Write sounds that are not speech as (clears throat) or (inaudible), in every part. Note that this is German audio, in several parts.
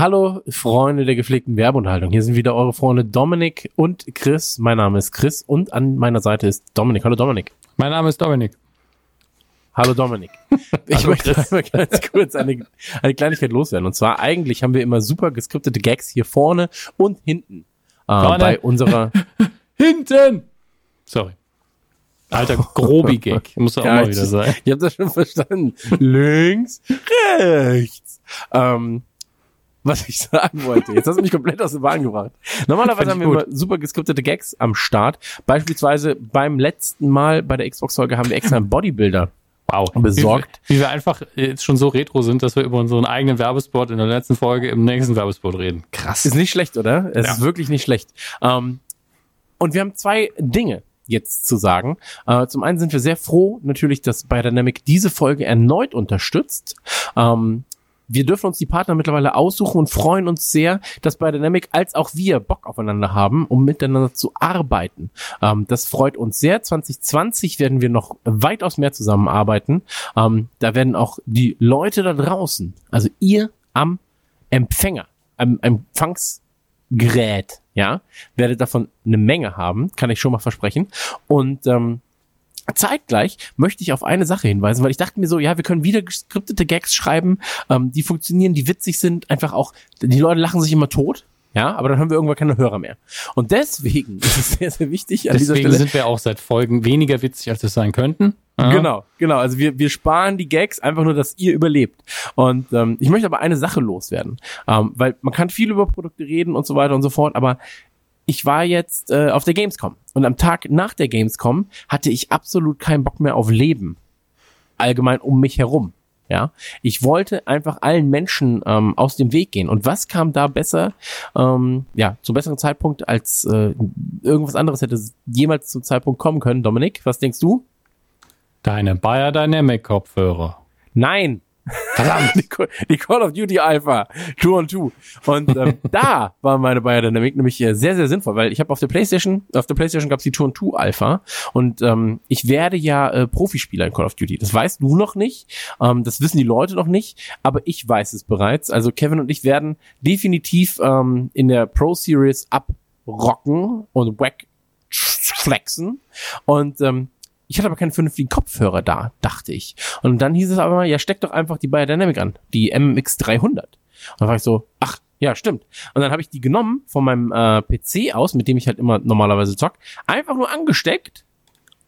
Hallo Freunde der gepflegten Werbeunterhaltung. Hier sind wieder eure Freunde Dominik und Chris. Mein Name ist Chris und an meiner Seite ist Dominik. Hallo Dominik. Mein Name ist Dominik. Hallo Dominik. (laughs) Ich Hallo möchte einmal ganz (laughs) kurz eine, eine Kleinigkeit loswerden. Und zwar eigentlich haben wir immer super geskriptete Gags hier vorne und hinten äh, Vorne. bei unserer (laughs) Hinten! Sorry. Alter Grobi-Gag. Muss auch mal wieder sein. Ich habe das schon verstanden. Links, rechts. Ähm, was ich sagen wollte. Jetzt hast du mich komplett aus der Bahn gebracht. Normalerweise haben wir immer super geskriptete Gags am Start. Beispielsweise beim letzten Mal bei der Xbox-Folge haben wir extra einen Bodybuilder Wow. besorgt. Wie, wie wir einfach jetzt schon so retro sind, dass wir über unseren eigenen Werbespot in der letzten Folge im nächsten Werbespot reden. Krass. Ist nicht schlecht, oder? Es Ja. ist wirklich nicht schlecht. Ähm, und wir haben zwei Dinge jetzt zu sagen. Äh, zum einen sind wir sehr froh, natürlich, dass Biodynamic diese Folge erneut unterstützt. Ähm, wir dürfen uns die Partner mittlerweile aussuchen und freuen uns sehr, dass Biodynamic als auch wir Bock aufeinander haben, um miteinander zu arbeiten. Ähm, das freut uns sehr. 2020 werden wir noch weitaus mehr zusammenarbeiten. Ähm, da werden auch die Leute da draußen, also ihr am Empfänger, am Empfangsgerät, ja, werdet davon eine Menge haben, kann ich schon mal versprechen. Und ähm, zeitgleich möchte ich auf eine Sache hinweisen, weil ich dachte mir so, ja, wir können wieder geskriptete Gags schreiben, ähm, die funktionieren, die witzig sind, einfach auch, die Leute lachen sich immer tot. Ja, aber dann haben wir irgendwann keine Hörer mehr. Und deswegen ist es sehr, sehr wichtig an dieser Deswegen Stelle. sind wir auch seit Folgen weniger witzig, als es sein könnten. Ja. Genau, genau. Also wir, wir sparen die Gags einfach nur, dass ihr überlebt. Und ähm, ich möchte aber eine Sache loswerden, ähm, weil man kann viel über Produkte reden und so weiter und so fort, aber ich war jetzt äh, auf der Gamescom und am Tag nach der Gamescom hatte ich absolut keinen Bock mehr auf Leben. Allgemein um mich herum. Ja, ich wollte einfach allen Menschen ähm, aus dem Weg gehen. Und was kam da besser, ähm, ja, zum besseren Zeitpunkt, als äh, irgendwas anderes hätte jemals zum Zeitpunkt kommen können? Dominik, was denkst du? Deine Bayer Dynamic Kopfhörer. Nein. Verdammt. (laughs) Die, Call- of Duty Alpha. Two on Two. Und ähm, (laughs) da war meine Biodynamic nämlich äh, sehr, sehr sinnvoll, weil ich habe auf der Playstation, auf der Playstation gab es die Two on Two Alpha und ähm, ich werde ja äh, Profispieler in Call of Duty. Das weißt du noch nicht, ähm, das wissen die Leute noch nicht, aber ich weiß es bereits. Also Kevin und ich werden definitiv ähm, in der Pro Series abrocken und wack flexen und ähm, ich hatte aber keinen vernünftigen Kopfhörer da, dachte ich. Und dann hieß es aber mal, ja, steck doch einfach die Biodynamic an, die MX300. Und dann war ich so, ach, ja, stimmt. Und dann habe ich die genommen von meinem äh, PC aus, mit dem ich halt immer normalerweise zock, einfach nur angesteckt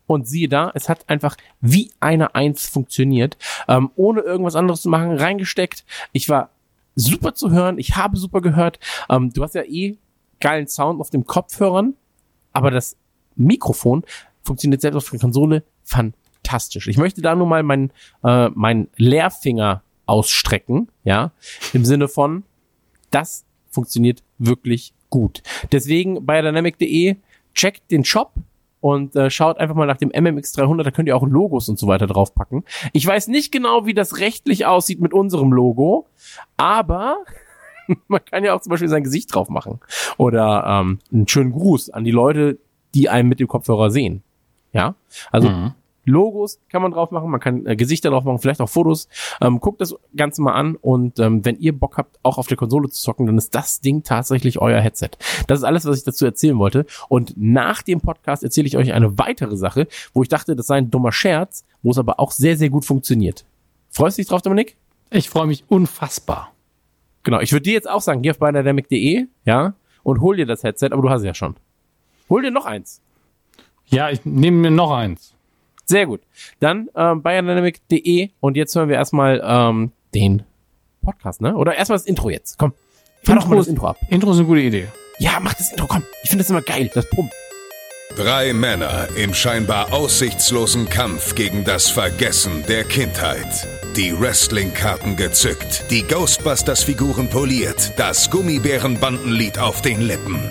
und siehe da, es hat einfach wie eine Eins funktioniert, ähm, ohne irgendwas anderes zu machen, reingesteckt. Ich war super zu hören, ich habe super gehört. Ähm, du hast ja eh geilen Sound auf den Kopfhörern, aber das Mikrofon funktioniert selbst auf der Konsole fantastisch. Ich möchte da nur mal meinen äh, mein Leerfinger ausstrecken, ja, im Sinne von, das funktioniert wirklich gut. Deswegen bei dynamic.de checkt den Shop und äh, schaut einfach mal nach dem MMX300, da könnt ihr auch Logos und so weiter draufpacken. Ich weiß nicht genau, wie das rechtlich aussieht mit unserem Logo, aber (laughs) man kann ja auch zum Beispiel sein Gesicht drauf machen oder ähm, einen schönen Gruß an die Leute, die einen mit dem Kopfhörer sehen. Ja, also Mhm. Logos kann man drauf machen, man kann äh, Gesichter drauf machen, vielleicht auch Fotos. Ähm, guckt das Ganze mal an und ähm, wenn ihr Bock habt, auch auf der Konsole zu zocken, dann ist das Ding tatsächlich euer Headset. Das ist alles, was ich dazu erzählen wollte. Und nach dem Podcast erzähle ich euch eine weitere Sache, wo ich dachte, das sei ein dummer Scherz, wo es aber auch sehr, sehr gut funktioniert. Freust du dich drauf, Dominik? Ich freue mich unfassbar. Genau, ich würde dir jetzt auch sagen, geh auf biodynamic.de, ja, und hol dir das Headset, aber du hast es ja schon. Hol dir noch eins. Ja, ich nehme mir noch eins. Sehr gut. Dann ähm, biodynamic.de und jetzt hören wir erstmal ähm, den Podcast, ne? Oder erstmal das Intro jetzt. Komm, fahr doch mal das Intro ab. Intro ist eine gute Idee. Ja, mach das Intro, komm. Ich finde das immer geil, das Pump. Drei Männer im scheinbar aussichtslosen Kampf gegen das Vergessen der Kindheit. Die Wrestling-Karten gezückt, die Ghostbusters-Figuren poliert, das Gummibärenbandenlied auf den Lippen.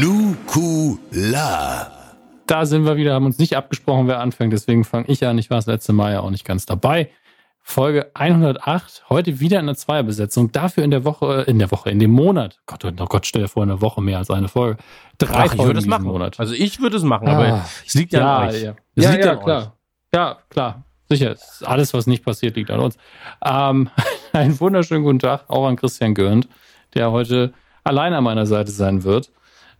Nukula! Da sind wir wieder, haben uns nicht abgesprochen, wer anfängt, deswegen fange ich an. Ich war das letzte Mal ja auch nicht ganz dabei. Folge 108, heute wieder in der Zweierbesetzung, dafür in der Woche, in der Woche, in dem Monat. Gott, oh Gott, stell dir vor, in der Woche mehr als eine Folge. Drei Ach, ich würde es machen. Monat. Also ich würde es machen, ah, aber es liegt ja, an euch. Ja, es ja, liegt ja, an klar. Euch. Ja, klar. Sicher. Alles, was nicht passiert, liegt an uns. Ähm, (laughs) einen wunderschönen guten Tag auch an Christian Görnd, der heute allein an meiner Seite sein wird.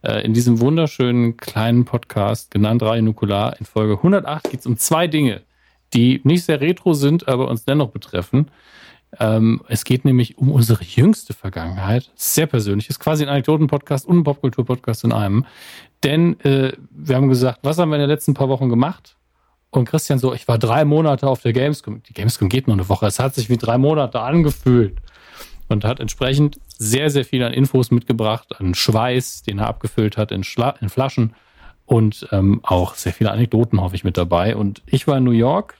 Äh, in diesem wunderschönen kleinen Podcast, genannt Radio Nukular, in Folge 108 geht es um zwei Dinge, die nicht sehr retro sind, aber uns dennoch betreffen. Ähm, es geht nämlich um unsere jüngste Vergangenheit. Sehr persönlich. Ist quasi ein Anekdoten-Podcast und ein Popkultur-Podcast in einem. Denn äh, wir haben gesagt, was haben wir in den letzten paar Wochen gemacht? Und Christian so, ich war drei Monate auf der Gamescom. Die Gamescom geht nur eine Woche. Es hat sich wie drei Monate angefühlt. Und hat entsprechend sehr, sehr viel an Infos mitgebracht, an Schweiß, den er abgefüllt hat in, Schla in Flaschen. Und ähm, auch sehr viele Anekdoten, hoffe ich, mit dabei. Und ich war in New York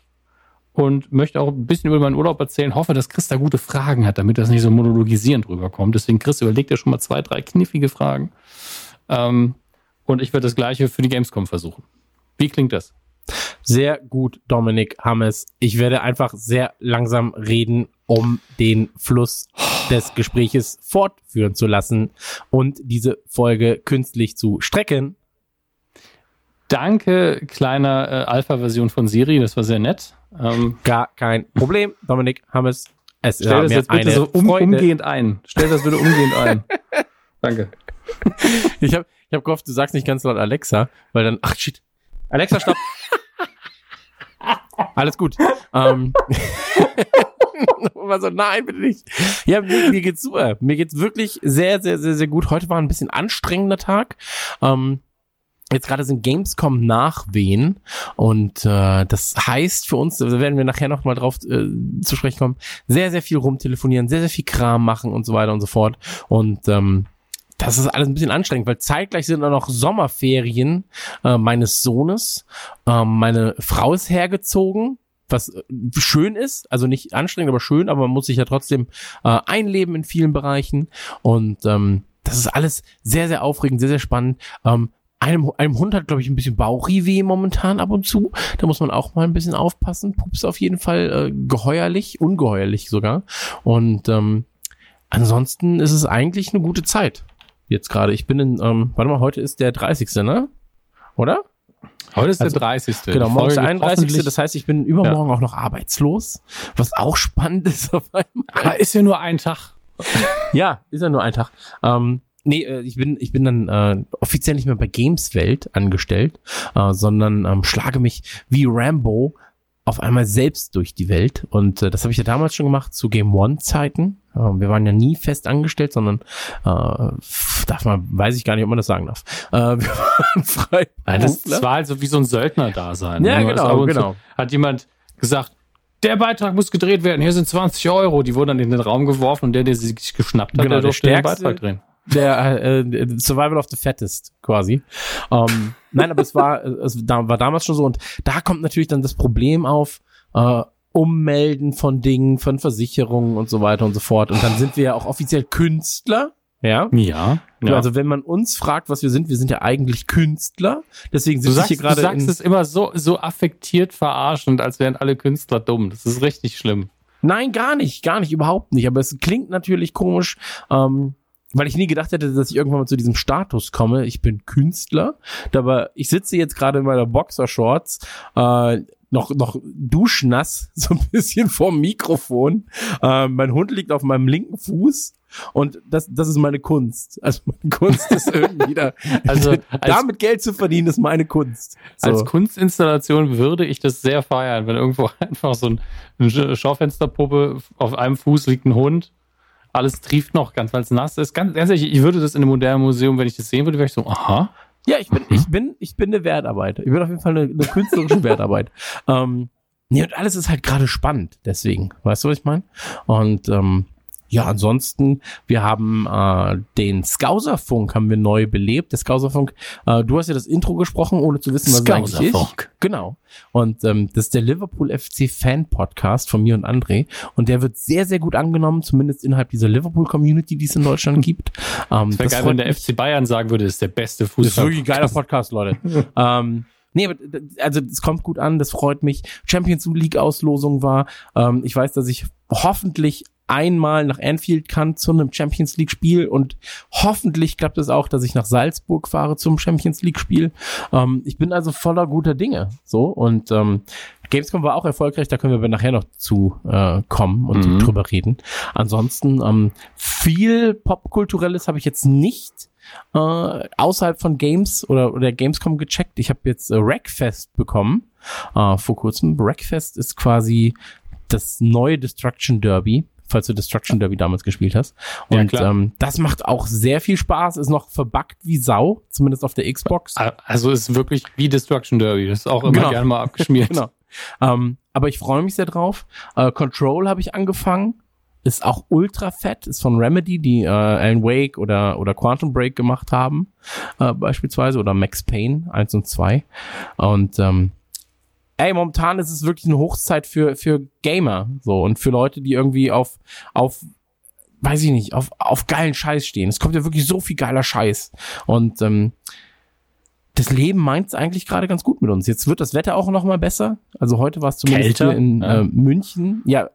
und möchte auch ein bisschen über meinen Urlaub erzählen. Hoffe, dass Chris da gute Fragen hat, damit das nicht so monologisierend rüberkommt. Deswegen, Chris, überleg dir schon mal zwei, drei knifflige Fragen. Ähm, und ich werde das Gleiche für die Gamescom versuchen. Wie klingt das? Sehr gut, Dominik Hammes. Ich werde einfach sehr langsam reden, um den Fluss des Gespräches fortführen zu lassen und diese Folge künstlich zu strecken. Danke, kleiner äh, Alpha-Version von Siri, das war sehr nett. Ähm, Gar kein Problem, Dominik Hammes. Es Stell das jetzt bitte so um, umgehend ein. Stell das bitte umgehend ein. (laughs) Danke. Ich habe ich hab gehofft, du sagst nicht ganz laut Alexa, weil dann, ach shit. Alexa, stopp. (laughs) Alles gut. ähm, (laughs) (laughs) so, nein, bitte nicht. Ja, mir, mir, geht's super. Mir geht's wirklich sehr, sehr, sehr, sehr gut. Heute war ein bisschen anstrengender Tag. Ähm, Jetzt gerade sind Gamescom Nachwehen und äh, das heißt für uns, da werden wir nachher noch mal drauf äh, zu sprechen kommen, sehr, sehr viel rumtelefonieren, sehr, sehr viel Kram machen und so weiter und so fort. Und ähm, das ist alles ein bisschen anstrengend, weil zeitgleich sind auch noch Sommerferien äh, meines Sohnes. Ähm, meine Frau ist hergezogen, was äh, schön ist, also nicht anstrengend, aber schön, aber man muss sich ja trotzdem äh, einleben in vielen Bereichen. Und ähm, das ist alles sehr, sehr aufregend, sehr, sehr spannend. Ähm, einem, einem Hund hat, glaube ich, ein bisschen Bauchriweh momentan ab und zu. Da muss man auch mal ein bisschen aufpassen. Pups auf jeden Fall äh, geheuerlich, ungeheuerlich sogar. Und ähm, ansonsten ist es eigentlich eine gute Zeit jetzt gerade. Ich bin in, ähm, warte mal, heute ist der 30. ne? Oder? Heute ist also, der 30. Genau, morgen ist der 31. Das heißt, ich bin übermorgen ja. auch noch arbeitslos, was auch spannend ist auf einmal. Aber ist ja nur ein Tag. (laughs) ja, ist ja nur ein Tag. Ähm, nee, äh, ich bin, ich bin dann äh, offiziell nicht mehr bei Gameswelt angestellt, äh, sondern ähm, schlage mich wie Rambo auf einmal selbst durch die Welt. Und äh, das habe ich ja damals schon gemacht zu Game One-Zeiten. Äh, wir waren ja nie fest angestellt, sondern äh, darf man, weiß ich gar nicht, ob man das sagen darf. Äh, (laughs) wir waren frei. Das, das war also wie so ein Söldner-Dasein. Ja, ne? genau, genau. Hat jemand gesagt, der Beitrag muss gedreht werden, hier sind 20 Euro. Die wurden dann in den Raum geworfen und der, der sich geschnappt hat, genau, der durfte den Beitrag drehen der äh, Survival of the Fattest quasi. Ähm, nein, aber es war, es war damals schon so und da kommt natürlich dann das Problem auf, äh, Ummelden von Dingen, von Versicherungen und so weiter und so fort. Und dann sind wir ja auch offiziell Künstler. Ja. Ja. ja. Also wenn man uns fragt, was wir sind, wir sind ja eigentlich Künstler. Deswegen sind wir hier gerade. Du sagst es immer so, so affektiert verarschend, als wären alle Künstler dumm. Das ist richtig schlimm. Nein, gar nicht, gar nicht, überhaupt nicht. Aber es klingt natürlich komisch. Ähm, weil ich nie gedacht hätte, dass ich irgendwann mal zu diesem Status komme. Ich bin Künstler, aber ich sitze jetzt gerade in meiner Boxershorts, äh, noch noch duschnass, (laughs) so ein bisschen vorm Mikrofon. Äh, mein Hund liegt auf meinem linken Fuß und das, das ist meine Kunst. Also meine Kunst ist (laughs) irgendwie da. also (laughs) damit Geld zu verdienen, ist meine Kunst. So. Als Kunstinstallation würde ich das sehr feiern, wenn irgendwo einfach so ein, eine Schaufensterpuppe auf einem Fuß liegt ein Hund alles trieft noch ganz, weil es nass ist. Ganz, ganz ehrlich, ich würde das in einem modernen Museum, wenn ich das sehen würde, wäre ich so, aha. Ja, ich bin, ich bin, ich bin eine Wertarbeit. Ich bin auf jeden Fall eine, eine künstlerische (laughs) Wertarbeit. Ähm, nee, und alles ist halt gerade spannend, deswegen. Weißt du, was ich meine? Und ähm, ja, ansonsten, wir haben äh, den Skauserfunk haben wir neu belebt. Der Skauserfunk, äh, du hast ja das Intro gesprochen, ohne zu wissen, was es eigentlich ist. Genau. Und ähm, das ist der Liverpool FC Fan Podcast von mir und André. Und der wird sehr, sehr gut angenommen, zumindest innerhalb dieser Liverpool-Community, die es in Deutschland (laughs) gibt. Ähm, das wäre geil, wenn der FC Bayern sagen würde, das ist der beste Fußball. Das ist wirklich ein geiler Podcast, Leute. (laughs) ähm, Nee, also es kommt gut an, das freut mich. Champions League Auslosung war. Ähm, ich weiß, dass ich hoffentlich einmal nach Anfield kann zu einem Champions League Spiel und hoffentlich klappt es auch, dass ich nach Salzburg fahre zum Champions League Spiel. Ähm, ich bin also voller guter Dinge. So und ähm, Gamescom war auch erfolgreich, da können wir nachher noch zu äh, kommen und mhm. drüber reden. Ansonsten ähm, viel Popkulturelles habe ich jetzt nicht äh, außerhalb von Games oder, oder Gamescom gecheckt. Ich habe jetzt äh, Wreckfest bekommen äh, vor kurzem. Wreckfest ist quasi das neue Destruction Derby falls du Destruction Derby damals gespielt hast. Und ja, ähm, das macht auch sehr viel Spaß, ist noch verbuggt wie Sau, zumindest auf der Xbox. Also ist wirklich wie Destruction Derby, das ist auch immer genau. gerne mal abgeschmiert. (laughs) genau. Ähm, aber ich freue mich sehr drauf. Äh, Control habe ich angefangen ist auch ultra fett, ist von Remedy, die äh, Alan Wake oder, oder Quantum Break gemacht haben, äh, beispielsweise, oder Max Payne 1 und 2. Und ähm, ey, momentan ist es wirklich eine Hochzeit für, für Gamer, so, und für Leute, die irgendwie auf, auf, weiß ich nicht, auf, auf geilen Scheiß stehen. Es kommt ja wirklich so viel geiler Scheiß. Und ähm, das Leben meint es eigentlich gerade ganz gut mit uns. Jetzt wird das Wetter auch noch mal besser. Also heute war es zumindest Kälter, hier in ja. äh, München. Ja,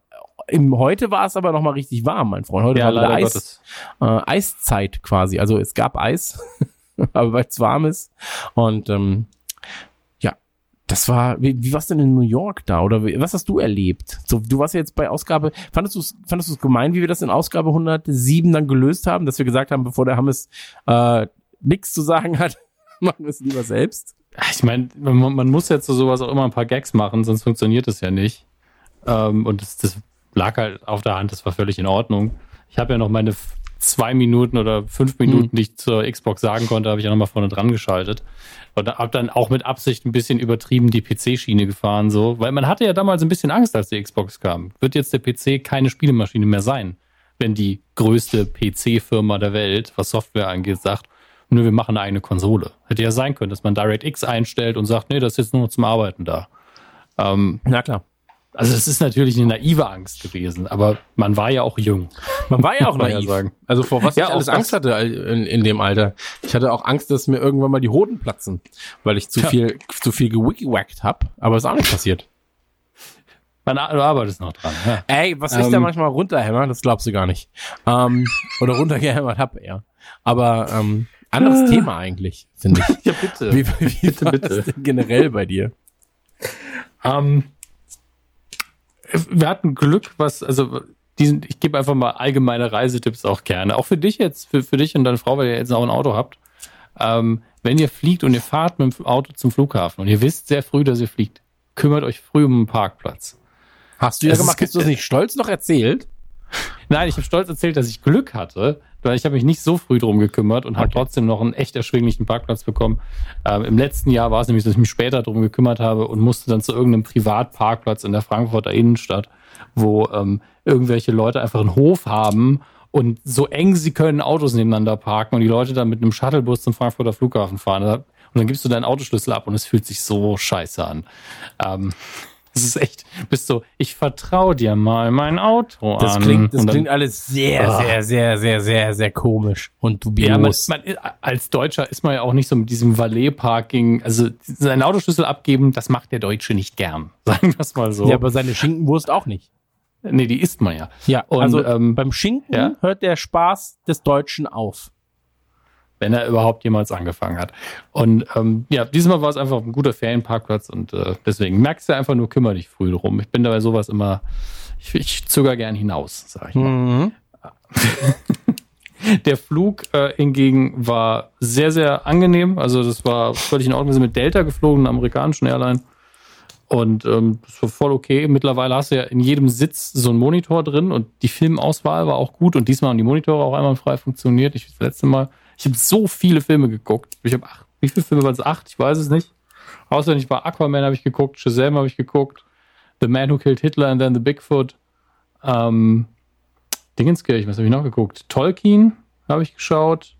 im, heute war es aber noch mal richtig warm, mein Freund. Heute ja, war Eis, äh, Eiszeit quasi. Also es gab Eis, (laughs) aber weil es warm ist. Und ähm, das war, wie, wie war's denn in New York da? Oder was hast du erlebt? So, du warst ja jetzt bei Ausgabe, fandest du es fandest gemein, wie wir das in Ausgabe 107 dann gelöst haben, dass wir gesagt haben, bevor der Hammes äh, nichts zu sagen hat, (laughs) machen wir es lieber selbst? Ich meine, man, man, muss jetzt so sowas auch immer ein paar Gags machen, sonst funktioniert das ja nicht. Ähm, und das, das lag halt auf der Hand, das war völlig in Ordnung. Ich habe ja noch meine zwei Minuten oder fünf Minuten, mhm. die ich zur Xbox sagen konnte, habe ich ja nochmal vorne dran geschaltet. Und habe dann auch mit Absicht ein bisschen übertrieben die PC-Schiene gefahren, so, weil man hatte ja damals ein bisschen Angst, als die Xbox kam. Wird jetzt der PC keine Spielemaschine mehr sein, wenn die größte PC-Firma der Welt, was Software angeht, sagt, nur wir machen eine eigene Konsole. Hätte ja sein können, dass man DirectX einstellt und sagt, nee, das ist jetzt nur zum Arbeiten da. Ähm, Na klar. Also es ist natürlich eine naive Angst gewesen, aber man war ja auch jung. Man war ja auch naiv. Ja also vor was ja, ich alles Angst hatte in, in, dem Alter. Ich hatte auch Angst, dass mir irgendwann mal die Hoden platzen, weil ich zu ja. viel zu viel gewickwackt hab, aber ist auch nicht passiert. Man, du arbeitest noch dran. Ja. Ey, was ich da ähm. manchmal runterhämmer, das glaubst du gar nicht. Ähm, oder runtergehämmert hab eher. Aber ähm, anderes äh. Thema eigentlich, finde ich. (laughs) ja, bitte. Wie, wie bitte, bitte. generell bei dir? Ähm, wir hatten Glück, was, also diesen, ich gebe einfach mal allgemeine Reisetipps auch gerne. Auch für dich jetzt, für, für dich und deine Frau, weil ihr jetzt auch ein Auto habt. Ähm, wenn ihr fliegt und ihr fahrt mit dem Auto zum Flughafen und ihr wisst sehr früh, dass ihr fliegt, kümmert euch früh um einen Parkplatz. Hast du ja gemacht, hast du das nicht stolz noch erzählt? Nein, ich habe stolz erzählt, dass ich Glück hatte, weil ich habe mich nicht so früh drum gekümmert und okay. habe trotzdem noch einen echt erschwinglichen Parkplatz bekommen. Ähm, Im letzten Jahr war es nämlich, dass ich mich später drum gekümmert habe und musste dann zu irgendeinem Privatparkplatz in der Frankfurter Innenstadt, wo ähm, irgendwelche Leute einfach einen Hof haben und so eng sie können Autos nebeneinander parken und die Leute dann mit einem Shuttlebus zum Frankfurter Flughafen fahren. Und dann gibst du deinen Autoschlüssel ab und es fühlt sich so scheiße an. Ähm, das ist echt, bist so, ich vertraue dir mal mein Auto das an. Klingt, das dann, klingt alles sehr, ah. sehr, sehr, sehr, sehr, sehr komisch und dubios. Ja, man, man, als Deutscher ist man ja auch nicht so mit diesem Valet-Parking, also seinen Autoschlüssel abgeben, das macht der Deutsche nicht gern. (laughs) Sagen wir es mal so. Ja, aber seine Schinkenwurst auch nicht. Nee, die isst man ja. Ja, und, also ähm, beim Schinken ja? hört der Spaß des Deutschen auf wenn er überhaupt jemals angefangen hat. Und ähm, ja, diesmal war es einfach ein guter Ferienparkplatz und äh, deswegen merkst du einfach nur, kümmere dich früh drum. Ich bin dabei sowas immer, ich, ich zöger gern hinaus, sag ich mal. Mhm. (laughs) Der Flug äh, hingegen war sehr, sehr angenehm. Also das war völlig in Ordnung. Wir sind mit Delta geflogen, einer amerikanischen Airline. Und ähm, das war voll okay. Mittlerweile hast du ja in jedem Sitz so einen Monitor drin und die Filmauswahl war auch gut. Und diesmal haben die Monitore auch einmal frei funktioniert. Ich das letzte Mal ich habe so viele Filme geguckt. Ich habe acht. Wie viele Filme waren es? Acht? Ich weiß es nicht. Außerdem war Aquaman habe ich geguckt, Shazam habe ich geguckt, The Man Who Killed Hitler and then The Bigfoot. Ähm, Dingenskirchen, was habe ich noch geguckt? Tolkien habe ich geschaut.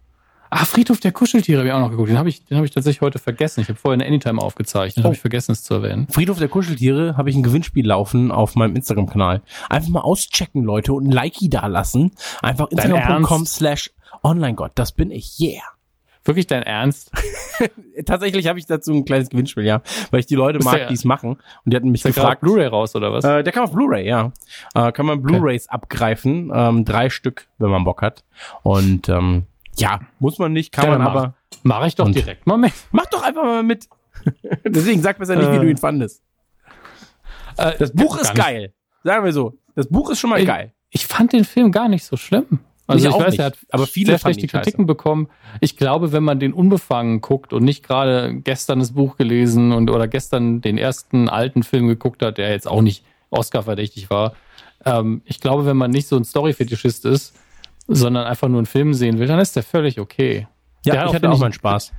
Ah, Friedhof der Kuscheltiere habe ich auch noch geguckt. Den habe ich, den habe ich tatsächlich heute vergessen. Ich habe vorhin Anytime aufgezeichnet, oh. habe ich vergessen, es zu erwähnen. Friedhof der Kuscheltiere habe ich ein Gewinnspiel laufen auf meinem Instagram-Kanal. Einfach mal auschecken, Leute, und ein Likey da lassen. Einfach instagram.com slash onlinegott. Das bin ich. Yeah. Wirklich dein Ernst? (laughs) Tatsächlich habe ich dazu ein kleines Gewinnspiel, ja, weil ich die Leute mag, die es machen. Und die hatten mich ist gefragt. Blu-ray raus oder was? Äh, der kam auf Blu-ray, ja. Äh, kann man Blu-rays okay. abgreifen, ähm, drei Stück, wenn man Bock hat. Und ähm, ja, muss man nicht, kann ja, man mach, aber. Mach ich doch direkt mal mit. (laughs) Mach doch einfach mal mit. (laughs) Deswegen sag besser nicht, äh, wie du ihn fandest. Äh, das Buch ist geil. Sagen wir so. Das Buch ist schon mal ich, geil. Ich fand den Film gar nicht so schlimm. Also ich, ich weiß, nicht. er hat aber viele schlechte Kritiken bekommen. Ich glaube, wenn man den unbefangen guckt und nicht gerade gestern das Buch gelesen und oder gestern den ersten alten Film geguckt hat, der jetzt auch nicht Oscar-verdächtig war, ähm, ich glaube, wenn man nicht so ein Story-Fetischist ist, sondern einfach nur einen Film sehen will, dann ist der völlig okay. Ja, der ich hatte auch meinen Spaß.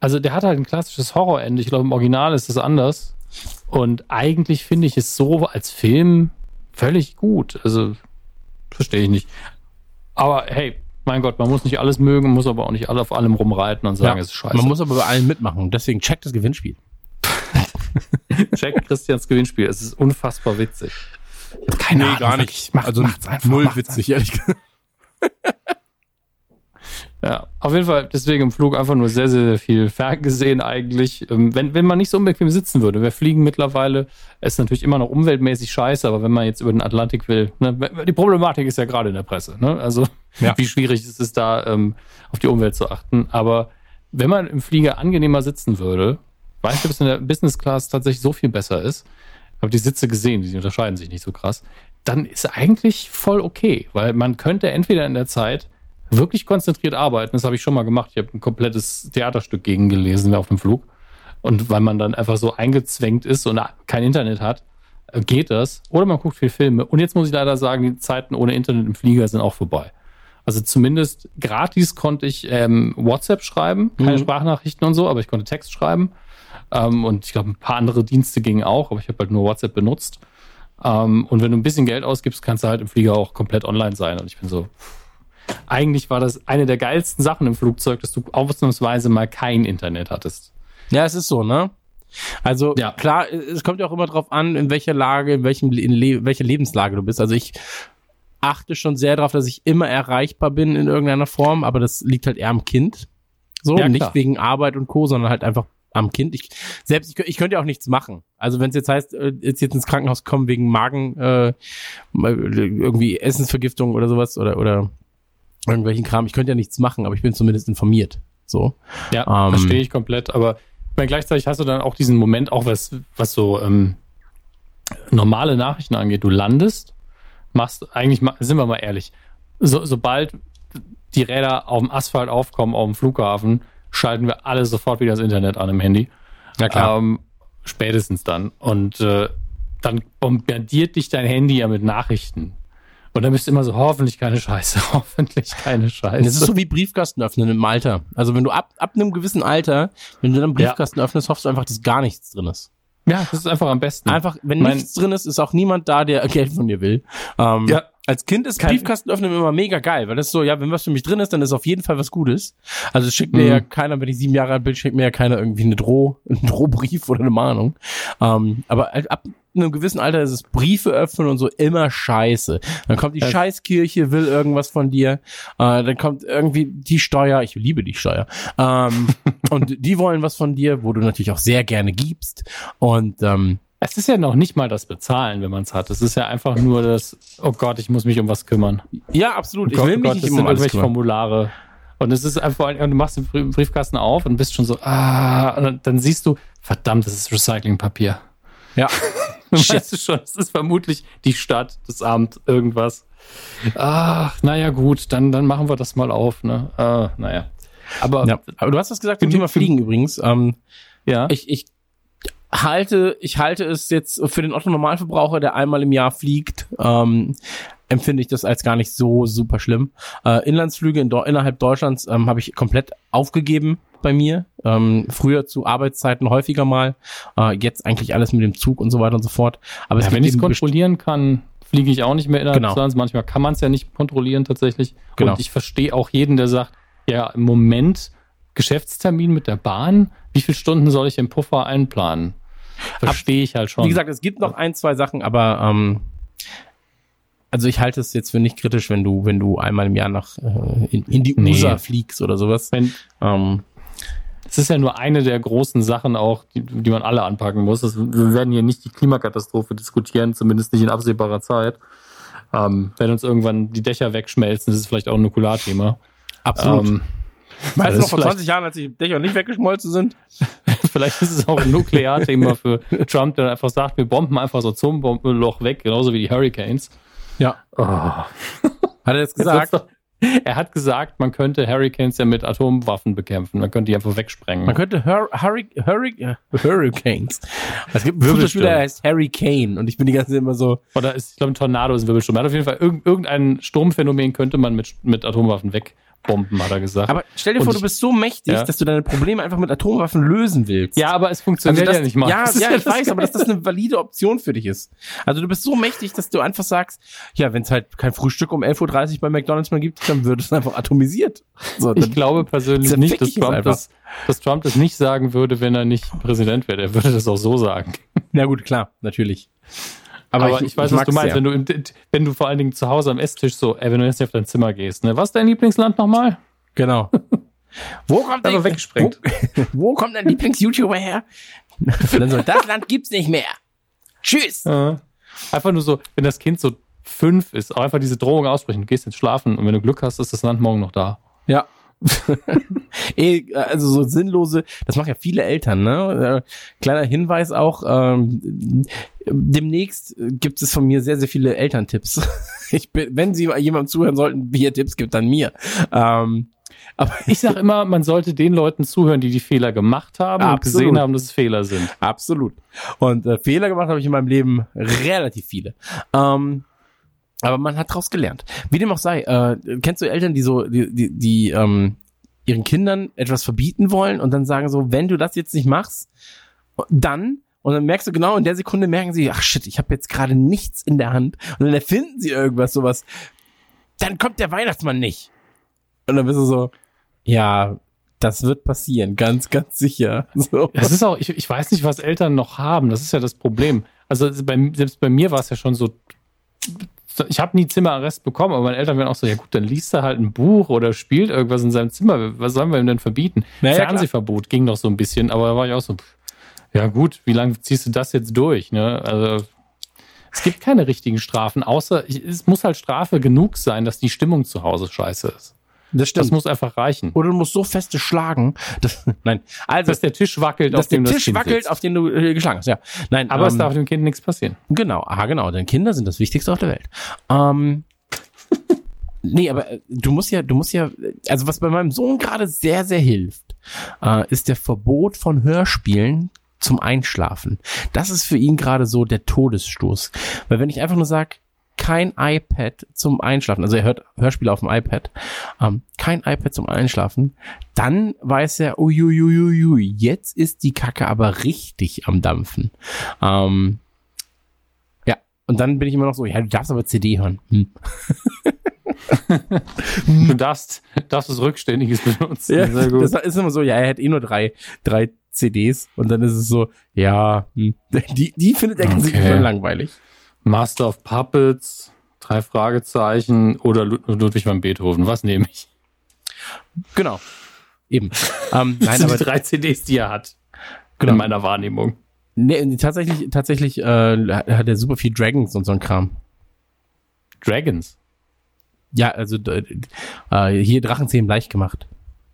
Also der hat halt ein klassisches Horrorende. Ich glaube, im Original ist das anders. Und eigentlich finde ich es so als Film völlig gut. Also verstehe ich nicht. Aber hey, mein Gott, man muss nicht alles mögen, muss aber auch nicht alle auf allem rumreiten und sagen, ja, es ist scheiße. Man muss aber bei allen mitmachen. Deswegen checkt das Gewinnspiel. (laughs) Check Christians Gewinnspiel. Es ist unfassbar witzig. Keine nee, Ahnung, gar nicht. Macht, also einfach, null witzig, ehrlich gesagt. Ja, auf jeden Fall deswegen im Flug einfach nur sehr, sehr, sehr viel ferngesehen eigentlich. Ähm, wenn, wenn man nicht so unbequem sitzen würde, wir fliegen mittlerweile, ist natürlich immer noch umweltmäßig scheiße, aber wenn man jetzt über den Atlantik will, ne, die Problematik ist ja gerade in der Presse, ne? Also ja. wie schwierig ist es da, ähm, auf die Umwelt zu achten. Aber wenn man im Flieger angenehmer sitzen würde, weiß ich, ob es in der Business Class tatsächlich so viel besser ist. Habe die Sitze gesehen, die unterscheiden sich nicht so krass. Dann ist eigentlich voll okay, weil man könnte entweder in der Zeit wirklich konzentriert arbeiten. Das habe ich schon mal gemacht. Ich habe ein komplettes Theaterstück gegengelesen auf dem Flug. Und weil man dann einfach so eingezwängt ist und kein Internet hat, äh, geht das. Oder man guckt viel Filme. Und jetzt muss ich leider sagen, die Zeiten ohne Internet im Flieger sind auch vorbei. Also zumindest gratis konnte ich ähm, WhatsApp schreiben, keine mhm. Sprachnachrichten und so, aber ich konnte Text schreiben. Ähm, und ich glaube, ein paar andere Dienste gingen auch, aber ich habe halt nur WhatsApp benutzt. Ähm, und wenn du ein bisschen Geld ausgibst, kannst du halt im Flieger auch komplett online sein. Und ich bin so, eigentlich war das eine der geilsten Sachen im Flugzeug, dass du ausnahmsweise mal kein Internet hattest. Ja, es ist so, ne? Also ja. klar, es kommt ja auch immer drauf an, in welcher Lage, in welchem in le welcher Lebenslage du bist. Also ich achte schon sehr darauf, dass ich immer erreichbar bin in irgendeiner Form, aber das liegt halt eher am Kind. So, ja, nicht wegen Arbeit und Co., sondern halt einfach am Kind. Ich selbst ich, ich könnte ja auch nichts machen. Also wenn es jetzt heißt, äh, jetzt jetzt ins Krankenhaus kommen wegen Magen äh, irgendwie Essensvergiftung oder sowas oder oder irgendwelchen Kram. Ich könnte ja nichts machen, aber ich bin zumindest informiert. So. Ja, ähm, verstehe ich komplett. Aber ich meine, gleichzeitig hast du dann auch diesen Moment, auch was, was so ähm, normale Nachrichten angeht. Du landest, machst eigentlich, sind wir mal ehrlich, so, sobald die Räder auf dem Asphalt aufkommen, auf dem Flughafen, schalten wir alle sofort wieder das Internet an im Handy. Ja, klar. Ähm, spätestens dann. Und äh, dann bombardiert dich dein Handy ja mit Nachrichten. Und dann bist du immer so, hoffentlich keine Scheiße, (laughs) hoffentlich keine Scheiße. Das ist so wie Briefkasten öffnen im Alter. Also wenn du ab, ab einem gewissen Alter, wenn du dann Briefkasten ja. öffnest, hoffst du einfach, dass gar nichts drin ist. Ja, das ist einfach am besten. Einfach, wenn mein, nichts drin ist, ist auch niemand da, der (laughs) Geld von dir will. Ähm, ja. Als Kind ist Briefkasten öffnen immer mega geil, weil das ist so, ja, wenn was für mich drin ist, dann ist auf jeden Fall was Gutes. Also es schickt mir mhm. ja keiner, wenn ich sieben Jahre alt bin, schickt mir ja keiner irgendwie eine Droh, (laughs) einen Drohbrief oder eine Mahnung. Ähm, aber ab einem gewissen Alter ist es Briefe öffnen und so immer scheiße. Dann kommt die ja. Scheißkirche, will irgendwas von dir. Äh, dann kommt irgendwie die Steuer. Ich liebe die Steuer. Ähm, (laughs) und die wollen was von dir, wo du natürlich auch sehr gerne gibst. Und ähm, es ist ja noch nicht mal das Bezahlen, wenn man es hat. Es ist ja einfach nur das, oh Gott, ich muss mich um was kümmern. Ja, absolut. Oh ich will oh mich Gott, nicht um irgendwelche Formulare. Und es ist einfach, du machst den Briefkasten auf und bist schon so, ah, und dann siehst du, verdammt, das ist Recyclingpapier. Ja. (laughs) weißt du schon, es ist vermutlich die Stadt, das Amt, irgendwas. Ach, naja, gut, dann, dann machen wir das mal auf, ne? Ah, naja. Aber, ja, aber du hast das gesagt zum Thema Fliegen übrigens. Ähm, ja. Ich, ich halte, ich halte es jetzt für den Otto Normalverbraucher, der einmal im Jahr fliegt, ähm, empfinde ich das als gar nicht so super schlimm. Äh, Inlandsflüge in, innerhalb Deutschlands ähm, habe ich komplett aufgegeben bei mir. Ähm, früher zu Arbeitszeiten häufiger mal. Äh, jetzt eigentlich alles mit dem Zug und so weiter und so fort. Aber ja, wenn ich es kontrollieren kann, fliege ich auch nicht mehr innerhalb Genau. des Landes. Manchmal kann man es ja nicht kontrollieren tatsächlich. Genau. Und ich verstehe auch jeden, der sagt, ja, im Moment Geschäftstermin mit der Bahn, wie viele Stunden soll ich im Puffer einplanen? Verstehe ich halt schon. Wie gesagt, es gibt noch ein, zwei Sachen, aber ähm, also ich halte es jetzt für nicht kritisch, wenn du, wenn du einmal im Jahr nach äh, in, in die Nee. USA fliegst oder sowas. Wenn, Ähm, es ist ja nur eine der großen Sachen auch, die, die man alle anpacken muss. Das, wir werden hier nicht die Klimakatastrophe diskutieren, zumindest nicht in absehbarer Zeit. Ähm, wenn uns irgendwann die Dächer wegschmelzen, das ist vielleicht auch ein Nukularthema. absolut. Ähm, weißt du noch ist vor vielleicht- 20 Jahren, als die Dächer nicht weggeschmolzen sind? (laughs) Vielleicht ist es auch ein Nuklearthema für (laughs) Trump, der einfach sagt, wir bomben einfach das Atombombenloch weg, genauso wie die Hurricanes. Ja. Oh. Hat er Jetzt gesagt? Er hat gesagt, man könnte Hurricanes ja mit Atomwaffen bekämpfen. Man könnte die einfach wegsprengen. Man könnte Hur Hurri Hurri äh, Hurricanes. Es gibt einen Wirbelsturm. Der heißt Harry Kane und ich bin die ganze Zeit immer so, Oder ist, ich glaube, ein Tornado ist ein Wirbelsturm. Er hat auf jeden Fall irg irgendein Sturmphänomen könnte man mit, mit Atomwaffen wegbomben, hat er gesagt. aber stell dir Und vor, du bist so mächtig, Ja. dass du deine Probleme einfach mit Atomwaffen lösen willst. ja, aber es funktioniert Also das, ja nicht mal. Ja, ja, ich weiß, aber dass das eine valide Option für dich ist. Also du bist so mächtig, dass du einfach sagst, ja, wenn es halt kein Frühstück um 11.30 Uhr bei McDonalds mehr gibt, dann wird es einfach atomisiert. So, Ich glaube persönlich nicht, dass Trump, das, dass Trump das nicht sagen würde, wenn er nicht Präsident wäre. Er würde das auch so sagen. na gut, klar, natürlich. Aber, ich, weiß, was mag's du meinst, sehr. wenn du, wenn du vor allen Dingen zu Hause am Esstisch so, ey, wenn du jetzt nicht auf dein Zimmer gehst, ne? Was ist dein Lieblingsland nochmal? Genau. (laughs) Wo kommt Einfach weggesprengt. Wo, wo kommt dein Lieblings-YouTuber her? das Land gibt's nicht mehr. Tschüss. Ja. Einfach nur so, wenn das Kind so fünf ist, einfach diese Drohung aussprechen, du gehst jetzt schlafen und wenn du Glück hast, ist das Land morgen noch da. Ja. (laughs) Eh, also so sinnlose, das machen ja viele Eltern, ne? Äh, Kleiner Hinweis auch, ähm, demnächst gibt es von mir sehr, sehr viele Elterntipps. (laughs) Ich bin, wenn Sie jemandem zuhören sollten, wie ihr Tipps gibt, dann mir. Ähm, aber Ich sag immer, man sollte den Leuten zuhören, die die Fehler gemacht haben und Absolut. gesehen haben, dass es Fehler sind. Absolut. Und äh, Fehler gemacht habe ich in meinem Leben relativ viele. Ähm, aber man hat daraus gelernt. Wie dem auch sei, äh, kennst du Eltern, die so, die, die, die ähm, ihren Kindern etwas verbieten wollen und dann sagen so, wenn du das jetzt nicht machst, dann und dann merkst du genau in der Sekunde merken sie, ach shit, ich habe jetzt gerade nichts in der Hand und dann erfinden sie irgendwas sowas. Dann kommt der Weihnachtsmann nicht. Und dann bist du so, ja, das wird passieren, ganz, ganz sicher. (laughs) So. Das ist auch, ich, ich weiß nicht, was Eltern noch haben. Das ist ja das Problem. Also bei, selbst bei mir war es ja schon so, ich habe nie Zimmerarrest bekommen, aber meine Eltern werden auch so, ja gut, dann liest er halt ein Buch oder spielt irgendwas in seinem Zimmer. Was sollen wir ihm denn verbieten? Naja, Fernsehverbot ging noch so ein bisschen, aber da war ich auch so, ja gut, wie lange ziehst du das jetzt durch? Ne? Also es gibt keine richtigen Strafen, außer es muss halt Strafe genug sein, dass die Stimmung zu Hause scheiße ist. Das Das muss einfach reichen. Oder du musst so feste schlagen. Das, (laughs) nein, also Dass der Tisch wackelt, dass auf dem der das Tisch wackelt, sitzt. auf den du äh, geschlagen hast. Ja, nein, Aber es ähm, darf dem Kind nichts passieren. genau, ah genau, denn Kinder sind das Wichtigste auf der Welt. Ähm, (laughs) nee, aber äh, du musst ja, du musst ja, also was bei meinem Sohn gerade sehr, sehr hilft, äh, ist der Verbot von Hörspielen zum Einschlafen. Das ist für ihn gerade so der Todesstoß, weil wenn ich einfach nur sage kein iPad zum Einschlafen. Also er hört Hörspiele auf dem iPad. Ähm, kein iPad zum Einschlafen. Dann weiß er, uiuiuiui, jetzt ist die Kacke aber richtig am Dampfen. Ähm, ja, und dann bin ich immer noch so, ja, du darfst aber CD hören. Hm. (laughs) Du darfst, darfst was Rückständiges benutzen. Ja, Sehr gut. das ist immer so, ja, er hat eh nur drei, drei CDs und dann ist es so, ja, hm. die, die findet er okay. Okay. langweilig. Master of Puppets, drei Fragezeichen oder Lud Ludwig van Beethoven. Was nehme ich? Genau. Eben. (laughs) Ähm, Das nein, sind aber die drei CDs, die er hat. Genau. In meiner Wahrnehmung. nee, tatsächlich, tatsächlich äh, hat er super viel Dragons und so ein Kram. Dragons. Ja, also äh, hier Drachenzähmen leicht gemacht.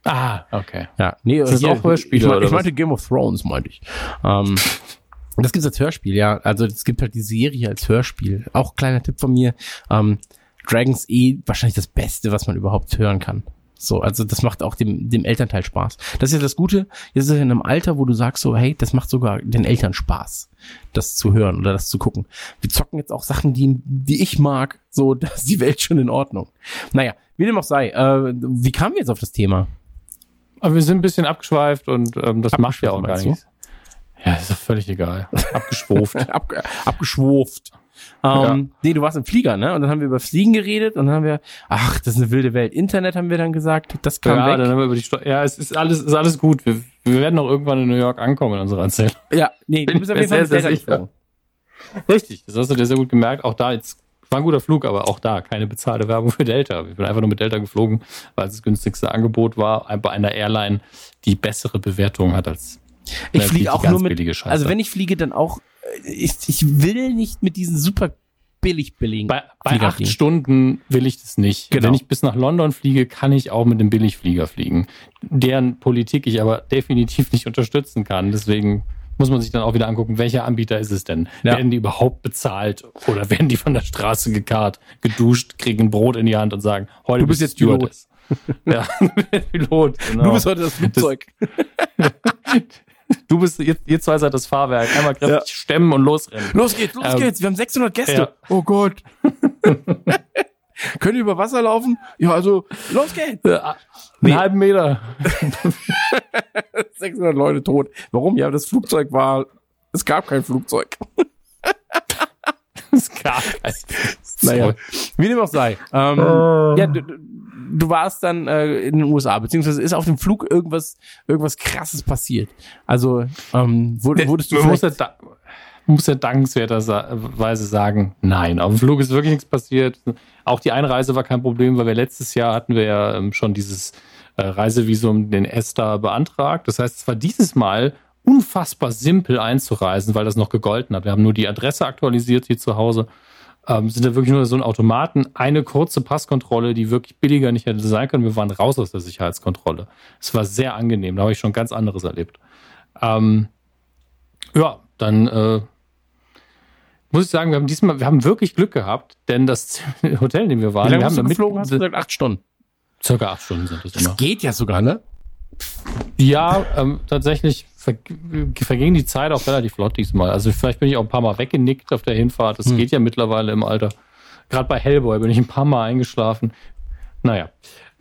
Ah, okay. Ja, nee, Ist das hier, auch Hörspiele Ich, mein, ich meinte? Game of Thrones, meinte ich. Ähm, (laughs) das gibt's als Hörspiel, ja. Also es gibt halt die Serie als Hörspiel. Auch kleiner Tipp von mir. Ähm, Dragons eh wahrscheinlich das Beste, was man überhaupt hören kann. So, also das macht auch dem, dem Elternteil Spaß. Das ist ja das Gute. Jetzt ist er in einem Alter, wo du sagst so, hey, das macht sogar den Eltern Spaß, das zu hören oder das zu gucken. Wir zocken jetzt auch Sachen, die, die ich mag. So, (laughs) da ist die Welt schon in Ordnung. Naja, wie dem auch sei. Äh, wie kamen wir jetzt auf das Thema? Aber wir sind ein bisschen abgeschweift und ähm, das macht ja auch gar meinst du? Ja, ist doch völlig egal. (laughs) Abgeschwuft. Ab, abgeschwurft. Ähm, ja. Nee, du warst im Flieger, ne? Und dann haben wir über Fliegen geredet und dann haben wir, ach, das ist eine wilde Welt. Internet haben wir dann gesagt, das kam ja, weg. Dann haben wir über die Sto ja, es ist alles, ist alles gut. Wir, wir werden auch irgendwann in New York ankommen in unserer Erzählung. Ja, nee, du bist auf jeden Fall sehr, sehr sicher. Richtig, das hast du dir sehr gut gemerkt. Auch da jetzt war ein guter Flug, aber auch da keine bezahlte Werbung für Delta. Ich bin einfach nur mit Delta geflogen, weil es das günstigste Angebot war bei einer Airline, die bessere Bewertung hat als ich fliege auch nur mit, also wenn ich fliege, dann auch, äh, ich, ich will nicht mit diesen super billig billigen. Bei, bei acht fliegen. Stunden will ich das nicht. Genau. Wenn ich bis nach London fliege, kann ich auch mit dem Billigflieger fliegen, deren Politik ich aber (laughs) definitiv nicht unterstützen kann. Deswegen muss man sich dann auch wieder angucken, welcher Anbieter ist es denn? Ja. Werden die überhaupt bezahlt oder (laughs) werden die von der Straße gekarrt, geduscht, kriegen ein Brot in die Hand und sagen, heute du bist jetzt Pilot. (laughs) ja, Pilot. Genau. Du bist heute das Flugzeug. Das, du bist, ihr, ihr zwei seid das Fahrwerk. Einmal kräftig ja. stemmen und losrennen. Los geht's, los ähm, geht's. Wir haben 600 Gäste. Ja. Oh Gott. (laughs) Können die über Wasser laufen? Ja, also, los geht's. Einen nee. halben Meter. (laughs) 600 Leute tot. Warum? Ja, das Flugzeug war, es gab kein Flugzeug. Es gab kein Naja, wie dem auch sei. Ähm, uh. Ja, du, du warst dann äh, in den USA, beziehungsweise ist auf dem Flug irgendwas, irgendwas krasses passiert. Also, ähm, wurdest du vielleicht muss ja dankenswerterweise sagen, nein, auf dem Flug ist wirklich nichts passiert. Auch die Einreise war kein Problem, weil wir letztes Jahr hatten wir ja ähm, schon dieses äh, Reisevisum, den ESTA, beantragt. Das heißt, es war dieses Mal unfassbar simpel einzureisen, weil das noch gegolten hat. Wir haben nur die Adresse aktualisiert hier zu Hause. Ähm, sind da wirklich nur so ein Automaten, eine kurze Passkontrolle, die wirklich billiger nicht hätte sein können. Wir waren raus aus der Sicherheitskontrolle. Es war sehr angenehm, da habe ich schon ganz anderes erlebt. Ähm, ja, dann äh, muss ich sagen, wir haben diesmal, wir haben wirklich Glück gehabt, denn das (laughs) Hotel, in dem wir waren, Wie lange wir haben du geflogen, hast du gesagt, acht Stunden. Circa acht Stunden sind es immer. Das geht ja sogar, ne? Ja, ähm, tatsächlich ver verging die Zeit auch relativ flott diesmal. Also vielleicht bin ich auch ein paar Mal weggenickt auf der Hinfahrt. Das hm. geht ja mittlerweile im Alter. Gerade bei Hellboy bin ich ein paar Mal eingeschlafen. Naja.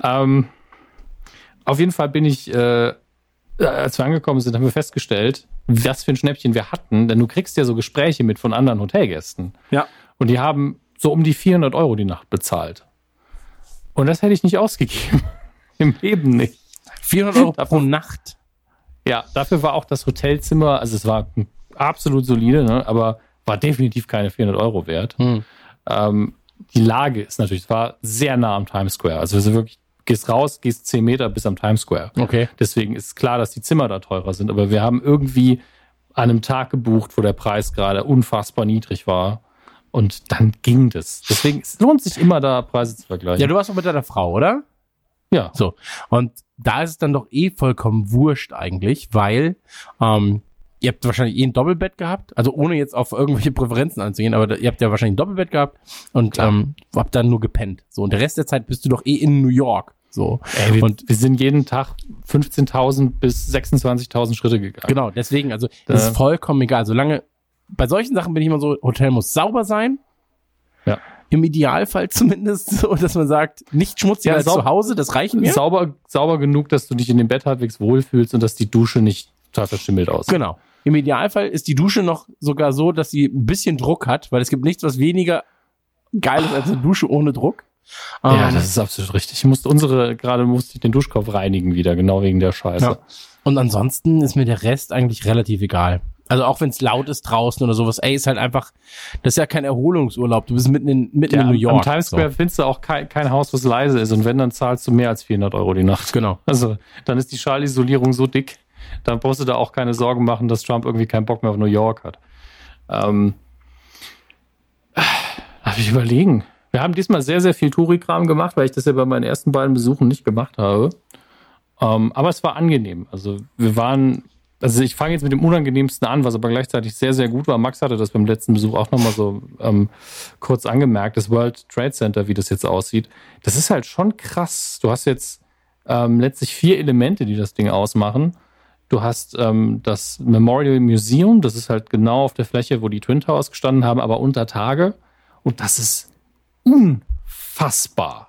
Ähm, auf jeden Fall bin ich, äh, als wir angekommen sind, haben wir festgestellt, was für ein Schnäppchen wir hatten, denn du kriegst ja so Gespräche mit von anderen Hotelgästen. Ja. Und die haben so um die 400 Euro die Nacht bezahlt. Und das hätte ich nicht ausgegeben. (laughs) Im Leben nicht. 400 Euro pro Nacht. Ja, dafür war auch das Hotelzimmer, also es war absolut solide, ne, aber war definitiv keine 400 Euro wert. Hm. Ähm, die Lage ist natürlich, es war sehr nah am Times Square. Also wirklich gehst raus, gehst zehn Meter bis am Times Square. Okay. Deswegen ist klar, dass die Zimmer da teurer sind. Aber wir haben irgendwie an einem Tag gebucht, wo der Preis gerade unfassbar niedrig war. Und dann ging das. Deswegen es lohnt sich immer da Preise zu vergleichen. Ja, du warst doch mit deiner Frau, oder? Ja. So. Und da ist es dann doch eh vollkommen wurscht eigentlich, weil ähm, ihr habt wahrscheinlich eh ein Doppelbett gehabt, also ohne jetzt auf irgendwelche Präferenzen anzugehen, aber ihr habt ja wahrscheinlich ein Doppelbett gehabt und ähm, habt dann nur gepennt. So, und der Rest der Zeit bist du doch eh in New York. So. Ey, wir, und wir sind jeden Tag 15.000 bis 26.000 Schritte gegangen. Genau, deswegen, also das ist vollkommen egal. Solange, bei solchen Sachen bin ich immer so, Hotel muss sauber sein. Ja. Im Idealfall (laughs) zumindest so, dass man sagt, nicht schmutziger ja, als zu Hause, das reicht mir. Sauber, sauber genug, dass du dich in dem Bett halbwegs wohlfühlst und dass die Dusche nicht total verschimmelt aussieht. Genau. Im Idealfall ist die Dusche noch sogar so, dass sie ein bisschen Druck hat, weil es gibt nichts, was weniger geil ist als eine Dusche ohne Druck. Ja, ähm, das ist absolut richtig. Ich musste unsere, gerade musste ich den Duschkopf reinigen wieder, genau wegen der Scheiße. Ja. Und ansonsten ist mir der Rest eigentlich relativ egal. Also auch wenn es laut ist draußen oder sowas, ey, ist halt einfach, das ist ja kein Erholungsurlaub. Du bist mitten in, mitten ja, in New York. Am Times Square so. findest du auch kein, kein Haus, was leise ist. Und wenn, dann zahlst du mehr als 400 Euro die Nacht. Genau. Also dann ist die Schallisolierung so dick, dann brauchst du da auch keine Sorgen machen, dass Trump irgendwie keinen Bock mehr auf New York hat. Ähm, darf ich überlegen. Wir haben diesmal sehr, sehr viel Touri-Kram gemacht, weil ich das ja bei meinen ersten beiden Besuchen nicht gemacht habe. Ähm, aber es war angenehm. Also wir waren, also ich fange jetzt mit dem Unangenehmsten an, was aber gleichzeitig sehr, sehr gut war. Max hatte das beim letzten Besuch auch nochmal so ähm, kurz angemerkt, das World Trade Center, wie das jetzt aussieht. Das ist halt schon krass. Du hast jetzt ähm, letztlich vier Elemente, die das Ding ausmachen. Du hast ähm, das Memorial Museum, das ist halt genau auf der Fläche, wo die Twin Towers gestanden haben, aber unter Tage. Und das ist unfassbar.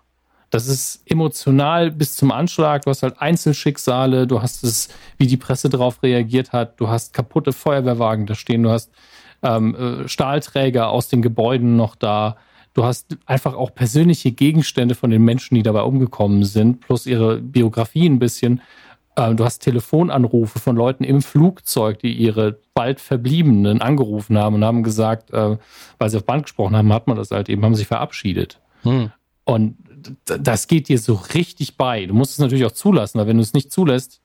Das ist emotional bis zum Anschlag. Du hast halt Einzelschicksale, du hast es, wie die Presse darauf reagiert hat, du hast kaputte Feuerwehrwagen da stehen, du hast ähm, äh, Stahlträger aus den Gebäuden noch da. Du hast einfach auch persönliche Gegenstände von den Menschen, die dabei umgekommen sind, plus ihre Biografie ein bisschen. Ähm, du hast Telefonanrufe von Leuten im Flugzeug, die ihre bald Verbliebenen angerufen haben und haben gesagt, äh, weil sie auf Band gesprochen haben, hat man das halt eben, haben sich verabschiedet. Hm. Und das geht dir so richtig bei. Du musst es natürlich auch zulassen, weil wenn du es nicht zulässt,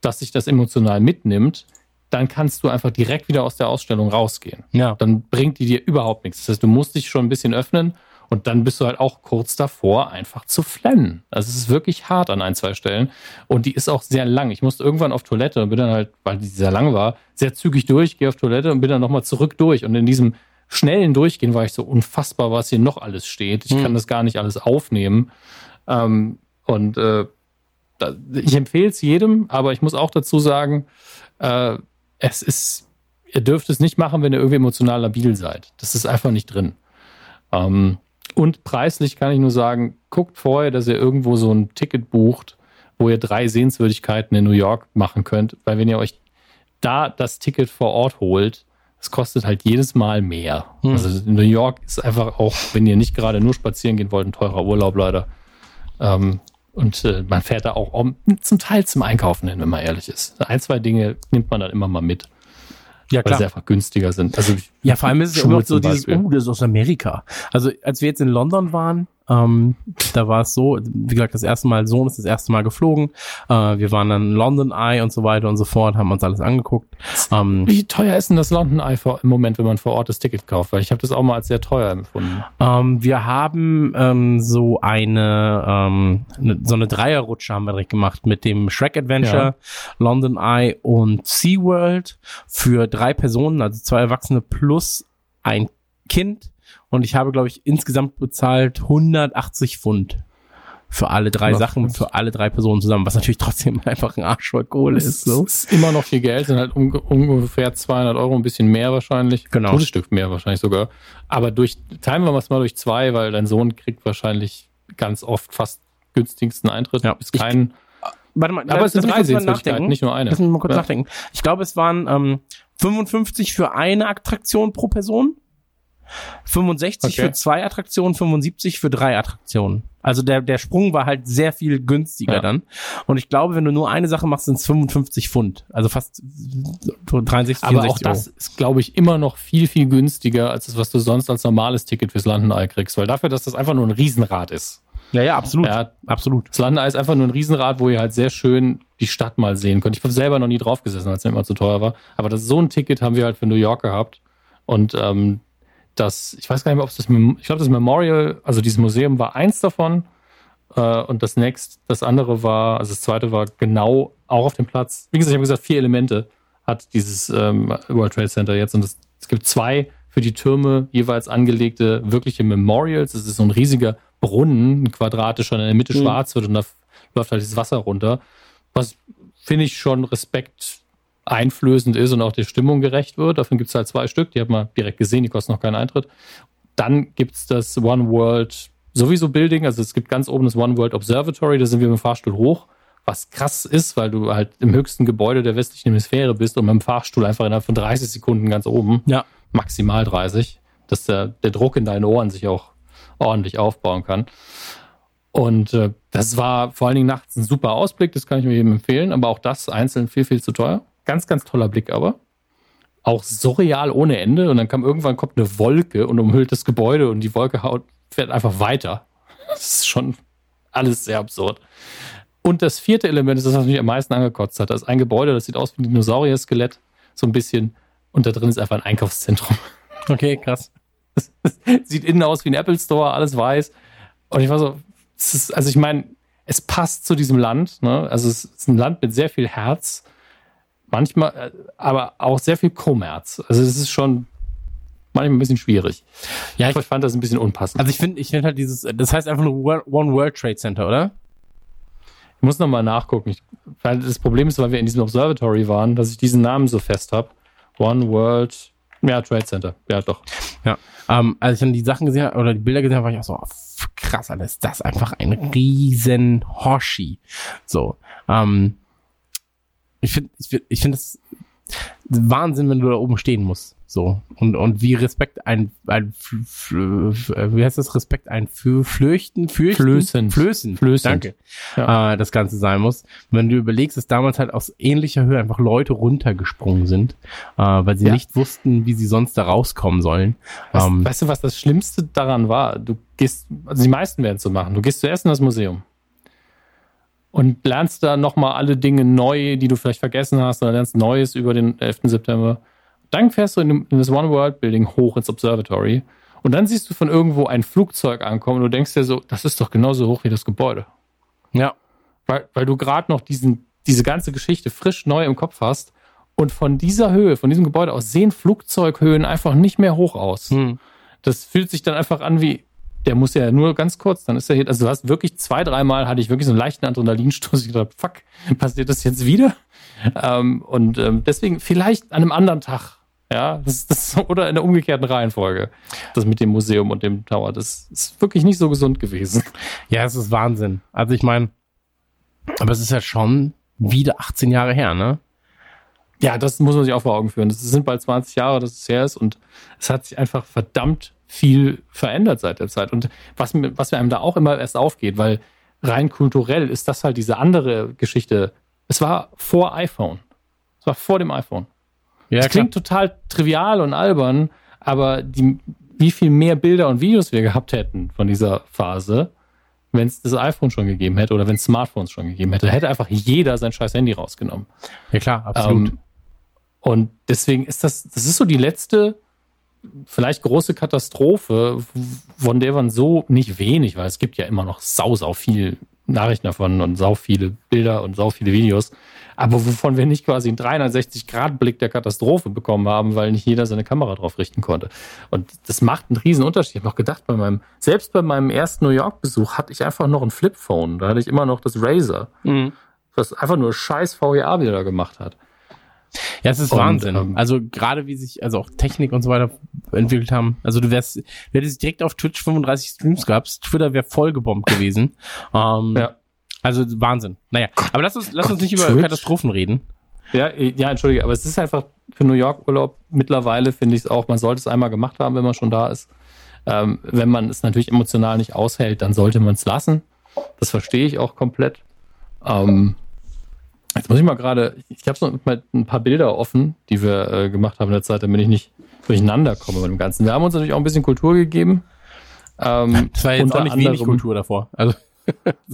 dass sich das emotional mitnimmt, dann kannst du einfach direkt wieder aus der Ausstellung rausgehen. Ja. Dann bringt die dir überhaupt nichts. Das heißt, du musst dich schon ein bisschen öffnen und dann bist du halt auch kurz davor, einfach zu flennen. Also es ist wirklich hart an ein, zwei Stellen. Und die ist auch sehr lang. Ich musste irgendwann auf Toilette und bin dann halt, weil die sehr lang war, sehr zügig durch, gehe auf Toilette und bin dann nochmal zurück durch. Und in diesem schnellen Durchgehen war ich so unfassbar, was hier noch alles steht. Ich hm. kann das gar nicht alles aufnehmen. Ähm, und äh, ich empfehle es jedem, aber ich muss auch dazu sagen, äh, es ist, ihr dürft es nicht machen, wenn ihr irgendwie emotional labil seid. Das ist einfach nicht drin. Ähm, und preislich kann ich nur sagen, guckt vorher, dass ihr irgendwo so ein Ticket bucht, wo ihr drei Sehenswürdigkeiten in New York machen könnt, weil wenn ihr euch da das Ticket vor Ort holt, es kostet halt jedes Mal mehr. Hm. Also New York ist einfach auch, wenn ihr nicht gerade nur spazieren gehen wollt, ein teurer Urlaub leider. Ähm, und äh, man fährt da auch um, zum Teil zum Einkaufen hin, wenn man ehrlich ist. Ein, zwei Dinge nimmt man dann immer mal mit. Ja, klar. Weil sie einfach günstiger sind. Also ja, vor allem ist es immer so dieses, oh, das ist aus Amerika. Also als wir jetzt in London waren, ähm, da war es so, wie gesagt, das erste Mal, Sohn ist das erste Mal geflogen. Äh, wir waren dann London Eye und so weiter und so fort, haben uns alles angeguckt. Ähm, wie teuer ist denn das London Eye vor, im Moment, wenn man vor Ort das Ticket kauft? Weil ich habe das auch mal als sehr teuer empfunden. Ähm, wir haben ähm, so eine, ähm, eine so eine Dreierrutsche haben wir direkt gemacht mit dem Shrek Adventure, ja. London Eye und SeaWorld für drei Personen, also zwei Erwachsene plus ein Kind und ich habe, glaube ich, insgesamt bezahlt 180 Pfund für alle drei Sachen, für alle drei Personen zusammen, was natürlich trotzdem (laughs) einfach ein Arsch voll Kohle ist. So. ist immer noch viel Geld, sind halt um, ungefähr 200 Euro, ein bisschen mehr wahrscheinlich. Genau. Ein Stück mehr wahrscheinlich sogar. Aber durch, teilen wir es mal durch zwei, weil dein Sohn kriegt wahrscheinlich ganz oft fast günstigsten Eintritt. Ja. Ist kein, ich, warte mal, aber es sind drei Sehenswürdigkeiten, nicht nur eine. Lass mich mal kurz ja. nachdenken. Ich glaube, es waren ähm, 55 für eine Attraktion pro Person 65 okay. für zwei Attraktionen, 75 für drei Attraktionen. Also der, der Sprung war halt sehr viel günstiger ja. dann. Und ich glaube, wenn du nur eine Sache machst, sind es 55 Pfund. Also fast 63, 64 Aber auch das ist, glaube ich, immer noch viel, viel günstiger als das, was du sonst als normales Ticket fürs Landenei kriegst. Weil dafür, dass das einfach nur ein Riesenrad ist. Ja, ja, absolut. Ja, absolut. Das Landenei ist einfach nur ein Riesenrad, wo ihr halt sehr schön die Stadt mal sehen könnt. Ich habe selber noch nie drauf gesessen, als es immer zu teuer war. Aber das so ein Ticket haben wir halt für New York gehabt. Und ähm, das, ich weiß gar nicht mehr, ob es das, ich glaube, das Memorial, also dieses Museum war eins davon. Äh, und das nächste, das andere war, also das zweite war genau auch auf dem Platz. Wie gesagt, ich habe gesagt, vier Elemente hat dieses ähm, World Trade Center jetzt. Und es, es gibt zwei für die Türme jeweils angelegte wirkliche Memorials. Es ist so ein riesiger Brunnen, ein quadratischer, in der Mitte mhm. schwarz wird und da läuft halt dieses Wasser runter. Was finde ich schon Respekt einflößend ist und auch der Stimmung gerecht wird. Davon gibt es halt zwei Stück, die hat man direkt gesehen, die kosten noch keinen Eintritt. Dann gibt es das One World sowieso Building, also es gibt ganz oben das One World Observatory, da sind wir mit dem Fahrstuhl hoch, was krass ist, weil du halt im höchsten Gebäude der westlichen Hemisphäre bist und mit dem Fahrstuhl einfach innerhalb von 30 Sekunden ganz oben, ja. maximal 30, dass der, der Druck in deinen Ohren sich auch ordentlich aufbauen kann. Und äh, das war vor allen Dingen nachts ein super Ausblick, das kann ich mir jedem empfehlen, aber auch das einzeln viel, viel zu teuer. Ganz, ganz toller Blick aber. Auch surreal ohne Ende. Und dann kam irgendwann kommt eine Wolke und umhüllt das Gebäude und die Wolke haut, fährt einfach weiter. (laughs) Das ist schon alles sehr absurd. Und das vierte Element ist das, was mich am meisten angekotzt hat. Das ist ein Gebäude, das sieht aus wie ein Dinosaurier-Skelett. So ein bisschen. Und da drin ist einfach ein Einkaufszentrum. (laughs) Okay, krass. sieht innen aus wie ein Apple Store, alles weiß. Und ich war so, ist, also ich meine, es passt zu diesem Land. Ne? Also es ist ein Land mit sehr viel Herz manchmal, äh, aber auch sehr viel Kommerz. Also es ist schon manchmal ein bisschen schwierig. Ja, ich, ich fand das ein bisschen unpassend. Also ich finde, ich finde halt dieses, das heißt einfach nur One World Trade Center, oder? Ich muss nochmal nachgucken. Ich, weil das Problem ist, weil wir in diesem Observatory waren, dass ich diesen Namen so fest habe. One World, ja, Trade Center. Ja, doch. Ja. Ähm, als ich dann die Sachen gesehen habe, oder die Bilder gesehen habe, war ich auch so, oh, krass, Alter, ist das einfach ein riesen Hoshi. So. Ähm, ich finde, ich ich finde das Wahnsinn, wenn du da oben stehen musst. So. Und, und wie Respekt ein, ein wie heißt das? Respekt ein für Flöchten, Fürchten? Flößen. Flößen. Flößen. Danke. Ja. Äh, das Ganze sein muss. Wenn du überlegst, dass damals halt aus ähnlicher Höhe einfach Leute runtergesprungen sind, äh, weil sie ja. nicht wussten, wie sie sonst da rauskommen sollen. Weißt, ähm, weißt du, was das Schlimmste daran war? Du gehst, also die meisten werden es so machen. Du gehst zuerst in das Museum und lernst da nochmal alle Dinge neu, die du vielleicht vergessen hast, oder lernst Neues über den 11. September. Dann fährst du in, das One World Building hoch ins Observatory und dann siehst du von irgendwo ein Flugzeug ankommen und du denkst dir so, das ist doch genauso hoch wie das Gebäude. Ja. Weil, weil du gerade noch diesen, diese ganze Geschichte frisch neu im Kopf hast und von dieser Höhe, von diesem Gebäude aus sehen Flugzeughöhen einfach nicht mehr hoch aus. Hm. Das fühlt sich dann einfach an wie, der muss ja nur ganz kurz, dann ist er hier, also du hast wirklich zwei, dreimal hatte ich wirklich so einen leichten Adrenalinstoß. (laughs) Ich dachte, fuck, passiert das jetzt wieder? Ähm, und ähm, deswegen vielleicht an einem anderen Tag ja, das, das, (laughs) oder in der umgekehrten Reihenfolge. Das mit dem Museum und dem Tower, das ist wirklich nicht so gesund gewesen. Ja, es ist Wahnsinn. Also ich meine, aber es ist ja schon wieder 18 Jahre her, ne? Ja, das muss man sich auch vor Augen führen. Das sind bald 20 Jahre, dass es her ist und es hat sich einfach verdammt viel verändert seit der Zeit. Und was, was mir einem da auch immer erst aufgeht, weil rein kulturell ist das halt diese andere Geschichte. Es war vor iPhone. Es war vor dem iPhone. Ja, das klingt total trivial und albern, aber die, wie viel mehr Bilder und Videos wir gehabt hätten von dieser Phase, wenn es das iPhone schon gegeben hätte oder wenn es Smartphones schon gegeben hätte, hätte einfach jeder sein scheiß Handy rausgenommen. Ja klar, absolut. Ähm, und deswegen ist das, das ist so die letzte, vielleicht große Katastrophe, von der man so nicht wenig, weil es gibt ja immer noch sau, sau viel Nachrichten davon und sau viele Bilder und sau viele Videos aber wovon wir nicht quasi einen 360-Grad-Blick der Katastrophe bekommen haben, weil nicht jeder seine Kamera drauf richten konnte. Und das macht einen riesen Unterschied. Ich habe auch gedacht, bei meinem, selbst bei meinem ersten New York-Besuch hatte ich einfach noch ein Flipphone. Da hatte ich immer noch das Razer, mhm. was einfach nur scheiß VGA-Bilder gemacht hat. Ja, es ist und, Wahnsinn. Ähm, also gerade wie sich also auch Technik und so weiter entwickelt haben. Also du wärst, du hättest direkt auf Twitch 35 Streams gehabt, Twitter wäre voll gebombt gewesen. (laughs) ähm, ja. Also Wahnsinn. Naja, aber lass uns, lass uns nicht über Twitch? Katastrophen reden. Ja, ja, entschuldige, aber es ist einfach für New York Urlaub mittlerweile finde ich es auch, man sollte es einmal gemacht haben, wenn man schon da ist. Ähm, wenn man es natürlich emotional nicht aushält, dann sollte man es lassen. Das verstehe ich auch komplett. Ähm, jetzt muss ich mal gerade, ich habe so mal ein paar Bilder offen, die wir äh, gemacht haben in der Zeit, damit ich nicht durcheinander komme mit dem Ganzen. Wir haben uns natürlich auch ein bisschen Kultur gegeben. Ähm, (laughs) das war jetzt auch nicht wenig Kultur davor. Also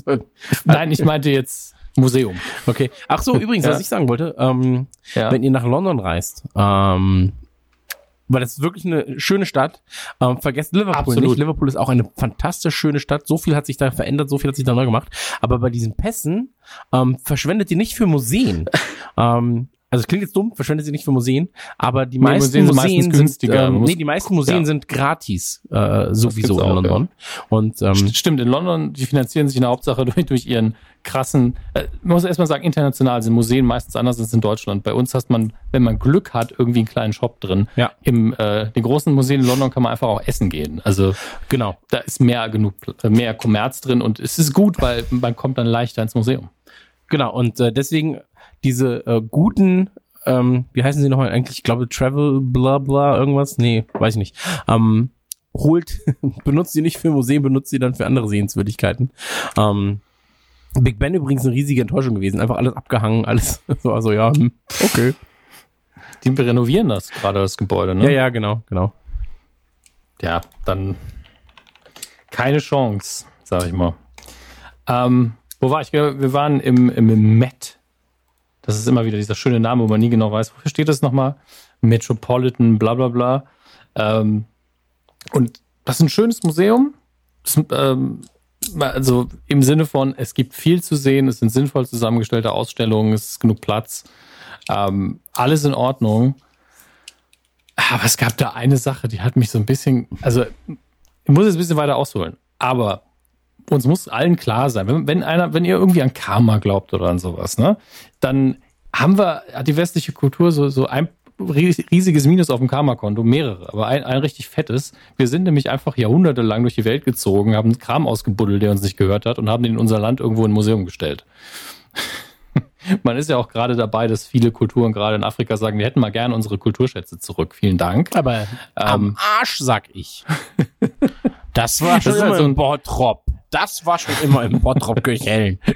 (laughs) Nein, ich meinte jetzt Museum. Okay. Ach so, übrigens, ja. was ich sagen wollte, ähm, ja. wenn ihr nach London reist, ähm, weil das ist wirklich eine schöne Stadt. Ähm, vergesst Liverpool Absolut. nicht. Liverpool ist auch eine fantastisch schöne Stadt. So viel hat sich da verändert, so viel hat sich da neu gemacht. Aber bei diesen Pässen ähm, verschwendet ihr nicht für Museen. (laughs) ähm, also es klingt jetzt dumm, verschwendet sie nicht für Museen, aber die meisten Museen, Museen sind, günstiger. Ähm, nee, die meisten Museen ja. sind gratis äh, sowieso in London. Ja. Und ähm, stimmt, in London, die finanzieren sich in der Hauptsache (laughs) durch, durch ihren krassen, äh, man muss erstmal sagen, international sind Museen meistens anders als in Deutschland. Bei uns hast man, wenn man Glück hat, irgendwie einen kleinen Shop drin. Ja. Im äh, den großen Museen in London kann man einfach auch essen gehen. Also genau, da ist mehr genug mehr Kommerz drin und es ist gut, weil man kommt dann leichter ins Museum. Genau, und äh, deswegen diese äh, guten, ähm, wie heißen sie nochmal eigentlich? Ich glaube Travel, bla bla, irgendwas. Nee, weiß ich nicht. Ähm, holt, (laughs) benutzt sie nicht für Museen, benutzt sie dann für andere Sehenswürdigkeiten. Ähm, Big Ben übrigens eine riesige Enttäuschung gewesen. Einfach alles abgehangen, alles (laughs) so, also ja, hm, okay. Die renovieren das gerade, das Gebäude, ne? Ja, ja, genau, genau. Ja, dann keine Chance, sag ich mal. Ähm, wo war ich? Wir waren im, im Met. Das ist immer wieder dieser schöne Name, wo man nie genau weiß, wofür steht das nochmal? Metropolitan, bla bla bla. Ähm, und das ist ein schönes Museum. Das, ähm, also im Sinne von, es gibt viel zu sehen, es sind sinnvoll zusammengestellte Ausstellungen, es ist genug Platz. Ähm, alles in Ordnung. Aber es gab da eine Sache, die hat mich so ein bisschen, also ich muss jetzt ein bisschen weiter ausholen. Aber uns muss allen klar sein, wenn, wenn einer, wenn ihr irgendwie an Karma glaubt oder an sowas, ne, dann haben wir, hat die westliche Kultur so, so ein riesiges Minus auf dem Karma-Konto, mehrere, aber ein, ein richtig fettes. Wir sind nämlich einfach jahrhundertelang durch die Welt gezogen, haben Kram ausgebuddelt, der uns nicht gehört hat und haben den in unser Land irgendwo in ein Museum gestellt. (laughs) Man ist ja auch gerade dabei, dass viele Kulturen gerade in Afrika sagen, wir hätten mal gerne unsere Kulturschätze zurück. Vielen Dank. Aber am Ähm, Arsch, sag ich. (laughs) Das war schon Das ist halt so ein- Bottrop. Das war schon immer im Bottrop Kirchhellen. (laughs)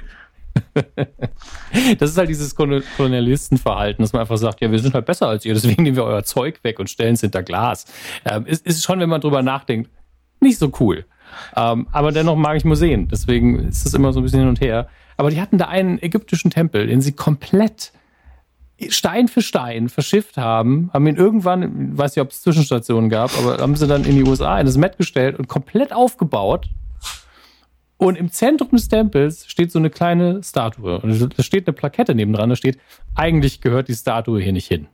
Das ist halt dieses Kolon- Kolonialistenverhalten, dass man einfach sagt, ja, wir sind halt besser als ihr, deswegen nehmen wir euer Zeug weg und stellen es hinter Glas. Ähm, ist, ist schon, wenn man drüber nachdenkt, nicht so cool. Ähm, aber dennoch mag ich Museen, deswegen ist es immer so ein bisschen hin und her. Aber die hatten da einen ägyptischen Tempel, den sie komplett Stein für Stein verschifft haben, haben ihn irgendwann, ich weiß nicht, ob es Zwischenstationen gab, aber haben sie dann in die USA in das Met gestellt und komplett aufgebaut. Und im Zentrum des Tempels steht so eine kleine Statue. Und da steht eine Plakette nebendran, da steht, eigentlich gehört die Statue hier nicht hin.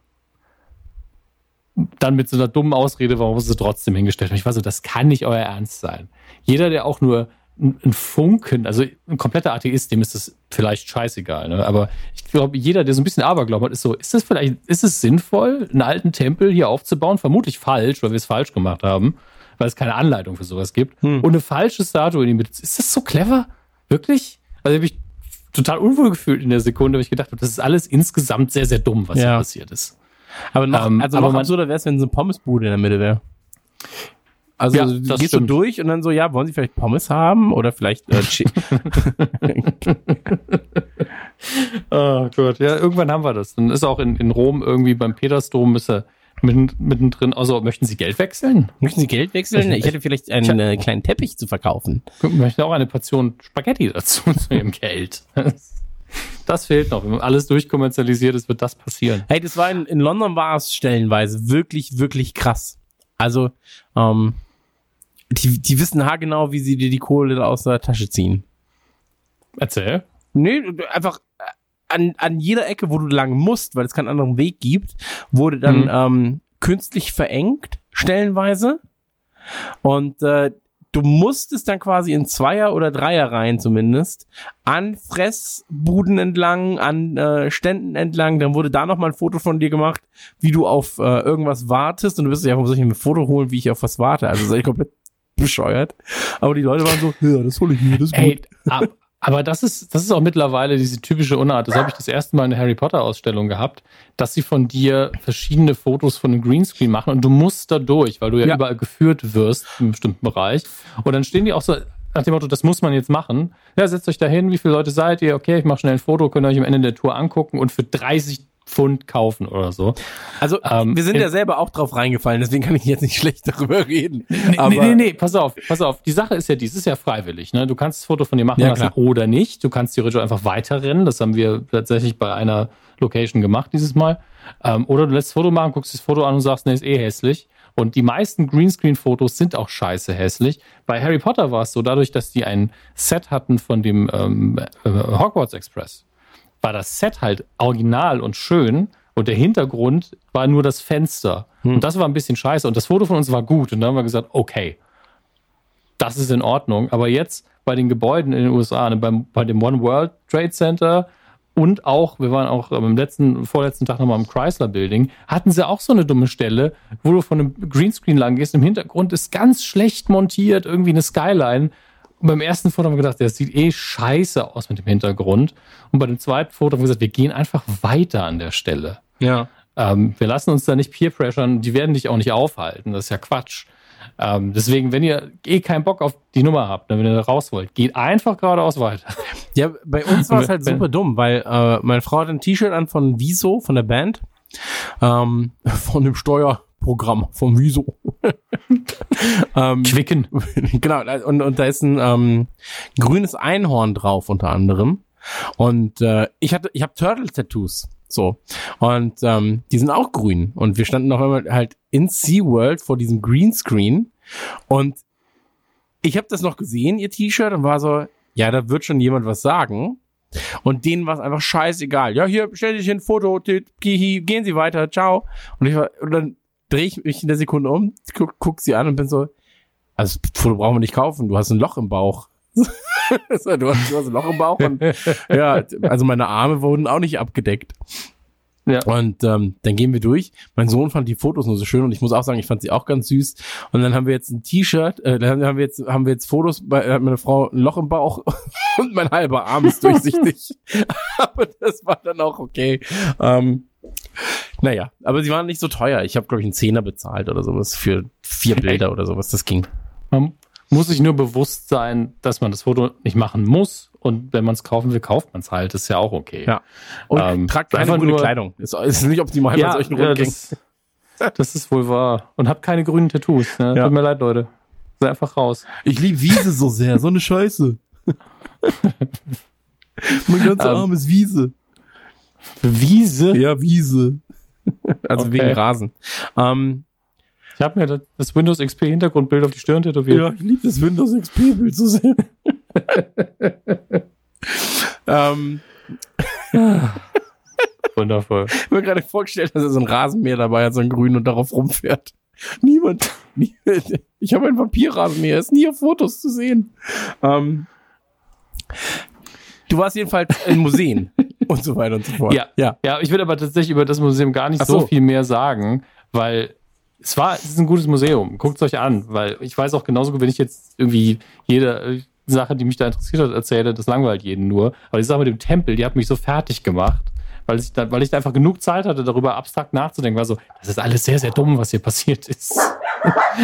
Dann mit so einer dummen Ausrede, warum sie trotzdem hingestellt. Ich war so, das kann nicht euer Ernst sein. Jeder, der auch nur ein ein Funken, also ein kompletter Atheist, dem ist das vielleicht scheißegal. Ne? Aber ich glaube, jeder, der so ein bisschen Aberglauben hat, ist so, ist das vielleicht, ist es sinnvoll, einen alten Tempel hier aufzubauen? Vermutlich falsch, weil wir es falsch gemacht haben, weil es keine Anleitung für sowas gibt. Und eine falsche Statue in die Mitte. Ist das so clever? Wirklich? Also ich habe mich total unwohl gefühlt in der Sekunde, weil ich gedacht habe, das ist alles insgesamt sehr, sehr dumm, was Ja. hier passiert ist. Aber noch, Ähm, also aber noch absurder wäre es, wenn so eine Pommesbude in der Mitte wäre. Also Ja, du das gehst du stimmt. durch und dann so, ja, wollen Sie vielleicht Pommes haben oder vielleicht äh, (laughs) (laughs) Oh Gott, ja, irgendwann haben wir das. Dann ist auch in, in Rom irgendwie beim Petersdom ist er mitten, mittendrin, also möchten Sie Geld wechseln? Möchten Sie Geld wechseln? Ich hätte vielleicht einen äh, kleinen Teppich zu verkaufen. Ich möchte auch eine Portion Spaghetti dazu (laughs) zu Ihrem Geld. Das fehlt noch. Wenn alles durchkommerzialisiert ist, wird das passieren. Hey, das war in, in London war es stellenweise wirklich, wirklich krass. Also, ähm, die, die wissen haargenau, wie sie dir die Kohle aus der Tasche ziehen. Erzähl. Nee, einfach an, an jeder Ecke, wo du lang musst, weil es keinen anderen Weg gibt, wurde dann Mhm. ähm, künstlich verengt, stellenweise. Und äh, du musstest dann quasi in Zweier- oder Dreierreihen zumindest an Fressbuden entlang, an äh, Ständen entlang. Dann wurde da nochmal ein Foto von dir gemacht, wie du auf äh, irgendwas wartest. Und du bist ja, warum soll ich mir ein Foto holen, wie ich auf was warte? Also sei komplett bescheuert. Aber die Leute waren so, ja, das hole ich mir, das ist Ey, gut. ab, aber das ist, das ist auch mittlerweile diese typische Unart. Das habe ich das erste Mal in der Harry Potter Ausstellung gehabt, dass sie von dir verschiedene Fotos von einem Greenscreen machen und du musst da durch, weil du ja, Ja. überall geführt wirst in einem bestimmten Bereich. Und dann stehen die auch so nach dem Motto, das muss man jetzt machen. Ja, setzt euch da hin, wie viele Leute seid ihr? Okay, ich mache schnell ein Foto, könnt ihr euch am Ende der Tour angucken und für 30 Pfund kaufen oder so. Also, Ähm, wir sind in- ja selber auch drauf reingefallen, deswegen kann ich jetzt nicht (laughs) schlecht darüber reden. Nee, Aber nee, nee, nee, pass auf, pass auf. Die Sache ist ja dies, ist ja freiwillig. Ne? Du kannst das Foto von dir machen Ja, lassen klar. oder nicht. Du kannst theoretisch einfach weiterrennen. Das haben wir tatsächlich bei einer Location gemacht dieses Mal. Ähm, oder du lässt das Foto machen, guckst das Foto an und sagst, nee, ist eh hässlich. Und die meisten Greenscreen-Fotos sind auch scheiße hässlich. Bei Harry Potter war es so, dadurch, dass die ein Set hatten von dem ähm, äh, Hogwarts Express, war das Set halt original und schön und der Hintergrund war nur das Fenster. Und das war ein bisschen scheiße und das Foto von uns war gut. Und dann haben wir gesagt, okay, das ist in Ordnung. Aber jetzt bei den Gebäuden in den USA, ne, beim, bei dem One World Trade Center und auch, wir waren auch am letzten, vorletzten Tag nochmal im Chrysler Building, hatten sie auch so eine dumme Stelle, wo du von einem Greenscreen lang gehst. Im Hintergrund ist ganz schlecht montiert, irgendwie eine Skyline. Und beim ersten Foto haben wir gedacht, das sieht eh scheiße aus mit dem Hintergrund. Und bei dem zweiten Foto haben wir gesagt, wir gehen einfach weiter an der Stelle. ja. Ähm, wir lassen uns da nicht peer pressuren, die werden dich auch nicht aufhalten, das ist ja Quatsch. Ähm, deswegen, wenn ihr eh keinen Bock auf die Nummer habt, ne, wenn ihr da raus wollt, geht einfach geradeaus weiter. (laughs) Ja, bei uns war es halt super dumm, weil äh, meine Frau hat ein T-Shirt an von Wieso, von der Band, ähm, (laughs) von dem Steuerprogramm von Wieso. (laughs) ähm, Quicken. (laughs) genau, und, und da ist ein ähm, grünes Einhorn drauf unter anderem. Und äh, ich hatte, ich habe Turtle-Tattoos. So. Und ähm, die sind auch grün. Und wir standen noch einmal halt in SeaWorld vor diesem Greenscreen. Und ich habe das noch gesehen, ihr T-Shirt, und war so, ja, da wird schon jemand was sagen. Und denen war es einfach scheißegal. Ja, hier, stell dich hin, Foto, hihi, gehen Sie weiter, ciao. Und ich war, und dann drehe ich mich in der Sekunde um, guck, guck sie an und bin so, also das Foto brauchen wir nicht kaufen, du hast ein Loch im Bauch. (laughs) Du, hast, du hast ein Loch im Bauch und (laughs) ja, also meine Arme wurden auch nicht abgedeckt. Ja. Und ähm, dann gehen wir durch. Mein Sohn fand die Fotos nur so schön und ich muss auch sagen, ich fand sie auch ganz süß. Und dann haben wir jetzt ein T-Shirt, äh, dann haben wir jetzt haben wir jetzt Fotos, bei hat meine Frau ein Loch im Bauch (laughs) und mein halber Arm ist durchsichtig. aber das war dann auch okay. Ähm, naja, aber sie waren nicht so teuer. Ich habe glaube ich einen Zehner bezahlt oder sowas für vier Bilder oder sowas. Das ging. Man muss sich nur bewusst sein, dass man das Foto nicht machen muss. Und wenn man es kaufen will, kauft man es halt. Das ist ja auch okay. Ja. Und ähm, tragt keine gute nur, Kleidung. Ist, ist nicht optimal ja, bei solchen ja, das, das, ist wohl wahr. Und habt keine grünen Tattoos. Ne? Ja. Tut mir leid, Leute. Sei einfach raus. Ich liebe Wiese so sehr. So eine Scheiße. (laughs) mein ganzer um, ähm. Arm ist Wiese. Wiese? Ja, Wiese. Also okay. wegen Rasen. Ähm, ich habe mir das Windows XP Hintergrundbild auf die Stirn tätowiert. Ja, ich liebe das Windows XP Bild so sehr. (laughs) ähm. Wundervoll. Ich habe mir gerade vorgestellt, dass er so ein Rasenmäher dabei hat, so ein grün und darauf rumfährt. Niemand. Ich habe ein Vampirrasenmäher, ist nie auf Fotos zu sehen. Ähm, du warst jedenfalls in Museen (laughs) und so weiter und so fort. Ja, ja. ja ich würde aber tatsächlich über das Museum gar nicht so. so. viel mehr sagen, weil es war, es ist ein gutes Museum. Guckt es euch an, weil ich weiß auch genauso gut, wenn ich jetzt irgendwie jede äh, Sache, die mich da interessiert hat, erzähle, das langweilt jeden nur. Aber die Sache mit dem Tempel, die hat mich so fertig gemacht, weil ich da, weil ich da einfach genug Zeit hatte, darüber abstrakt nachzudenken. War so, das ist alles sehr, sehr dumm, was hier passiert ist.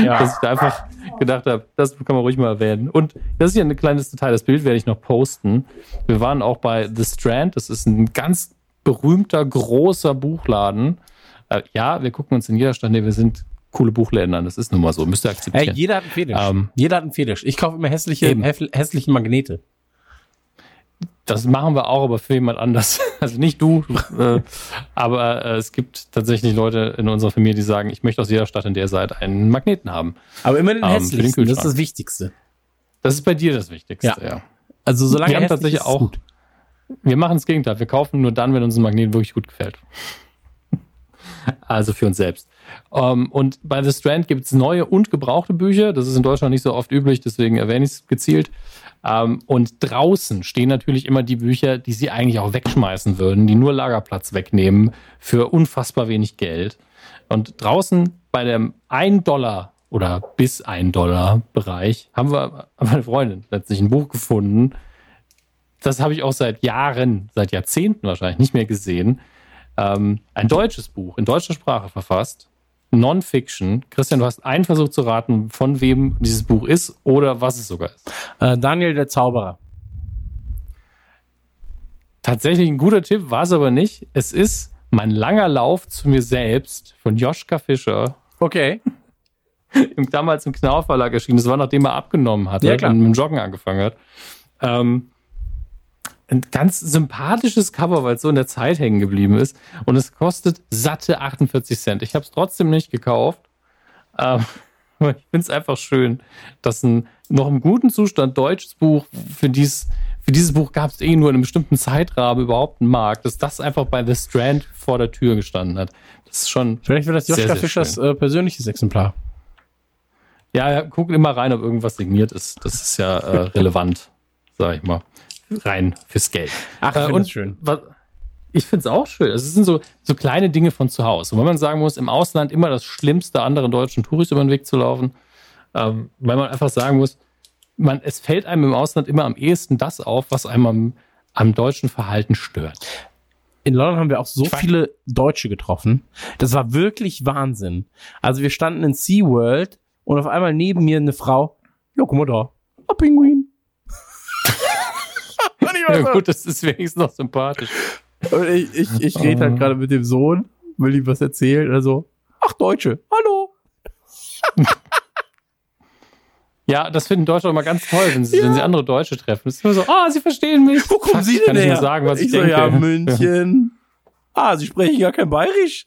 Ja. Dass ich da einfach gedacht habe, das kann man ruhig mal erwähnen. Und das ist ja ein kleines Detail, das Bild werde ich noch posten. Wir waren auch bei The Strand, das ist ein ganz berühmter, großer Buchladen äh, ja, wir gucken uns in jeder Stadt, nee, wir sind coole Buchländer, das ist nun mal so, müsst ihr akzeptieren. Hey, jeder hat einen Fetisch. Ähm, jeder hat einen Fetisch. Ich kaufe immer hässliche, hässliche Magnete. Das machen wir auch, aber für jemand anders. (laughs) Also nicht du, äh, aber äh, es gibt tatsächlich Leute in unserer Familie, die sagen, ich möchte aus jeder Stadt, in der ihr seid, einen Magneten haben. Aber immer den ähm, hässlichsten, das ist das Wichtigste. Das ist bei dir das Wichtigste, ja. ja. Also solange wir haben tatsächlich auch, gut. wir machen das Gegenteil. Wir kaufen nur dann, wenn uns ein Magnet wirklich gut gefällt. (laughs) Also für uns selbst. Um, ähm, und bei The Strand gibt es neue und gebrauchte Bücher. Das ist in Deutschland nicht so oft üblich, deswegen erwähne ich es gezielt. Um, ähm, und draußen stehen natürlich immer die Bücher, die sie eigentlich auch wegschmeißen würden, die nur Lagerplatz wegnehmen für unfassbar wenig Geld. Und draußen bei dem 1 Dollar oder bis 1 Dollar Bereich haben wir meine Freundin letztlich ein Buch gefunden. Das habe ich auch seit Jahren, seit Jahrzehnten wahrscheinlich nicht mehr gesehen ähm, ein deutsches Buch in deutscher Sprache verfasst. Non-Fiction. Christian, du hast einen Versuch zu raten, von wem dieses Buch ist oder was es sogar ist. Äh, Daniel der Zauberer. Tatsächlich ein guter Tipp, war es aber nicht. Es ist Mein langer Lauf zu mir selbst von Joschka Fischer. Okay. (laughs) damals im Knauf Verlag erschienen. Das war nachdem er abgenommen hatte ja, klar. und mit dem Joggen angefangen hat. Ähm, ein ganz sympathisches Cover, weil es so in der Zeit hängen geblieben ist. Und es kostet satte 48 Cent. Ich habe es trotzdem nicht gekauft. Ähm, (laughs) ich finde es einfach schön, dass ein noch im guten Zustand deutsches Buch, für, dies, für dieses Buch gab es eh nur in einem bestimmten Zeitrahmen überhaupt einen Markt, dass das einfach bei The Strand vor der Tür gestanden hat. Das ist schon. Vielleicht wird das Joschka Fischers äh, persönliches Exemplar. Ja, ja, guck immer rein, ob irgendwas signiert ist. Das ist ja äh, (laughs) relevant, sag ich mal rein fürs Geld. Ach, äh, und schön. Was, ich finde es auch schön. Es sind so, so kleine Dinge von zu Hause. Und wenn man sagen muss, im Ausland immer das Schlimmste, anderen deutschen Touris über den Weg zu laufen, ähm, weil man einfach sagen muss, man, es fällt einem im Ausland immer am ehesten das auf, was einem am, am deutschen Verhalten stört. In London haben wir auch so viele Deutsche getroffen. Das war wirklich Wahnsinn. Also wir standen in SeaWorld und auf einmal neben mir eine Frau, ja, guck mal da, ein Pinguin ja, gut, das ist wenigstens noch sympathisch. Und ich, ich, ich rede halt gerade mit dem Sohn, will ihm was erzählen, also, ach, Deutsche, hallo. (laughs) Ja, das finden Deutsche immer ganz toll, wenn sie, ja. wenn sie andere Deutsche treffen. Das ist immer so, ah, sie verstehen mich. Wo kommen Sie denn kann her? Ich nur sagen, was ich, ich so, denke. ja, München. ah, Sie sprechen gar kein Bayerisch.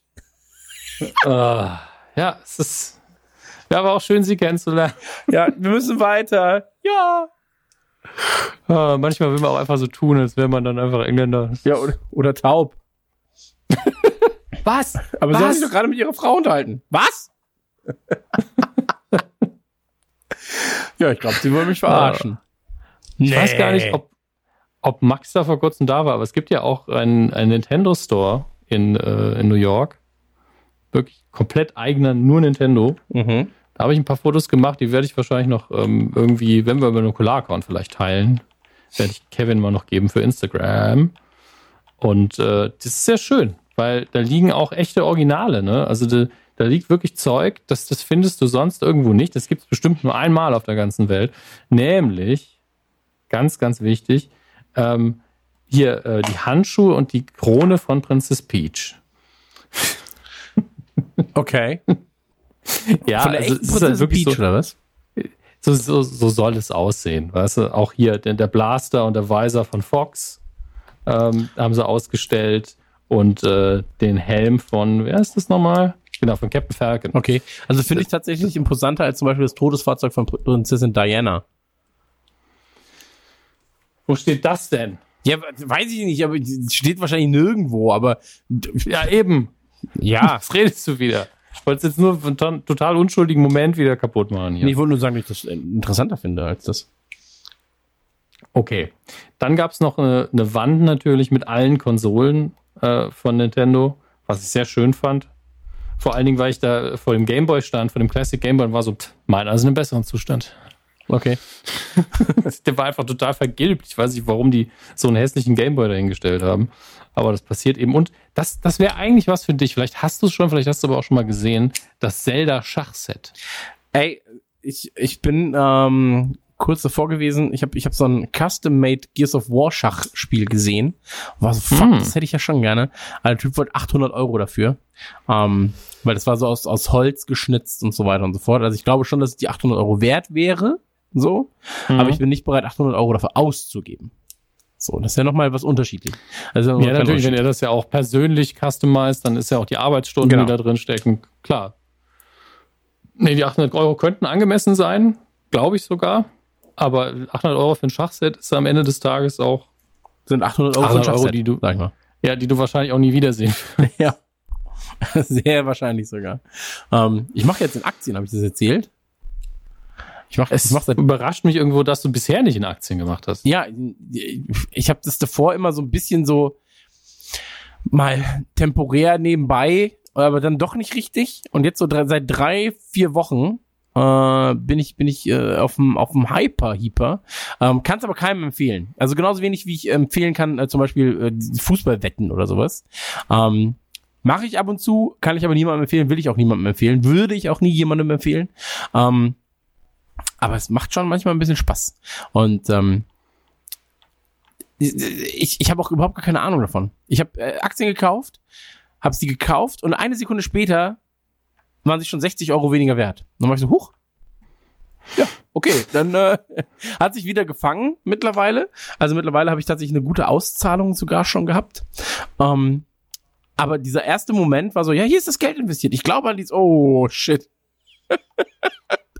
uh, ja, es ist, ja, aber auch schön, Sie kennenzulernen. Ja, wir müssen weiter. Ja. Ah, manchmal will man auch einfach so tun, als wäre man dann einfach Engländer. Ja, oder, oder taub. (laughs) Was? Aber Was? Sie haben sich doch gerade mit Ihrer Frau unterhalten. Was? (laughs) ja, ich glaube, Sie wollen mich verarschen. Ich nee. weiß gar nicht, ob, ob Max da vor kurzem da war, aber es gibt ja auch einen, einen Nintendo Store in, äh, in New York. Wirklich komplett eigener, nur Nintendo. Mhm. Da habe ich ein paar Fotos gemacht, die werde ich wahrscheinlich noch ähm, irgendwie, wenn wir über einen Okular-Account vielleicht teilen, werde ich Kevin mal noch geben für Instagram. Und äh, das ist sehr schön, weil da liegen auch echte Originale, ne? Also da, da liegt wirklich Zeug, das, das findest du sonst irgendwo nicht. Das gibt es bestimmt nur einmal auf der ganzen Welt. Nämlich, ganz, ganz wichtig, ähm, hier äh, die Handschuhe und die Krone von Princess Peach. Okay. (laughs) (laughs) Ja, Von der also ist halt wirklich Peach, so, oder was? so, so, so soll es aussehen. Weißt du, auch hier der, der Blaster und der Weiser von Fox ähm, haben sie ausgestellt und äh, den Helm von, wer ist das nochmal? Genau, von Captain Falcon. Okay. Also finde ich tatsächlich imposanter als zum Beispiel das Todesfahrzeug von Prinzessin Diana. Wo steht das denn? Ja, weiß ich nicht, aber es steht wahrscheinlich nirgendwo, aber Ja, eben. ja. (laughs) Was redest du wieder? Ich wollte es jetzt nur einen total unschuldigen Moment wieder kaputt machen hier. Nee, ich wollte nur sagen, dass ich das interessanter finde als das. Okay. Dann gab es noch eine, eine Wand natürlich mit allen Konsolen äh, von Nintendo, was ich sehr schön fand. Vor allen Dingen, weil ich da vor dem Gameboy stand, vor dem Classic Gameboy und war so, pff, meiner ist in einem besseren Zustand. Okay. (laughs) Der war einfach total vergilbt. Ich weiß nicht, warum die so einen hässlichen Gameboy dahingestellt haben. Aber das passiert eben. Und das, das wäre eigentlich was für dich. Vielleicht hast du es schon, vielleicht hast du aber auch schon mal gesehen. Das Zelda-Schachset. Ey, ich, ich bin ähm, kurz davor gewesen, ich habe ich hab so ein Custom-Made Gears of War Schachspiel gesehen. War so, fuck, Hm. das hätte ich ja schon gerne. Aber der Typ wollte 800 Euro dafür. Ähm, weil das war so aus, aus Holz geschnitzt und so weiter und so fort. Also ich glaube schon, dass es die 800 Euro wert wäre. So. Mhm. Aber ich bin nicht bereit, 800 Euro dafür auszugeben. So, das ist ja nochmal was unterschiedlich. Also Ja, natürlich, wenn er das ja auch persönlich customized, dann ist ja auch die Arbeitsstunden, Genau. die da drin stecken. Klar. Nee, die 800 Euro könnten angemessen sein, glaube ich sogar. Aber 800 Euro für ein Schachset ist am Ende des Tages auch, sind 800 Euro, 800 für ein Euro, die du- sag mal. ja, die du wahrscheinlich auch nie wiedersehen. (laughs) Ja. Sehr wahrscheinlich sogar. Ähm, ich mache jetzt in Aktien, habe ich das erzählt? Ich mache ich mach seit überrascht mich irgendwo, dass du bisher nicht in Aktien gemacht hast. ja, ich habe das davor immer so ein bisschen so mal temporär nebenbei, aber dann doch nicht richtig. Und jetzt so drei, seit drei, vier Wochen äh, bin ich bin ich äh, auf dem auf dem Hyper Hyper. Ähm, Kann es aber keinem empfehlen. Also genauso wenig wie ich empfehlen kann, äh, zum Beispiel äh, Fußballwetten oder sowas. Ähm, Mache ich ab und zu, kann ich aber niemandem empfehlen, will ich auch niemandem empfehlen, würde ich auch nie jemandem empfehlen. Ähm, aber es macht schon manchmal ein bisschen Spaß. Und ähm, ich, ich habe auch überhaupt gar keine Ahnung davon. Ich habe äh, Aktien gekauft, habe sie gekauft und eine Sekunde später waren sie schon 60 Euro weniger wert. Dann war ich so, huch. Ja, okay, dann äh, (laughs) hat sich wieder gefangen mittlerweile. Also mittlerweile habe ich tatsächlich eine gute Auszahlung sogar schon gehabt. Ähm, aber dieser erste Moment war so, ja, hier ist das Geld investiert. Ich glaube an dies, oh shit. (laughs)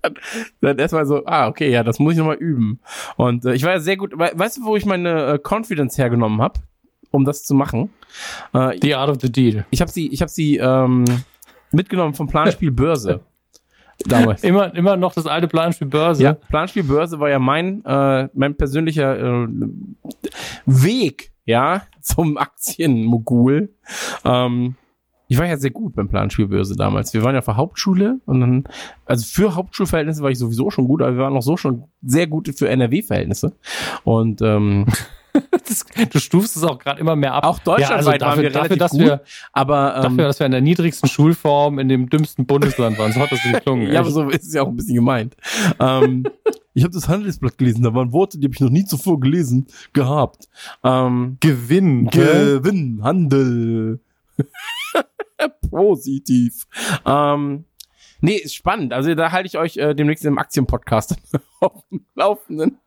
dann, dann erstmal so, ah, okay, ja, das muss ich nochmal üben. Und äh, ich war ja sehr gut, we weißt du, wo ich meine äh, Confidence hergenommen habe, um das zu machen? Äh, The Art of the Deal. ich habe sie, ich habe sie ähm, mitgenommen vom Planspiel Börse. (laughs) Damals. Immer, immer noch das alte Planspiel Börse. Ja, Planspiel Börse war ja mein, äh, mein persönlicher äh, Weg, ja, zum Aktienmogul. Ähm, ich war ja sehr gut beim Planspiel Börse damals. Wir waren ja auf der Hauptschule und dann, also für Hauptschulverhältnisse war ich sowieso schon gut, aber wir waren auch so schon sehr gut für NRW-Verhältnisse. Und ähm, (laughs) Das, du stufst es auch gerade immer mehr ab. auch deutschlandweit Ja, also waren wir dafür, relativ dass gut, wir, aber ähm, dafür, dass wir in der niedrigsten Schulform in dem dümmsten Bundesland waren. So hat das geklungen. Ja, aber so ist es ja auch ein bisschen gemeint. ähm, (laughs) ich habe das Handelsblatt gelesen, da waren Worte, die habe ich noch nie zuvor gelesen gehabt. Ähm, Gewinn. Gewinn, Handel. (laughs) Positiv. Ähm, nee, ist spannend. Also da halte ich euch äh, demnächst im Aktienpodcast (laughs) auf dem Laufenden.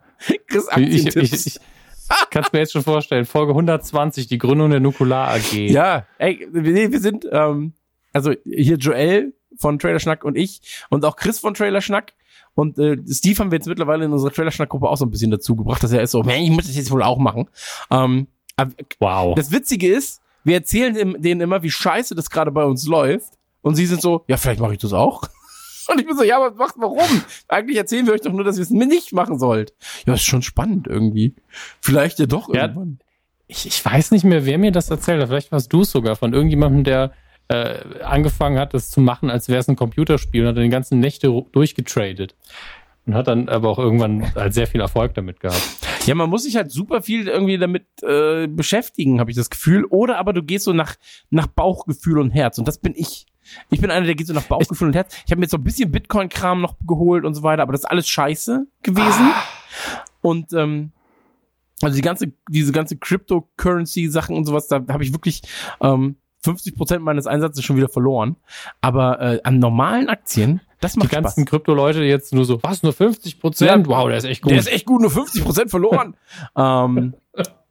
Chris Ich, ich, Aktientipps. ich, ich kann es mir jetzt schon vorstellen. Folge 120, die Gründung der Nukular AG. Ja, ey, wir, wir sind, ähm, also hier Joel von Trailer Schnack und ich und auch Chris von Trailer Schnack und äh, Steve haben wir jetzt mittlerweile in unserer Trailer Schnack Gruppe auch so ein bisschen dazu gebracht, dass er ist so, man, ich muss das jetzt wohl auch machen. Ähm, Wow. das Witzige ist, wir erzählen denen immer, wie scheiße das gerade bei uns läuft und sie sind so, ja, vielleicht mache ich das auch. (laughs) Und ich bin so, ja, aber macht warum? Eigentlich erzählen wir euch doch nur, dass ihr es nicht machen sollt. Ja, ist schon spannend irgendwie. Vielleicht ja doch Ja, irgendwann. ich, ich weiß nicht mehr, wer mir das erzählt hat. Vielleicht warst du es sogar von irgendjemandem, der äh, angefangen hat, das zu machen, als wäre es ein Computerspiel und hat dann die ganzen Nächte durchgetradet. Und hat dann aber auch irgendwann halt sehr viel Erfolg damit gehabt. Ja, man muss sich halt super viel irgendwie damit äh, beschäftigen, habe ich das Gefühl. Oder aber du gehst so nach, nach Bauchgefühl und Herz. Und das bin ich. Ich bin einer, der geht so nach Bauchgefühl und Herz. Ich habe mir jetzt so ein bisschen Bitcoin-Kram noch geholt und so weiter, aber das ist alles scheiße gewesen. Ah. Und ähm, also die ganze, diese ganze Cryptocurrency-Sachen und sowas, da habe ich wirklich ähm, 50 Prozent meines Einsatzes schon wieder verloren. Aber äh, an normalen Aktien, das macht Die ganzen Krypto-Leute jetzt nur so, was, nur 50 Prozent? Ja, wow, der ist echt gut. Der ist echt gut, nur 50 Prozent verloren. (laughs) ähm,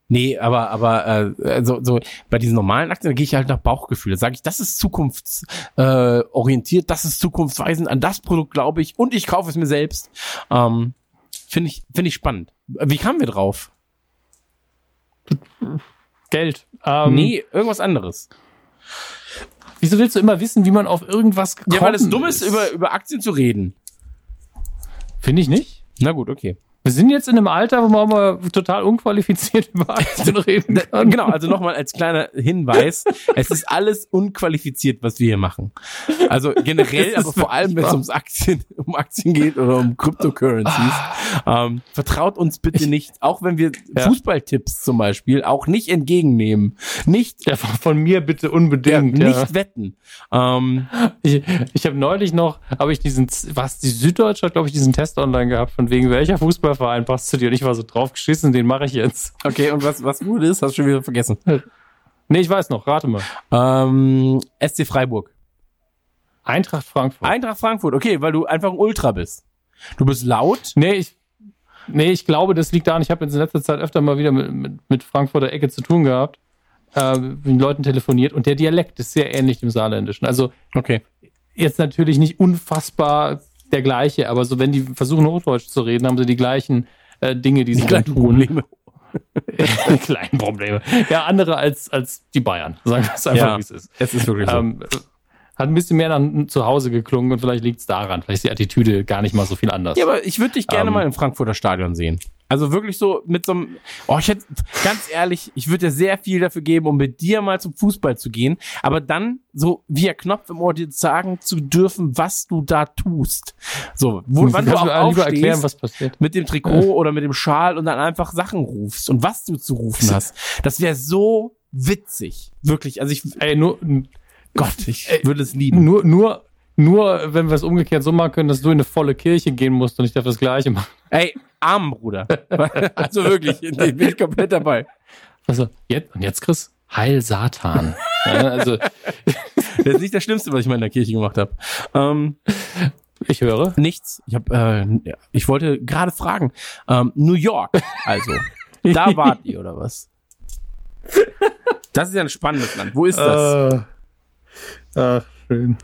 nee, aber, aber äh, so, so bei diesen normalen Aktien, da gehe ich halt nach Bauchgefühl. Da sage ich, das ist zukunftsorientiert, äh, das ist zukunftsweisend, an das Produkt glaube ich und ich kaufe es mir selbst. Ähm, Finde ich, finde ich spannend. Wie kamen wir drauf? Geld. Ähm, nee, irgendwas anderes. Wieso willst du immer wissen, wie man auf irgendwas kommt? Ja, weil es dumm ist, über, über Aktien zu reden. Finde ich nicht. Na gut, okay. Wir sind jetzt in einem Alter, wo man mal total unqualifiziert über Aktien (laughs) reden kann. Genau, also nochmal als kleiner Hinweis. (laughs) es ist alles unqualifiziert, was wir hier machen. Also generell, aber vor allem, wenn es ums Aktien, um Aktien geht oder um Cryptocurrencies. ähm, vertraut uns bitte nicht, auch wenn wir ja. Fußballtipps zum Beispiel auch nicht entgegennehmen. Nicht. Ja, von mir bitte unbedingt. Ja, nicht wetten. Ähm, ich ich habe neulich noch, habe ich diesen, was, die Süddeutsche hat, glaube ich, diesen Test online gehabt, von wegen welcher Fußball Fußballverein passt zu dir. Und ich war so drauf geschissen, den mache ich jetzt. Okay, und was, was gut ist, hast du schon wieder vergessen. (laughs) Nee, ich weiß noch, rate mal. Ähm, SC Freiburg. Eintracht Frankfurt. Eintracht Frankfurt, okay, weil du einfach ein Ultra bist. Du bist laut. Nee, ich, nee, ich glaube, das liegt daran, ich habe in letzter Zeit öfter mal wieder mit, mit, mit Frankfurter Ecke zu tun gehabt, äh, mit Leuten telefoniert und der Dialekt ist sehr ähnlich dem Saarländischen. Also, okay. Jetzt natürlich nicht unfassbar der gleiche, aber so wenn die versuchen Hochdeutsch zu reden, haben sie die gleichen äh, Dinge, die, die sie dann tun. Probleme. (laughs) kleinen Probleme. Ja, andere als, als die Bayern. Sagen wir es einfach, ja, wie es ist. Es ist wirklich so. Ähm, hat ein bisschen mehr nach zu Hause geklungen und vielleicht liegt es daran. Vielleicht ist die Attitüde gar nicht mal so viel anders. Ja, aber ich würde dich gerne ähm, mal im Frankfurter Stadion sehen. Also wirklich so mit so einem, oh, ich hätte, ganz ehrlich, ich würde dir sehr viel dafür geben, um mit dir mal zum Fußball zu gehen, aber dann so via Knopf im Ohr dir sagen zu dürfen, was du da tust. So, wo, wann du auch aufstehst, erklären, was passiert. mit dem Trikot oder mit dem Schal und dann einfach Sachen rufst und was du zu rufen hast. Das wäre so witzig. Wirklich. Also ich, ey, nur, Gott, ich ey, würde es lieben. Nur, nur, nur, wenn wir es umgekehrt so machen können, dass du in eine volle Kirche gehen musst und ich darf das Gleiche machen. Ey, arm, Bruder. (laughs) also wirklich, ich bin ich komplett dabei. Also, jetzt, und jetzt, Chris, Heil Satan. also, (laughs) das ist nicht das Schlimmste, was ich mal in der Kirche gemacht habe. Ähm, ich höre. Nichts. Ich habe, äh, ich wollte gerade fragen. Ähm, New York, also. da (laughs) wart ihr oder was? Das ist ja ein spannendes Land. Wo ist das? Uh, ach, schön.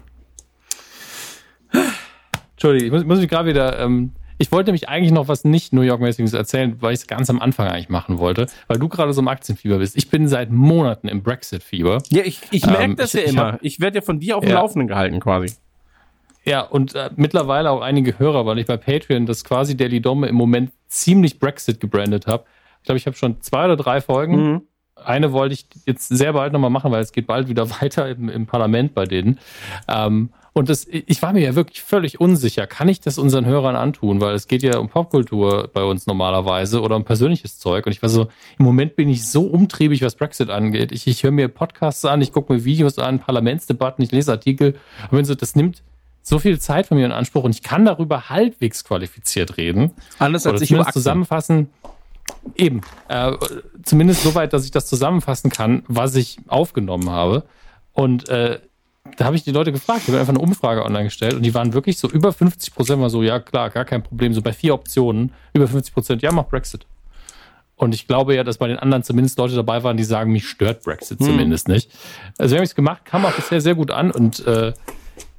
Entschuldigung, ich muss, muss mich gerade wieder ähm, ich wollte nämlich eigentlich noch was nicht New York-mäßiges erzählen, weil ich es ganz am Anfang eigentlich machen wollte, weil du gerade so im Aktienfieber bist. Ich bin seit Monaten im Brexit-Fieber. Ja, ich, ich merke ähm, das ich, ja immer. Ich, ich werde ja von dir auf dem ja. Laufenden gehalten quasi. Ja, und äh, mittlerweile auch einige Hörer, weil ich bei Patreon das quasi Daily Dome im Moment ziemlich Brexit gebrandet habe. Ich glaube, ich habe schon zwei oder drei Folgen. Mhm. Eine wollte ich jetzt sehr bald nochmal machen, weil es geht bald wieder (laughs) weiter im, im Parlament bei denen. Ähm, und das, ich war mir ja wirklich völlig unsicher. Kann ich das unseren Hörern antun? Weil es geht ja um Popkultur bei uns normalerweise oder um persönliches Zeug. Und ich war so, im Moment bin ich so umtriebig, was Brexit angeht. Ich, ich höre mir Podcasts an, ich gucke mir Videos an, Parlamentsdebatten, ich lese Artikel. Und wenn so, das nimmt so viel Zeit von mir in Anspruch und ich kann darüber halbwegs qualifiziert reden. Anders als ich über zusammenfassen. Eben. Äh, zumindest so weit, dass ich das zusammenfassen kann, was ich aufgenommen habe. Und äh, da habe ich die Leute gefragt, ich habe einfach eine Umfrage online gestellt und die waren wirklich so über 50 Prozent war so, ja klar, gar kein Problem, so bei vier Optionen, über 50 Prozent, ja, mach Brexit. Und ich glaube ja, dass bei den anderen zumindest Leute dabei waren, die sagen, mich stört Brexit hm. zumindest nicht. Also wir haben es gemacht, kam auch bisher sehr gut an und äh,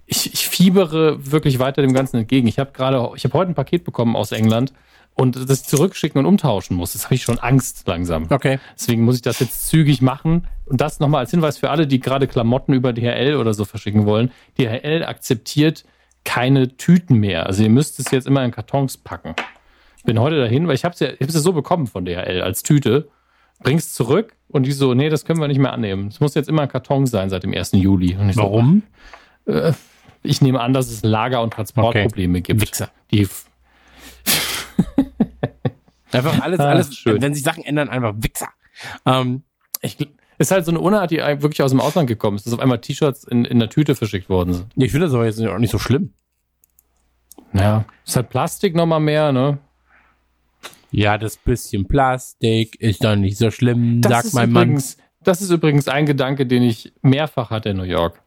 ich, ich fiebere wirklich weiter dem Ganzen entgegen. Ich habe gerade, ich habe heute ein Paket bekommen aus England und das zurückschicken und umtauschen muss. Das habe ich schon Angst langsam. Okay. Deswegen muss ich das jetzt zügig machen. Und das nochmal als Hinweis für alle, die gerade Klamotten über DHL oder so verschicken wollen. DHL akzeptiert keine Tüten mehr. Also ihr müsst es jetzt immer in Kartons packen. Ich bin heute dahin, weil ich habe es ja, ich hab's ja so bekommen von DHL als Tüte. bring's zurück und die so, nee, das können wir nicht mehr annehmen. Es muss jetzt immer ein Karton sein seit dem 1. Juli. Und ich so, Warum? äh, ich nehme an, dass es Lager- und Transportprobleme gibt. Wichser. Die Einfach alles, Ah, alles, schön. wenn sich Sachen ändern, einfach Wichser. Ähm, ich, ist halt so eine Unart, die wirklich aus dem Ausland gekommen ist, dass auf einmal T-Shirts in, in der Tüte verschickt worden sind. ich finde das aber jetzt auch nicht so schlimm. Ja, ist halt Plastik nochmal mehr, ne? Ja, das bisschen Plastik ist doch nicht so schlimm, Das sagt mein Mann. Das ist übrigens ein Gedanke, den ich mehrfach hatte in New York.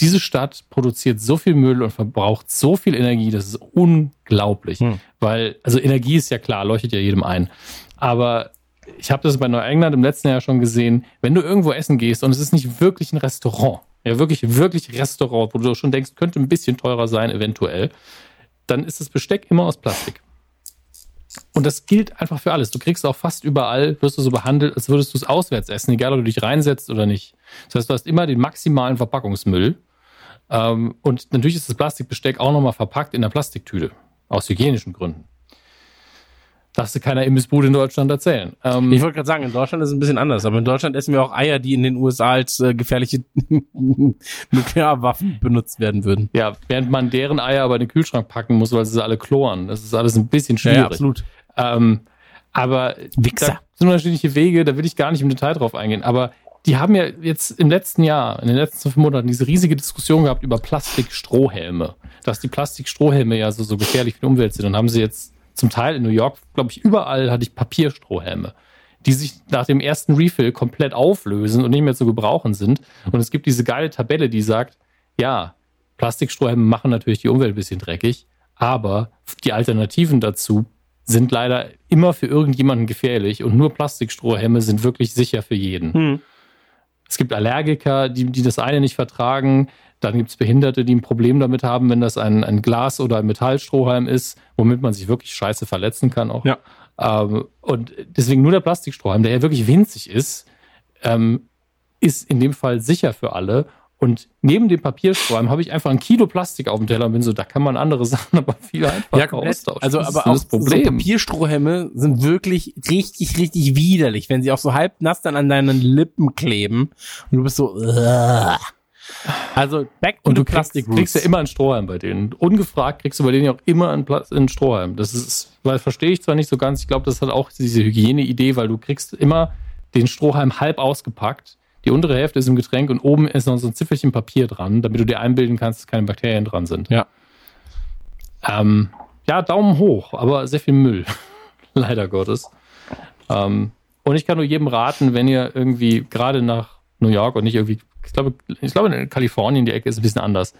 Diese Stadt produziert so viel Müll und verbraucht so viel Energie, das ist unglaublich. Hm. Weil, also Energie ist ja klar, leuchtet ja jedem ein. Aber ich habe das bei Neuengland im letzten Jahr schon gesehen, wenn du irgendwo essen gehst und es ist nicht wirklich ein Restaurant, ja wirklich, wirklich Restaurant, wo du schon denkst, könnte ein bisschen teurer sein, eventuell, dann ist das Besteck immer aus Plastik. Und das gilt einfach für alles. Du kriegst auch fast überall, wirst du so behandelt, als würdest du es auswärts essen, egal ob du dich reinsetzt oder nicht. Das heißt, du hast immer den maximalen Verpackungsmüll. Ähm, und natürlich ist das Plastikbesteck auch nochmal verpackt in der Plastiktüte. Aus hygienischen Gründen. Darfst du keiner Imbissbude in Deutschland erzählen. Ähm, Ich wollte gerade sagen, in Deutschland ist es ein bisschen anders, aber in Deutschland essen wir auch Eier, die in den USA als äh, gefährliche (laughs) Nuklearwaffen benutzt werden würden. ja, während man deren Eier aber in den Kühlschrank packen muss, weil sie alle kloren. Das ist alles ein bisschen schwierig. absolut. Ähm, aber Wichser. sind unterschiedliche Wege, da will ich gar nicht im Detail drauf eingehen. Aber die haben ja jetzt im letzten Jahr, in den letzten fünf Monaten, diese riesige Diskussion gehabt über Plastikstrohhelme. Dass die Plastikstrohhelme ja so, so gefährlich für die Umwelt sind. Und haben sie jetzt zum Teil in New York, glaube ich, überall hatte ich Papierstrohhelme, die sich nach dem ersten Refill komplett auflösen und nicht mehr zu gebrauchen sind. Und es gibt diese geile Tabelle, die sagt, ja, Plastikstrohhelme machen natürlich die Umwelt ein bisschen dreckig, aber die Alternativen dazu sind leider immer für irgendjemanden gefährlich und nur Plastikstrohhelme sind wirklich sicher für jeden. Hm. Es gibt Allergiker, die, die das eine nicht vertragen. Dann gibt es Behinderte, die ein Problem damit haben, wenn das ein, ein Glas- oder ein Metallstrohhalm ist, womit man sich wirklich scheiße verletzen kann auch. Ja. Ähm, und deswegen nur der Plastikstrohhalm, der ja wirklich winzig ist, ähm, ist in dem Fall sicher für alle. Und neben dem Papierstrohhalm habe ich einfach ein Kilo Plastik auf dem Teller und bin so, da kann man andere (laughs) Sachen aber viel einfacher Ja, komplett. austauschen. Also, Das aber auch Problem. so Papierstrohhelme sind wirklich richtig, richtig widerlich, wenn sie auch so halb nass dann an deinen Lippen kleben und du bist so, "Ugh." also back to Und du kriegst, plastic kriegst ja immer einen Strohhalm bei denen. Ungefragt kriegst du bei denen ja auch immer einen, Pla- einen Strohhalm. Das ist, weil verstehe ich zwar nicht so ganz, ich glaube, das hat auch diese Hygiene-Idee, weil du kriegst immer den Strohhalm halb ausgepackt. Die untere Hälfte ist im Getränk und oben ist noch so ein Ziffelchen Papier dran, damit du dir einbilden kannst, dass keine Bakterien dran sind. Ja. Ähm, ja, Daumen hoch, aber sehr viel Müll. (laughs) Leider Gottes. Ähm, und ich kann nur jedem raten, wenn ihr irgendwie gerade nach New York und nicht irgendwie, ich glaube, ich glaube in Kalifornien die Ecke ist ein bisschen anders.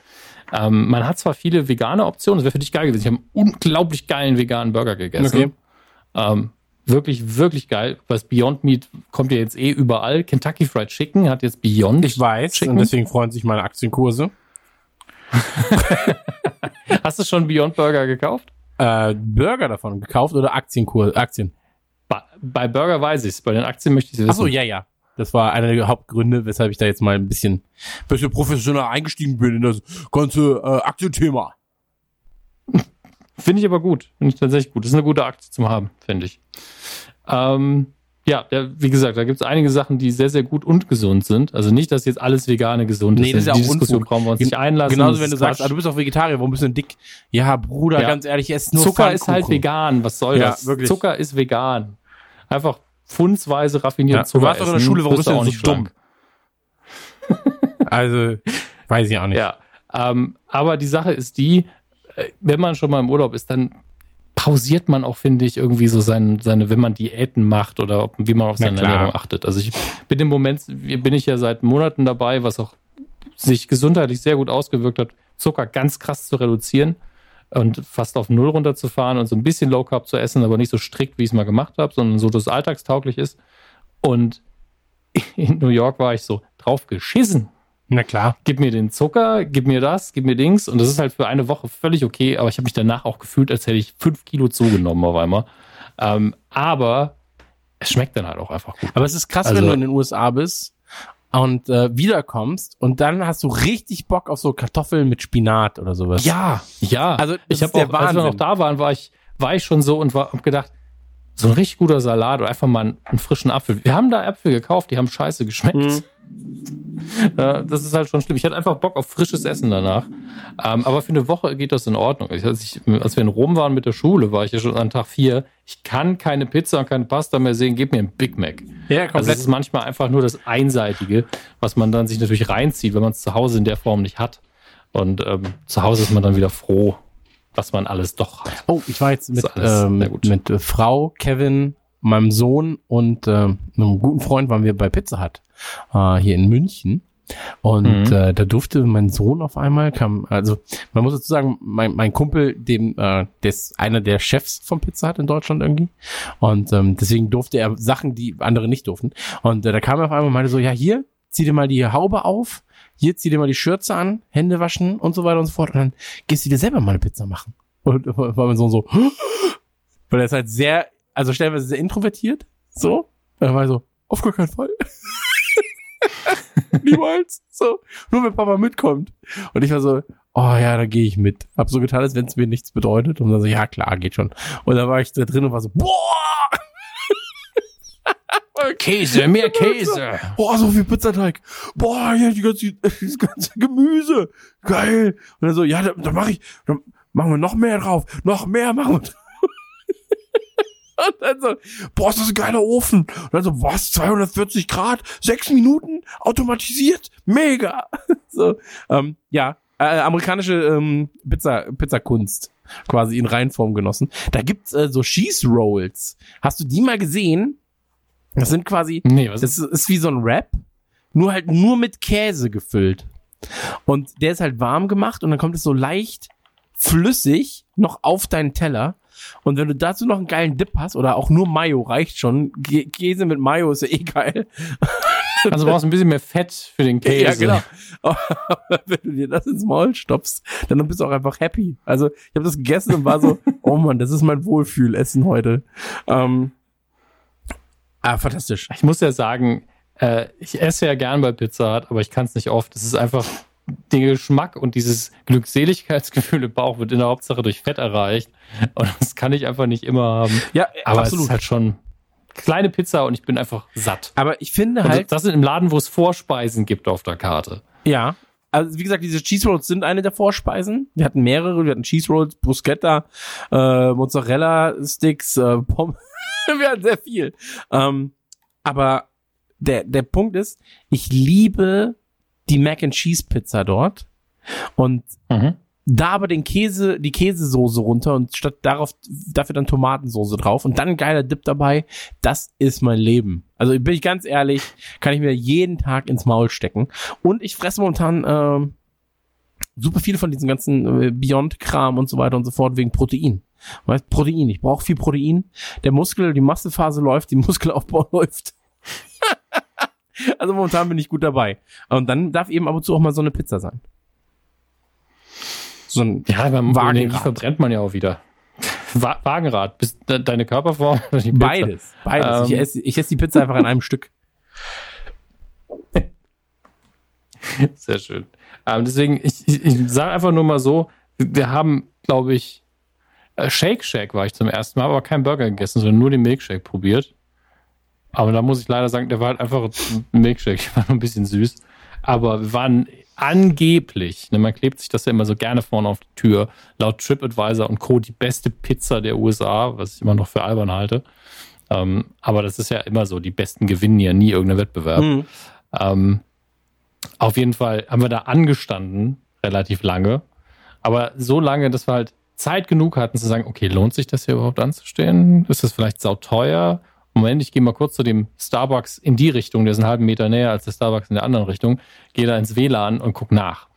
Ähm, man hat zwar viele vegane Optionen, das wäre für dich geil gewesen. Ich habe einen unglaublich geilen veganen Burger gegessen. Okay. Ähm, wirklich, wirklich geil. Was Beyond Meat kommt ja jetzt eh überall. Kentucky Fried Chicken hat jetzt Beyond. Ich weiß, Chicken. und deswegen freuen sich meine Aktienkurse. (laughs) Hast du schon Beyond Burger gekauft? Äh, Burger davon gekauft oder Aktienkurse, Aktien? Bei, bei Burger weiß ich es, bei den Aktien möchte ich es wissen. Achso, ja, ja. Das war einer der Hauptgründe, weshalb ich da jetzt mal ein bisschen, bisschen professioneller eingestiegen bin in das ganze äh, Aktienthema. (laughs) Finde ich aber gut. Finde ich tatsächlich gut. Das ist eine gute Aktie zum Haben, finde ich. Ähm, ja, wie gesagt, da gibt es einige Sachen, die sehr, sehr gut und gesund sind. Also nicht, dass jetzt alles Vegane gesund Nee, ist. das ist ja Die auch Diskussion Unfug. brauchen wir uns nicht einlassen. Genauso, wenn du sagst, ah, du bist auch Vegetarier, warum bist du denn dick? Ja, Bruder, Ja. ganz ehrlich, ich esse nur Zucker ist halt vegan. Was soll Ja, das? wirklich. Zucker ist vegan. Einfach pfundsweise raffiniert Ja, du Zucker warst doch in der Schule, warum bist du auch denn nicht so dumm? (laughs) Also, weiß ich auch nicht. Ja, ähm, aber die Sache ist die, äh, wenn man schon mal im Urlaub ist, dann pausiert man auch, finde ich, irgendwie so seine, seine, wenn man Diäten macht oder ob, wie man auf seine. Ernährung achtet. Also ich bin im Moment, bin ich ja seit Monaten dabei, was auch sich gesundheitlich sehr gut ausgewirkt hat, Zucker ganz krass zu reduzieren und fast auf Null runterzufahren und so ein bisschen Low Carb zu essen, aber nicht so strikt, wie ich es mal gemacht habe, sondern so, dass es alltagstauglich ist. Und (laughs) in New York war ich so drauf geschissen, Na klar. gib mir den Zucker, gib mir das, gib mir Dings. Und das ist halt für eine Woche völlig okay, aber ich habe mich danach auch gefühlt, als hätte ich fünf Kilo zugenommen auf einmal. Ähm, aber es schmeckt dann halt auch einfach gut. Aber es ist krass, Also- wenn du in den USA bist und äh, wiederkommst und dann hast du richtig Bock auf so Kartoffeln mit Spinat oder sowas. Ja, ja. Also, ich habe auch, als wir noch Wahnsinn. da waren, war ich, war ich schon so und war, hab gedacht, so ein richtig guter Salat oder einfach mal einen, einen frischen Apfel. Wir haben da Äpfel gekauft, die haben scheiße geschmeckt. Mhm. Das ist halt schon schlimm. Ich hatte einfach Bock auf frisches Essen danach. Ähm, aber für eine Woche geht das in Ordnung. Als, ich, als wir in Rom waren mit der Schule, war ich ja schon an Tag vier. Ich kann keine Pizza und keine Pasta mehr sehen. Gib mir ein Big Mac. Ja, komplett. Also es ist manchmal einfach nur das Einseitige, was man dann sich natürlich reinzieht, wenn man es zu Hause in der Form nicht hat. Und ähm, zu Hause ist man dann wieder froh, was man alles doch hat. Oh, ich war jetzt mit, ähm, mit äh, Frau, Kevin, meinem Sohn und äh, einem guten Freund waren wir bei Pizza Hut äh, hier in München. Und Mhm. äh, da durfte mein Sohn auf einmal kam, also man muss dazu sagen, mein, mein Kumpel, dem, äh, der ist einer der Chefs von Pizza Hut in Deutschland irgendwie. Und ähm, deswegen durfte er Sachen, die andere nicht durften. Und äh, da kam er auf einmal und meinte so, ja hier, zieh dir mal die Haube auf, hier zieh dir mal die Schürze an, Hände waschen und so weiter und so fort. Und dann gehst du dir selber mal eine Pizza machen. Und (laughs) war mein Sohn so, (gasps) weil er ist halt sehr, also stellenweise sehr introvertiert, so. Und er war so, auf gar keinen Fall. (laughs) Niemals. So. Nur wenn Papa mitkommt. Und ich war so, oh ja, da gehe ich mit. Hab so getan, als wenn es mir nichts bedeutet. Und dann so, ja klar, geht schon. Und dann war ich da drin und war so, boah! Käse, mehr Käse. Boah, so viel Pizzateig. Boah, hier die ganze, (laughs) das ganze Gemüse. Geil. Und dann so, ja, da, da mache ich, dann machen wir noch mehr drauf. Noch mehr machen wir. (laughs) Und dann so, boah, ist das ein geiler Ofen. Und dann so, was, 240 Grad, sechs Minuten, automatisiert, mega. (laughs) So, ähm, ja, äh, amerikanische ähm, Pizza, Pizzakunst quasi in Reinform genossen. Da gibt's äh, so Cheese Rolls. Hast du die mal gesehen? Das sind quasi, Nee, was das ist, ist wie so ein Wrap, nur halt nur mit Käse gefüllt. Und der ist halt warm gemacht und dann kommt es so leicht flüssig noch auf deinen Teller. Und wenn du dazu noch einen geilen Dip hast oder auch nur Mayo reicht schon. Kä- Käse mit Mayo ist ja eh geil. (laughs) Also du brauchst ein bisschen mehr Fett für den Käse. Ja, genau. Aber (laughs) wenn du dir das ins Maul stopfst, dann bist du auch einfach happy. Also ich habe das gegessen und war so, (laughs) oh Mann, das ist mein Wohlfühlessen heute. Ähm, ah, fantastisch. Ich muss ja sagen, äh, ich esse ja gern bei Pizza Hut, aber ich kann es nicht oft. Es ist einfach der Geschmack und dieses Glückseligkeitsgefühl im Bauch wird in der Hauptsache durch Fett erreicht. Und das kann ich einfach nicht immer haben. Ja, Aber es absolut. ist halt schon kleine Pizza und ich bin einfach satt. Aber ich finde Und halt, das sind im Laden, wo es Vorspeisen gibt auf der Karte. Ja. Also wie gesagt, diese Cheese Rolls sind eine der Vorspeisen. Wir hatten mehrere. Wir hatten Cheese Rolls, Bruschetta, äh, Mozzarella Sticks, äh, Pommes. (laughs) wir hatten sehr viel. Ähm, aber der der Punkt ist, ich liebe die Mac and Cheese Pizza dort und Mhm. Da aber den Käse, die Käsesoße runter und statt darauf dafür dann Tomatensoße drauf und dann ein geiler Dip dabei. Das ist mein Leben. Also bin ich ganz ehrlich, kann ich mir jeden Tag ins Maul stecken. Und ich fresse momentan ähm, super viele von diesen ganzen äh, Beyond-Kram und so weiter und so fort wegen Protein. Weißt, Protein. Ich brauche viel Protein. Der Muskel, die Massephase läuft, die (laughs) Muskelaufbau läuft. (laughs) also momentan bin ich gut dabei. Und dann darf eben ab und zu auch mal so eine Pizza sein. So ein Ja, beim Wagenrad. Energie verbrennt man ja auch wieder. (laughs) Wa Wagenrad, bist de deine Körperform oder die Pizza? Beides, beides. ich Ähm. esse ich esse die Pizza einfach an einem Stück. (laughs) Sehr schön. Ähm, deswegen, ich, ich, ich sage einfach nur mal so, wir haben, glaube ich, äh, Shake Shack war ich zum ersten Mal, aber kein Burger gegessen, sondern nur den Milkshake probiert. Aber da muss ich leider sagen, der war halt einfach ein Milkshake, (laughs) der war nur ein bisschen süß. Aber wir waren angeblich, ne, man klebt sich das ja immer so gerne vorne auf die Tür, laut TripAdvisor und Co. die beste Pizza der USA, was ich immer noch für albern halte. Ähm, aber das ist ja immer so, die Besten gewinnen ja nie irgendeinen Wettbewerb. Mhm. Ähm, auf jeden Fall haben wir da angestanden, relativ lange. Aber so lange, dass wir halt Zeit genug hatten zu sagen, okay, lohnt sich das hier überhaupt anzustehen? Ist das vielleicht sauteuer? Moment, ich gehe mal kurz zu dem Starbucks in die Richtung, der ist einen halben Meter näher als der Starbucks in der anderen Richtung, gehe da ins WLAN und guck nach.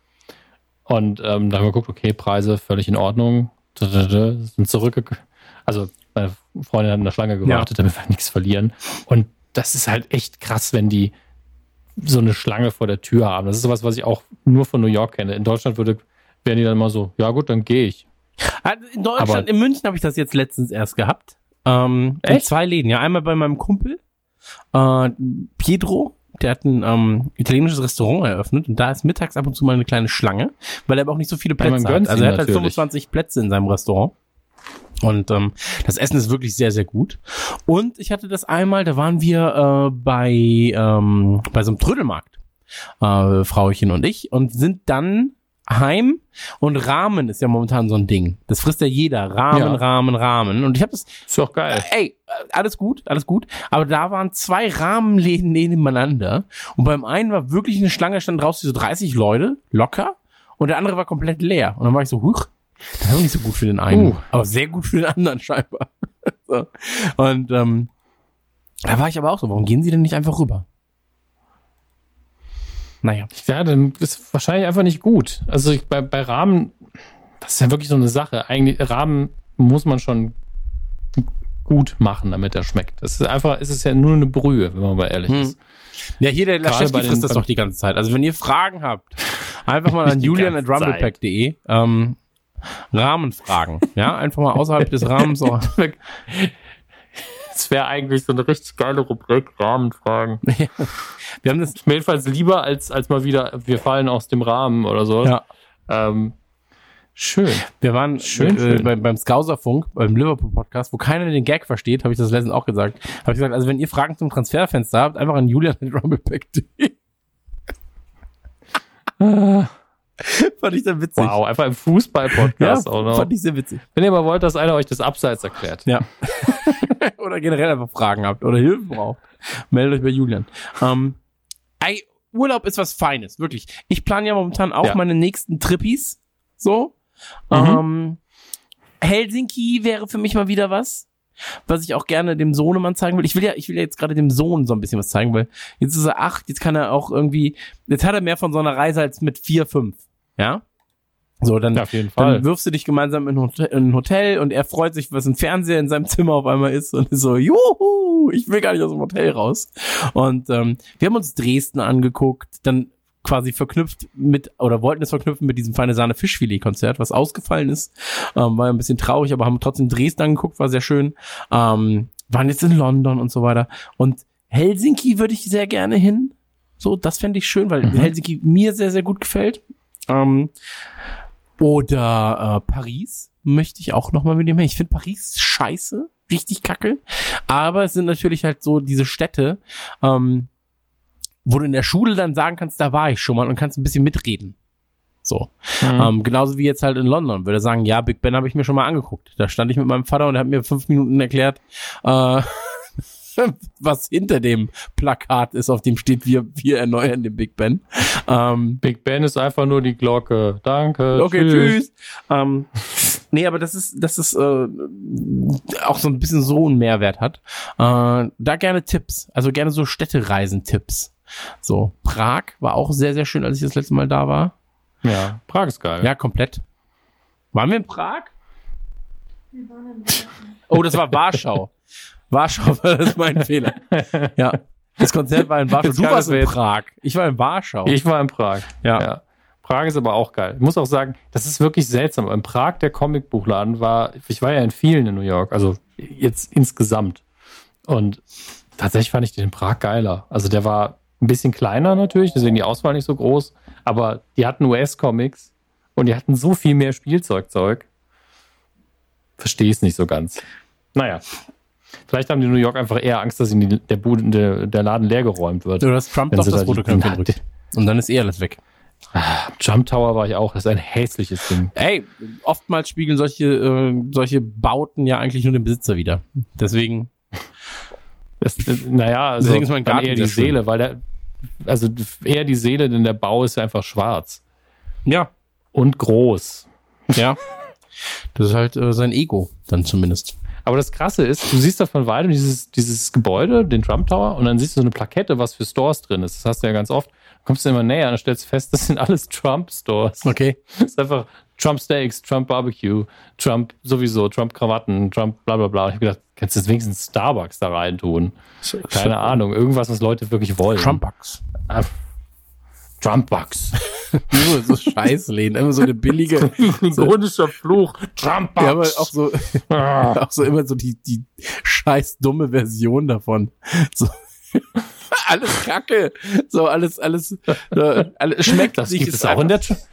Und ähm, da haben wir geguckt, okay, Preise völlig in Ordnung, sind zurück, also meine Freundin hat in der Schlange gewartet, damit wir nichts verlieren. Und das ist halt echt krass, wenn die so eine Schlange vor der Tür haben. Das ist sowas, was ich auch nur von New York kenne. In Deutschland würde, wären die dann mal so, ja gut, dann gehe ich. Ah, In Deutschland, Aber- in München habe ich das jetzt letztens erst gehabt. Ähm, in Echt? zwei Läden. Ja, einmal bei meinem Kumpel, äh, Pietro, der hat ein ähm, italienisches Restaurant eröffnet und da ist mittags ab und zu mal eine kleine Schlange, weil er aber auch nicht so viele Plätze hat. Also er hat halt natürlich. 25 Plätze in seinem Restaurant. Und ähm, das Essen ist wirklich sehr, sehr gut. Und ich hatte das einmal, da waren wir äh, bei, ähm, bei so einem Trödelmarkt, äh, Frauchen und ich, und sind dann heim und Rahmen ist ja momentan so ein Ding. Das frisst ja jeder. Rahmen, Ja. Rahmen, Rahmen. Und ich habe das, Ist doch geil. ey, alles gut, alles gut. Aber da waren zwei Rahmenläden (laughs) nebeneinander. Und beim einen war wirklich eine Schlange, stand draußen so 30 Leute, locker. Und der andere war komplett leer. Und dann war ich so, huch, das ist nicht so gut für den einen. Uh. Aber sehr gut für den anderen (laughs) scheinbar. (laughs) so. Und ähm, da war ich aber auch so, warum gehen sie denn nicht einfach rüber? Naja. Ja, dann ist wahrscheinlich einfach nicht gut. Also ich, bei, bei Rahmen, das ist ja wirklich so eine Sache. Eigentlich, Rahmen muss man schon gut machen, damit er schmeckt. Das ist einfach, es ist ja nur eine Brühe, wenn man mal ehrlich Hm. ist. Ja, hier der Laschewski bei den- frisst das doch die ganze Zeit. Also wenn ihr Fragen habt, (laughs) einfach mal an Die julian ganze at rumblepack.de ähm, Rahmenfragen. Ja, einfach mal außerhalb des (laughs) Rahmens. (laughs) auch- Das wäre eigentlich so eine richtig geile Rubrik, Rahmenfragen. (laughs) Wir haben das, jedenfalls lieber, als, als mal wieder, wir fallen aus dem Rahmen oder so. ja, Ähm, schön. wir waren Schön, äh, schön. Beim, beim Skauserfunk, beim Liverpool-Podcast, wo keiner den Gag versteht, habe ich das letztens auch gesagt. Habe ich gesagt, also wenn ihr Fragen zum Transferfenster habt, einfach an julian (laughs) rumblepack.de. (laughs) Fand ich sehr witzig. Wow, einfach im Fußball-Podcast (laughs) Ja, auch noch. fand ich sehr witzig. Wenn ihr mal wollt, dass einer euch das Abseits erklärt. Ja. (laughs) oder generell einfach Fragen habt oder Hilfe braucht, meldet euch bei Julian. Ähm, ey, Urlaub ist was Feines, wirklich. Ich plane ja momentan auch Ja. meine nächsten Trippis. So. Mhm. Ähm, Helsinki wäre für mich mal wieder was. Was ich auch gerne dem Sohnemann zeigen will. Ich will ja, ich will ja jetzt gerade dem Sohn so ein bisschen was zeigen, weil jetzt ist er acht, jetzt kann er auch irgendwie, jetzt hat er mehr von so einer Reise als mit vier, fünf. Ja? So, dann, Ja, dann wirfst du dich gemeinsam in ein Hotel, in ein Hotel und er freut sich, was ein Fernseher in seinem Zimmer auf einmal ist und ist so, juhu, ich will gar nicht aus dem Hotel raus. Und ähm, wir haben uns Dresden angeguckt, dann quasi verknüpft mit, oder wollten es verknüpfen mit diesem Feine Sahne Fischfilet-Konzert, was ausgefallen ist. Ähm, war ein bisschen traurig, aber haben trotzdem Dresden angeguckt, war sehr schön. Ähm, waren jetzt in London und so weiter. Und Helsinki würde ich sehr gerne hin. So, das fände ich schön, weil Mhm. Helsinki mir sehr, sehr gut gefällt. Ähm, oder äh, Paris möchte ich auch noch mal mit dem hin. Ich finde Paris scheiße, richtig kacke. Aber es sind natürlich halt so diese Städte, ähm, wo du in der Schule dann sagen kannst, da war ich schon mal und kannst ein bisschen mitreden. So. Mhm. Ähm, genauso wie jetzt halt in London. Würde sagen, ja, Big Ben habe ich mir schon mal angeguckt. Da stand ich mit meinem Vater und er hat mir fünf Minuten erklärt, äh, (laughs) was hinter dem Plakat ist, auf dem steht, wir, wir erneuern den Big Ben. Ähm, Big Ben ist einfach nur die Glocke. Danke. Okay, tschüss. Ähm, nee, aber das ist, das ist äh, auch so ein bisschen so einen Mehrwert hat. Äh, da gerne Tipps, also gerne so Städtereisen-Tipps. So, Prag war auch sehr, sehr schön, als ich das letzte Mal da war. Ja, Prag ist geil. Ja, komplett. Waren wir in Prag? Oh, das war Warschau. (laughs) Warschau war das mein Fehler. Ja. Das Konzert war in Warschau. Jetzt Du warst in Prag. Ich war in Warschau. Ich war in Prag. ja. Ja. Prag ist aber auch geil. Ich muss auch sagen, das ist wirklich seltsam. In Prag, der Comicbuchladen war, ich war ja in vielen in New York, also jetzt insgesamt. Und tatsächlich fand ich den in Prag geiler. Also der war ein bisschen kleiner natürlich, deswegen die Auswahl nicht so groß, aber die hatten US-Comics und die hatten so viel mehr Spielzeugzeug. Verstehe es nicht so ganz. Naja. Vielleicht haben die New York einfach eher Angst, dass ihnen die, der, Bude, der, der Laden leergeräumt wird. Du hast Trump doch das Fotoknöpfchen die- drückt. Und dann ist eh alles weg. Jump Tower war ich auch. Das ist ein hässliches Ding. Ey, oftmals spiegeln solche, äh, solche Bauten ja eigentlich nur den Besitzer wieder. Deswegen, Das, naja, also Deswegen ist mein Garten eher die. Seele, weil der, also eher die Seele, denn der Bau ist ja einfach schwarz ja, und groß. ja. Das ist halt äh, sein Ego, dann zumindest. Aber das Krasse ist, du siehst da von weitem dieses, dieses Gebäude, den Trump Tower, und dann siehst du so eine Plakette, was für Stores drin ist. Das hast du ja ganz oft. Kommst du immer näher und dann stellst du fest, das sind alles Trump-Stores. Okay. Das ist einfach Trump Steaks, Trump Barbecue, Trump sowieso, Trump Krawatten, Trump bla bla bla. Ich hab gedacht, kannst du jetzt wenigstens Starbucks da rein tun? Keine Ahnung, irgendwas, was Leute wirklich wollen. Trumpbucks. Ah, Trumpbucks. (laughs) Nur so Scheißläden, immer so eine billige. (laughs) Ironischer Fluch. Trumpbucks. Ja, aber auch so, Ah. (laughs) auch so immer so die, die scheiß dumme Version davon. So. (laughs) alles Kacke. So, alles, alles, äh, alles schmeckt Das sich gibt es auch in der, das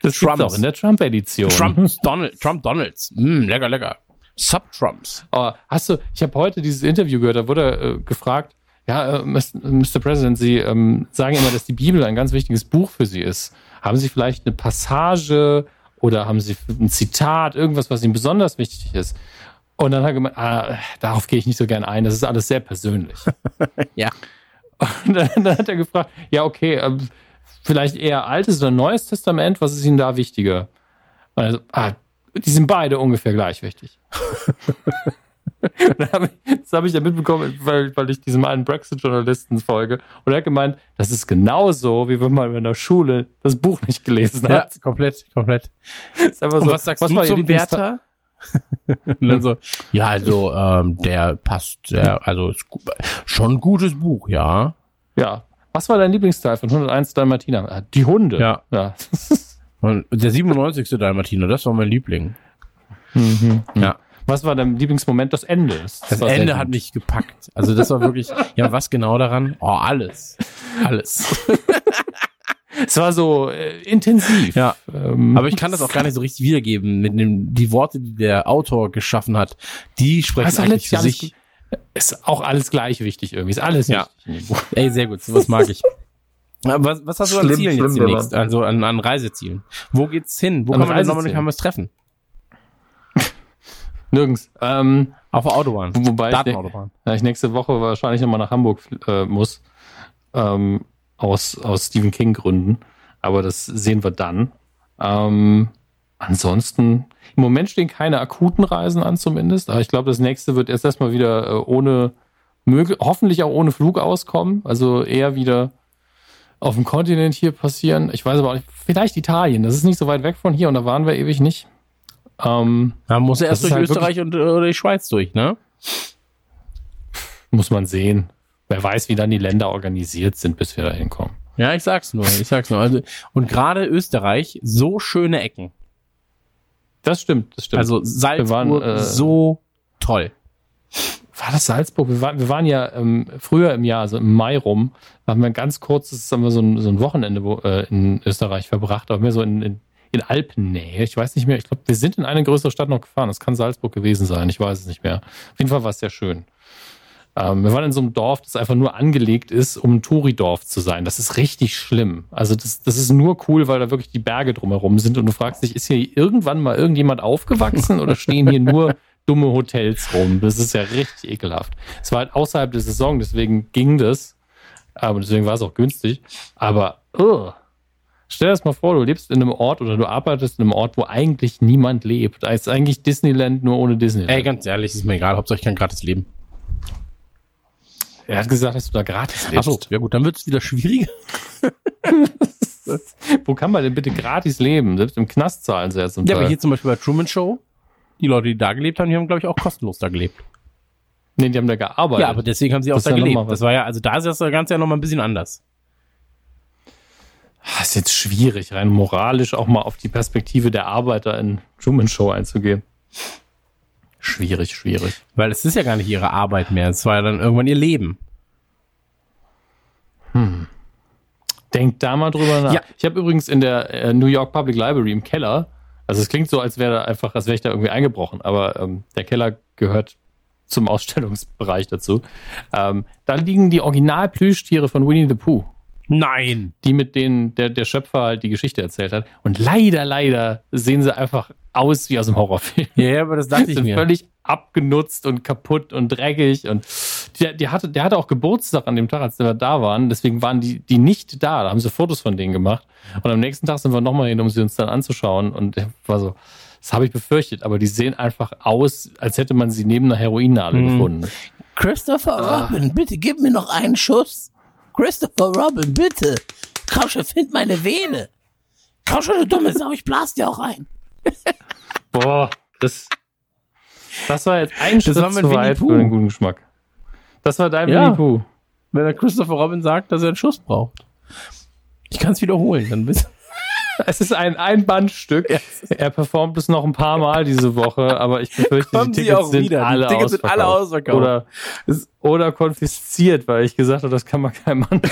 gibt's auch Trumps. in der Trump-Edition. Trump Donald, Trump Donalds. Mm, lecker, lecker. Subtrumps. Aber hast du, ich habe heute dieses Interview gehört, da wurde äh, gefragt, ja, äh, Mr. President, Sie ähm, sagen immer, dass die Bibel ein ganz wichtiges Buch für Sie ist. Haben Sie vielleicht eine Passage oder haben Sie ein Zitat, irgendwas, was Ihnen besonders wichtig ist? Und dann hat er gemeint, ah, darauf gehe ich nicht so gern ein, das ist alles sehr persönlich. (laughs) Ja. Und dann, dann hat er gefragt, ja, okay, ähm, vielleicht eher Altes oder Neues Testament, was ist Ihnen da wichtiger? Also, ah, die sind beide ungefähr gleich wichtig. (laughs) Hab ich, das habe ich ja mitbekommen, weil, weil ich diesem einen Brexit-Journalisten folge. Und er hat gemeint, das ist genauso, wie wenn man in der Schule das Buch nicht gelesen Ja, hat. komplett, komplett. (laughs) So, was sagst was du zum Werther? Und dann so, ja, also, ähm, der passt, sehr, also, schon ein gutes Buch, ja. Ja. Was war dein Lieblingsteil von 101 Dalmatiner? Ah, Die Hunde. Ja. ja. (laughs) Und der 97. Dalmatiner, das war mein Liebling. Ja. Was war dein Lieblingsmoment? Das Ende. Das sehr Ende hat mich gepackt. Also das war wirklich, ja, was genau daran? Oh, alles. Alles. (laughs) Es war so äh, intensiv. Ja. Ähm, Aber ich kann das auch gar nicht so richtig wiedergeben. Mit dem, die Worte, die der Autor geschaffen hat, die sprechen eigentlich für sich. ist auch alles gleich wichtig irgendwie. Ist alles Ja. wichtig. (laughs) Ey, sehr gut, sowas mag ich. Was, was hast du an Schlimm, Zielen jetzt schlimm, demnächst? Also an, an Reisezielen. Wo geht's hin? Wo An kann man denn Reisezielen? Dominik Hammers treffen? (laughs) Nirgends. Ähm, Auf der Autobahn. wobei ich, ne- ich nächste Woche wahrscheinlich nochmal nach Hamburg äh, muss. Ähm, aus, aus Stephen King Gründen. Aber das sehen wir dann. Ähm, ansonsten, im Moment stehen keine akuten Reisen an zumindest. Aber ich glaube, das nächste wird erst erstmal wieder äh, ohne, möglich, hoffentlich auch ohne Flug auskommen. Also eher wieder auf dem Kontinent hier passieren. Ich weiß aber auch nicht, vielleicht Italien. Das ist nicht so weit weg von hier und da waren wir ewig nicht. Ähm, Da muss er erst durch halt Österreich und oder die Schweiz durch, ne? muss man sehen. Wer weiß, wie dann die Länder organisiert sind, bis wir da hinkommen. Ja, ich sag's nur, ich sag's nur. Also, und gerade Österreich, so schöne Ecken. Das stimmt, das stimmt. Also Salzburg, äh, so toll. war das Salzburg? Wir waren, wir waren ja ähm, früher im Jahr, also im Mai rum, haben wir ganz kurzes, haben wir so ein, so ein Wochenende wo, äh, in Österreich verbracht, aber mehr so in, in, in Alpennähe. Ich weiß nicht mehr, ich glaube, wir sind in eine größere Stadt noch gefahren. Das kann Salzburg gewesen sein, ich weiß es nicht mehr. Auf jeden Fall war es sehr schön. Ähm, wir waren in so einem Dorf, das einfach nur angelegt ist, um ein Touridorf zu sein. Das ist richtig schlimm. Also das, das ist nur cool, weil da wirklich die Berge drumherum sind und du fragst dich, ist hier irgendwann mal irgendjemand aufgewachsen oder stehen hier nur (laughs) dumme Hotels rum? Das ist ja richtig ekelhaft. Es war halt außerhalb der Saison, deswegen ging das. Aber deswegen war es auch günstig. Aber ugh. stell dir das mal vor, du lebst in einem Ort oder du arbeitest in einem Ort, wo eigentlich niemand lebt. Da ist eigentlich Disneyland nur ohne Disneyland. Ey, ganz ehrlich, ist mir egal, Hauptsache ich kann gratis leben. Er hat gesagt, dass du da gratis lebst. Achso, ja gut, dann wird's wieder schwieriger. (laughs) Wo kann man denn bitte gratis leben? Selbst im Knast zahlen sie jetzt zum Ja, aber Teil. hier zum Beispiel bei Truman Show, die Leute, die da gelebt haben, die haben, glaube ich, auch kostenlos da gelebt. Nee, die haben da gearbeitet. Ja, aber deswegen haben sie auch Das ist da ja gelebt. Das war ja, also da ist das Ganze ja nochmal ein bisschen anders. Das ist jetzt schwierig, rein moralisch auch mal auf die Perspektive der Arbeiter in Truman Show einzugehen. Schwierig, schwierig. Weil es ist ja gar nicht ihre Arbeit mehr. Es war ja dann irgendwann ihr Leben. Denkt da mal drüber nach. Ja. Ich habe übrigens in der äh, New York Public Library im Keller, also es klingt so, als wäre da einfach, als wäre ich da irgendwie eingebrochen, aber ähm, der Keller gehört zum Ausstellungsbereich dazu. Ähm, da liegen die Original-Plüschtiere von Winnie the Pooh. Nein. die mit denen der, der Schöpfer halt die Geschichte erzählt hat. Und leider, leider sehen sie einfach aus wie aus einem Horrorfilm. Ja, aber das dachte (laughs) ich sind mir. völlig abgenutzt und kaputt und dreckig. Und der, der, hatte, der hatte auch Geburtstag an dem Tag, als wir da waren. Deswegen waren die, die nicht da. Da haben sie Fotos von denen gemacht. Und am nächsten Tag sind wir nochmal hin, um sie uns dann anzuschauen. Und der war so, das habe ich befürchtet. Aber die sehen einfach aus, als hätte man sie neben einer Heroinnadel Mhm. gefunden. Christopher Robin, bitte gib mir noch einen Schuss. Christopher Robin, bitte. Schon, find meine Vene. Schon, du dumme Sau, ich blas dir auch ein. (laughs) Boah, das, das war jetzt ein Schritt war mein zu weit für den guten Geschmack. Das war dein Ja. Winnie Pooh. Wenn der Christopher Robin sagt, dass er einen Schuss braucht. Ich kann es wiederholen, dann bist (laughs) Es ist ein Einbandstück. Er performt es noch ein paar Mal diese Woche, aber ich befürchte, Kommen die Tickets auch sind wieder. Die alle Tickets sind alle ausverkauft. Oder, oder konfisziert, weil ich gesagt habe, das kann man keinem Mann. (laughs)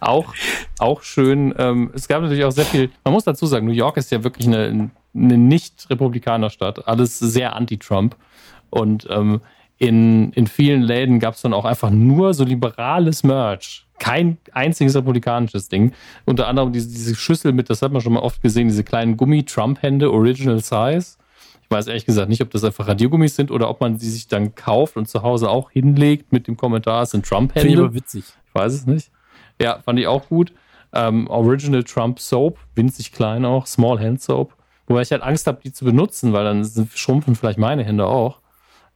Auch auch schön. Ähm, es gab natürlich auch sehr viel, man muss dazu sagen, New York ist ja wirklich eine, eine nicht-Republikaner-Stadt. Alles sehr anti-Trump. Und ähm, in, in vielen Läden gab es dann auch einfach nur so liberales Merch. Kein einziges republikanisches Ding. Unter anderem diese, diese Schüssel mit, das hat man schon mal oft gesehen, diese kleinen Gummi-Trump-Hände, Original Size. Ich weiß ehrlich gesagt nicht, ob das einfach Radiergummis sind oder ob man sie sich dann kauft und zu Hause auch hinlegt mit dem Kommentar, es sind Trump-Hände. Finde ich aber witzig. Ich weiß es nicht. Ja, fand ich auch gut. Ähm, Original Trump Soap, winzig klein auch, Small Hand Soap. Wobei ich halt Angst habe, die zu benutzen, weil dann schrumpfen vielleicht meine Hände auch.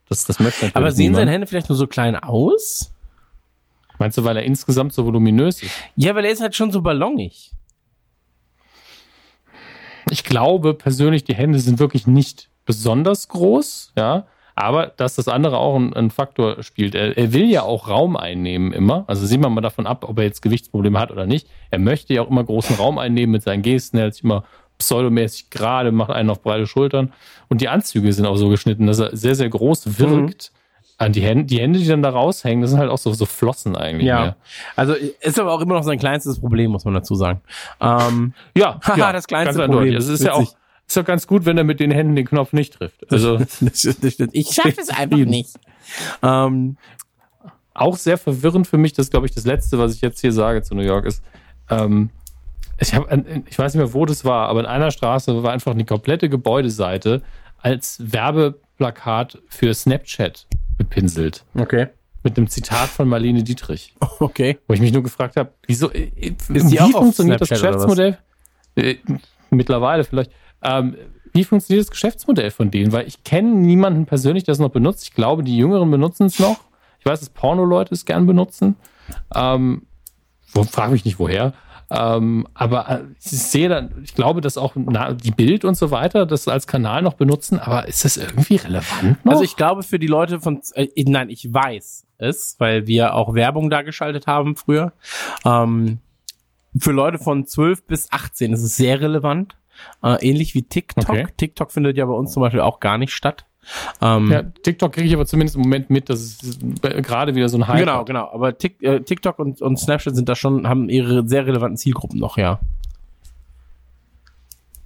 Das, das möchte natürlich Aber sehen niemand. seine Hände vielleicht nur so klein aus? Meinst du, weil er insgesamt so voluminös ist? Ja, weil er ist halt schon so ballonig. Ich glaube persönlich, die Hände sind wirklich nicht besonders groß, ja. Aber dass das andere auch ein, ein Faktor spielt. Er, er will ja auch Raum einnehmen immer. Also sieht man mal davon ab, ob er jetzt Gewichtsprobleme hat oder nicht. Er möchte ja auch immer großen Raum einnehmen mit seinen Gesten. Er hält sich immer pseudomäßig gerade, macht einen auf breite Schultern. Und die Anzüge sind auch so geschnitten, dass er sehr, sehr groß wirkt. An die Hände, die Hände, die dann da raushängen, das sind halt auch so, so Flossen eigentlich. Ja. mehr. Also ist aber auch immer noch sein kleinstes Problem, muss man dazu sagen. Ähm, (laughs) Ja, Haha, ja das kleinste ganz Problem. eindeutig. Es ist ja auch, ist ja ganz gut, wenn er mit den Händen den Knopf nicht trifft. Also. (laughs) Ich Schaff es einfach nicht. Ähm, auch sehr verwirrend für mich, das ist, glaube ich, das Letzte, was ich jetzt hier sage zu New York ist. Ähm, ich, hab, ich weiß nicht mehr, wo das war, aber in einer Straße war einfach eine komplette Gebäudeseite als Werbeplakat für Snapchat bepinselt. okay. Mit einem Zitat von Marlene Dietrich. (laughs) Okay. Wo ich mich nur gefragt habe, wieso, äh, wie funktioniert das? Geschäftsmodell? Äh, mittlerweile vielleicht. Ähm, wie funktioniert das Geschäftsmodell von denen? Weil ich kenne niemanden persönlich, der es noch benutzt. Ich glaube, die Jüngeren benutzen es noch. Ich weiß, dass Porno-Leute es gern benutzen. Ähm, wo, frag mich nicht woher. Ähm, aber äh, ich sehe dann, ich glaube, dass auch die Bild und so weiter das als Kanal noch benutzen, aber ist das irgendwie relevant noch? Also ich glaube für die Leute von, äh, nein, ich weiß es, weil wir auch Werbung da geschaltet haben früher. Ähm, für Leute von 12 bis 18 ist es sehr relevant. Äh, ähnlich wie TikTok. Okay. TikTok findet ja bei uns zum Beispiel auch gar nicht statt. Ähm, ja, TikTok kriege ich aber zumindest im Moment mit, dass es gerade wieder so ein Hype Genau, hat. genau. Aber Tik, äh, TikTok und, und Snapchat sind da schon, haben ihre sehr relevanten Zielgruppen noch, ja.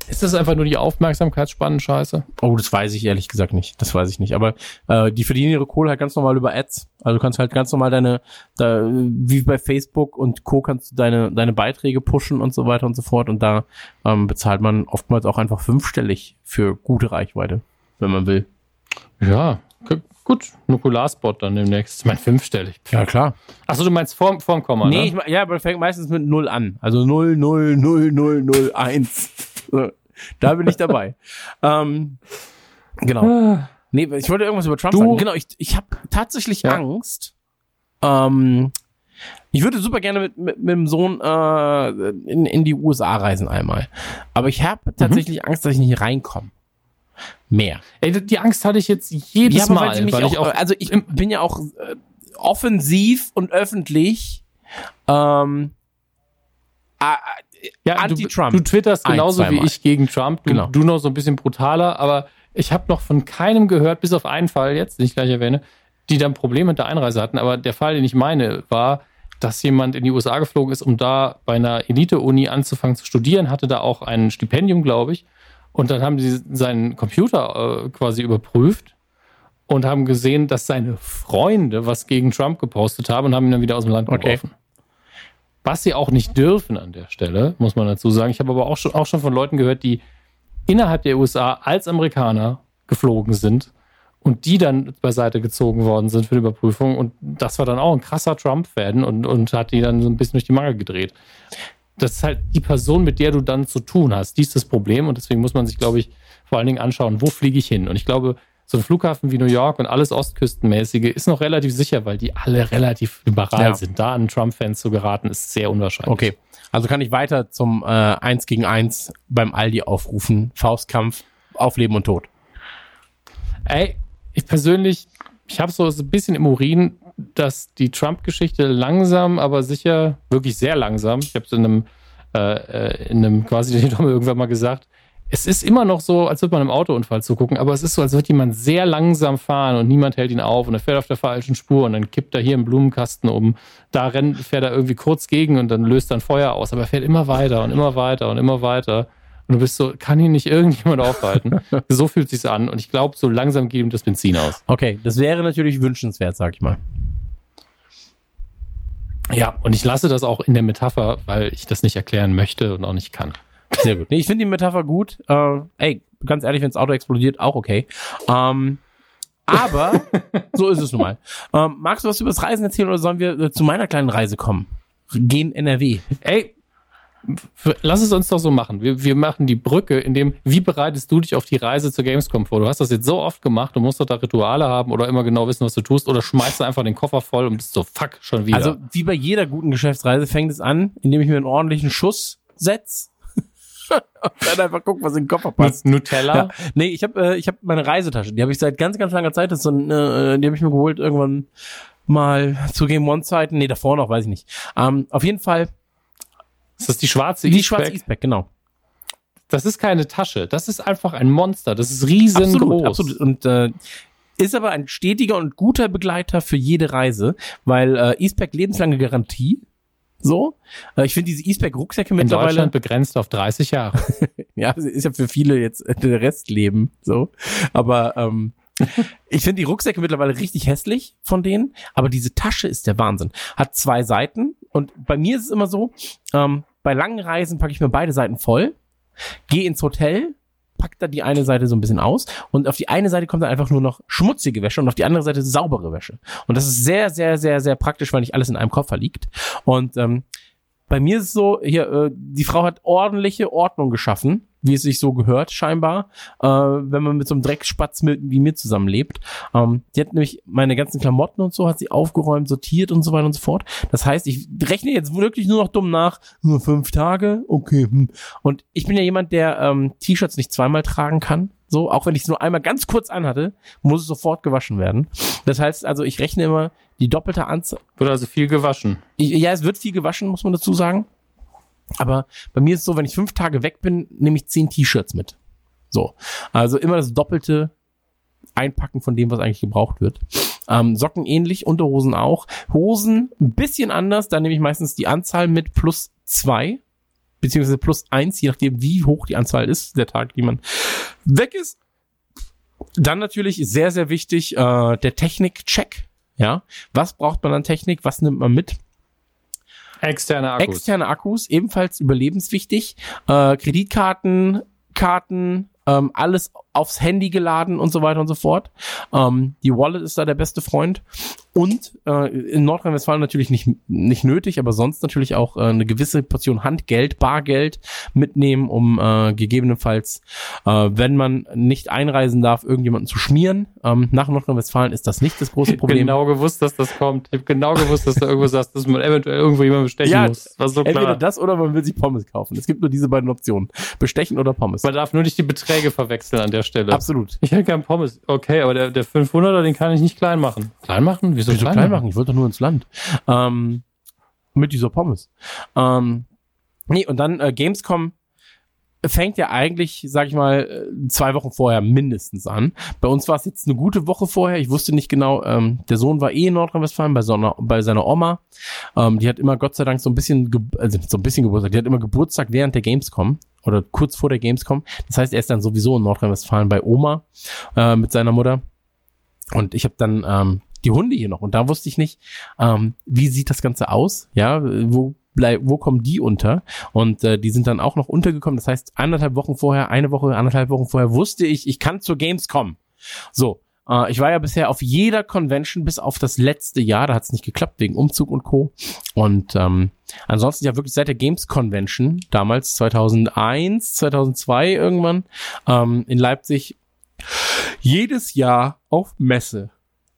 Ist das einfach nur die Aufmerksamkeitsspannen scheiße? Oh, das weiß ich ehrlich gesagt nicht. Das weiß ich nicht. Aber äh, die verdienen ihre Kohle halt ganz normal über Ads. Also du kannst halt ganz normal deine, da, wie bei Facebook und Co. kannst du deine, deine Beiträge pushen und so weiter und so fort. Und da ähm, bezahlt man oftmals auch einfach fünfstellig für gute Reichweite, wenn man will. Ja, gut. Nukularspot dann demnächst. Ich meine, fünfstellig. Ja, klar. Achso, du meinst vorm, vorm Komma, Nee, ne? ich, mein- ja, aber fängt meistens mit null an. Also null null null null null eins. So, da bin ich dabei. (laughs) ähm, genau. Nee, ich wollte irgendwas über Trump Du- sagen. Genau, ich, ich habe tatsächlich Ja. Angst. Ähm, ich würde super gerne mit, mit, mit dem Sohn äh, in, in die USA reisen einmal. Aber ich habe tatsächlich Angst, dass ich nicht reinkomme. Mehr. Ey, die Angst hatte ich jetzt jedes Ja, Mal, weil, weil auch, ich auch also ich bin ja auch äh, offensiv und öffentlich ähm, äh, ja, Anti-Trump. Du, du twitterst Ein, genauso wie zweimal. ich gegen Trump. Du, Genau. du noch so ein bisschen brutaler, aber ich habe noch von keinem gehört, bis auf einen Fall jetzt, den ich gleich erwähne, die dann Probleme mit der Einreise hatten. Aber der Fall, den ich meine, war, dass jemand in die USA geflogen ist, um da bei einer Elite-Uni anzufangen zu studieren, hatte da auch ein Stipendium, glaube ich. Und dann haben sie seinen Computer äh, quasi überprüft und haben gesehen, dass seine Freunde was gegen Trump gepostet haben und haben ihn dann wieder aus dem Land Okay. geworfen. Was sie auch nicht dürfen an der Stelle, muss man dazu sagen. Ich habe aber auch schon, auch schon von Leuten gehört, die innerhalb der USA als Amerikaner geflogen sind und die dann beiseite gezogen worden sind für die Überprüfung. Und das war dann auch ein krasser Trump-Fan und, und hat die dann so ein bisschen durch die Mangel gedreht. Das ist halt die Person, mit der du dann zu tun hast. Die ist das Problem und deswegen muss man sich, glaube ich, vor allen Dingen anschauen, wo fliege ich hin? Und ich glaube, so ein Flughafen wie New York und alles Ostküstenmäßige ist noch relativ sicher, weil die alle relativ liberal Ja. sind. Da an Trump-Fans zu geraten, ist sehr unwahrscheinlich. Okay. Also kann ich weiter zum äh, 1 gegen 1 beim Aldi aufrufen. Faustkampf auf Leben und Tod. Ey, ich persönlich, ich habe so ein bisschen im Urin, dass die Trump-Geschichte langsam, aber sicher, wirklich sehr langsam, ich habe es in einem, äh, äh, in einem quasi (laughs) irgendwann mal gesagt, es ist immer noch so, als würde man im Autounfall zugucken, aber es ist so, als würde jemand sehr langsam fahren und niemand hält ihn auf und er fährt auf der falschen Spur und dann kippt er hier im Blumenkasten um. Da rennt, fährt er irgendwie kurz gegen und dann löst dann Feuer aus, aber er fährt immer weiter und immer weiter und immer weiter. Und du bist so, kann ihn nicht irgendjemand aufhalten? (laughs) so fühlt sich's an. Und ich glaube, so langsam geht ihm das Benzin aus. Okay, das wäre natürlich wünschenswert, sag ich mal. Ja, und ich lasse das auch in der Metapher, weil ich das nicht erklären möchte und auch nicht kann. Sehr gut. Nee, ich finde die Metapher gut. Äh, ey, ganz ehrlich, wenn das Auto explodiert, auch okay. Ähm, aber (laughs) so ist es nun mal. Ähm, magst du was über das Reisen erzählen oder sollen wir äh, zu meiner kleinen Reise kommen? Gehen NRW. Ey, lass es uns doch so machen. Wir, wir machen die Brücke, in dem, wie bereitest du dich auf die Reise zur Gamescom vor? Du hast das jetzt so oft gemacht, du musst doch da Rituale haben oder immer genau wissen, was du tust, oder schmeißt du einfach den Koffer voll und bist so, fuck, schon wieder. Also wie bei jeder guten Geschäftsreise fängt es an, indem ich mir einen ordentlichen Schuss setz (laughs) und dann einfach guck, was in den Koffer passt. Nutella? Ja. Nee, ich habe äh, ich hab meine Reisetasche, die habe ich seit ganz, ganz langer Zeit. Das ist so ein, äh, die habe ich mir geholt irgendwann mal zu Game One Zeiten. Nee, davor noch, weiß ich nicht. Ähm, auf jeden Fall Ist das die schwarze die E-Spec? schwarze E-Spec, genau. Das ist keine Tasche. Das ist einfach ein Monster. Das ist riesengroß. Absolut, absolut. Und äh, ist aber ein stetiger und guter Begleiter für jede Reise, weil äh, E-Spec lebenslange Garantie. So. Äh, ich finde diese E-Spec-Rucksäcke In mittlerweile. Deutschland begrenzt auf 30 Jahre. (laughs) Ja, ist ja für viele jetzt äh, der Restleben so. Aber ähm, ich finde die Rucksäcke mittlerweile richtig hässlich von denen, aber diese Tasche ist der Wahnsinn. Hat zwei Seiten und bei mir ist es immer so, ähm, bei langen Reisen packe ich mir beide Seiten voll, gehe ins Hotel, pack da die eine Seite so ein bisschen aus und auf die eine Seite kommt dann einfach nur noch schmutzige Wäsche und auf die andere Seite saubere Wäsche. Und das ist sehr, sehr, sehr, sehr praktisch, weil nicht alles in einem Koffer liegt. Und ähm, bei mir ist es so, hier, äh, die Frau hat ordentliche Ordnung geschaffen, wie es sich so gehört, scheinbar, äh, wenn man mit so einem Dreckspatz mit, wie mir zusammenlebt. Ähm, die hat nämlich meine ganzen Klamotten und so, hat sie aufgeräumt, sortiert und so weiter und so fort. Das heißt, ich rechne jetzt wirklich nur noch dumm nach, nur fünf Tage, okay. Hm. Und ich bin ja jemand, der ähm, T-Shirts nicht zweimal tragen kann. So, auch wenn ich es nur einmal ganz kurz anhatte, muss es sofort gewaschen werden. Das heißt also, ich rechne immer die doppelte Anzahl, Wird also viel gewaschen. ich, ja, es wird viel gewaschen, muss man dazu sagen. Aber bei mir ist es so, wenn ich fünf Tage weg bin, nehme ich zehn T-Shirts mit. So. Also immer das doppelte Einpacken von dem, was eigentlich gebraucht wird. Ähm, Socken ähnlich, Unterhosen auch. Hosen ein bisschen anders, da nehme ich meistens die Anzahl mit plus zwei, beziehungsweise plus eins, je nachdem, wie hoch die Anzahl ist, der Tag, die man weg ist. Dann natürlich sehr, sehr wichtig, äh, der Technik-Check. Ja, was braucht man an Technik? Was nimmt man mit? Externe Akkus. Externe Akkus, ebenfalls überlebenswichtig. Äh, Kreditkarten, Karten, ähm, alles aufs Handy geladen und so weiter und so fort. Ähm, die Wallet ist da der beste Freund. Und äh, in Nordrhein-Westfalen natürlich nicht, nicht nötig, aber sonst natürlich auch äh, eine gewisse Portion Handgeld, Bargeld mitnehmen, um äh, gegebenenfalls, äh, wenn man nicht einreisen darf, irgendjemanden zu schmieren. Ähm, nach Nordrhein-Westfalen ist das nicht das große Problem. Genau gewusst, dass das kommt. Ich habe genau gewusst, dass du irgendwo sagst, dass man eventuell irgendwo jemanden bestechen Ja, muss. War so Entweder klar. das oder man will sich Pommes kaufen. Es gibt nur diese beiden Optionen. Bestechen oder Pommes. Man darf nur nicht die Beträge verwechseln an der Stelle. Absolut. Ich hätte gern Pommes. Okay, aber der, der 500er, den kann ich nicht klein machen. Klein machen? Wieso, Wieso klein machen? Ich wollte doch nur ins Land. Ähm, mit dieser Pommes. Ähm, nee, und dann äh, Gamescom fängt ja eigentlich, sag ich mal, äh, zwei Wochen vorher mindestens an. Bei uns war es jetzt eine gute Woche vorher. Ich wusste nicht genau, ähm, der Sohn war eh in Nordrhein-Westfalen bei, so einer, bei seiner Oma. Ähm, die hat immer Gott sei Dank so ein bisschen, also so ein bisschen Geburtstag, die hat immer Geburtstag während der Gamescom oder kurz vor der Gamescom. Das heißt, er ist dann sowieso in Nordrhein-Westfalen bei Oma äh, mit seiner Mutter. Und ich habe dann ähm, die Hunde hier noch. Und da wusste ich nicht, ähm, wie sieht das Ganze aus? Ja, wo bleib, wo kommen die unter? Und äh, die sind dann auch noch untergekommen. Das heißt, anderthalb Wochen vorher, eine Woche, anderthalb Wochen vorher wusste ich, ich kann zur Gamescom. So, äh, ich war ja bisher auf jeder Convention bis auf das letzte Jahr. Da hat es nicht geklappt wegen Umzug und Co. Und ähm, ansonsten ja wirklich seit der Games Convention, damals 2001, 2002 irgendwann, ähm, in Leipzig, jedes Jahr auf Messe.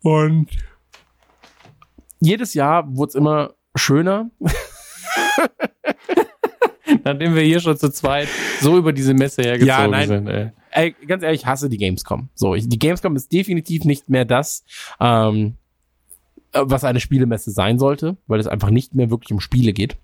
Und jedes Jahr wurde es immer schöner. (laughs) (laughs) Nachdem wir hier schon zu zweit so über diese Messe hergezogen Ja, nein. sind. Ey. Ey, ganz ehrlich, ich hasse die Gamescom. So, ich, die Gamescom ist definitiv nicht mehr das, ähm, äh, was eine Spielemesse sein sollte, weil es einfach nicht mehr wirklich um Spiele geht.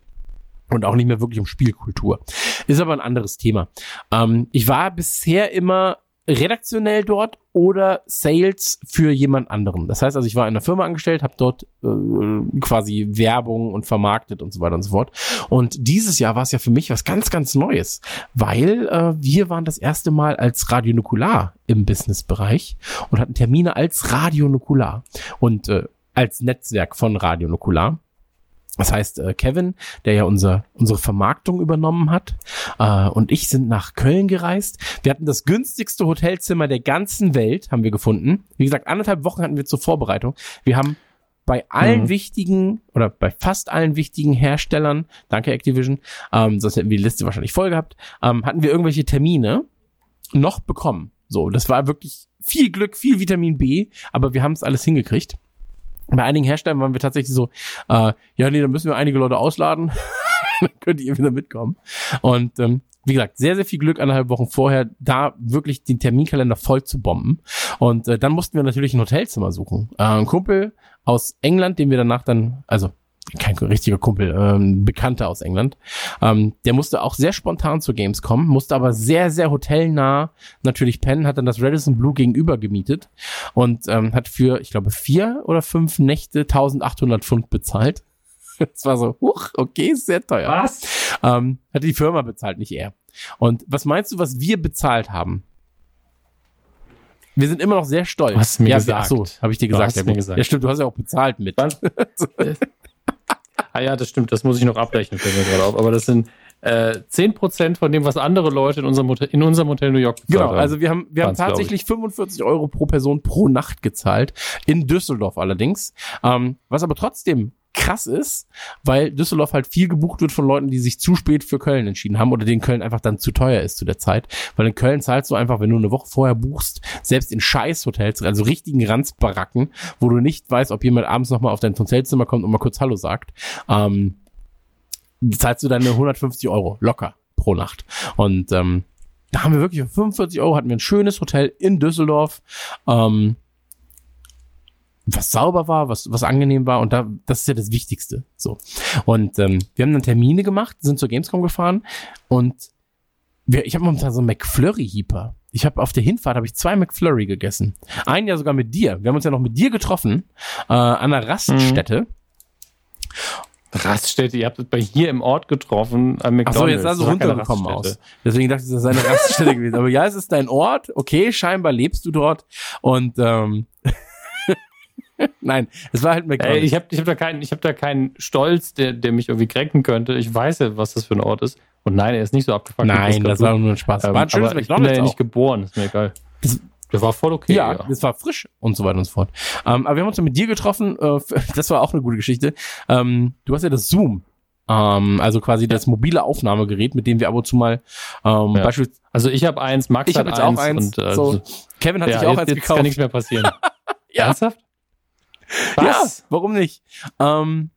Und auch nicht mehr wirklich um Spielkultur. Ist aber ein anderes Thema. Ähm, ich war bisher immer redaktionell dort oder Sales für jemand anderen. Das heißt also, ich war in einer Firma angestellt, habe dort äh, quasi Werbung und vermarktet und so weiter und so fort. Und dieses Jahr war es ja für mich was ganz, ganz Neues, weil äh, wir waren das erste Mal als Radio Nukular im Businessbereich und hatten Termine als Radio Nukular und äh, als Netzwerk von Radio Nukular. Das heißt, äh, Kevin, der ja unser, unsere Vermarktung übernommen hat, äh, und ich sind nach Köln gereist. Wir hatten das günstigste Hotelzimmer der ganzen Welt, haben wir gefunden. Wie gesagt, anderthalb Wochen hatten wir zur Vorbereitung. Wir haben bei allen Mhm. wichtigen oder bei fast allen wichtigen Herstellern, danke Activision, ähm, sonst hätten wir die Liste wahrscheinlich voll gehabt, ähm, hatten wir irgendwelche Termine noch bekommen. So, das war wirklich viel Glück, viel Vitamin B, aber wir haben es alles hingekriegt. Bei einigen Herstellern waren wir tatsächlich so, äh, ja, nee, dann müssen wir einige Leute ausladen, (laughs) dann könnt ihr wieder mitkommen. Und ähm, wie gesagt, sehr, sehr viel Glück anderthalb Wochen vorher, da wirklich den Terminkalender voll zu bomben. Und äh, dann mussten wir natürlich ein Hotelzimmer suchen. Äh, ein Kumpel aus England, den wir danach dann, also kein richtiger Kumpel, ähm, Bekannter aus England, ähm, der musste auch sehr spontan zur Gamescom, musste aber sehr, sehr hotelnah natürlich pennen, hat dann das Radisson Blue gegenüber gemietet und ähm, hat für, ich glaube, vier oder fünf Nächte 1800 Pfund bezahlt. (laughs) Das war so, huch, okay, sehr teuer. Was? Ähm, hat die Firma bezahlt, nicht er. Und was meinst du, was wir bezahlt haben? Wir sind immer noch sehr stolz. Du hast mir ja, gesagt. Ach so, habe ich dir Du gesagt. ja, gesagt. ja, stimmt, du hast ja auch bezahlt mit. (laughs) (laughs) Ah ja, das stimmt, das muss ich noch abrechnen, fällt mir gerade auf. Aber das sind äh, 10% von dem, was andere Leute in unserem Hotel, in unserem Hotel New York bezahlt Genau, haben. also wir haben, wir haben tatsächlich 45 Euro pro Person pro Nacht gezahlt, in Düsseldorf allerdings. Ähm, was aber trotzdem krass ist, weil Düsseldorf halt viel gebucht wird von Leuten, die sich zu spät für Köln entschieden haben oder denen Köln einfach dann zu teuer ist zu der Zeit. Weil in Köln zahlst du einfach, wenn du eine Woche vorher buchst, selbst in Scheißhotels, also richtigen Ranzbaracken, wo du nicht weißt, ob jemand abends nochmal auf dein Hotelzimmer kommt und mal kurz Hallo sagt, ähm, zahlst du deine 150 Euro locker pro Nacht. Und ähm, da haben wir wirklich für 45 Euro hatten wir ein schönes Hotel in Düsseldorf, ähm, was sauber war, was, was angenehm war und da, das ist ja das Wichtigste. So. Und ähm, wir haben dann Termine gemacht, sind zur Gamescom gefahren und wir, ich habe momentan so einen McFlurry-Heeper. Ich habe auf der Hinfahrt habe ich zwei McFlurry gegessen. Einen ja sogar mit dir. Wir haben uns ja noch mit dir getroffen äh, an einer Raststätte. Raststätte, ihr habt es bei hier im Ort getroffen, am Ach McDonald's. so, jetzt sah so runtergekommen aus. Deswegen dachte ich, das ist eine Raststätte (laughs) gewesen. Aber ja, es ist dein Ort. Okay, scheinbar lebst du dort. Und ähm, (laughs) nein, es war halt Ey, McDonald's. ich habe ich hab da keinen, ich habe da keinen Stolz, der, der mich irgendwie kränken könnte. Ich weiß ja, was das für ein Ort ist. Und nein, er ist nicht so abgefuckt. nein, Chris das war nur ein Spaß. Ähm, war ein schönes aber Ich bin McDonald's ja auch. nicht geboren, ist mir egal. Das- Der war voll okay. ja, Ja, das war frisch und so weiter und so fort. Ähm, aber wir haben uns mit dir getroffen. Äh, (laughs) das war auch eine gute Geschichte. Ähm, du hast ja das Zoom. Ähm, also quasi das mobile Aufnahmegerät, mit dem wir ab und zu mal ähm, Ja. beispielsweise Also ich habe eins, Max Ich hat jetzt auch eins. eins. Und, äh, so, Kevin hat ja, sich auch jetzt, eins jetzt gekauft. kann nichts mehr passieren. (laughs) Ja. Ernsthaft? (laughs) Ja, Was? warum nicht? Ähm,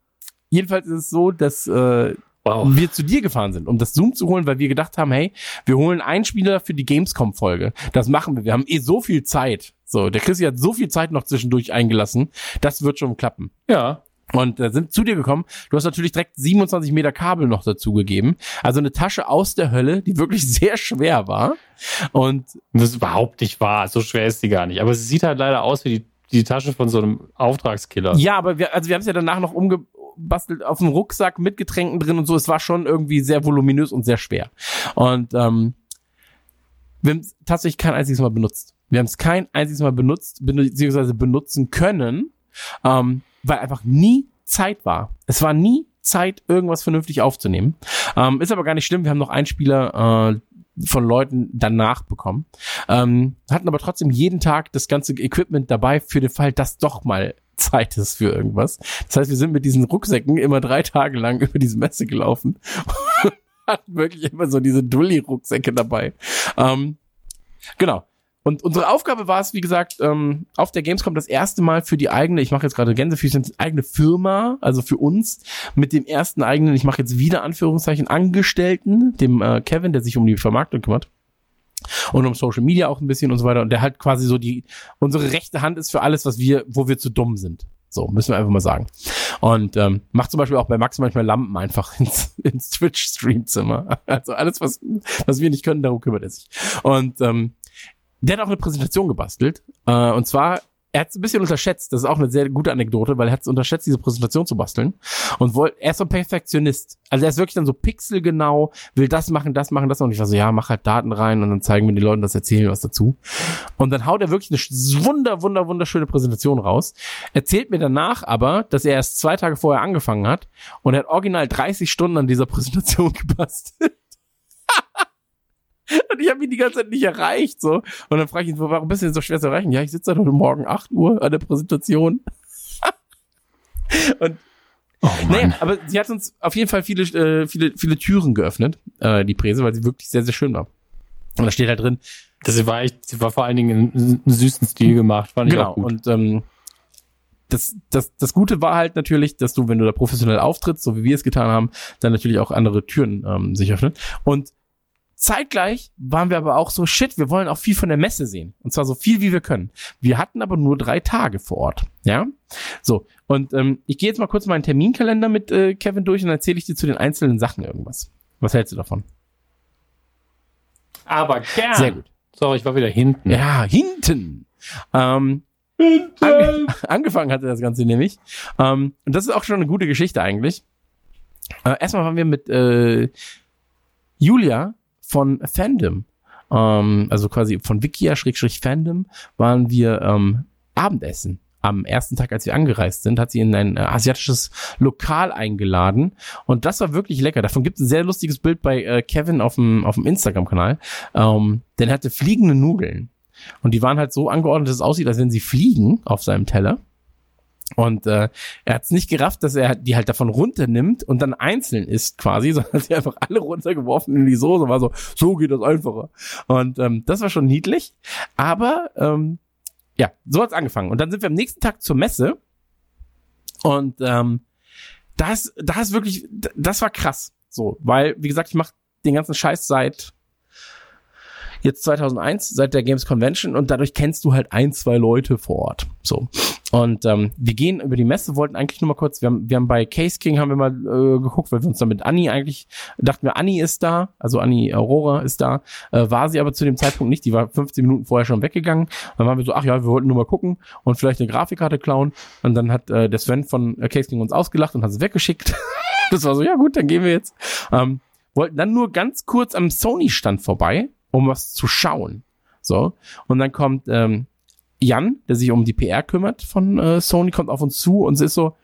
jedenfalls ist es so, dass äh, Wow. wir zu dir gefahren sind, um das Zoom zu holen, weil wir gedacht haben, hey, wir holen einen Spieler für die Gamescom-Folge. Das machen wir. Wir haben eh so viel Zeit. So, der Chrissy hat so viel Zeit noch zwischendurch eingelassen. Das wird schon klappen. Ja. Und äh, sind zu dir gekommen. Du hast natürlich direkt 27 Meter Kabel noch dazu gegeben. Also eine Tasche aus der Hölle, die wirklich (laughs) sehr schwer war. Und Das ist überhaupt nicht wahr. So schwer ist die gar nicht. Aber sie sieht halt leider aus wie die, die Tasche von so einem Auftragskiller. Ja, aber wir, also wir haben es ja danach noch umgebastelt auf dem Rucksack mit Getränken drin und so. Es war schon irgendwie sehr voluminös und sehr schwer. Und ähm, wir haben es tatsächlich kein einziges Mal benutzt. Wir haben es kein einziges Mal benutzt, beziehungsweise benutzen können, ähm, weil einfach nie Zeit war. Es war nie Zeit, irgendwas vernünftig aufzunehmen. Ähm, ist aber gar nicht schlimm. Wir haben noch einen Spieler äh, von Leuten danach bekommen. Ähm, hatten aber trotzdem jeden Tag das ganze Equipment dabei für den Fall, dass doch mal (laughs) Zeit ist für irgendwas. Das heißt, wir sind mit diesen Rucksäcken immer drei Tage lang (laughs) über diese Messe gelaufen. (laughs) hatten wirklich immer so diese Dulli-Rucksäcke dabei. Ähm, genau. Und unsere Aufgabe war es, wie gesagt, ähm, auf der Gamescom das erste Mal für die eigene, ich mache jetzt gerade Gänsefüßchen, eigene Firma, also für uns, mit dem ersten eigenen, ich mache jetzt wieder Anführungszeichen, Angestellten, dem äh, Kevin, der sich um die Vermarktung kümmert. Und um Social Media auch ein bisschen und so weiter. Und der halt quasi so die, unsere rechte Hand ist für alles, was wir, wo wir zu dumm sind. So, müssen wir einfach mal sagen. Und ähm, macht zum Beispiel auch bei Max manchmal Lampen einfach (laughs) ins, ins Twitch-Streamzimmer. Also alles, was, was wir nicht können, darum kümmert er sich. Und ähm, der hat auch eine Präsentation gebastelt. Äh, und zwar er hat es ein bisschen unterschätzt. Das ist auch eine sehr gute Anekdote, weil er hat es unterschätzt, diese Präsentation zu basteln. Und wollte, er ist so ein Perfektionist. Also er ist wirklich dann so pixelgenau, will das machen, das machen, das machen. Und ich war so, ja, mach halt Daten rein und dann zeigen wir den Leuten das, erzählen was dazu. Und dann haut er wirklich eine wunder, wunder, wunderschöne Präsentation raus. Erzählt mir danach aber, dass er erst zwei Tage vorher angefangen hat und er hat original 30 Stunden an dieser Präsentation (laughs) gebastelt. (laughs) Und ich habe ihn die ganze Zeit nicht erreicht. so. Und dann frage ich ihn, warum bist du denn so schwer zu erreichen? Ja, ich sitze heute Morgen 8 Uhr an der Präsentation. (laughs) und Oh naja, aber sie hat uns auf jeden Fall viele, äh, viele, viele Türen geöffnet, äh, die Präse, weil sie wirklich sehr, sehr schön war. Und da steht halt drin. Das war echt, sie war vor allen Dingen in einem süßen Stil gemacht, fand genau, ich auch gut. Und ähm, das, das, das Gute war halt natürlich, dass du, wenn du da professionell auftrittst, so wie wir es getan haben, dann natürlich auch andere Türen ähm, sich öffnen. Und Zeitgleich waren wir aber auch so, shit, wir wollen auch viel von der Messe sehen. Und zwar so viel, wie wir können. Wir hatten aber nur drei Tage vor Ort. Ja? So. Und ähm, ich gehe jetzt mal kurz meinen Terminkalender mit äh, Kevin durch und erzähle ich dir zu den einzelnen Sachen irgendwas. Was hältst du davon? Aber gern. Sehr gut. Sorry, ich war wieder hinten. Ja, hinten. Ähm, Ange (laughs) angefangen hatte das Ganze nämlich. Ähm, und das ist auch schon eine gute Geschichte eigentlich. Äh, erstmal waren wir mit äh, Julia von Fandom, ähm, also quasi von Wikia-Fandom, waren wir ähm, Abendessen. Am ersten Tag, als wir angereist sind, hat sie in ein äh, asiatisches Lokal eingeladen. Und das war wirklich lecker. Davon gibt es ein sehr lustiges Bild bei äh, Kevin auf dem, auf dem Instagram-Kanal. Ähm, denn er hatte fliegende Nudeln. Und die waren halt so angeordnet, dass es aussieht, als wenn sie fliegen auf seinem Teller. Und äh, er hat es nicht gerafft, dass er die halt davon runternimmt und dann einzeln isst quasi, (laughs) sondern sie einfach alle runtergeworfen in die Soße. War so, so geht das einfacher. Und ähm, das war schon niedlich. Aber ähm, ja, so hat's angefangen. Und dann sind wir am nächsten Tag zur Messe. Und ähm, das, das wirklich, das war krass. So, weil, wie gesagt, ich mache den ganzen Scheiß seit jetzt 2001, seit der Games Convention und dadurch kennst du halt ein, zwei Leute vor Ort. So. Und ähm, wir gehen über die Messe, wollten eigentlich nur mal kurz, wir haben, wir haben bei Case King haben wir mal äh, geguckt, weil wir uns da mit Annie eigentlich, dachten wir, Annie ist da, also Annie Aurora ist da, äh, war sie aber zu dem Zeitpunkt nicht, die war 15 Minuten vorher schon weggegangen. Dann waren wir so, ach ja, wir wollten nur mal gucken und vielleicht eine Grafikkarte klauen. Und dann hat äh, der Sven von äh, Case King uns ausgelacht und hat sie weggeschickt. (laughs) das war so, ja gut, dann gehen wir jetzt. Ähm, wollten dann nur ganz kurz am Sony-Stand vorbei um was zu schauen. So. Und dann kommt ähm, Jan, der sich um die PR kümmert von äh, Sony, kommt auf uns zu und ist so,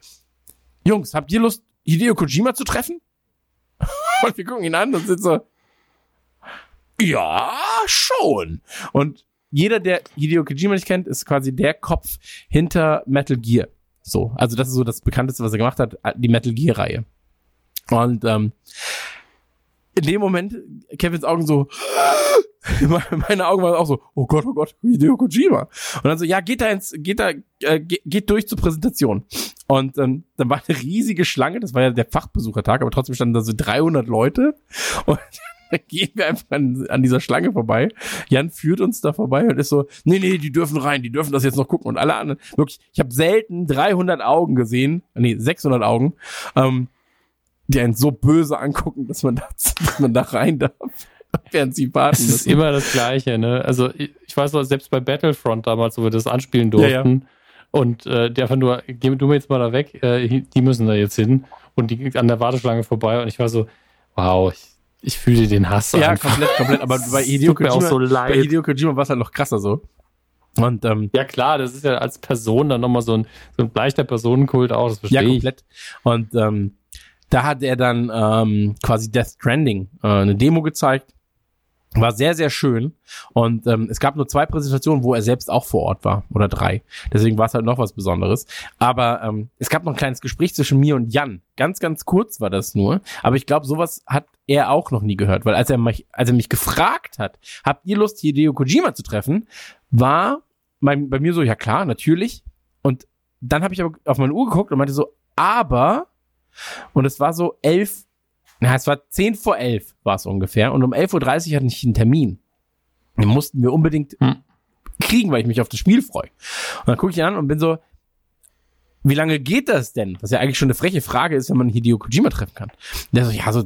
Jungs, habt ihr Lust, Hideo Kojima zu treffen? (laughs) und wir gucken ihn an und sind so, ja, schon. Und jeder, der Hideo Kojima nicht kennt, ist quasi der Kopf hinter Metal Gear. So, also das ist so das bekannteste, was er gemacht hat, die Metal Gear Reihe. Und ähm, in dem Moment Kevins Augen so, (gasps) meine Augen waren auch so, oh Gott, oh Gott, Hideo Kojima. Und dann so, ja, geht da ins, geht da, äh, geht, durch zur Präsentation. Und ähm, dann war eine riesige Schlange, das war ja der Fachbesuchertag, aber trotzdem standen da so 300 Leute. Und (laughs) dann gehen wir einfach an, an dieser Schlange vorbei. Jan führt uns da vorbei und ist so, nee, nee, die dürfen rein, die dürfen das jetzt noch gucken. Und alle anderen, wirklich, ich habe selten 300 Augen gesehen, nee, 600 Augen, ähm, die einen so böse angucken, dass man da, (laughs) dass man da rein darf. Während sie warten. Es ist immer das Gleiche, ne? Also ich, ich weiß noch, selbst bei Battlefront damals, wo wir das anspielen durften, ja, ja. und äh, der einfach nur, geh du mir jetzt mal da weg, äh, die müssen da jetzt hin und die an der Warteschlange vorbei und ich war so, wow, ich, ich fühle den Hass. Ja, einfach. komplett, komplett. Aber (laughs) bei Hideo Kojima, auch so bei Hideo Kojima war es halt noch krasser so. Und, ähm, ja klar, das ist ja als Person dann nochmal so ein, so ein leichter Personenkult auch, das verstehe ja, komplett. Ich. Und ähm, da hat er dann ähm, quasi Death Stranding äh, eine Demo gezeigt. War sehr, sehr schön. Und ähm, es gab nur zwei Präsentationen, wo er selbst auch vor Ort war. Oder drei. Deswegen war es halt noch was Besonderes. Aber ähm, es gab noch ein kleines Gespräch zwischen mir und Jan. Ganz, ganz kurz war das nur. Aber ich glaube, sowas hat er auch noch nie gehört. Weil als er mich, als er mich gefragt hat, habt ihr Lust, Hideo Kojima zu treffen, war bei, bei mir so, ja klar, natürlich. Und dann habe ich aber auf meine Uhr geguckt und meinte so, aber und es war so elf, na, es war zehn vor elf war es ungefähr. Und um elf Uhr dreißig hatte ich einen Termin. Den mussten wir unbedingt hm. kriegen, weil ich mich auf das Spiel freue. Und dann gucke ich ihn an und bin so, wie lange geht das denn? Was ja eigentlich schon eine freche Frage ist, wenn man Hideo Kojima treffen kann. Der so, ja, so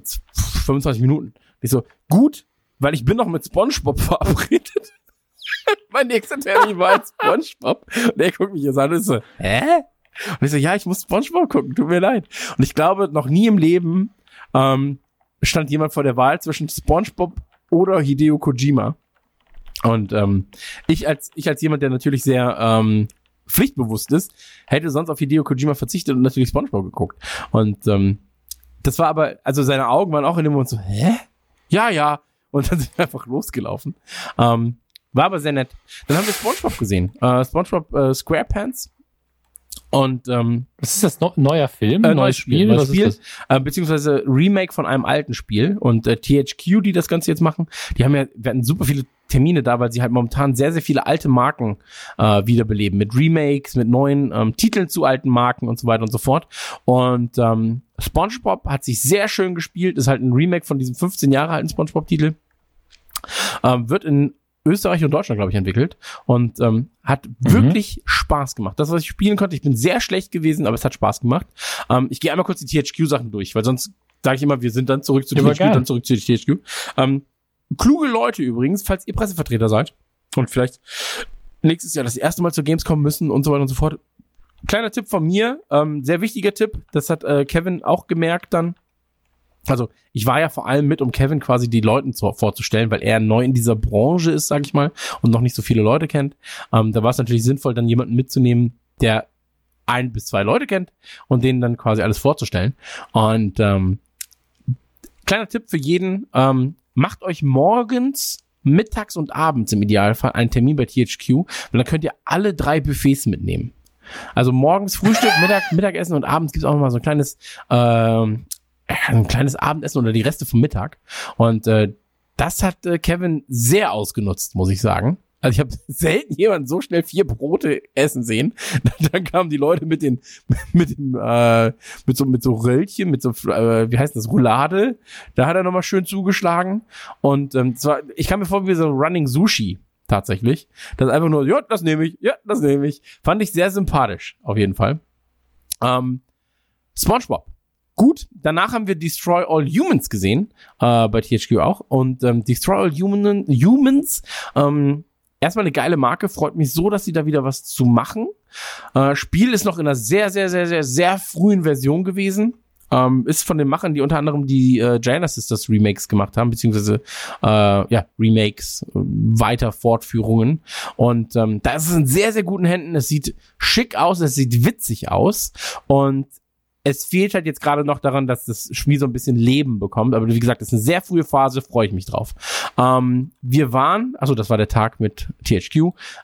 25 Minuten. Ich so, gut, weil ich bin noch mit SpongeBob (laughs) verabredet. mein nächster Termin war als SpongeBob. Und er guckt mich jetzt an und ist so, hä? Und ich so, ja, ich muss SpongeBob gucken, tut mir leid. Und ich glaube, noch nie im Leben ähm, stand jemand vor der Wahl zwischen SpongeBob oder Hideo Kojima. Und ähm, ich als ich als jemand, der natürlich sehr ähm, pflichtbewusst ist, hätte sonst auf Hideo Kojima verzichtet und natürlich SpongeBob geguckt. Und ähm, das war aber, also seine Augen waren auch in dem Moment so, hä? Ja, ja. Und dann (laughs) sind wir einfach losgelaufen. Ähm, war aber sehr nett. Dann haben wir SpongeBob gesehen. Äh, SpongeBob äh, SquarePants. Und ähm, Was ist das? No neuer Film? äh, neues Spiel? neues Spiel ist äh, beziehungsweise Remake von einem alten Spiel. Und äh, THQ, die das Ganze jetzt machen, die haben ja, wir hatten super viele Termine da, weil sie halt momentan sehr, sehr viele alte Marken äh, wiederbeleben. Mit Remakes, mit neuen ähm, Titeln zu alten Marken und so weiter und so fort. Und ähm, SpongeBob hat sich sehr schön gespielt, ist halt ein Remake von diesem 15 Jahre alten SpongeBob-Titel. Ähm, wird in Österreich und Deutschland, glaube ich, entwickelt und ähm, hat wirklich Spaß gemacht. Das, was ich spielen konnte, ich bin sehr schlecht gewesen, aber es hat Spaß gemacht. Ähm, ich gehe einmal kurz die THQ-Sachen durch, weil sonst sage ich immer, wir sind dann zurück zu THQ, dann zurück zu THQ. Ähm, kluge Leute übrigens, falls ihr Pressevertreter seid und vielleicht nächstes Jahr das erste Mal zur Gamescom müssen und so weiter und so fort. Kleiner Tipp von mir, ähm, sehr wichtiger Tipp, das hat äh, Kevin auch gemerkt dann. Also ich war ja vor allem mit, um Kevin quasi die Leuten zu, vorzustellen, weil er neu in dieser Branche ist, sag ich mal, und noch nicht so viele Leute kennt. Ähm, da war es natürlich sinnvoll, dann jemanden mitzunehmen, der ein bis zwei Leute kennt und denen dann quasi alles vorzustellen. Und ähm, kleiner Tipp für jeden, ähm, macht euch morgens, mittags und abends im Idealfall einen Termin bei THQ, und dann könnt ihr alle drei Buffets mitnehmen. Also morgens Frühstück, (laughs) Mittag, Mittagessen und abends gibt's auch noch mal so ein kleines, ähm, ein kleines Abendessen oder die Reste vom Mittag. Und äh, das hat äh, Kevin sehr ausgenutzt, muss ich sagen. Also ich habe (laughs) selten jemanden so schnell vier Brote essen sehen. (laughs) Dann kamen die Leute mit den mit dem äh, mit so mit so Röllchen, mit so äh, wie heißt das Roulade. Da hat er noch mal schön zugeschlagen und ähm, zwar ich kam mir vor wie so Running Sushi tatsächlich. Das ist einfach nur ja, das nehme ich. Ja, das nehme ich. Fand ich sehr sympathisch auf jeden Fall. Ähm, SpongeBob Gut, danach haben wir Destroy All Humans gesehen, äh, bei THQ auch. Und ähm, Destroy All Human, Humans, ähm, erstmal eine geile Marke, freut mich so, dass sie da wieder was zu machen. Äh, Spiel ist noch in einer sehr, sehr, sehr, sehr, sehr frühen Version gewesen. Ähm, ist von den Machern, die unter anderem die äh, Giana Sisters Remakes gemacht haben, beziehungsweise äh, ja, Remakes, äh, weiter Fortführungen. Und ähm, da ist es in sehr, sehr guten Händen. Es sieht schick aus, es sieht witzig aus. Und es fehlt halt jetzt gerade noch daran, dass das Spiel so ein bisschen Leben bekommt. Aber wie gesagt, das ist eine sehr frühe Phase, freue ich mich drauf. Ähm, wir waren, also das war der Tag mit THQ.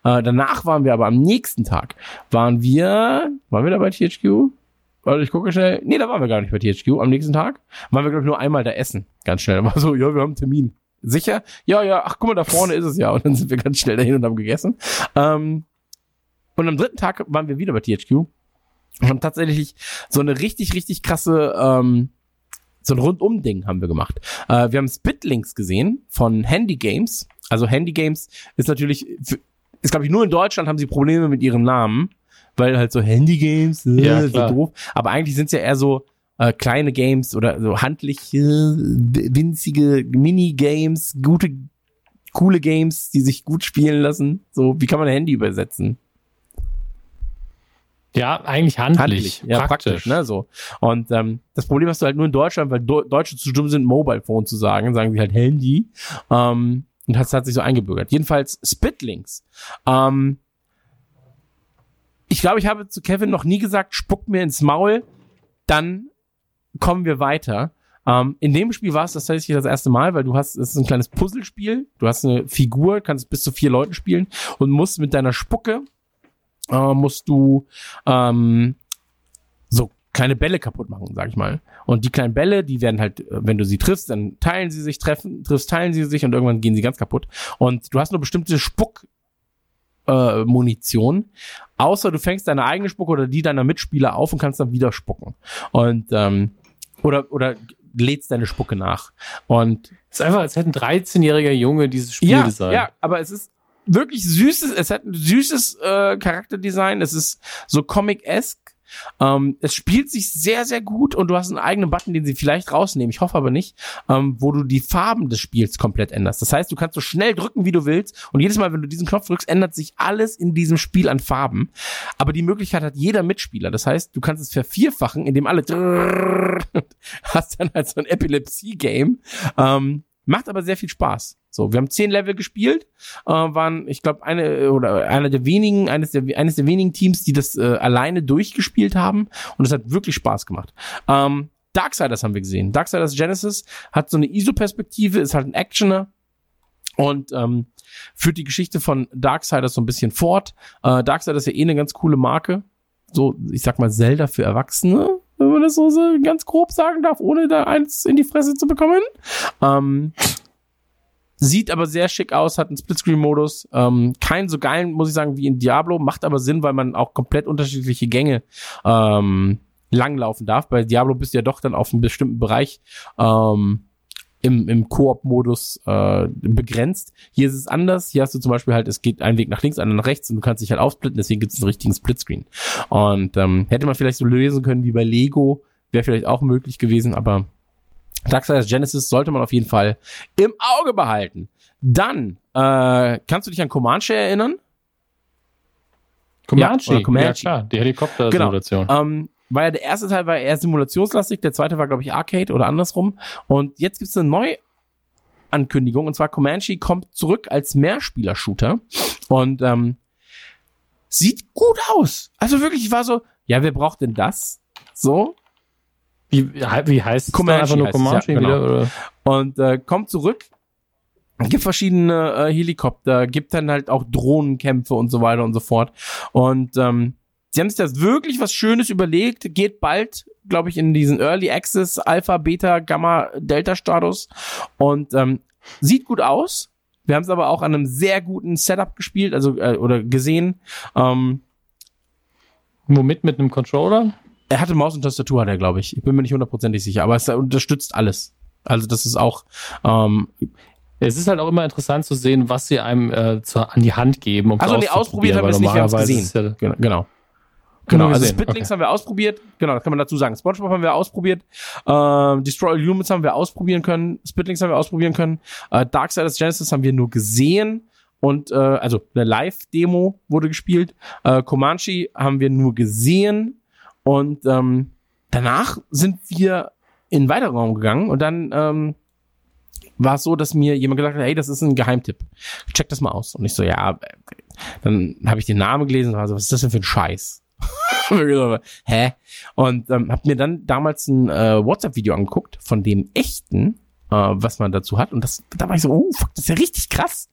Äh, danach waren wir aber am nächsten Tag, waren wir, waren wir da bei THQ? Warte, ich gucke schnell. Nee, da waren wir gar nicht bei THQ. Am nächsten Tag waren wir, glaube ich, nur einmal da essen. Ganz schnell. (laughs) War so, ja, wir haben einen Termin. Sicher? Ja, ja, ach, guck mal, da vorne ist es ja. Und dann sind wir ganz schnell dahin und haben gegessen. Ähm, und am dritten Tag waren wir wieder bei THQ haben tatsächlich so eine richtig, richtig krasse, ähm, so ein Rundum-Ding haben wir gemacht. Äh, wir haben Spitlinks gesehen von Handy Games. Also Handy Games ist natürlich, ist glaube ich nur in Deutschland haben sie Probleme mit ihrem Namen, weil halt so Handy Games, äh, Ja, so doof. Aber eigentlich sind es ja eher so äh, kleine Games oder so handliche, winzige Minigames, gute, coole Games, die sich gut spielen lassen. So, wie kann man ein Handy übersetzen? Ja, eigentlich handlich. Ja, praktisch. ne, so. Und ähm, das Problem hast du halt nur in Deutschland, weil Do Deutsche zu dumm sind, Mobile Phone zu sagen, sagen sie halt Handy. Ähm, und das hat sich so eingebürgert. Jedenfalls Spitlinks. Ähm, ich glaube, ich habe zu Kevin noch nie gesagt, spuck mir ins Maul, dann kommen wir weiter. Ähm, in dem Spiel war es das tatsächlich das erste Mal, weil du hast, es ist ein kleines Puzzlespiel, du hast eine Figur, kannst bis zu vier Leuten spielen und musst mit deiner Spucke äh, musst du ähm, so kleine Bälle kaputt machen, sag ich mal. Und die kleinen Bälle, die werden halt, äh, wenn du sie triffst, dann teilen sie sich, treffen, triffst, teilen sie sich und irgendwann gehen sie ganz kaputt. Und du hast nur bestimmte Spuck äh, Munition, außer du fängst deine eigene Spucke oder die deiner Mitspieler auf und kannst dann wieder spucken. Und ähm, oder oder lädst deine Spucke nach. Und Es ist einfach, als hätte ein 13-jähriger Junge dieses Spiel ja, designt. ja, aber es ist wirklich süßes, es hat ein süßes äh, Charakterdesign, es ist so Comic-esque. Ähm, es spielt sich sehr, sehr gut und du hast einen eigenen Button, den sie vielleicht rausnehmen, ich hoffe aber nicht, ähm, wo du die Farben des Spiels komplett änderst. Das heißt, du kannst so schnell drücken, wie du willst und jedes Mal, wenn du diesen Knopf drückst, ändert sich alles in diesem Spiel an Farben. Aber die Möglichkeit hat jeder Mitspieler. Das heißt, du kannst es vervierfachen, indem alle hast dann halt so ein Epilepsie-Game. Ähm, macht aber sehr viel Spaß. So, wir haben zehn Level gespielt, äh, waren, ich glaube, eine oder einer der wenigen, eines der eines der wenigen Teams, die das äh, alleine durchgespielt haben und es hat wirklich Spaß gemacht. Ähm, Darksiders haben wir gesehen. Darksiders Genesis hat so eine ISO-Perspektive, ist halt ein Actioner und ähm, führt die Geschichte von Darksiders so ein bisschen fort. Äh, Darksiders ist ja eh eine ganz coole Marke. So, ich sag mal, Zelda für Erwachsene, wenn man das so, ganz grob sagen darf, ohne da eins in die Fresse zu bekommen. Ähm, Sieht aber sehr schick aus, hat einen Splitscreen-Modus. Ähm, kein so geilen, muss ich sagen, wie in Diablo, macht aber Sinn, weil man auch komplett unterschiedliche Gänge ähm, langlaufen darf. Bei Diablo bist du ja doch dann auf einen bestimmten Bereich ähm, im, im Koop-Modus äh, begrenzt. Hier ist es anders. Hier hast du zum Beispiel halt, es geht ein Weg nach links, einer nach rechts und du kannst dich halt aufsplitten, deswegen gibt es einen richtigen Splitscreen. Und ähm, hätte man vielleicht so lösen können wie bei Lego, wäre vielleicht auch möglich gewesen, aber Darksiders Genesis sollte man auf jeden Fall im Auge behalten. Dann, äh, kannst du dich an Comanche erinnern? Comanche, ja, Comanche. ja klar, die Helikopter-Simulation. Genau. Ähm, war ja der erste Teil war eher simulationslastig, der zweite war, glaube ich, Arcade oder andersrum. Und jetzt gibt's eine Neuankündigung, und zwar Comanche kommt zurück als Mehrspieler-Shooter und ähm, sieht gut aus. Also wirklich, ich war so, ja, wer braucht denn das? So, wie, wie heißt es? Comanche einfach nur es, Comanche ja, genau. wieder? Oder? und äh, kommt zurück. Gibt verschiedene äh, Helikopter, gibt dann halt auch Drohnenkämpfe und so weiter und so fort. Und ähm, sie haben sich das wirklich was Schönes überlegt, geht bald, glaube ich, in diesen Early Access, Alpha, Beta, Gamma, Delta Status und ähm, sieht gut aus. Wir haben es aber auch an einem sehr guten Setup gespielt, also äh, oder gesehen. Ähm, Womit? Mit einem Controller? er hatte Maus und Tastatur, hat er, glaube ich. Ich bin mir nicht hundertprozentig sicher, aber es unterstützt alles. Also das ist auch ähm, Es ist halt auch immer interessant zu sehen, was sie einem äh, zur, an die Hand geben. Um Also nee, ausprobiert haben wir es nicht, wir haben es gesehen. Ja, Genau. Genau, genau also Spitlinks okay. haben wir ausprobiert. Genau, das kann man dazu sagen. SpongeBob haben wir ausprobiert. Ähm, Destroy All Humans haben wir ausprobieren können. Spitlinks haben wir ausprobieren können. Äh, Darksiders Genesis haben wir nur gesehen. Und äh, also eine Live-Demo wurde gespielt. Äh, Comanche haben wir nur gesehen. Und ähm, danach sind wir in einen weiteren Raum gegangen und dann ähm, war es so, dass mir jemand gesagt hat, hey, das ist ein Geheimtipp. Check das mal aus. Und ich so, ja, dann habe ich den Namen gelesen und war so, was ist das denn für ein Scheiß? Hä? Und ähm, habe mir dann damals ein äh, WhatsApp-Video angeguckt von dem echten, äh, was man dazu hat. Und das, da war ich so, oh, fuck, das ist ja richtig krass.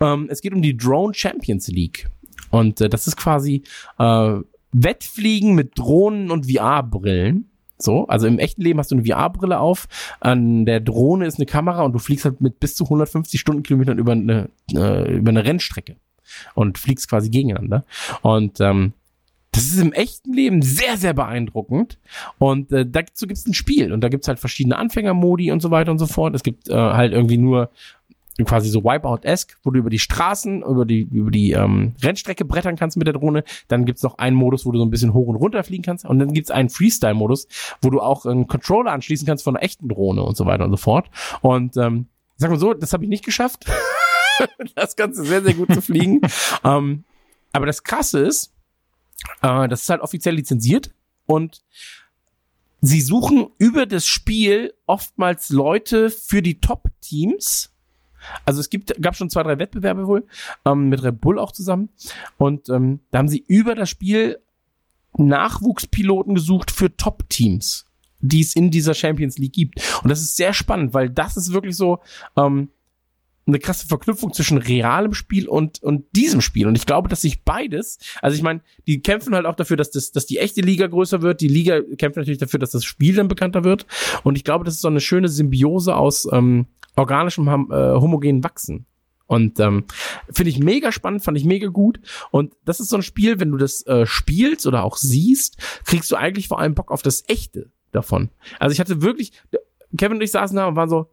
Ähm, es geht um die Drone Champions League. Und äh, das ist quasi äh, Wettfliegen mit Drohnen und VR-Brillen. So, also im echten Leben hast du eine VR-Brille auf, an der Drohne ist eine Kamera und du fliegst halt mit bis zu 150 Stundenkilometern über eine, äh, über eine Rennstrecke und fliegst quasi gegeneinander. Und ähm, das ist im echten Leben sehr, sehr beeindruckend. Und äh, dazu gibt's ein Spiel und da gibt's halt verschiedene Anfängermodi und so weiter und so fort. Es gibt äh, halt irgendwie nur quasi so Wipeout-esque, wo du über die Straßen, über die, über die ähm, Rennstrecke brettern kannst mit der Drohne. Dann gibt's noch einen Modus, wo du so ein bisschen hoch und runter fliegen kannst. Und dann gibt's einen Freestyle-Modus, wo du auch einen Controller anschließen kannst von einer echten Drohne und so weiter und so fort. Und ähm, sag mal so, das habe ich nicht geschafft. (laughs) das Ganze sehr, sehr gut zu fliegen. (laughs) ähm, aber das Krasse ist, äh, das ist halt offiziell lizenziert und sie suchen über das Spiel oftmals Leute für die Top-Teams. Also es gibt, gab schon zwei, drei Wettbewerbe wohl, ähm, mit Red Bull auch zusammen. Und ähm, da haben sie über das Spiel Nachwuchspiloten gesucht für Top-Teams, die es in dieser Champions League gibt. Und das ist sehr spannend, weil das ist wirklich so ähm, eine krasse Verknüpfung zwischen realem Spiel und, und diesem Spiel. Und ich glaube, dass sich beides, also ich meine, die kämpfen halt auch dafür, dass, das, dass die echte Liga größer wird. Die Liga kämpft natürlich dafür, dass das Spiel dann bekannter wird. Und ich glaube, das ist so eine schöne Symbiose aus ähm, organischem, äh, homogenen Wachsen. Und ähm, finde ich mega spannend, fand ich mega gut. Und das ist so ein Spiel, wenn du das äh, spielst oder auch siehst, kriegst du eigentlich vor allem Bock auf das Echte davon. Also ich hatte wirklich, Kevin und ich saßen da und waren so,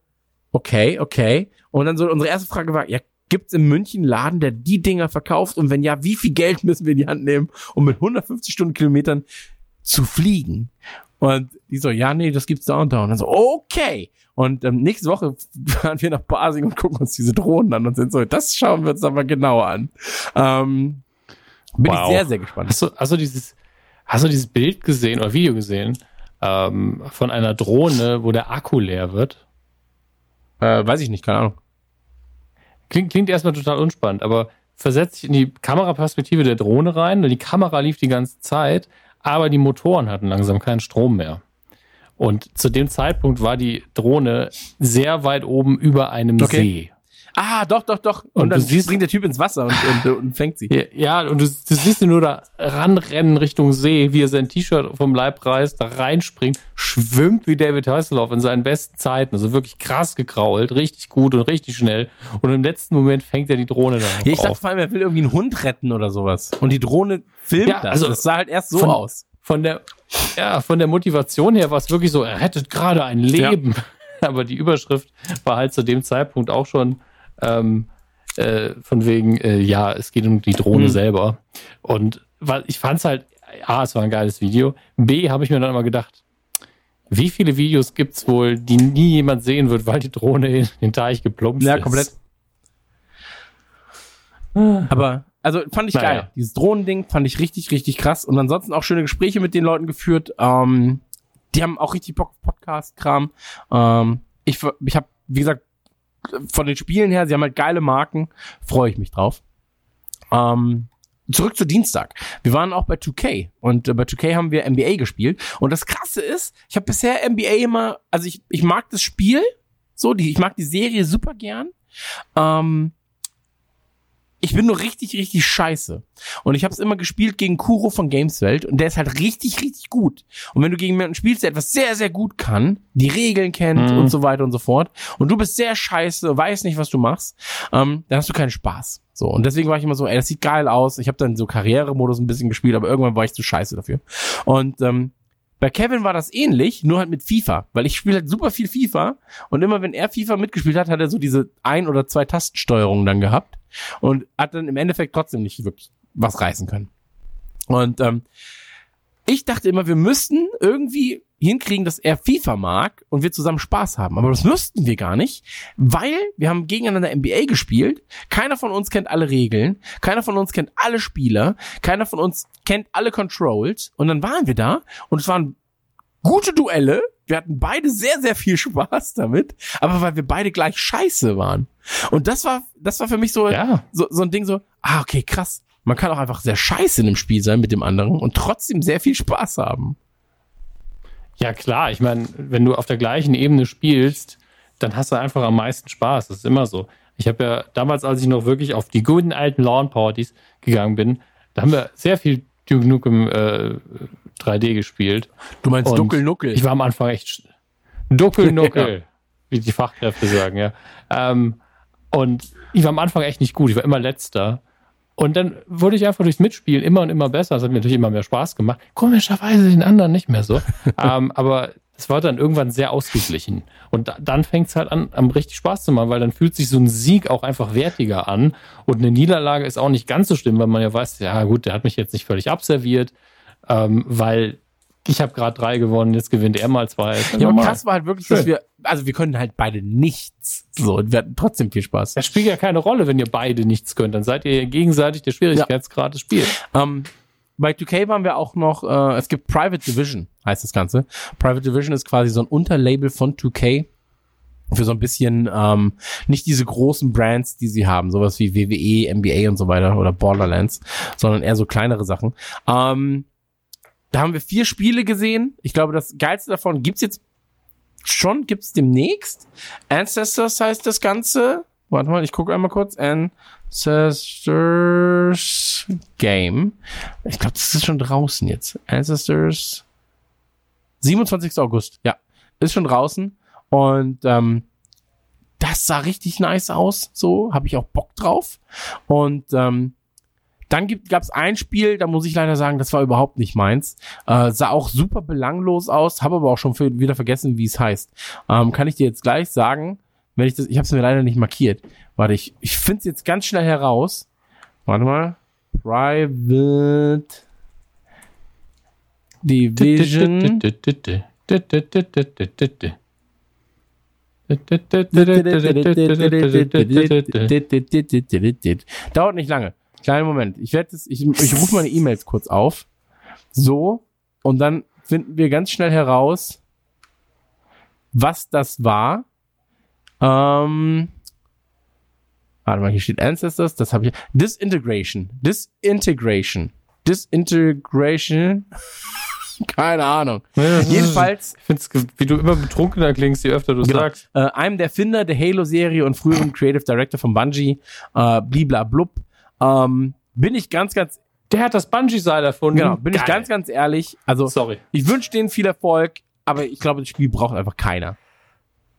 okay, okay. Und dann so unsere erste Frage war, ja, gibt's in München einen Laden, der die Dinger verkauft? Und wenn ja, wie viel Geld (laughs) müssen wir in die Hand nehmen, um mit 150 Stundenkilometern zu fliegen. Und die so, ja, nee, das gibt's da und da. Und dann so, okay. Und ähm, nächste Woche (laughs) fahren wir nach Basing und gucken uns diese Drohnen an und sind so, das schauen wir uns aber genauer an. Ähm, bin Wow. ich sehr, sehr gespannt. Hast du, hast du dieses, hast du dieses Bild gesehen oder Video gesehen ähm, von einer Drohne, wo der Akku leer wird? Äh, weiß ich nicht, keine Ahnung. Klingt, klingt erstmal total unspannend, aber versetzt dich in die Kameraperspektive der Drohne rein die Kamera lief die ganze Zeit, aber die Motoren hatten langsam keinen Strom mehr. Und zu dem Zeitpunkt war die Drohne sehr weit oben über einem Okay. See. Ah, doch, doch, doch. Und, Und dann du siehst- springt der Typ ins Wasser und, und, und fängt sie. Ja, Ja, und du, du siehst ihn nur da ranrennen Richtung See, wie er sein T-Shirt vom Leib reißt, da reinspringt, schwimmt wie David Hasselhoff in seinen besten Zeiten. Also wirklich krass gekrault, richtig gut und richtig schnell. Und im letzten Moment fängt er die Drohne dann Ja, ich dachte auf. vor allem, er will irgendwie einen Hund retten oder sowas. Und die Drohne filmt Ja, das. also das sah halt erst so von- aus. Von der, ja, von der Motivation her war es wirklich so, er rettet gerade ein Leben. (laughs) Aber die Überschrift war halt zu dem Zeitpunkt auch schon ähm, äh, von wegen, äh, ja, es geht um die Drohne Mhm. selber. Und weil ich fand es halt, A, es war ein geiles Video. B, habe ich mir dann immer gedacht, wie viele Videos gibt's wohl, die nie jemand sehen wird, weil die Drohne in den Teich geplumpst Ja, ist? komplett. Aber, also fand ich Naja. geil. Dieses Drohnending fand ich richtig, richtig krass. Und ansonsten auch schöne Gespräche mit den Leuten geführt. Ähm, die haben auch richtig Bock auf Podcast-Kram. Ähm, ich ich habe, wie gesagt, von den Spielen her, sie haben halt geile Marken. Freue ich mich drauf. Ähm, zurück zu Dienstag. Wir waren auch bei 2K und äh, bei 2K haben wir NBA gespielt. Und das Krasse ist, ich habe bisher NBA immer, also ich, ich mag das Spiel, so, die, ich mag die Serie super gern. Ähm, ich bin nur richtig, richtig scheiße. Und ich habe es immer gespielt gegen Kuro von Gameswelt und der ist halt richtig, richtig gut. Und wenn du gegen jemanden spielst, der etwas sehr, sehr gut kann, die Regeln kennt Mhm. und so weiter und so fort, und du bist sehr scheiße, weißt nicht, was du machst, ähm, dann hast du keinen Spaß. So, und deswegen war ich immer so, ey, das sieht geil aus. Ich habe dann so Karrieremodus ein bisschen gespielt, aber irgendwann war ich zu scheiße dafür. Und ähm, bei Kevin war das ähnlich, nur halt mit FIFA, weil ich spiele halt super viel FIFA und immer wenn er FIFA mitgespielt hat, hat er so diese ein oder zwei Tastensteuerungen dann gehabt und hat dann im Endeffekt trotzdem nicht wirklich was reißen können. Und ähm, ich dachte immer, wir müssten irgendwie hinkriegen, dass er FIFA mag und wir zusammen Spaß haben. Aber das müssten wir gar nicht, weil wir haben gegeneinander NBA gespielt. Keiner von uns kennt alle Regeln. Keiner von uns kennt alle Spieler. Keiner von uns kennt alle Controls. Und dann waren wir da und es waren gute Duelle. Wir hatten beide sehr, sehr viel (laughs) Spaß damit. Aber weil wir beide gleich scheiße waren. Und das war, das war für mich so, Ja. so, so ein Ding so, ah, okay, krass. Man kann auch einfach sehr scheiße in einem Spiel sein mit dem anderen und trotzdem sehr viel Spaß haben. Ja, klar. Ich meine, wenn du auf der gleichen Ebene spielst, dann hast du einfach am meisten Spaß. Das ist immer so. Ich habe ja damals, als ich noch wirklich auf die guten alten Lawn-Partys gegangen bin, da haben wir sehr viel Duke Nukem äh, 3D gespielt. Du meinst Duckelnuckel. Ich war am Anfang echt Duckelnuckel, (laughs) wie die Fachkräfte sagen, ja. Ähm, und ich war am Anfang echt nicht gut. Ich war immer letzter. Und dann wurde ich einfach durchs Mitspielen immer und immer besser. Das hat mir natürlich immer mehr Spaß gemacht. Komischerweise den anderen nicht mehr so. (laughs) ähm, aber es war dann irgendwann sehr ausgeglichen. Und da, dann fängt es halt an, am richtig Spaß zu machen, weil dann fühlt sich so ein Sieg auch einfach wertiger an. Und eine Niederlage ist auch nicht ganz so schlimm, weil man ja weiß, ja gut, der hat mich jetzt nicht völlig abserviert, ähm, weil ich habe gerade drei gewonnen, jetzt gewinnt er mal zwei. Ja, aber krass war halt wirklich, dass Schön. wir, also wir können halt beide nichts. So, und wir hatten trotzdem viel Spaß. Das spielt ja keine Rolle, wenn ihr beide nichts könnt. Dann seid ihr gegenseitig der Schwierigkeitsgrad des Spiels. Ähm, bei 2K waren wir auch noch, äh, es gibt Private Division, heißt das Ganze. Private Division ist quasi so ein Unterlabel von 2K für so ein bisschen ähm, nicht diese großen Brands, die sie haben, sowas wie WWE, NBA und so weiter oder Borderlands, sondern eher so kleinere Sachen. Ähm, da haben wir vier Spiele gesehen. Ich glaube, das geilste davon gibt's jetzt schon, gibt's demnächst. Ancestors heißt das Ganze. Warte mal, ich gucke einmal kurz. Ancestors Game. Ich glaube, das ist schon draußen jetzt. Ancestors 27. August. Ja, ist schon draußen. Und ähm, das sah richtig nice aus. So, habe ich auch Bock drauf. Und ähm, dann gab es ein Spiel, da muss ich leider sagen, das war überhaupt nicht meins. Äh, sah auch super belanglos aus, habe aber auch schon für, wieder vergessen, wie es heißt. Ähm, kann ich dir jetzt gleich sagen, wenn ich das, ich habe es mir leider nicht markiert. Warte, ich, ich finde es jetzt ganz schnell heraus. Warte mal. Private Division. Dauert nicht lange. Kleinen Moment. Ich werde das, ich, ich rufe meine E-Mails kurz auf. So. Und dann finden wir ganz schnell heraus, was das war. Ähm, warte mal, hier steht Ancestors, das habe ich. Disintegration. Disintegration. Disintegration. (laughs) Keine Ahnung. Jedenfalls. Ich find's, wie du immer betrunkener klingst, je öfter du Genau. sagst. Äh, einem der Finder der Halo-Serie und früheren Creative Director von Bungie, äh, bliblablub, ähm, bin ich ganz, ganz, Der hat das Bungee-Seil erfunden. genau, bin ich Geil. ganz, ganz ehrlich, also Sorry. ich wünsche denen viel Erfolg, aber ich glaube, das Spiel braucht einfach keiner.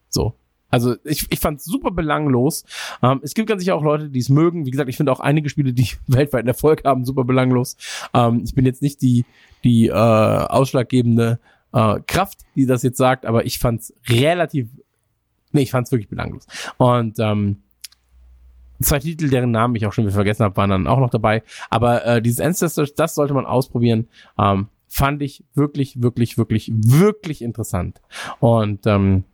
So. Also ich, ich fand es super belanglos. Ähm, es gibt ganz sicher auch Leute, die es mögen. Wie gesagt, ich finde auch einige Spiele, die (laughs) weltweiten Erfolg haben, super belanglos. Ähm, ich bin jetzt nicht die, die äh, ausschlaggebende äh, Kraft, die das jetzt sagt, aber ich fand es relativ, nee, ich fand es wirklich belanglos. Und ähm, zwei Titel, deren Namen ich auch schon wieder vergessen habe, waren dann auch noch dabei. Aber äh, dieses Ancestors, das sollte man ausprobieren. Ähm, fand ich wirklich, wirklich, wirklich, wirklich interessant. Und ähm,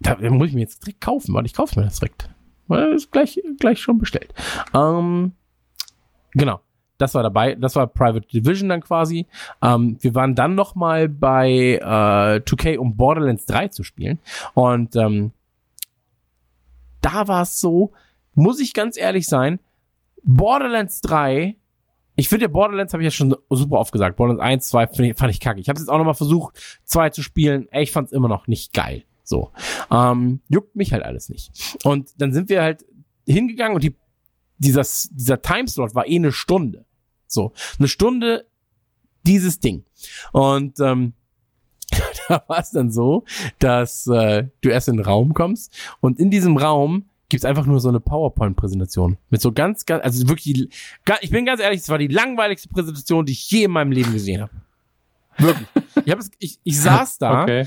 da muss ich mir jetzt direkt kaufen, weil ich kaufe mir das direkt. Weil ist gleich, gleich schon bestellt. Ähm, genau. Das war dabei, das war Private Division dann quasi. Ähm, wir waren dann noch mal bei äh, 2K, um Borderlands 3 zu spielen. Und ähm, da war es so, muss ich ganz ehrlich sein, Borderlands 3, ich finde ja Borderlands habe ich ja schon super oft gesagt. Borderlands 1, 2 find ich, fand ich kacke. Ich habe jetzt auch noch mal versucht, 2 zu spielen. Ey, ich fand es immer noch nicht geil. So. Ähm, juckt mich halt alles nicht. Und dann sind wir halt hingegangen und die, dieser, dieser Timeslot war eh eine Stunde. So. Eine Stunde dieses Ding. Und ähm, (laughs) da war es dann so, dass äh, du erst in den Raum kommst und in diesem Raum gibt's einfach nur so eine PowerPoint-Präsentation. Mit so ganz, ganz, also wirklich, ich bin ganz ehrlich, es war die langweiligste Präsentation, die ich je in meinem Leben gesehen habe. Wirklich. Ich, hab es, ich, ich (laughs) saß da, Okay.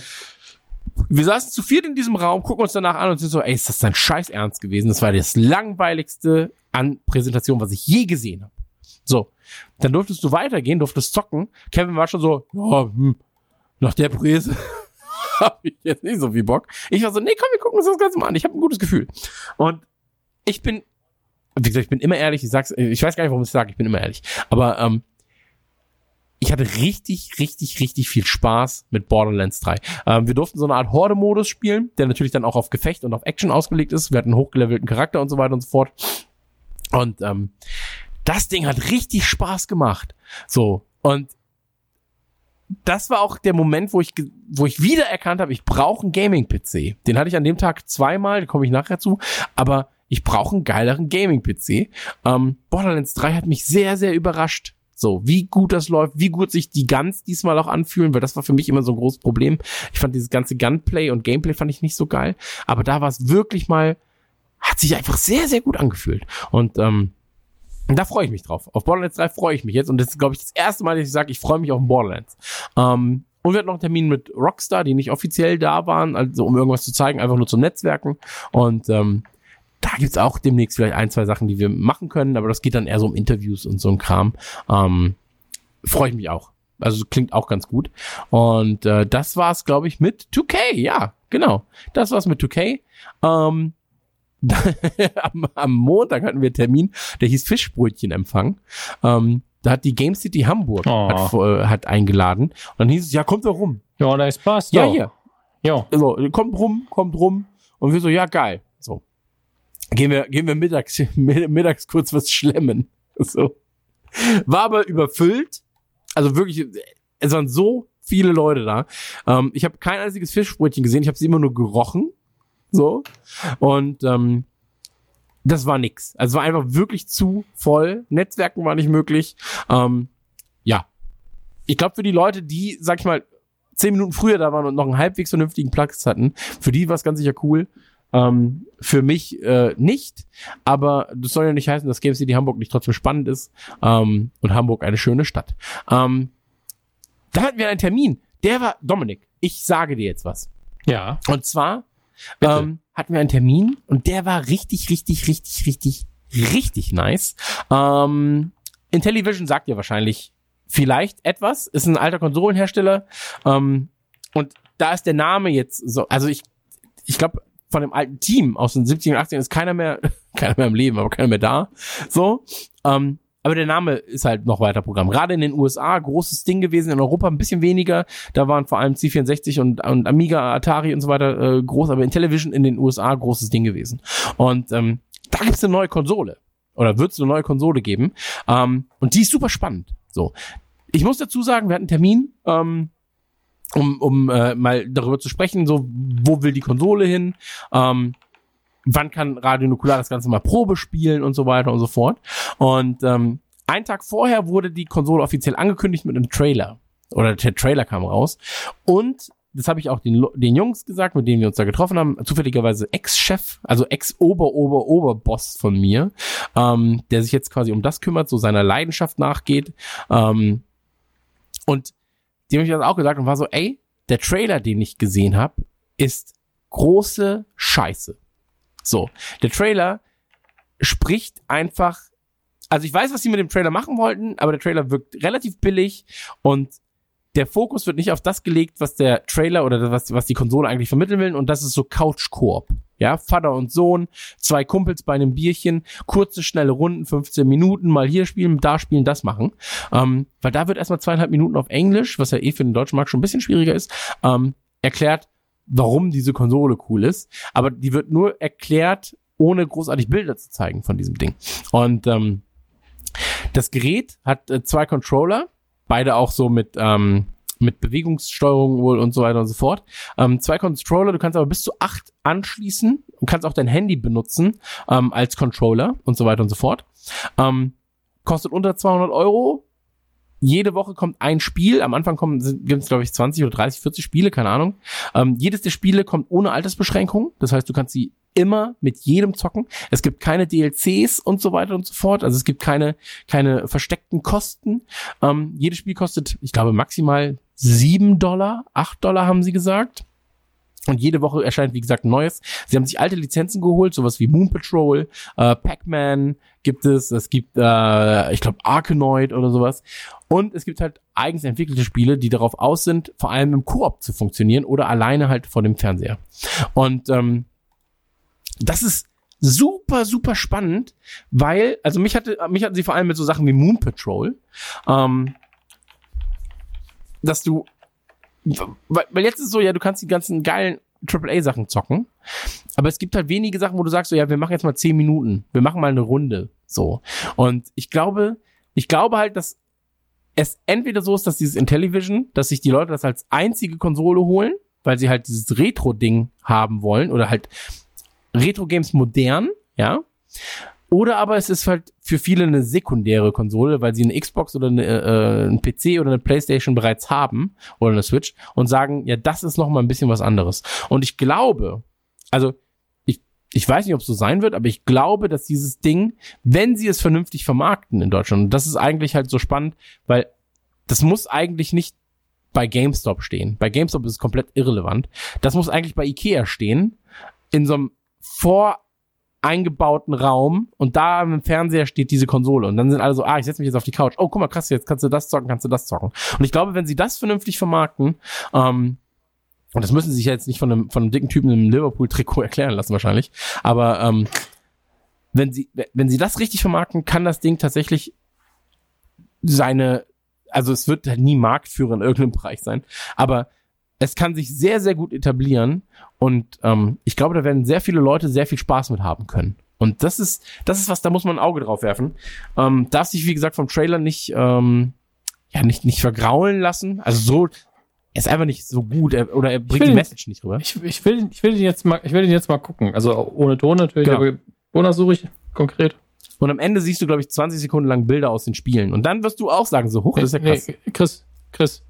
wir saßen zu viert in diesem Raum, gucken uns danach an und sind so, ey, ist das dein Scheiß ernst gewesen? Das war das langweiligste an Präsentation, was ich je gesehen habe. So, dann durftest du weitergehen, durftest zocken. Kevin war schon so, ja, hm, nach der Präse habe ich jetzt nicht so viel Bock. Ich war so, nee, komm, wir gucken uns das Ganze mal an. Ich habe ein gutes Gefühl. Und ich bin, wie gesagt, ich bin immer ehrlich. Ich sag's, ich weiß gar nicht, warum ich sage, ich bin immer ehrlich. Aber ähm, ich hatte richtig, richtig, richtig viel Spaß mit Borderlands 3. Ähm, wir durften so eine Art Horde-Modus spielen, der natürlich dann auch auf Gefecht und auf Action ausgelegt ist. Wir hatten einen hochgelevelten Charakter und so weiter und so fort. Und ähm, das Ding hat richtig Spaß gemacht. So. Und das war auch der Moment, wo ich, wo ich wieder erkannt habe, ich brauche einen Gaming-PC. Den hatte ich an dem Tag zweimal, da komme ich nachher zu, aber ich brauche einen geileren Gaming-PC. Ähm, Borderlands 3 hat mich sehr, sehr überrascht. So, wie gut das läuft, wie gut sich die Guns diesmal auch anfühlen, weil das war für mich immer so ein großes Problem. Ich fand dieses ganze Gunplay und Gameplay fand ich nicht so geil, aber da war es wirklich mal, hat sich einfach sehr, sehr gut angefühlt. Und ähm, da freue ich mich drauf. Auf Borderlands 3 freue ich mich jetzt. Und das ist, glaube ich, das erste Mal, dass ich sage, ich freue mich auf Borderlands. Ähm, und wir hatten noch einen Termin mit Rockstar, die nicht offiziell da waren, also um irgendwas zu zeigen, einfach nur zum Netzwerken. Und ähm, da gibt's auch demnächst vielleicht ein, zwei Sachen, die wir machen können, aber das geht dann eher so um Interviews und so ein Kram. Ähm, freue ich mich auch. Also klingt auch ganz gut. Und äh, das war's, glaube ich, mit 2K. Ja, genau. Das war's mit 2K. Ähm, (laughs) am, am Montag hatten wir einen Termin, der hieß Fischbrötchenempfang. Ähm, da hat die Game City Hamburg Oh. hat, äh, hat eingeladen. Und dann hieß es, ja, kommt doch rum. Ja, da ist Spaß. Ja, hier. Ja. So, kommt rum, kommt rum. Und wir so, ja, geil. So. Gehen wir, gehen wir mittags, (laughs) mittags kurz was schlemmen. (laughs) So. War aber überfüllt. Also wirklich, es waren so viele Leute da. Ähm, ich habe kein einziges Fischbrötchen gesehen. Ich habe sie immer nur gerochen. So. Und ähm, das war nix. Also es war einfach wirklich zu voll. Netzwerken war nicht möglich. Ähm, ja. Ich glaube, für die Leute, die, sag ich mal, zehn Minuten früher da waren und noch einen halbwegs vernünftigen Platz hatten, für die war es ganz sicher cool. Ähm, für mich äh, nicht, aber das soll ja nicht heißen, dass Game City Hamburg nicht trotzdem spannend ist ähm, und Hamburg eine schöne Stadt. Ähm, da hatten wir einen Termin. Der war, Dominik, ich sage dir jetzt was. Ja. Und zwar. Ähm, hatten wir einen Termin und der war richtig, richtig, richtig, richtig, richtig nice. Ähm, Intellivision sagt ja wahrscheinlich vielleicht etwas, ist ein alter Konsolenhersteller. Ähm, und da ist der Name jetzt so, also ich, ich glaube, von dem alten Team aus den 70er und 80ern ist keiner mehr, (laughs) keiner mehr im Leben, aber keiner mehr da. So. Ähm, aber der Name ist halt noch weiter Programm. Gerade in den USA großes Ding gewesen, in Europa ein bisschen weniger. Da waren vor allem C64 und, und Amiga, Atari und so weiter äh, groß, aber in Television in den USA großes Ding gewesen. Und ähm, da gibt's eine neue Konsole. Oder wird es eine neue Konsole geben. Ähm, und die ist super spannend. So. Ich muss dazu sagen, wir hatten einen Termin, ähm, um, um äh, mal darüber zu sprechen, so, wo will die Konsole hin? Ähm, wann kann Radio Nukular das Ganze mal Probe spielen und so weiter und so fort. Und ähm, einen Tag vorher wurde die Konsole offiziell angekündigt mit einem Trailer. Oder der Trailer kam raus. Und das habe ich auch den, den Jungs gesagt, mit denen wir uns da getroffen haben, zufälligerweise Ex-Chef, also Ex-Ober-Ober-Ober-Boss von mir, ähm, der sich jetzt quasi um das kümmert, so seiner Leidenschaft nachgeht. Ähm, und die haben ich das auch gesagt und war so, ey, der Trailer, den ich gesehen habe, ist große Scheiße. So, der Trailer spricht einfach, also ich weiß, was sie mit dem Trailer machen wollten, aber der Trailer wirkt relativ billig und der Fokus wird nicht auf das gelegt, was der Trailer oder was, was die Konsole eigentlich vermitteln will und das ist so Couch-Koop. Ja, Vater und Sohn, zwei Kumpels bei einem Bierchen, kurze, schnelle Runden, 15 Minuten, mal hier spielen, da spielen, das machen. Ähm, weil da wird erstmal zweieinhalb Minuten auf Englisch, was ja eh für den deutschen Markt schon ein bisschen schwieriger ist, ähm, erklärt, warum diese Konsole cool ist. Aber die wird nur erklärt, ohne großartig Bilder zu zeigen von diesem Ding. Und ähm, das Gerät hat äh, zwei Controller, beide auch so mit ähm, mit Bewegungssteuerung wohl und so weiter und so fort. Ähm, zwei Controller, du kannst aber bis zu acht anschließen und kannst auch dein Handy benutzen ähm, als Controller und so weiter und so fort. Ähm, kostet unter 200 Euro, jede Woche kommt ein Spiel. Am Anfang kommen, gibt es, glaube ich, 20 oder 30, 40 Spiele, keine Ahnung. Ähm, jedes der Spiele kommt ohne Altersbeschränkung. Das heißt, du kannst sie immer mit jedem zocken. Es gibt keine DLCs und so weiter und so fort. Also es gibt keine, keine versteckten Kosten. Ähm, jedes Spiel kostet, ich glaube, maximal sieben Dollar, acht Dollar haben sie gesagt. Und jede Woche erscheint, wie gesagt, Neues. Sie haben sich alte Lizenzen geholt, sowas wie Moon Patrol, äh, Pac-Man gibt es, es gibt, äh, ich glaube, Arkanoid oder sowas. Und es gibt halt eigens entwickelte Spiele, die darauf aus sind, vor allem im Koop zu funktionieren oder alleine halt vor dem Fernseher. Und ähm, das ist super, super spannend, weil, also mich hatte, mich hatten sie vor allem mit so Sachen wie Moon Patrol, ähm, dass du weil, weil jetzt ist so, ja, du kannst die ganzen geilen AAA-Sachen zocken, aber es gibt halt wenige Sachen, wo du sagst, so, ja, wir machen jetzt mal zehn Minuten, wir machen mal eine Runde, so. Und ich glaube, ich glaube halt, dass es entweder so ist, dass dieses Intellivision, dass sich die Leute das als einzige Konsole holen, weil sie halt dieses Retro-Ding haben wollen oder halt Retro-Games modern, ja. Oder aber es ist halt für viele eine sekundäre Konsole, weil sie eine Xbox oder eine, äh, ein PC oder eine Playstation bereits haben oder eine Switch und sagen, ja, das ist noch mal ein bisschen was anderes. Und ich glaube, also ich, ich weiß nicht, ob es so sein wird, aber ich glaube, dass dieses Ding, wenn sie es vernünftig vermarkten in Deutschland, und das ist eigentlich halt so spannend, weil das muss eigentlich nicht bei GameStop stehen. Bei GameStop ist es komplett irrelevant. Das muss eigentlich bei Ikea stehen, in so einem vor eingebauten Raum und da im Fernseher steht diese Konsole und dann sind alle so, ah, ich setze mich jetzt auf die Couch. Oh, guck mal, krass, jetzt kannst du das zocken, kannst du das zocken. Und ich glaube, wenn sie das vernünftig vermarkten, ähm, und das müssen sie sich jetzt nicht von einem, von einem dicken Typen im Liverpool-Trikot erklären lassen wahrscheinlich, aber ähm, wenn sie, wenn sie das richtig vermarkten, kann das Ding tatsächlich seine, also es wird halt nie Marktführer in irgendeinem Bereich sein, aber es kann sich sehr, sehr gut etablieren und ähm, ich glaube, da werden sehr viele Leute sehr viel Spaß mit haben können. Und das ist, das ist was, da muss man ein Auge drauf werfen. Ähm, darf sich, wie gesagt, vom Trailer nicht, ähm, ja, nicht, nicht vergraulen lassen. Also so, er ist einfach nicht so gut, er, oder er bringt die den, Message nicht rüber. Ich, ich, will, ich will den jetzt mal, ich will den jetzt mal gucken. Also ohne Ton natürlich, Genau. aber wonach suche ich konkret? Und am Ende siehst du, glaube ich, 20 Sekunden lang Bilder aus den Spielen. Und dann wirst du auch sagen, so hoch, das ist ja krass. Nee, Chris, Chris,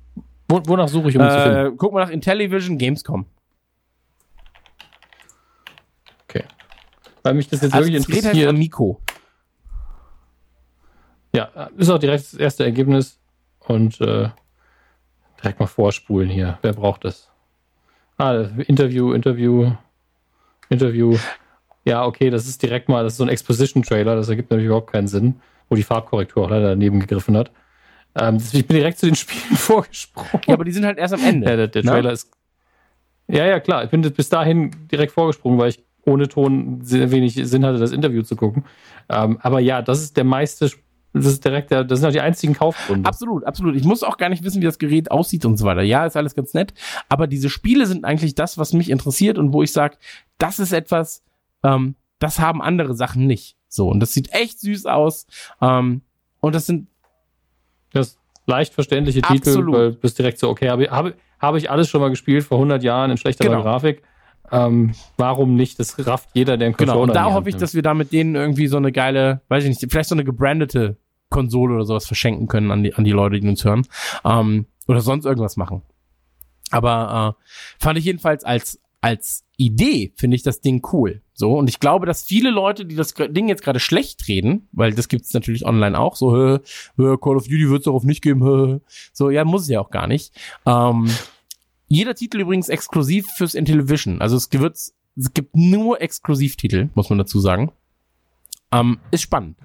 wonach suche ich, um ihn zu finden? Äh, guck mal nach Intellivision Gamescom. Okay. Weil mich das jetzt Also wirklich heißt interessiert. Amico. Ja, ist auch direkt das erste Ergebnis. Und äh, direkt mal vorspulen hier. Wer braucht das? Ah, Interview, Interview, Interview. Ja, okay, das ist direkt mal, das ist so ein Exposition-Trailer, das ergibt natürlich überhaupt keinen Sinn, wo die Farbkorrektur auch leider daneben gegriffen hat. Ähm, ich bin direkt zu den (laughs) Spielen vorgesprungen. Ja, aber die sind halt erst am Ende. Ja, der, der? Trailer ist. Ja, ja, klar. Ich bin bis dahin direkt vorgesprungen, weil ich ohne Ton sehr wenig Sinn hatte, das Interview zu gucken. Ähm, aber ja, das ist der meiste. Das ist direkt der, das sind auch die einzigen Kaufgründe. Absolut, absolut. Ich muss auch gar nicht wissen, wie das Gerät aussieht und so weiter. Ja, ist alles ganz nett. Aber diese Spiele sind eigentlich das, was mich interessiert und wo ich sage, das ist etwas, ähm, das haben andere Sachen nicht. So, und das sieht echt süß aus. Ähm, und das sind Das leicht verständliche Titel, Absolut. weil du bist direkt so, okay, habe habe habe ich alles schon mal gespielt vor 100 Jahren in schlechterer Genau. Grafik. Ähm, warum nicht? Das rafft jeder, der einen Genau, Controller und in da hoffe ich, dass wir da mit denen irgendwie so eine geile, weiß ich nicht, vielleicht so eine gebrandete Konsole oder sowas verschenken können an die, an die Leute, die uns hören. Ähm, oder sonst irgendwas machen. Aber äh, fand ich jedenfalls als, als Idee, finde ich das Ding cool. So, und ich glaube, dass viele Leute, die das Ding jetzt gerade schlecht reden, weil das gibt's natürlich online auch, so, hä, hä, Call of Duty wird's darauf nicht geben, hä. so, ja, muss es ja auch gar nicht. Ähm, jeder Titel übrigens exklusiv fürs Intellivision. Also es wird, es gibt nur Exklusivtitel, muss man dazu sagen. Ähm, ist spannend.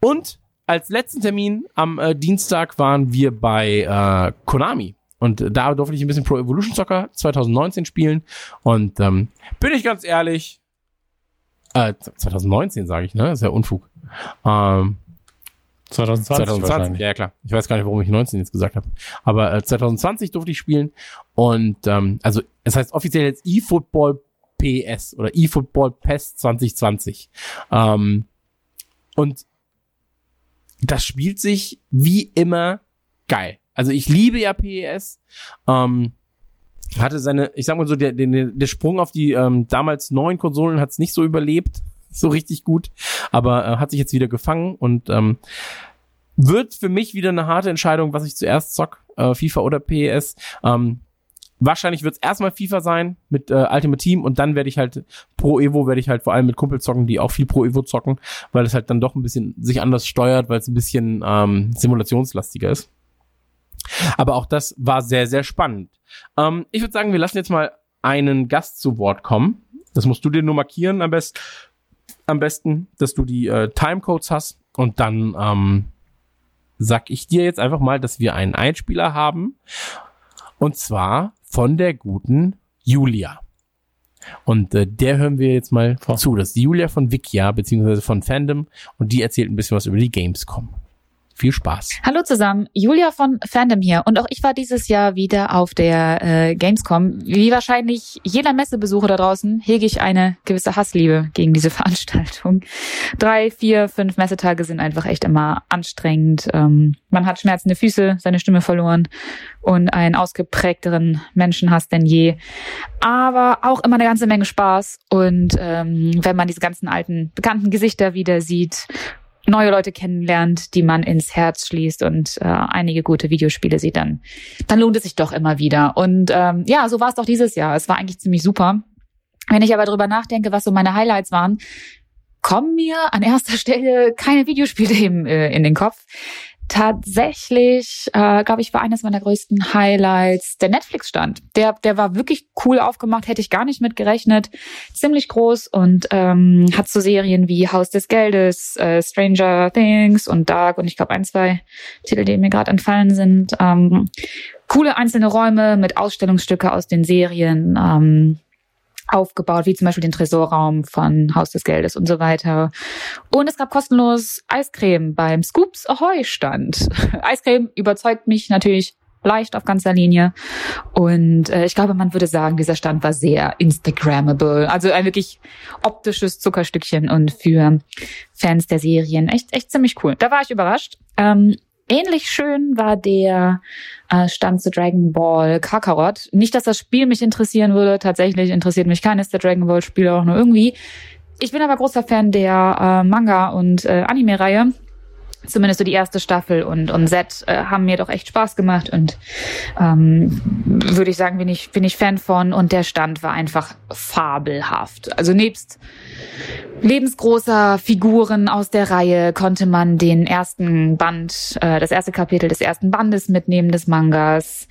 Und als letzten Termin am äh, Dienstag waren wir bei äh, Konami. Und da durfte ich ein bisschen Pro Evolution Soccer 2019 spielen. Und ähm, bin ich ganz ehrlich, äh, 2019 sage ich, ne? Das ist ja Unfug. Ähm, 2020, 2020, wahrscheinlich. ja ja, klar. Ich weiß gar nicht, warum ich 19 jetzt gesagt habe. Aber äh, 2020 durfte ich spielen und ähm, also es heißt offiziell jetzt eFootball PS oder eFootball PES 2020. Ähm, und das spielt sich wie immer geil. Also ich liebe ja PES. Ähm, hatte seine, ich sag mal so, der, der, der Sprung auf die ähm, damals neuen Konsolen hat es nicht so überlebt, so richtig gut, aber äh, hat sich jetzt wieder gefangen und ähm, wird für mich wieder eine harte Entscheidung, was ich zuerst zock, äh, FIFA oder PES. Ähm, wahrscheinlich wird es erstmal FIFA sein mit äh, Ultimate Team und dann werde ich halt Pro Evo werde ich halt vor allem mit Kumpels zocken, die auch viel Pro Evo zocken, weil es halt dann doch ein bisschen sich anders steuert, weil es ein bisschen ähm, simulationslastiger ist. Aber auch das war sehr, sehr spannend. Ähm, ich würde sagen, wir lassen jetzt mal einen Gast zu Wort kommen. Das musst du dir nur markieren am besten, am besten, dass du die äh, Timecodes hast und dann ähm, sag ich dir jetzt einfach mal, dass wir einen Einspieler haben und zwar von der guten Julia. Und äh, der hören wir jetzt mal zu. Das ist die Julia von Wikia, beziehungsweise von Fandom und die erzählt ein bisschen was über die Gamescom. Viel Spaß. Hallo zusammen, Julia von Fandom hier und auch ich war dieses Jahr wieder auf der äh, Gamescom. Wie wahrscheinlich jeder Messebesucher da draußen hege ich eine gewisse Hassliebe gegen diese (laughs) Veranstaltung. Drei, vier, fünf Messetage sind einfach echt immer anstrengend. Ähm, man hat schmerzende Füße, seine Stimme verloren und einen ausgeprägteren Menschenhass denn je. Aber auch immer eine ganze Menge Spaß und ähm, wenn man diese ganzen alten, bekannten Gesichter wieder sieht neue Leute kennenlernt, die man ins Herz schließt und äh, einige gute Videospiele sieht, dann, dann lohnt es sich doch immer wieder. Und ähm, ja, so war es doch dieses Jahr. Es war eigentlich ziemlich super. Wenn ich aber drüber nachdenke, was so meine Highlights waren, kommen mir an erster Stelle keine Videospielthemen äh, in den Kopf. Tatsächlich, äh, glaube ich, war eines meiner größten Highlights der Netflix-Stand. Der, der war wirklich cool aufgemacht, hätte ich gar nicht mit gerechnet. Ziemlich groß und ähm, hat so Serien wie Haus des Geldes, äh, Stranger Things und Dark und ich glaube ein, zwei Titel, die mir gerade entfallen sind. Ähm, coole einzelne Räume mit Ausstellungsstücke aus den Serien. Ähm, aufgebaut, wie zum Beispiel den Tresorraum von Haus des Geldes und so weiter. Und es gab kostenlos Eiscreme beim Scoops Ahoy Stand. (laughs) Eiscreme überzeugt mich natürlich leicht auf ganzer Linie. Und äh, ich glaube, man würde sagen, dieser Stand war sehr Instagrammable. Also ein wirklich optisches Zuckerstückchen und für Fans der Serien echt, echt ziemlich cool. Da war ich überrascht. Ähm, Ähnlich schön war der äh, Stand zu Dragon Ball Kakarot. Nicht, dass das Spiel mich interessieren würde. Tatsächlich interessiert mich keines der Dragon Ball Spiele auch nur irgendwie. Ich bin aber großer Fan der äh, Manga- und äh, Anime-Reihe. Zumindest so die erste Staffel und, und Set äh, haben mir doch echt Spaß gemacht und ähm, würde ich sagen, bin ich, bin ich Fan von und der Stand war einfach fabelhaft. Also nebst lebensgroßer Figuren aus der Reihe konnte man den ersten Band, äh, das erste Kapitel des ersten Bandes mitnehmen des Mangas.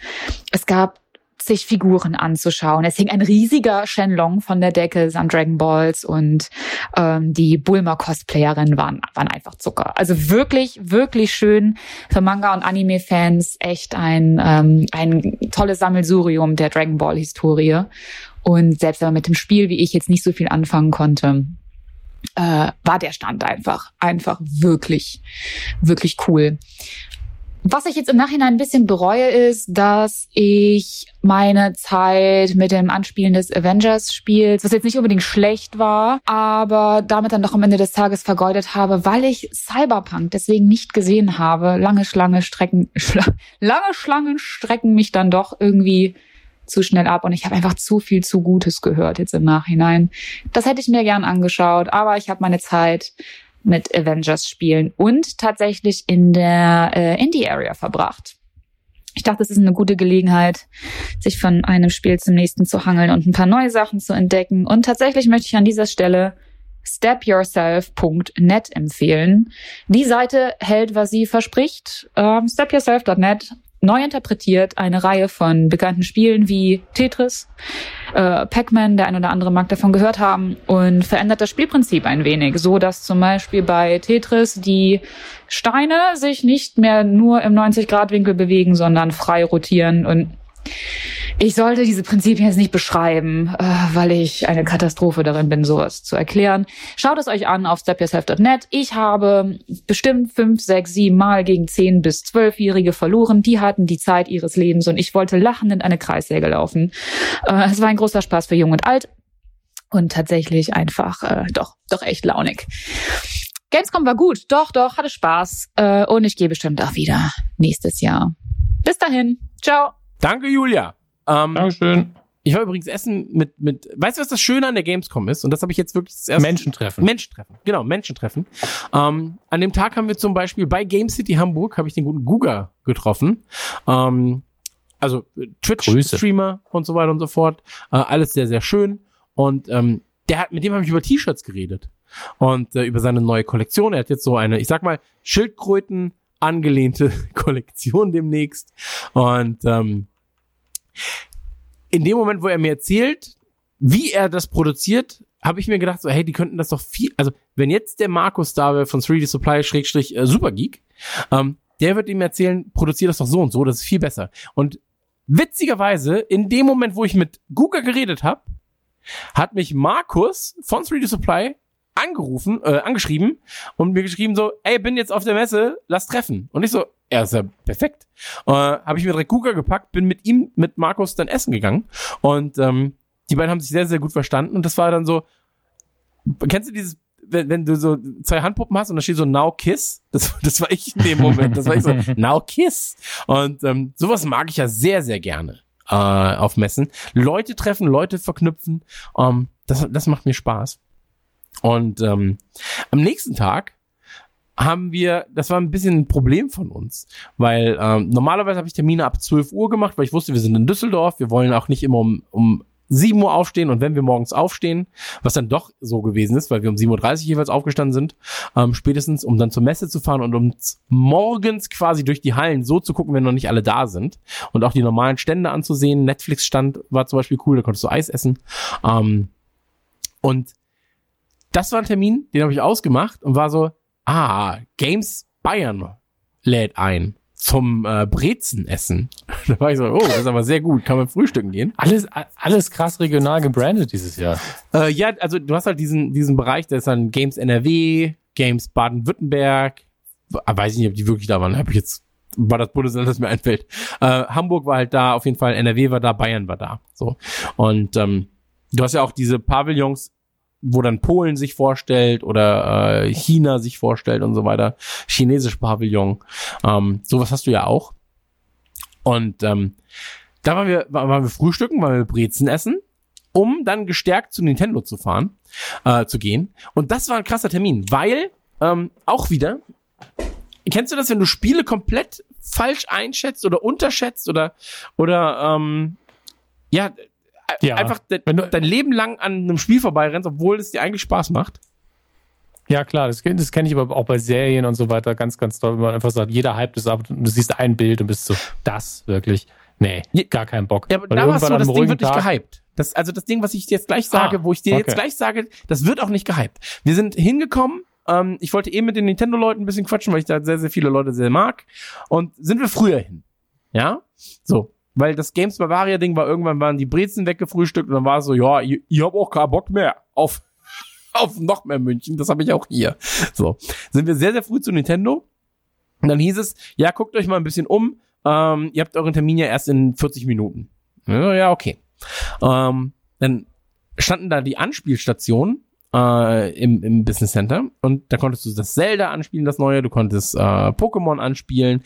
Es gab sich Figuren anzuschauen. Es hing ein riesiger Shenlong von der Decke samt Dragon Balls und ähm, die Bulma-Cosplayerinnen waren, waren einfach Zucker. Also wirklich, wirklich schön für Manga- und Anime-Fans. Echt ein, ähm, ein tolles Sammelsurium der Dragon Ball-Historie. Und selbst wenn man mit dem Spiel, wie ich, jetzt nicht so viel anfangen konnte, äh, war der Stand einfach, einfach wirklich, wirklich cool. Was ich jetzt im Nachhinein ein bisschen bereue, ist, dass ich meine Zeit mit dem Anspielen des Avengers-Spiels, was jetzt nicht unbedingt schlecht war, aber damit dann doch am Ende des Tages vergeudet habe, weil ich Cyberpunk deswegen nicht gesehen habe. Lange Schlange strecken, schla lange Schlangen strecken mich dann doch irgendwie zu schnell ab und ich habe einfach zu viel zu Gutes gehört jetzt im Nachhinein. Das hätte ich mir gern angeschaut, aber ich habe meine Zeit mit Avengers spielen und tatsächlich in der äh, Indie-Area verbracht. Ich dachte, es ist eine gute Gelegenheit, sich von einem Spiel zum nächsten zu hangeln und ein paar neue Sachen zu entdecken. Und tatsächlich möchte ich an dieser Stelle stepyourself.net empfehlen. Die Seite hält, was sie verspricht. Ähm, stepyourself.net neu interpretiert eine Reihe von bekannten Spielen wie Tetris, äh, Pac-Man, der ein oder andere mag davon gehört haben, und verändert das Spielprinzip ein wenig, so dass zum Beispiel bei Tetris die Steine sich nicht mehr nur im 90-Grad-Winkel bewegen, sondern frei rotieren und ich sollte diese Prinzipien jetzt nicht beschreiben, äh, weil ich eine Katastrophe darin bin, sowas zu erklären. Schaut es euch an auf stepyourself.net. Ich habe bestimmt fünf, sechs, sieben Mal gegen zehn bis zwölfjährige verloren. Die hatten die Zeit ihres Lebens und ich wollte lachend in eine Kreissäge laufen. Äh, es war ein großer Spaß für Jung und Alt und tatsächlich einfach äh, doch, doch echt launig. Gamescom war gut, doch, doch, hatte Spaß äh, und ich gehe bestimmt auch wieder nächstes Jahr. Bis dahin, ciao. Danke, Julia. Ähm, Dankeschön. ich war übrigens essen mit, mit, weißt du, was das Schöne an der Gamescom ist? Und das habe ich jetzt wirklich das erste Menschentreffen. Menschentreffen, genau, Menschentreffen. Ähm, an dem Tag haben wir zum Beispiel bei Game City Hamburg habe ich den guten Guga getroffen. Ähm, also. Twitch-Streamer und so weiter und so fort. Äh, alles sehr, sehr schön. Und ähm, der hat, mit dem habe ich über T-Shirts geredet. Und äh, über seine neue Kollektion. Er hat jetzt so eine, ich sag mal, Schildkröten angelehnte (laughs) Kollektion demnächst. Und ähm, in dem Moment, wo er mir erzählt, wie er das produziert, habe ich mir gedacht, so, hey, die könnten das doch viel, also wenn jetzt der Markus da wäre von 3D Supply Schrägstrich äh, Supergeek, ähm, der wird ihm erzählen, produziert das doch so und so, das ist viel besser. Und witzigerweise, in dem Moment, wo ich mit Guga geredet habe, hat mich Markus von 3D Supply angerufen, äh, angeschrieben und mir geschrieben so, ey, bin jetzt auf der Messe, lass treffen. Und ich so, er ist ja perfekt. Äh, habe ich mir direkt Guga gepackt, bin mit ihm, mit Markus dann essen gegangen und ähm, die beiden haben sich sehr, sehr gut verstanden und das war dann so, kennst du dieses, wenn, wenn du so zwei Handpuppen hast und da steht so Now Kiss, das, das war ich in dem Moment, das war ich so, (laughs) Now Kiss. Und ähm, sowas mag ich ja sehr, sehr gerne äh, auf Messen. Leute treffen, Leute verknüpfen, ähm, das, das macht mir Spaß. Und ähm, am nächsten Tag haben wir, das war ein bisschen ein Problem von uns, weil ähm, normalerweise habe ich Termine ab 12 Uhr gemacht, weil ich wusste, wir sind in Düsseldorf, wir wollen auch nicht immer um, um 7 Uhr aufstehen und wenn wir morgens aufstehen, was dann doch so gewesen ist, weil wir um 7.30 Uhr jeweils aufgestanden sind, ähm, spätestens, um dann zur Messe zu fahren und um morgens quasi durch die Hallen so zu gucken, wenn noch nicht alle da sind und auch die normalen Stände anzusehen. Netflix-Stand war zum Beispiel cool, da konntest du Eis essen. Ähm, und das war ein Termin, den habe ich ausgemacht und war so, ah, Games Bayern lädt ein zum äh, Brezenessen. (laughs) da war ich so, oh, das ist aber sehr gut, kann man frühstücken gehen. Alles, alles krass regional gebrandet dieses Jahr. Äh, ja, also du hast halt diesen, diesen Bereich, da ist dann Games NRW, Games Baden-Württemberg, weiß ich nicht, ob die wirklich da waren, habe ich jetzt war das Bundesland, das mir einfällt. Äh, Hamburg war halt da, auf jeden Fall NRW war da, Bayern war da. So. Und ähm, du hast ja auch diese Pavillons, wo dann Polen sich vorstellt oder äh, China sich vorstellt und so weiter. Chinesisch Pavillon. Ähm, sowas hast du ja auch. Und ähm, da waren wir, waren wir frühstücken, waren wir Brezen essen, um dann gestärkt zu Nintendo zu fahren, äh, zu gehen. Und das war ein krasser Termin, weil ähm, auch wieder, kennst du das, wenn du Spiele komplett falsch einschätzt oder unterschätzt oder oder ähm, ja, Ja. einfach de Wenn du- dein Leben lang an einem Spiel vorbeirennst, obwohl es dir eigentlich Spaß macht. Ja, klar, das, das kenne ich aber auch bei Serien und so weiter ganz, ganz toll, wenn man einfach sagt, jeder hypt es ab und du siehst ein Bild und bist so, das wirklich. Nee, Ja. gar keinen Bock. Ja, aber Weil da war es irgendwann so, an das Ding wird nicht gehypt. Das, also das Ding, was ich jetzt gleich sage, Ah, wo ich dir jetzt okay. gleich sage, das wird auch nicht gehypt. Wir sind hingekommen, ähm, ich wollte eben mit den Nintendo-Leuten ein bisschen quatschen, weil ich da sehr, sehr viele Leute sehr mag. Und sind wir früher hin. Ja? So. Weil das Games Bavaria-Ding war, irgendwann waren die Brezen weggefrühstückt und dann war es so, ja, ihr, ihr habt auch keinen Bock mehr auf, (laughs) auf noch mehr München. Das habe ich auch hier. So. Sind wir sehr, sehr früh zu Nintendo. Und dann hieß es, ja, guckt euch mal ein bisschen um. Ähm, ihr habt euren Termin ja erst in 40 Minuten. Ja, okay. Ähm, dann standen da die Anspielstationen äh, im, im Business Center und da konntest du das Zelda anspielen, das neue, du konntest äh, Pokémon anspielen,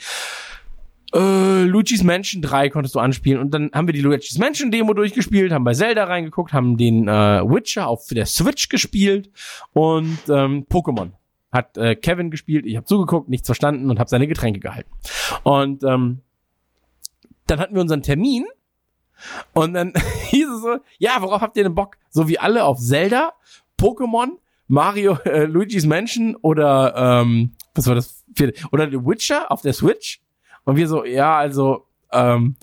äh, Luigi's Mansion 3 konntest du anspielen und dann haben wir die Luigi's Mansion Demo durchgespielt, haben bei Zelda reingeguckt, haben den äh, Witcher auf der Switch gespielt und ähm, Pokémon hat äh, Kevin gespielt, ich habe zugeguckt, nichts verstanden und habe seine Getränke gehalten. Und ähm, dann hatten wir unseren Termin und dann (laughs) hieß es so, ja, worauf habt ihr denn Bock? So wie alle auf Zelda, Pokémon, Mario, äh, Luigi's Mansion oder ähm, was war das vierte? Oder The Witcher auf der Switch? Und wir so, ja, also ähm,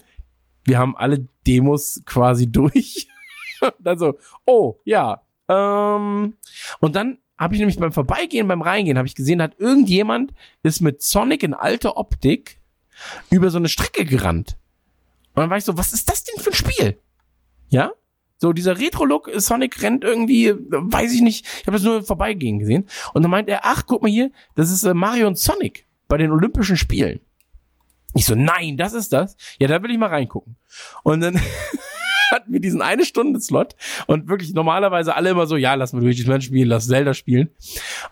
wir haben alle Demos quasi (laughs) durch. dann so, oh, ja. Ähm, und dann habe ich nämlich beim Vorbeigehen, beim Reingehen, habe ich gesehen, hat irgendjemand ist mit Sonic in alter Optik über so eine Strecke gerannt. Und dann war ich so, was ist das denn für ein Spiel? Ja? So, dieser Retro-Look, Sonic rennt irgendwie, weiß ich nicht, ich habe das nur vorbeigehen gesehen. Und dann meint er, ach, guck mal hier, das ist äh, Mario und Sonic bei den Olympischen Spielen. Ich so, nein, das ist das. Ja, da will ich mal reingucken. Und dann (laughs) hatten wir diesen eine Stunde Slot und wirklich normalerweise alle immer so, ja, lass mal Luigi's Mansion spielen, lass Zelda spielen.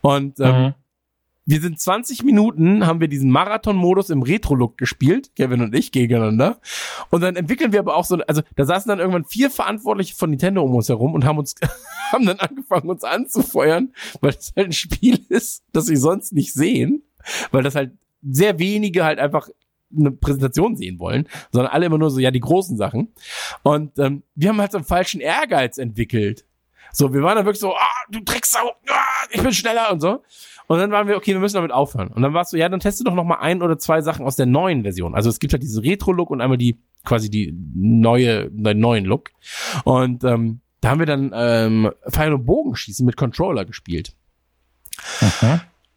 Und ähm, Mhm. wir sind 20 Minuten, haben wir diesen Marathon-Modus im Retro-Look gespielt, Kevin und ich gegeneinander. Und dann entwickeln wir aber auch so, also da saßen dann irgendwann vier Verantwortliche von Nintendo um uns herum und haben uns, (laughs) haben dann angefangen, uns anzufeuern, weil das halt ein Spiel ist, das sie sonst nicht sehen, weil das halt sehr wenige halt einfach eine Präsentation sehen wollen, sondern alle immer nur so, ja, die großen Sachen. Und ähm, wir haben halt so einen falschen Ehrgeiz entwickelt. So, wir waren dann wirklich so, ah, du Drecksau, ah, ich bin schneller und so. Und dann waren wir, okay, wir müssen damit aufhören. Und dann warst du, ja, dann teste doch noch mal ein oder zwei Sachen aus der neuen Version. Also es gibt halt diese Retro-Look und einmal die, quasi die neue, den neuen Look. Und ähm, da haben wir dann ähm, Pfeil- und Bogenschießen mit Controller gespielt.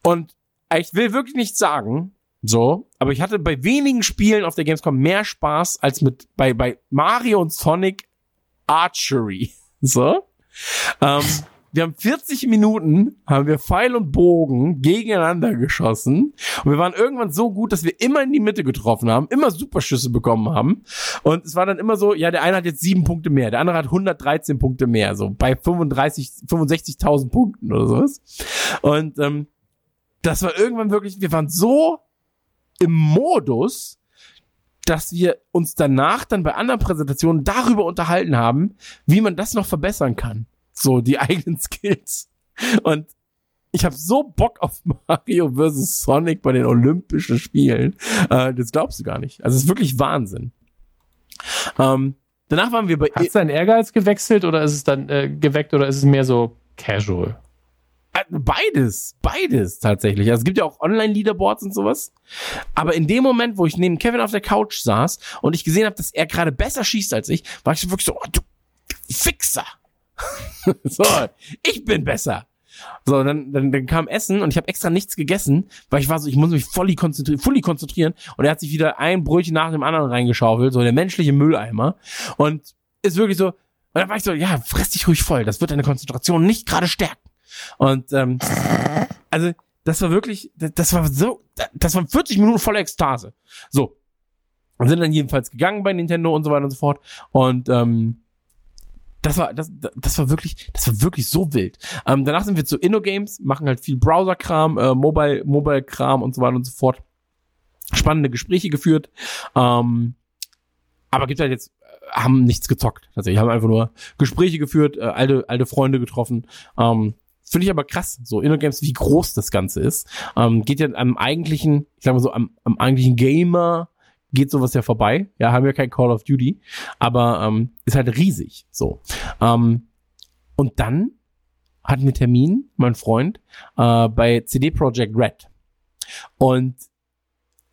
Und ich will wirklich nicht sagen, so, aber ich hatte bei wenigen Spielen auf der Gamescom mehr Spaß als mit bei, bei Mario und Sonic Archery. (laughs) So. Ähm, wir haben 40 Minuten, haben wir Pfeil und Bogen gegeneinander geschossen. Und wir waren irgendwann so gut, dass wir immer in die Mitte getroffen haben, immer Superschüsse bekommen haben. Und es war dann immer so, ja, der eine hat jetzt sieben Punkte mehr, der andere hat 113 Punkte mehr, so bei 35, 65.000 Punkten oder sowas. Und ähm, das war irgendwann wirklich, wir waren so im Modus, dass wir uns danach dann bei anderen Präsentationen darüber unterhalten haben, wie man das noch verbessern kann. So die (laughs) eigenen Skills. Und ich habe so Bock auf Mario vs. Sonic bei den Olympischen Spielen. Äh, das glaubst du gar nicht. Also es ist wirklich Wahnsinn. Ähm, danach waren wir bei Hat dein Ehrgeiz gewechselt oder ist es dann äh, geweckt oder ist es mehr so casual? Äh, Beides, beides tatsächlich. Also es gibt ja auch Online-Leaderboards und sowas. Aber in dem Moment, wo ich neben Kevin auf der Couch saß und ich gesehen habe, dass er gerade besser schießt als ich, war ich so wirklich so, oh, du Fixer. (laughs) so, ich bin besser. So, dann, dann, dann kam Essen und ich habe extra nichts gegessen, weil ich war so, ich muss mich voll konzentrieren, fully konzentrieren. Und er hat sich wieder ein Brötchen nach dem anderen reingeschaufelt, so der menschliche Mülleimer. Und ist wirklich so, und dann war ich so, ja, fress dich ruhig voll, das wird deine Konzentration nicht gerade stärken. Und ähm, also das war wirklich, das, war so, das waren 40 Minuten voller Ekstase. So. Und sind dann jedenfalls gegangen bei Nintendo und so weiter und so fort. Und ähm, das war, das, das war wirklich, das war wirklich so wild. Ähm, danach sind wir zu InnoGames, machen halt viel Browser-Kram, äh, Mobile, Mobile-Kram und so weiter und so fort. Spannende Gespräche geführt. Ähm, aber gibt halt jetzt, äh, haben nichts gezockt. Also haben einfach nur Gespräche geführt, äh, alte, alte Freunde getroffen. Ähm, Finde ich aber krass, so InnoGames, wie groß das Ganze ist. Ähm, geht ja am eigentlichen, ich sag mal so, am, am eigentlichen Gamer geht sowas ja vorbei. Ja, haben wir kein Call of Duty, aber ähm, ist halt riesig. So. Ähm, und dann hatten wir Termin, mein Freund, äh, bei CD Projekt Red. Und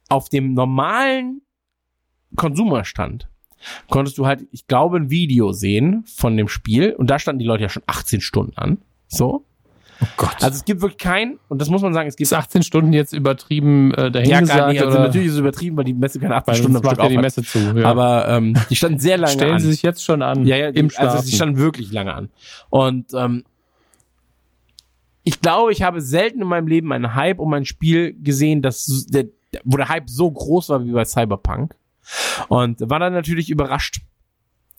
auf dem normalen Konsumerstand konntest du halt, ich glaube, ein Video sehen von dem Spiel und da standen die Leute ja schon 18 Stunden an. So. Oh Gott. Also es gibt wirklich kein, und das muss man sagen, es gibt ist 18 Stunden jetzt übertrieben äh, ja, dahingesagt? gar nicht. Also natürlich ist es übertrieben, weil die Messe keine 18 Weil Stunden am Stück ja die Messe zu. Ja. Aber ähm, die standen sehr lange Stellen an. Sie sich jetzt schon an. Ja, ja, im also sie standen wirklich lange an. Und ähm, ich glaube, ich habe selten in meinem Leben einen Hype um ein Spiel gesehen, das, der, wo der Hype so groß war wie bei Cyberpunk. Und war dann natürlich überrascht.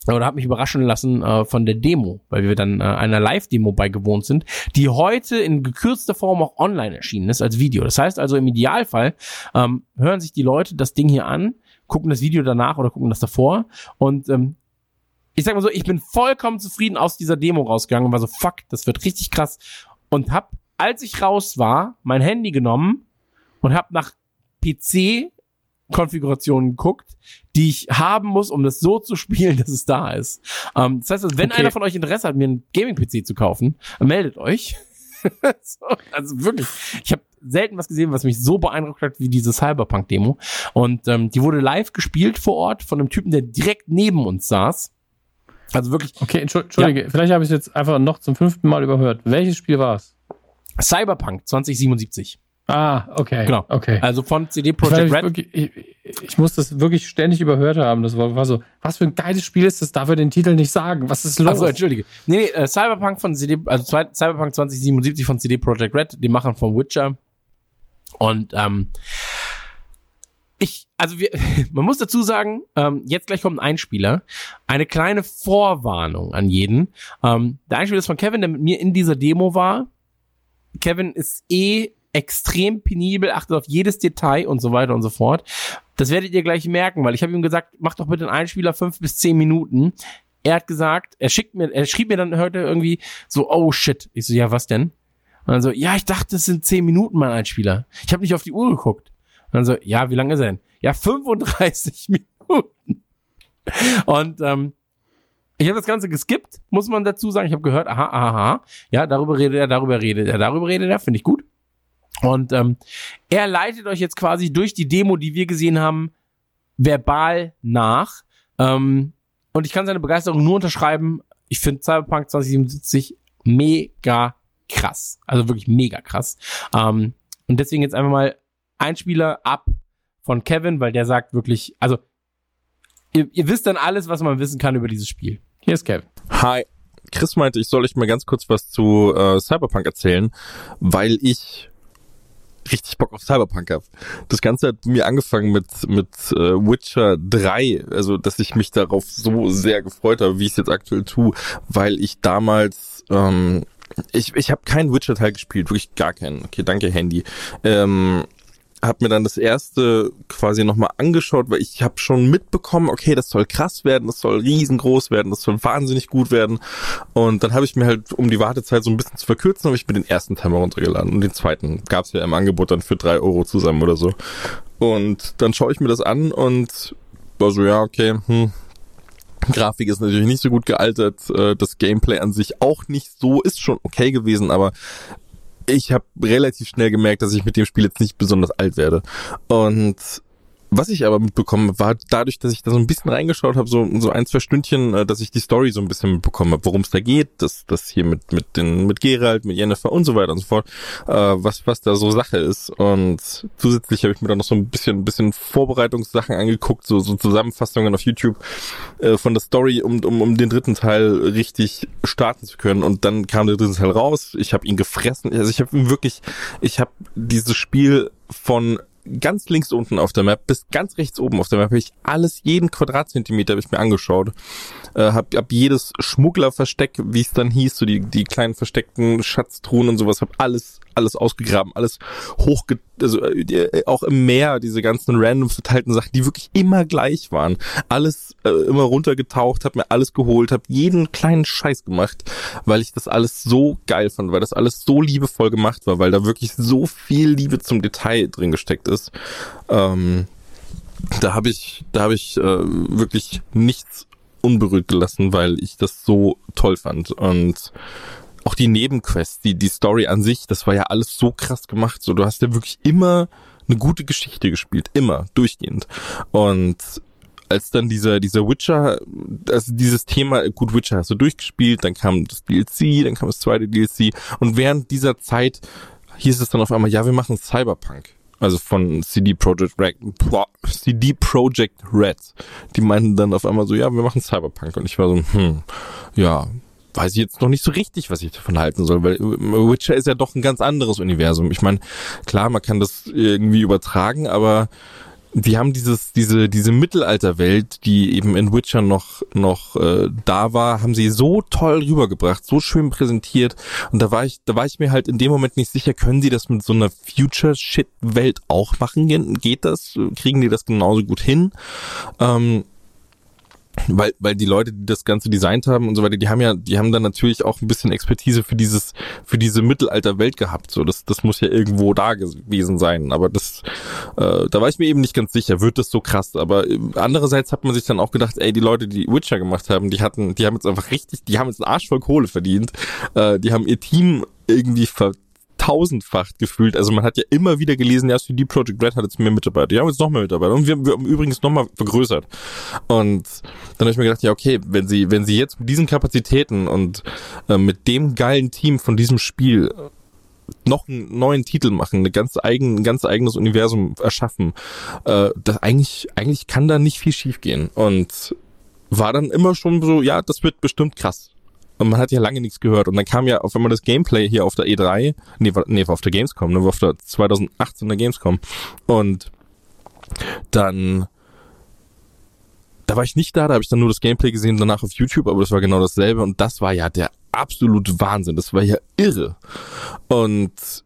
Oder habe mich überraschen lassen äh, von der Demo, weil wir dann äh, einer Live-Demo beigewohnt sind, die heute in gekürzter Form auch online erschienen ist als Video. Das heißt also im Idealfall ähm, hören sich die Leute das Ding hier an, gucken das Video danach oder gucken das davor und ähm, ich sag mal so, ich bin vollkommen zufrieden aus dieser Demo rausgegangen und war so, fuck, das wird richtig krass. Und hab, als ich raus war, mein Handy genommen und hab nach PC-Konfigurationen geguckt, die ich haben muss, um das so zu (laughs) spielen, dass es da ist. Ähm, das heißt, wenn Okay. einer von euch Interesse hat, mir einen Gaming-PC zu kaufen, meldet euch. (laughs) so, also wirklich, ich habe selten was gesehen, was mich so beeindruckt hat wie diese Cyberpunk-Demo. Und ähm, die wurde live gespielt vor Ort von einem Typen, der direkt neben uns saß. Also wirklich Okay, Entschu- Entschuldige, vielleicht habe ich es jetzt einfach noch zum fünften Mal überhört. Welches Spiel war es? Cyberpunk 2077. Ah, okay. Genau. Okay. Also von CD Projekt Red. wirklich, ich, ich muss das wirklich ständig überhört haben. Das war, war so, was für ein geiles Spiel ist das? Darf er den Titel nicht sagen? Was ist los? Also entschuldige. Nee, nee, äh, Cyberpunk von CD, also Cyberpunk 2077 von CD Projekt Red, die Machern von Witcher. Und ähm, ich, also wir, (laughs) man muss dazu sagen, ähm, jetzt gleich kommt ein Einspieler. Eine kleine Vorwarnung an jeden. Ähm, der Einspieler ist von Kevin, der mit mir in dieser Demo war. Kevin ist eh extrem penibel, achtet auf jedes Detail und so weiter und so fort. Das werdet ihr gleich merken, weil ich habe ihm gesagt, mach doch bitte einen Einspieler fünf bis zehn Minuten. Er hat gesagt, er schickt mir, er schrieb mir dann heute irgendwie so, oh shit. Ich so, ja, was denn? Und dann so, ja, ich dachte, es sind zehn Minuten mein Einspieler. Ich habe nicht auf die Uhr geguckt. Und dann so, ja, wie lange ist er denn? Ja, 35 (laughs) Minuten. Und ähm, ich habe das Ganze geskippt, muss man dazu sagen. Ich habe gehört, aha, aha, aha. Ja, darüber redet er, darüber redet er, darüber redet er, finde ich gut. Und ähm, er leitet euch jetzt quasi durch die Demo, die wir gesehen haben, verbal nach. Ähm, und ich kann seine Begeisterung nur unterschreiben. Ich finde Cyberpunk 2077 mega krass. Also wirklich mega krass. Ähm, und deswegen jetzt einfach mal ein Spieler ab von Kevin, weil der sagt wirklich, also ihr, ihr wisst dann alles, was man wissen kann über dieses Spiel. Hier ist Kevin. Hi. Chris meinte, ich soll euch mal ganz kurz was zu äh, Cyberpunk erzählen, weil ich richtig Bock auf Cyberpunk habe. Das Ganze hat mir angefangen mit mit äh, Witcher 3, also dass ich mich darauf so sehr gefreut habe, wie ich es jetzt aktuell tue, weil ich damals ähm, ich ich habe keinen Witcher Teil gespielt, wirklich gar keinen. Okay, danke Handy. Ähm, habe mir dann das erste quasi nochmal angeschaut, weil ich habe schon mitbekommen, okay, das soll krass werden, das soll riesengroß werden, das soll wahnsinnig gut werden. Und dann habe ich mir halt, um die Wartezeit so ein bisschen zu verkürzen, habe ich mir den ersten mal runtergeladen. Und den zweiten gab's ja im Angebot dann für drei Euro zusammen oder so. Und dann schaue ich mir das an und war so, ja, okay, hm, Grafik ist natürlich nicht so gut gealtert, äh, das Gameplay an sich auch nicht so, ist schon okay gewesen, aber ich habe relativ schnell gemerkt, dass ich mit dem Spiel jetzt nicht besonders alt werde. Und was ich aber mitbekommen war dadurch, dass ich da so ein bisschen reingeschaut habe, so, so ein, zwei Stündchen, äh, dass ich die Story so ein bisschen mitbekommen habe, worum es da geht, das, das hier mit, mit den, mit Geralt, mit Jennifer und so weiter und so fort, äh, was, was da so Sache ist. Und zusätzlich habe ich mir dann noch so ein bisschen, bisschen Vorbereitungssachen angeguckt, so, so Zusammenfassungen auf YouTube äh, von der Story, um, um, um den dritten Teil richtig starten zu können. Und dann kam der dritte Teil raus. Ich habe ihn gefressen. Also ich habe wirklich, ich habe dieses Spiel von ganz links unten auf der Map bis ganz rechts oben auf der Map habe ich alles, jeden Quadratzentimeter habe ich mir angeschaut. Äh, hab, hab jedes Schmugglerversteck, wie es dann hieß, so die, die kleinen versteckten Schatztruhen und sowas, hab alles, alles ausgegraben, alles hochge... Also äh, auch im Meer, diese ganzen random verteilten Sachen, die wirklich immer gleich waren. Alles äh, immer runtergetaucht, hab mir alles geholt, hab jeden kleinen Scheiß gemacht, weil ich das alles so geil fand, weil das alles so liebevoll gemacht war, weil da wirklich so viel Liebe zum Detail drin gesteckt ist. Ähm, da habe ich, da habe ich äh, wirklich nichts unberührt gelassen, weil ich das so toll fand und auch die Nebenquests, die die Story an sich, das war ja alles so krass gemacht. So, du hast ja wirklich immer eine gute Geschichte gespielt, immer durchgehend. Und als dann dieser, dieser Witcher, also dieses Thema, gut, Witcher hast du durchgespielt, dann kam das DLC, dann kam das zweite DLC und während dieser Zeit hieß es dann auf einmal, ja, wir machen Cyberpunk. Also von CD Projekt Red, CD Projekt Red. Die meinten dann auf einmal so, ja, wir machen Cyberpunk. Und ich war so, hm, ja, weiß ich jetzt noch nicht so richtig, was ich davon halten soll, weil Witcher ist ja doch ein ganz anderes Universum. Ich meine, klar, man kann das irgendwie übertragen, aber die haben dieses diese diese Mittelalterwelt, die eben in Witcher noch noch äh, da war, haben sie so toll rübergebracht, so schön präsentiert und da war ich da war ich mir halt in dem Moment nicht sicher, können die das mit so einer Future Shit Welt auch machen? Geht das? Kriegen die das genauso gut hin? Ähm, weil, weil die Leute, die das Ganze designt haben und so weiter, die haben ja, die haben dann natürlich auch ein bisschen Expertise für dieses, für diese Mittelalterwelt gehabt. So, das, das muss ja irgendwo da gewesen sein. Aber das, äh, da war ich mir eben nicht ganz sicher, wird das so krass. Aber äh, andererseits hat man sich dann auch gedacht, ey, die Leute, die Witcher gemacht haben, die hatten, die haben jetzt einfach richtig, die haben jetzt einen Arsch voll Kohle verdient. Äh, die haben ihr Team irgendwie ver tausendfach gefühlt. Also man hat ja immer wieder gelesen, ja, CD Projekt Red hat jetzt mehr Mitarbeiter. Die haben jetzt noch mehr Mitarbeiter. Und wir, wir haben übrigens nochmal vergrößert. Und dann habe ich mir gedacht, ja, okay, wenn sie, wenn sie jetzt mit diesen Kapazitäten und äh, mit dem geilen Team von diesem Spiel noch einen neuen Titel machen, eine ganz eigen, ein ganz eigenes Universum erschaffen, äh, das eigentlich, eigentlich kann da nicht viel schiefgehen. Und war dann immer schon so, ja, das wird bestimmt krass. Und man hat ja lange nichts gehört. Und dann kam ja auf einmal das Gameplay hier auf der E3, nee, war, nee, auf der Gamescom, ne, war auf der 2018er Gamescom. Und dann, da war ich nicht da, da habe ich dann nur das Gameplay gesehen, danach auf YouTube, aber das war genau dasselbe. Und das war ja der absolute Wahnsinn. Das war ja irre. Und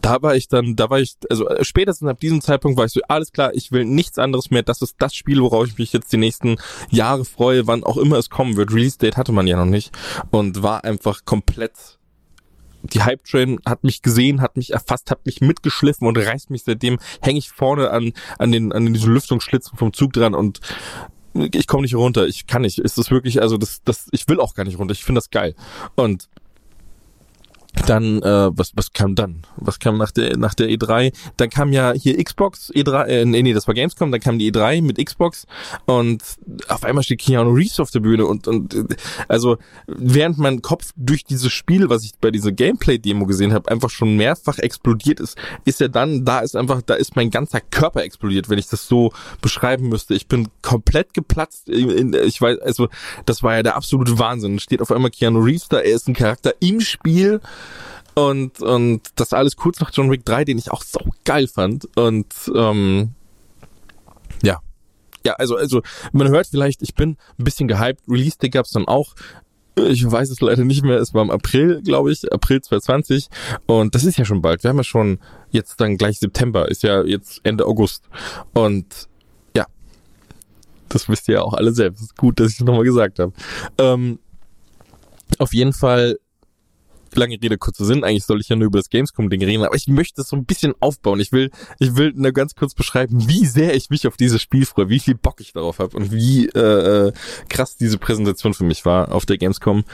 da war ich dann, da war ich, also äh, spätestens ab diesem Zeitpunkt war ich so, alles klar, ich will nichts anderes mehr. Das ist das Spiel, worauf ich mich jetzt die nächsten Jahre freue, wann auch immer es kommen wird. Release Date hatte man ja noch nicht und war einfach komplett. Die Hype Train hat mich gesehen, hat mich erfasst, hat mich mitgeschliffen und reißt mich seitdem, hänge ich vorne an, an den, an diesen Lüftungsschlitzen vom Zug dran und ich komme nicht runter, ich kann nicht. Ist das wirklich, also das, das, ich will auch gar nicht runter, ich finde das geil. Und dann, äh, was, was kam dann? Was kam nach der, nach der E3? Dann kam ja hier Xbox, E3, äh, nee, nee, das war Gamescom, dann kam die E3 mit Xbox und auf einmal steht Keanu Reeves auf der Bühne und, und also während mein Kopf durch dieses Spiel, was ich bei dieser Gameplay-Demo gesehen habe, einfach schon mehrfach explodiert ist, ist ja dann, da ist einfach, da ist mein ganzer Körper explodiert, wenn ich das so beschreiben müsste. Ich bin komplett geplatzt. Ich weiß, also das war ja der absolute Wahnsinn. Steht auf einmal Keanu Reeves da, er ist ein Charakter im Spiel und, und das alles kurz nach John Wick 3, den ich auch so geil fand. Und ähm, ja. Ja, also, also, man hört vielleicht, ich bin ein bisschen gehypt. Release Day gab's dann auch. Ich weiß es leider nicht mehr. Es war im April, glaube ich, April 2020. Und das ist ja schon bald. Wir haben ja schon jetzt dann gleich September. Ist ja jetzt Ende August. Und ja, das wisst ihr ja auch alle selbst. Gut, dass ich das nochmal gesagt habe. Ähm, auf jeden Fall lange Rede, kurzer Sinn. Eigentlich soll ich ja nur über das Gamescom-Ding reden, aber ich möchte es so ein bisschen aufbauen. Ich will, ich will nur ganz kurz beschreiben, wie sehr ich mich auf dieses Spiel freue, wie viel Bock ich darauf habe und wie äh, äh, krass diese Präsentation für mich war auf der Gamescom.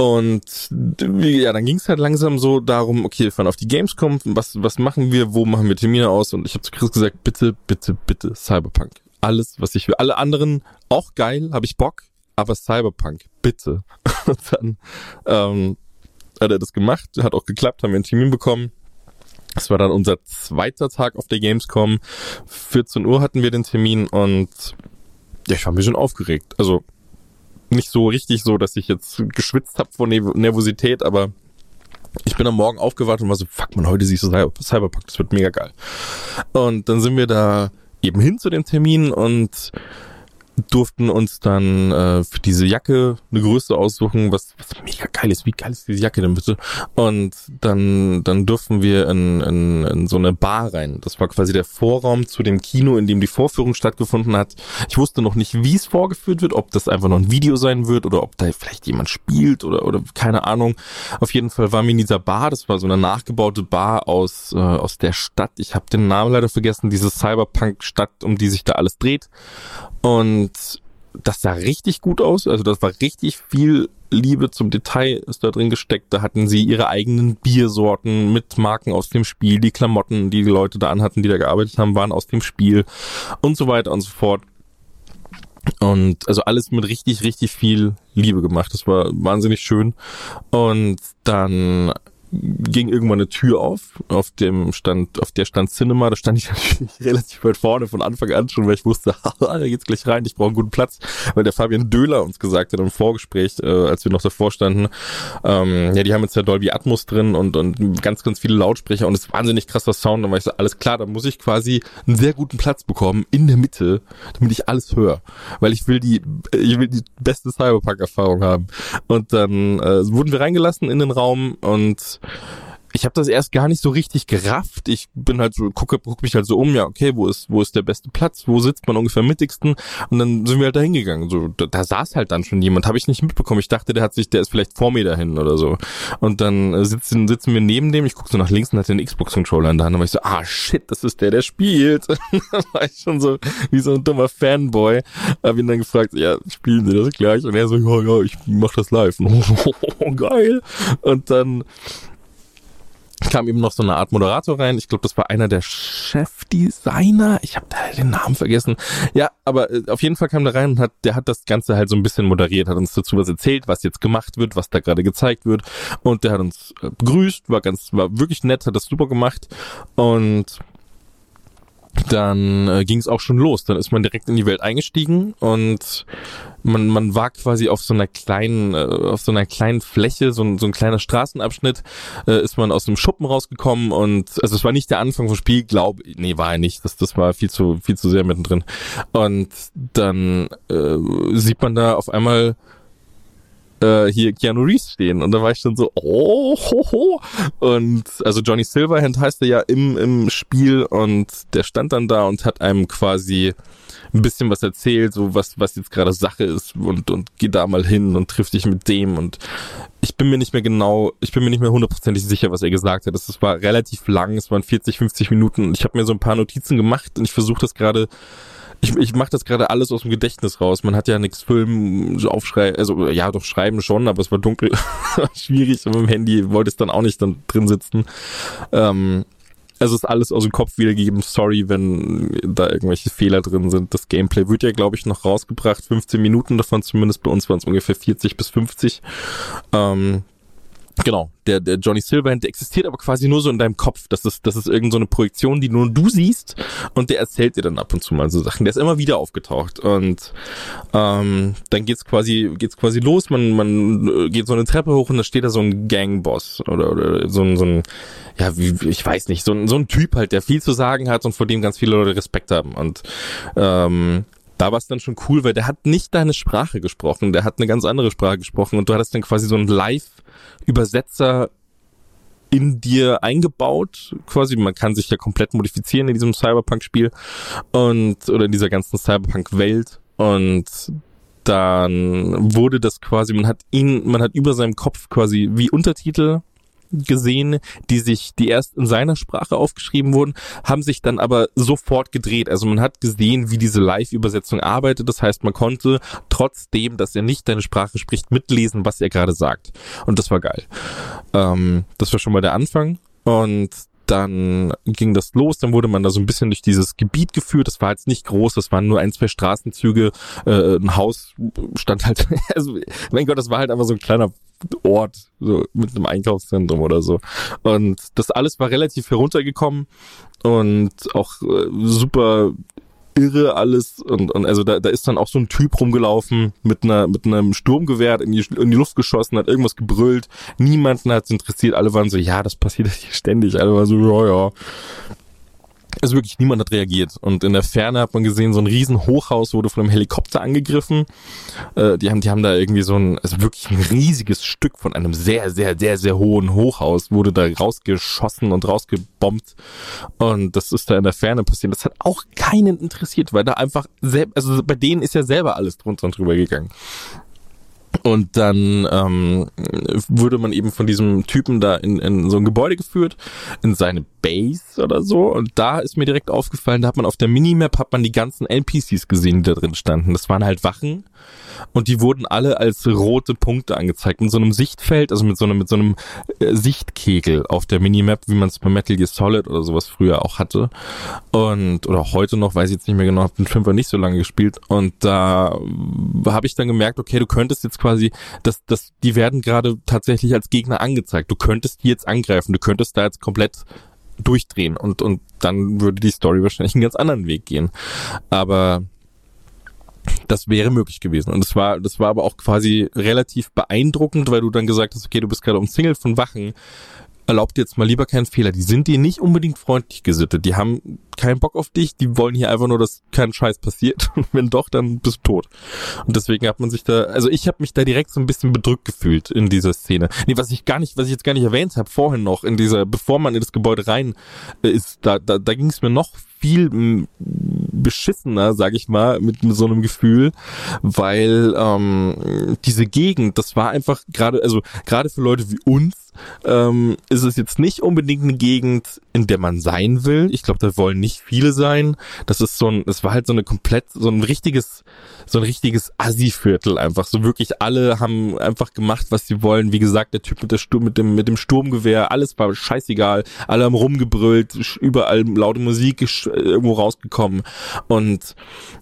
Und ja, dann ging es halt langsam so darum, okay, wir fahren auf die Gamescom, was, was machen wir, wo machen wir Termine aus? Und ich habe zu Chris gesagt, bitte, bitte, bitte Cyberpunk. Alles, was ich will. Alle anderen auch geil, habe ich Bock, aber Cyberpunk, bitte. (laughs) Und dann ähm, hat er das gemacht, hat auch geklappt, haben wir einen Termin bekommen. Es war dann unser zweiter Tag auf der Gamescom. 14 Uhr hatten wir den Termin und ja, ich war ein bisschen aufgeregt. Also nicht so richtig so, dass ich jetzt geschwitzt habe vor Nervosität, aber ich bin am Morgen aufgewacht und war so, fuck man, heute siehst du Cyberpunk, das wird mega geil. Und dann sind wir da eben hin zu dem Termin und durften uns dann äh, für diese Jacke eine Größe aussuchen, was, was mega geil ist. Wie geil ist diese Jacke denn bitte? Und dann, dann durften wir in, in, in so eine Bar rein. Das war quasi der Vorraum zu dem Kino, in dem die Vorführung stattgefunden hat. Ich wusste noch nicht, wie es vorgeführt wird, ob das einfach noch ein Video sein wird oder ob da vielleicht jemand spielt oder, oder keine Ahnung. Auf jeden Fall waren wir in dieser Bar. Das war so eine nachgebaute Bar aus, äh, aus der Stadt. Ich habe den Namen leider vergessen. Diese Cyberpunk-Stadt, um die sich da alles dreht. Und das sah richtig gut aus. Also das war richtig viel Liebe zum Detail ist da drin gesteckt. Da hatten sie ihre eigenen Biersorten mit Marken aus dem Spiel. Die Klamotten, die die Leute da anhatten, die da gearbeitet haben, waren aus dem Spiel und so weiter und so fort. Und also alles mit richtig, richtig viel Liebe gemacht. Das war wahnsinnig schön. Und dann ging irgendwann eine Tür auf, auf dem stand, auf der stand Cinema, da stand ich (laughs) natürlich relativ weit vorne von Anfang an schon, weil ich wusste, (laughs) da geht's gleich rein, ich brauche einen guten Platz, weil der Fabian Döhler uns gesagt hat im Vorgespräch, äh, als wir noch davor standen, ähm, ja, die haben jetzt ja Dolby Atmos drin und, und ganz, ganz viele Lautsprecher und es ist wahnsinnig krasser Sound, dann war ich so, alles klar, da muss ich quasi einen sehr guten Platz bekommen, in der Mitte, damit ich alles höre, weil ich will die, ich will die beste Cyberpunk-Erfahrung haben. Und dann äh, wurden wir reingelassen in den Raum und ich habe das erst gar nicht so richtig gerafft. Ich bin halt so, gucke guck mich halt so um, ja, okay, wo ist, wo ist der beste Platz? Wo sitzt man ungefähr mittigsten? Und dann sind wir halt da hingegangen. So, da, da saß halt dann schon jemand, habe ich nicht mitbekommen. Ich dachte, der hat sich, der ist vielleicht vor mir dahin oder so. Und dann äh, sitzen, sitzen wir neben dem, ich gucke so nach links und hat den Xbox-Controller in der Hand. Und war ich so, ah shit, das ist der, der spielt. (laughs) dann war ich schon so wie so ein dummer Fanboy. Hab ihn dann gefragt, ja, spielen Sie das gleich? Und er so, ja, ja, ich mach das live. Und, (laughs) oh, geil. Und dann kam eben noch so eine Art Moderator rein. Ich glaube, das war einer der Chefdesigner. Ich habe da den Namen vergessen. Ja, aber äh, auf jeden Fall kam da rein und hat, der hat das Ganze halt so ein bisschen moderiert, hat uns dazu was erzählt, was jetzt gemacht wird, was da gerade gezeigt wird. Und der hat uns äh, begrüßt, war ganz, war wirklich nett, hat das super gemacht. Und dann äh, ging es auch schon los. Dann ist man direkt in die Welt eingestiegen und man, man war quasi auf so einer kleinen, äh, auf so einer kleinen Fläche, so ein, so ein kleiner Straßenabschnitt, äh, ist man aus dem Schuppen rausgekommen und also es war nicht der Anfang vom Spiel, glaube nee, war er nicht. Das, das war viel zu, viel zu sehr mittendrin. Und dann äh, sieht man da auf einmal äh, hier Keanu Reeves stehen. Und da war ich schon so, oh, ho, ho. Und also Johnny Silverhand heißt er ja im, im Spiel und der stand dann da und hat einem quasi ein bisschen was erzählt, so was, was jetzt gerade Sache ist und, und geh da mal hin und triff dich mit dem und ich bin mir nicht mehr genau, ich bin mir nicht mehr hundertprozentig sicher, was er gesagt hat. Das, war relativ lang, es waren 40, 50 Minuten und ich habe mir so ein paar Notizen gemacht und ich versuche das gerade ich, ich mache das gerade alles aus dem Gedächtnis raus. Man hat ja nichts filmen, so aufschreiben, also ja, doch schreiben schon, aber es war dunkel, (laughs) schwierig und mit dem Handy wollte es dann auch nicht dann drin sitzen. Ähm, also ist alles aus dem Kopf wiedergegeben. Sorry, wenn da irgendwelche Fehler drin sind. Das Gameplay wird ja, glaube ich, noch rausgebracht. 15 Minuten davon zumindest. Bei uns waren es ungefähr 40 bis 50. Ähm, Genau, der, der Johnny Silverhand, der existiert aber quasi nur so in deinem Kopf. Das ist, das ist irgend so Projektion, die nur du siehst und der erzählt dir dann ab und zu mal so Sachen. Der ist immer wieder aufgetaucht und ähm, dann geht's quasi, geht's quasi los. Man, man äh, geht so eine Treppe hoch und da steht da so ein Gangboss oder, oder so ein, so ein, ja, wie, ich weiß nicht, so ein, so ein Typ halt, der viel zu sagen hat und vor dem ganz viele Leute Respekt haben und ähm, da war es dann schon cool, weil der hat nicht deine Sprache gesprochen, der hat eine ganz andere Sprache gesprochen und du hattest dann quasi so ein Live-Übersetzer in dir eingebaut, quasi. Man kann sich ja komplett modifizieren in diesem Cyberpunk-Spiel und oder in dieser ganzen Cyberpunk-Welt und dann wurde das quasi, man hat ihn, man hat über seinem Kopf quasi wie Untertitel gesehen, die sich, die erst in seiner Sprache aufgeschrieben wurden, haben sich dann aber sofort gedreht. Also man hat gesehen, wie diese Live-Übersetzung arbeitet. Das heißt, man konnte trotzdem, dass er nicht deine Sprache spricht, mitlesen, was er gerade sagt. Und das war geil. Ähm, das war schon mal der Anfang. Und dann ging das los, dann wurde man da so ein bisschen durch dieses Gebiet geführt. Das war jetzt nicht groß, das waren nur ein, zwei Straßenzüge, äh, ein Haus stand halt, (laughs) also mein Gott, das war halt einfach so ein kleiner Ort, so mit einem Einkaufszentrum oder so. Und das alles war relativ heruntergekommen und auch äh, super irre alles und, und also da, da ist dann auch so ein Typ rumgelaufen mit einer mit einem Sturmgewehr in die, in die Luft geschossen, hat irgendwas gebrüllt, niemanden hat es interessiert, alle waren so, ja, das passiert hier ständig, alle waren so, ja, ja. Also wirklich niemand hat reagiert. Und in der Ferne hat man gesehen, so ein riesen Hochhaus wurde von einem Helikopter angegriffen. Äh, die haben, die haben da irgendwie so ein, also wirklich ein riesiges Stück von einem sehr, sehr, sehr, sehr hohen Hochhaus wurde da rausgeschossen und rausgebombt. Und das ist da in der Ferne passiert. Das hat auch keinen interessiert, weil da einfach, also bei denen ist ja selber alles drunter und drüber gegangen. Und dann ähm, wurde man eben von diesem Typen da in, in so ein Gebäude geführt, in seine Base oder so. Und da ist mir direkt aufgefallen, da hat man auf der Minimap hat man die ganzen NPCs gesehen, die da drin standen. Das waren halt Wachen und die wurden alle als rote Punkte angezeigt mit so einem Sichtfeld, also mit so einem mit so einem äh, Sichtkegel auf der Minimap, wie man es bei Metal Gear Solid oder sowas früher auch hatte und oder heute noch, weiß ich jetzt nicht mehr genau, habe den Fünfer nicht so lange gespielt und da habe ich dann gemerkt, okay, du könntest jetzt quasi, dass das die werden gerade tatsächlich als Gegner angezeigt. Du könntest die jetzt angreifen, du könntest da jetzt komplett durchdrehen und und dann würde die Story wahrscheinlich einen ganz anderen Weg gehen. Aber das wäre möglich gewesen. Und es war, das war aber auch quasi relativ beeindruckend, weil du dann gesagt hast, okay, du bist gerade umzingelt von Wachen, erlaub dir jetzt mal lieber keinen Fehler. Die sind dir nicht unbedingt freundlich gesittet. Die haben keinen Bock auf dich. Die wollen hier einfach nur, dass kein Scheiß passiert. (laughs) Und wenn doch, dann bist du tot. Und deswegen hat man sich da, also ich habe mich da direkt so ein bisschen bedrückt gefühlt in dieser Szene. Nee, was ich gar nicht, was ich jetzt gar nicht erwähnt habe vorhin noch, in dieser, bevor man in das Gebäude rein äh, ist, da, da, da ging es mir noch viel beschissener, sag ich mal, mit so einem Gefühl, weil ähm, diese Gegend, das war einfach gerade, also gerade für Leute wie uns, ähm, ist es jetzt nicht unbedingt eine Gegend, in der man sein will. Ich glaube, da wollen nicht viele sein. Das ist so ein, es war halt so eine komplett, so ein richtiges, so ein richtiges Assi-Viertel einfach. So wirklich alle haben einfach gemacht, was sie wollen. Wie gesagt, der Typ mit der Sturm, mit dem, mit dem Sturmgewehr, alles war scheißegal. Alle haben rumgebrüllt, überall laute Musik irgendwo rausgekommen. Und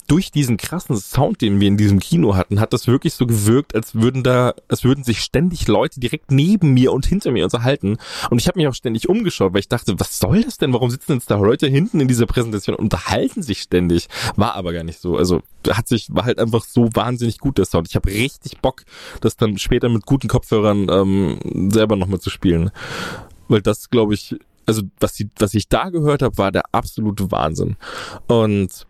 durch diesen krassen Sound, den wir in diesem Kino hatten, hat das wirklich so gewirkt, als würden da, als würden sich ständig Leute direkt neben mir und hinter mir unterhalten. Und ich habe mich auch ständig umgeschaut, weil ich dachte, was soll das denn? Warum sitzen jetzt da Leute hinten in dieser Präsentation und unterhalten sich ständig? War aber gar nicht so. Also hat sich, war halt einfach so wahnsinnig gut der Sound. Ich habe richtig Bock, das dann später mit guten Kopfhörern ähm, selber nochmal zu spielen. Weil das, glaube ich, also was, die, was ich da gehört habe, war der absolute Wahnsinn. Und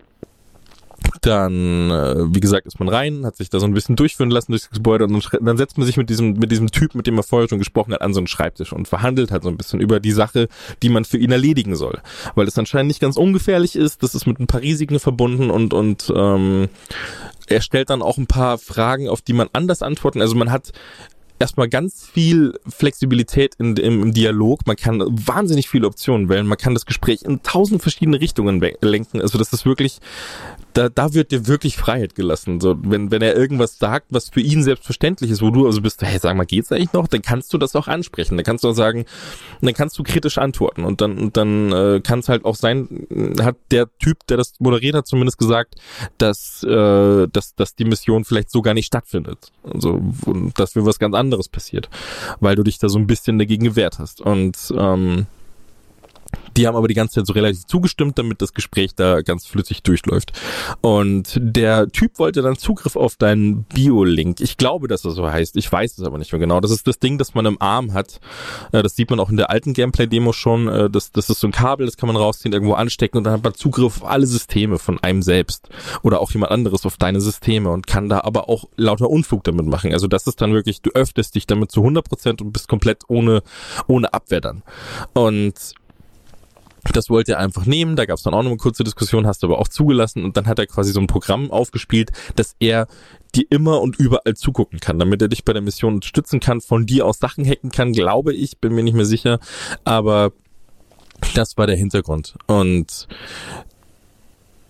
dann, äh, wie gesagt, ist man rein, hat sich da so ein bisschen durchführen lassen durchs Gebäude und dann, dann setzt man sich mit diesem, mit diesem Typ, mit dem man vorher schon gesprochen hat, an so einen Schreibtisch und verhandelt halt so ein bisschen über die Sache, die man für ihn erledigen soll. Weil es anscheinend nicht ganz ungefährlich ist, das ist mit ein paar Risiken verbunden und, und ähm, er stellt dann auch ein paar Fragen, auf die man anders antworten. Also man hat erstmal ganz viel Flexibilität in, im, im, Dialog. Man kann wahnsinnig viele Optionen wählen. Man kann das Gespräch in tausend verschiedene Richtungen lenken. Also das ist wirklich da, da wird dir wirklich Freiheit gelassen. So, wenn, wenn er irgendwas sagt, was für ihn selbstverständlich ist, wo du also bist, hey, sag mal, geht's eigentlich noch? Dann kannst du das auch ansprechen. Dann kannst du auch sagen, dann kannst du kritisch antworten. Und dann, und dann äh, kann es halt auch sein, hat der Typ, der das moderiert hat, zumindest gesagt, dass, äh, dass, dass die Mission vielleicht so gar nicht stattfindet. Also, dass mir was ganz anderes passiert. Weil du dich da so ein bisschen dagegen gewehrt hast. Und ähm, die haben aber die ganze Zeit so relativ zugestimmt, damit das Gespräch da ganz flüssig durchläuft. Und der Typ wollte dann Zugriff auf deinen Bio-Link. Ich glaube, dass er so heißt. Ich weiß es aber nicht mehr genau. Das ist das Ding, das man im Arm hat. Äh, das sieht man auch in der alten Gameplay-Demo schon. Äh, das, das ist so ein Kabel, das kann man rausziehen, irgendwo anstecken und dann hat man Zugriff auf alle Systeme von einem selbst. Oder auch jemand anderes auf deine Systeme und kann da aber auch lauter Unfug damit machen. Also das ist dann wirklich, du öffnest dich damit zu 100 Prozent und bist komplett ohne, ohne Abwehr dann. Und das wollte er einfach nehmen, da gab es dann auch noch eine kurze Diskussion, hast du aber auch zugelassen und dann hat er quasi so ein Programm aufgespielt, dass er dir immer und überall zugucken kann, damit er dich bei der Mission unterstützen kann, von dir aus Sachen hacken kann, glaube ich, bin mir nicht mehr sicher, aber das war der Hintergrund. Und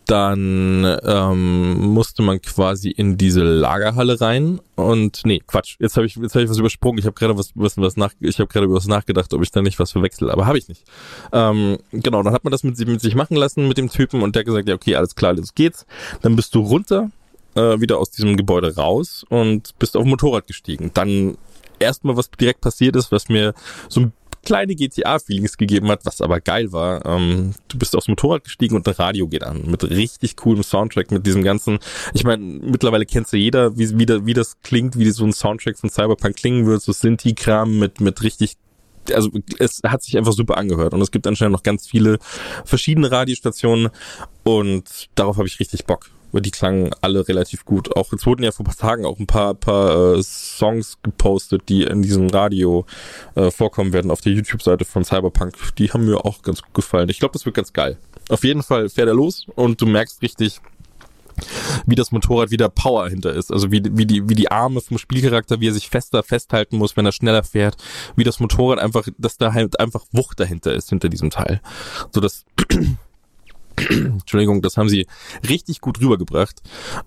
dann ähm, musste man quasi in diese Lagerhalle rein und nee, Quatsch, jetzt habe ich jetzt habe ich was übersprungen. Ich habe gerade was was was nach ich habe gerade über was nachgedacht, ob ich da nicht was verwechsel, aber habe ich nicht. Ähm, genau, dann hat man das mit, mit sich machen lassen mit dem Typen und der gesagt, ja, okay, alles klar, jetzt geht's. Dann bist du runter äh, wieder aus diesem Gebäude raus und bist auf Motorrad gestiegen. Dann erstmal was direkt passiert ist, was mir so ein kleine GTA-Feelings gegeben hat, was aber geil war. Ähm, du bist aufs Motorrad gestiegen und ein Radio geht an mit richtig coolem Soundtrack, mit diesem ganzen, ich meine, mittlerweile kennst du jeder, wie, wie, wie das klingt, wie so ein Soundtrack von Cyberpunk klingen wird, so Sinti-Kram mit, mit richtig also es hat sich einfach super angehört und es gibt anscheinend noch ganz viele verschiedene Radiostationen und darauf habe ich richtig Bock die klangen alle relativ gut. Auch jetzt wurden ja vor ein paar Tagen auch ein paar, paar äh, Songs gepostet, die in diesem Radio äh, vorkommen werden auf der YouTube-Seite von Cyberpunk. Die haben mir auch ganz gut gefallen. Ich glaube, das wird ganz geil. Auf jeden Fall fährt er los und du merkst richtig, wie das Motorrad wieder Power hinter ist. Also wie, wie, die, wie die Arme vom Spielcharakter, wie er sich fester festhalten muss, wenn er schneller fährt. Wie das Motorrad einfach, dass da halt einfach Wucht dahinter ist, hinter diesem Teil. So dass (clears throat) Entschuldigung, das haben sie richtig gut rübergebracht.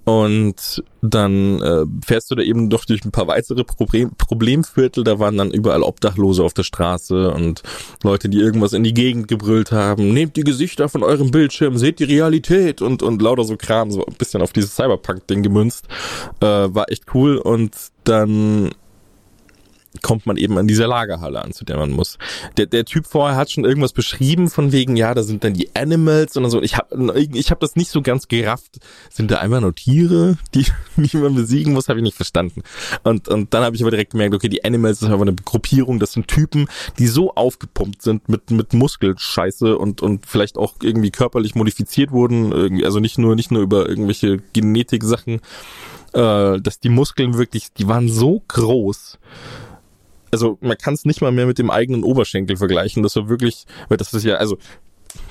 Und dann äh, fährst du da eben doch durch ein paar weitere Problem Problemviertel. Da waren dann überall Obdachlose auf der Straße und Leute, die irgendwas in die Gegend gebrüllt haben. Nehmt die Gesichter von eurem Bildschirm, seht die Realität und, und lauter so Kram, so ein bisschen auf dieses Cyberpunk-Ding gemünzt. Äh, war echt cool. Und dann kommt man eben an dieser Lagerhalle an, zu der man muss. Der, der Typ vorher hat schon irgendwas beschrieben von wegen, ja, da sind dann die Animals und so. Ich habe ich hab das nicht so ganz gerafft. Sind da einfach nur Tiere, die, (laughs) die man besiegen muss? Habe ich nicht verstanden. Und, und dann habe ich aber direkt gemerkt, okay, die Animals ist aber eine Gruppierung, das sind Typen, die so aufgepumpt sind mit, mit Muskelscheiße und, und vielleicht auch irgendwie körperlich modifiziert wurden, irgendwie, also nicht nur, nicht nur über irgendwelche Genetik-Sachen, äh, dass die Muskeln wirklich, die waren so groß also man kann es nicht mal mehr mit dem eigenen Oberschenkel vergleichen. Das war wirklich, weil das ist ja, also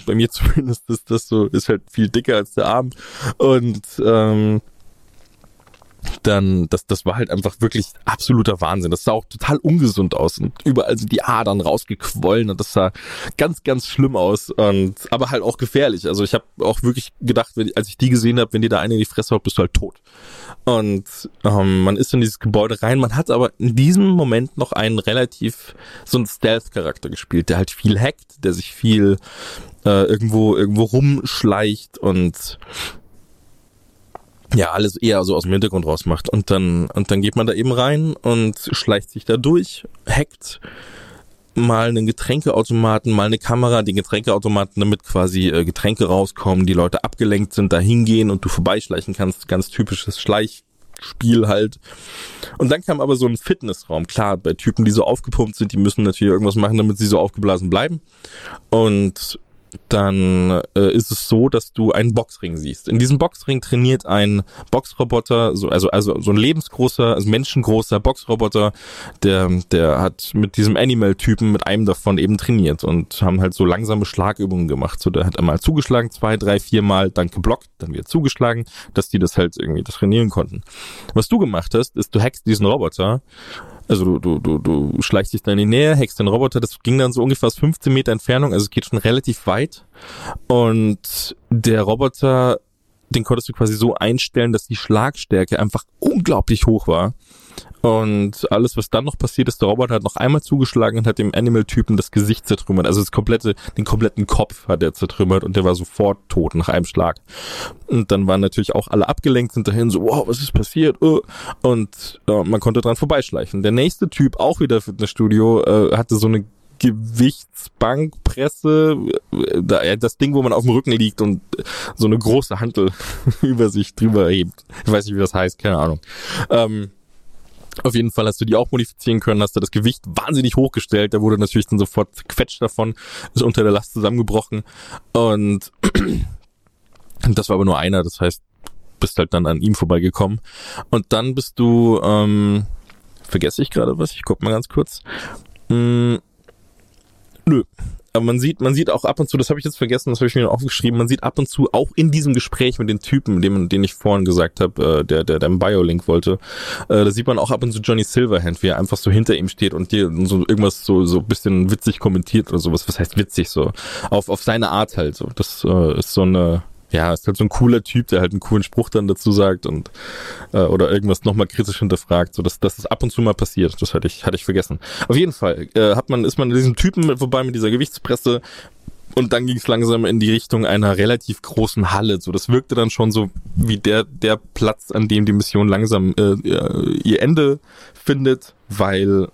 bei mir (laughs) zumindest ist das so, ist halt viel dicker als der Arm. Und ähm, dann, das, das war halt einfach wirklich absoluter Wahnsinn. Das sah auch total ungesund aus und überall sind die Adern rausgequollen und das sah ganz, ganz schlimm aus und aber halt auch gefährlich. Also ich habe auch wirklich gedacht, wenn, als ich die gesehen habe, wenn dir da eine in die Fresse haut, bist du halt tot. Und ähm, man ist in dieses Gebäude rein. Man hat aber in diesem Moment noch einen relativ so einen Stealth-Charakter gespielt, der halt viel hackt, der sich viel äh, irgendwo irgendwo rumschleicht und ja, alles eher so aus dem Hintergrund raus macht. Und dann, und dann geht man da eben rein und schleicht sich da durch, hackt mal einen Getränkeautomaten, mal eine Kamera, die Getränkeautomaten, damit quasi äh, Getränke rauskommen, die Leute abgelenkt sind, da hingehen und du vorbeischleichen kannst. Ganz typisches Schleichspiel halt. Und dann kam aber so ein Fitnessraum. Klar, bei Typen, die so aufgepumpt sind, die müssen natürlich irgendwas machen, damit sie so aufgeblasen bleiben. Und dann äh, ist es so, dass du einen Boxring siehst. In diesem Boxring trainiert ein Boxroboter, so, also, also so ein lebensgroßer, also menschengroßer Boxroboter, der, der hat mit diesem Animal-Typen, mit einem davon eben trainiert und haben halt so langsame Schlagübungen gemacht. So, der hat einmal zugeschlagen, zwei, drei, vier Mal, dann geblockt, dann wieder zugeschlagen, dass die das halt irgendwie trainieren konnten. Was du gemacht hast, ist, du hackst diesen Roboter also du, du, du, du schleichst dich dann in die Nähe, hackst den Roboter, das ging dann so ungefähr aus 15 Meter Entfernung, also es geht schon relativ weit. Und der Roboter, den konntest du quasi so einstellen, dass die Schlagstärke einfach unglaublich hoch war. Und alles, was dann noch passiert ist, der Roboter hat noch einmal zugeschlagen und hat dem Animal-Typen das Gesicht zertrümmert. Also das komplette, den kompletten Kopf hat er zertrümmert und der war sofort tot nach einem Schlag. Und dann waren natürlich auch alle abgelenkt, sind dahin so, wow, was ist passiert? Oh. Und äh, man konnte dran vorbeischleichen. Der nächste Typ, auch wieder Fitnessstudio, äh, hatte so eine Gewichtsbankpresse, äh, das Ding, wo man auf dem Rücken liegt und so eine große Hantel (laughs) über sich drüber hebt. Ich weiß nicht, wie das heißt, keine Ahnung. Ähm, auf jeden Fall hast du die auch modifizieren können, hast du das Gewicht wahnsinnig hochgestellt, der wurde natürlich dann sofort zerquetscht davon, ist unter der Last zusammengebrochen und (clears throat) das war aber nur einer, das heißt, bist halt dann an ihm vorbeigekommen und dann bist du, ähm, vergesse ich gerade was, ich guck mal ganz kurz, hm, nö, aber man sieht, man sieht auch ab und zu, das habe ich jetzt vergessen, das habe ich mir aufgeschrieben, man sieht ab und zu auch in diesem Gespräch mit den Typen, dem, den ich vorhin gesagt habe, äh, der, der, der Biolink wollte, äh, da sieht man auch ab und zu Johnny Silverhand, wie er einfach so hinter ihm steht und dir so irgendwas so so bisschen witzig kommentiert oder sowas. Was heißt witzig so? Auf auf seine Art halt so. Das äh, ist so eine ja, ist halt so ein cooler Typ, der halt einen coolen Spruch dann dazu sagt und äh, oder irgendwas nochmal kritisch hinterfragt, so dass das ist ab und zu mal passiert. Das hatte ich hatte ich vergessen. Auf jeden Fall äh, hat man ist man in diesem Typen mit, vorbei mit dieser Gewichtspresse und dann ging es langsam in die Richtung einer relativ großen Halle. So, das wirkte dann schon so wie der der Platz, an dem die Mission langsam äh, ihr Ende findet, weil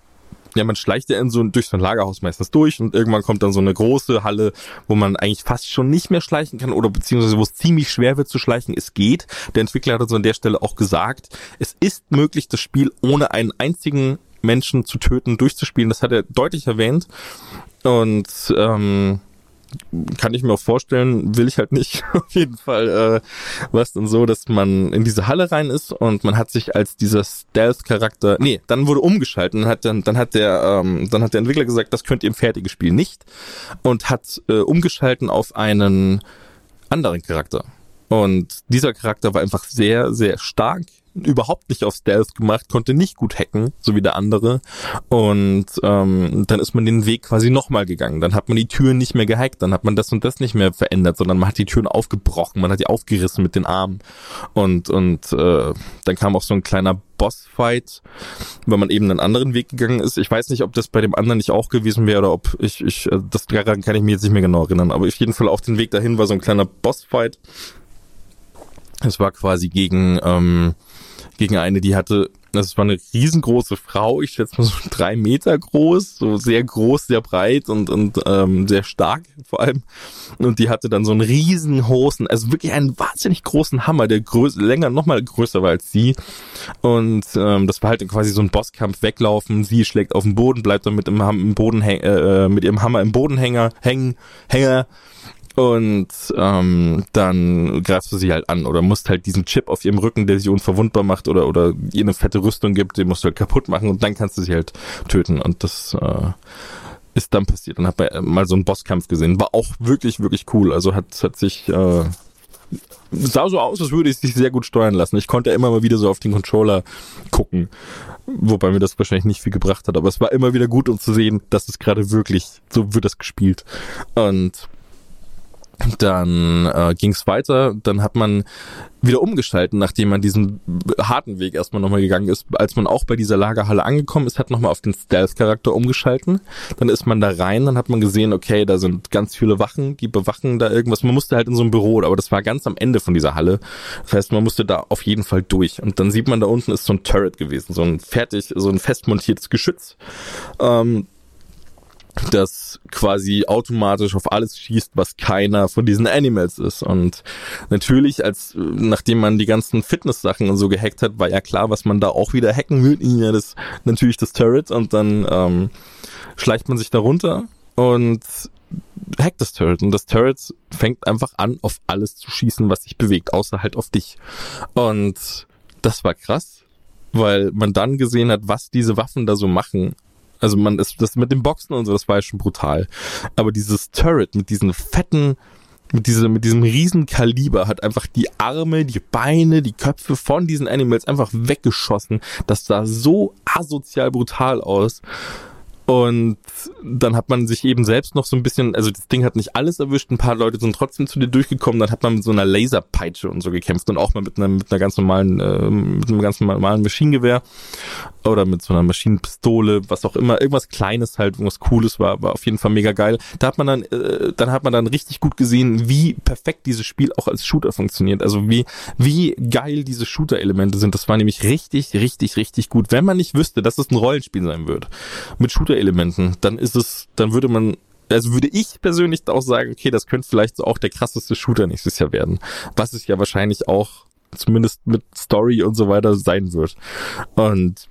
ja, man schleicht ja in so durch so ein Lagerhaus meistens durch und irgendwann kommt dann so eine große Halle, wo man eigentlich fast schon nicht mehr schleichen kann oder beziehungsweise wo es ziemlich schwer wird zu schleichen. Es geht. Der Entwickler hat uns an der Stelle auch gesagt, es ist möglich, das Spiel ohne einen einzigen Menschen zu töten durchzuspielen. Das hat er deutlich erwähnt. Und ähm, kann ich mir auch vorstellen, will ich halt nicht. (laughs) Auf jeden Fall äh, war es dann so, dass man in diese Halle rein ist und man hat sich als dieser Stealth-Charakter, nee, dann wurde umgeschaltet und hat dann, dann hat der, ähm, dann hat der Entwickler gesagt, das könnt ihr im fertigen Spiel nicht und hat äh, umgeschalten auf einen anderen Charakter. Und dieser Charakter war einfach sehr, sehr stark, überhaupt nicht auf Stealth gemacht, konnte nicht gut hacken, so wie der andere. Und ähm, dann ist man den Weg quasi nochmal gegangen. Dann hat man die Türen nicht mehr gehackt, dann hat man das und das nicht mehr verändert, sondern man hat die Türen aufgebrochen, man hat die aufgerissen mit den Armen. Und, und äh, dann kam auch so ein kleiner Bossfight, weil man eben einen anderen Weg gegangen ist. Ich weiß nicht, ob das bei dem anderen nicht auch gewesen wäre oder ob ich, ich äh, das daran kann ich mir jetzt nicht mehr genau erinnern, aber auf jeden Fall auf den Weg dahin war so ein kleiner Bossfight. Es war quasi gegen, ähm, gegen eine, die hatte, das war eine riesengroße Frau, ich schätze mal so (laughs) drei Meter groß, so sehr groß, sehr breit und, und ähm, sehr stark vor allem. Und die hatte dann so einen riesengroßen, also wirklich einen wahnsinnig großen Hammer, der größer, länger, nochmal größer war als sie. Und ähm, das war halt quasi so ein Bosskampf, weglaufen, sie schlägt auf den Boden, bleibt dann mit, dem, im Boden, äh, mit ihrem Hammer im Bodenhänger, hängen, Hänger und ähm, dann greifst du sie halt an oder musst halt diesen Chip auf ihrem Rücken, der sie unverwundbar macht oder oder ihr eine fette Rüstung gibt, den musst du halt kaputt machen und dann kannst du sie halt töten. Und das äh, ist dann passiert. Dann hat man mal so einen Bosskampf gesehen. War auch wirklich, wirklich cool. Also hat, hat sich äh, sah so aus, als würde ich sich sehr gut steuern lassen. Ich konnte immer mal wieder so auf den Controller gucken, wobei mir das wahrscheinlich nicht viel gebracht hat. Aber es war immer wieder gut, um zu sehen, dass es gerade wirklich so wird das gespielt. Und dann äh, ging es weiter, dann hat man wieder umgeschalten, nachdem man diesen harten Weg erstmal nochmal gegangen ist. Als man auch bei dieser Lagerhalle angekommen ist, hat nochmal auf den Stealth-Charakter umgeschalten. Dann ist man da rein, dann hat man gesehen, okay, da sind ganz viele Wachen, die bewachen da irgendwas. Man musste halt in so ein Büro, aber das war ganz am Ende von dieser Halle. Das heißt, man musste da auf jeden Fall durch. Und dann sieht man da unten ist so ein Turret gewesen, so ein fertig, so ein festmontiertes Geschütz. Ähm, das quasi automatisch auf alles schießt, was keiner von diesen Animals ist. Und natürlich, als nachdem man die ganzen Fitness-Sachen und so gehackt hat, war ja klar, was man da auch wieder hacken will. Ja, das natürlich das Turret und dann ähm, schleicht man sich da runter und hackt das Turret. Und das Turret fängt einfach an, auf alles zu schießen, was sich bewegt, außer halt auf dich. Und das war krass, weil man dann gesehen hat, was diese Waffen da so machen also man ist das mit den Boxen und so, das war ja schon brutal. Aber dieses Turret mit diesen fetten, mit diesem, mit diesem riesen Kaliber hat einfach die Arme, die Beine, die Köpfe von diesen Animals einfach weggeschossen. Das sah so asozial brutal aus. Und dann hat man sich eben selbst noch so ein bisschen, also das Ding hat nicht alles erwischt, ein paar Leute sind trotzdem zu dir durchgekommen, dann hat man mit so einer Laserpeitsche und so gekämpft und auch mal mit einer, mit einer ganz normalen, äh, mit einem ganz normalen Maschinengewehr oder mit so einer Maschinenpistole, was auch immer, irgendwas Kleines halt, irgendwas Cooles war, war auf jeden Fall mega geil. Da hat man dann, äh, dann hat man dann richtig gut gesehen, wie perfekt dieses Spiel auch als Shooter funktioniert. Also wie, wie geil diese Shooter-Elemente sind. Das war nämlich richtig, richtig, richtig gut. Wenn man nicht wüsste, dass es ein Rollenspiel sein wird mit Shooter-Elementen, dann ist es, dann würde man also würde ich persönlich auch sagen, okay, das könnte vielleicht auch der krasseste Shooter nächstes Jahr werden. Was es ja wahrscheinlich auch zumindest mit Story und so weiter sein wird. Und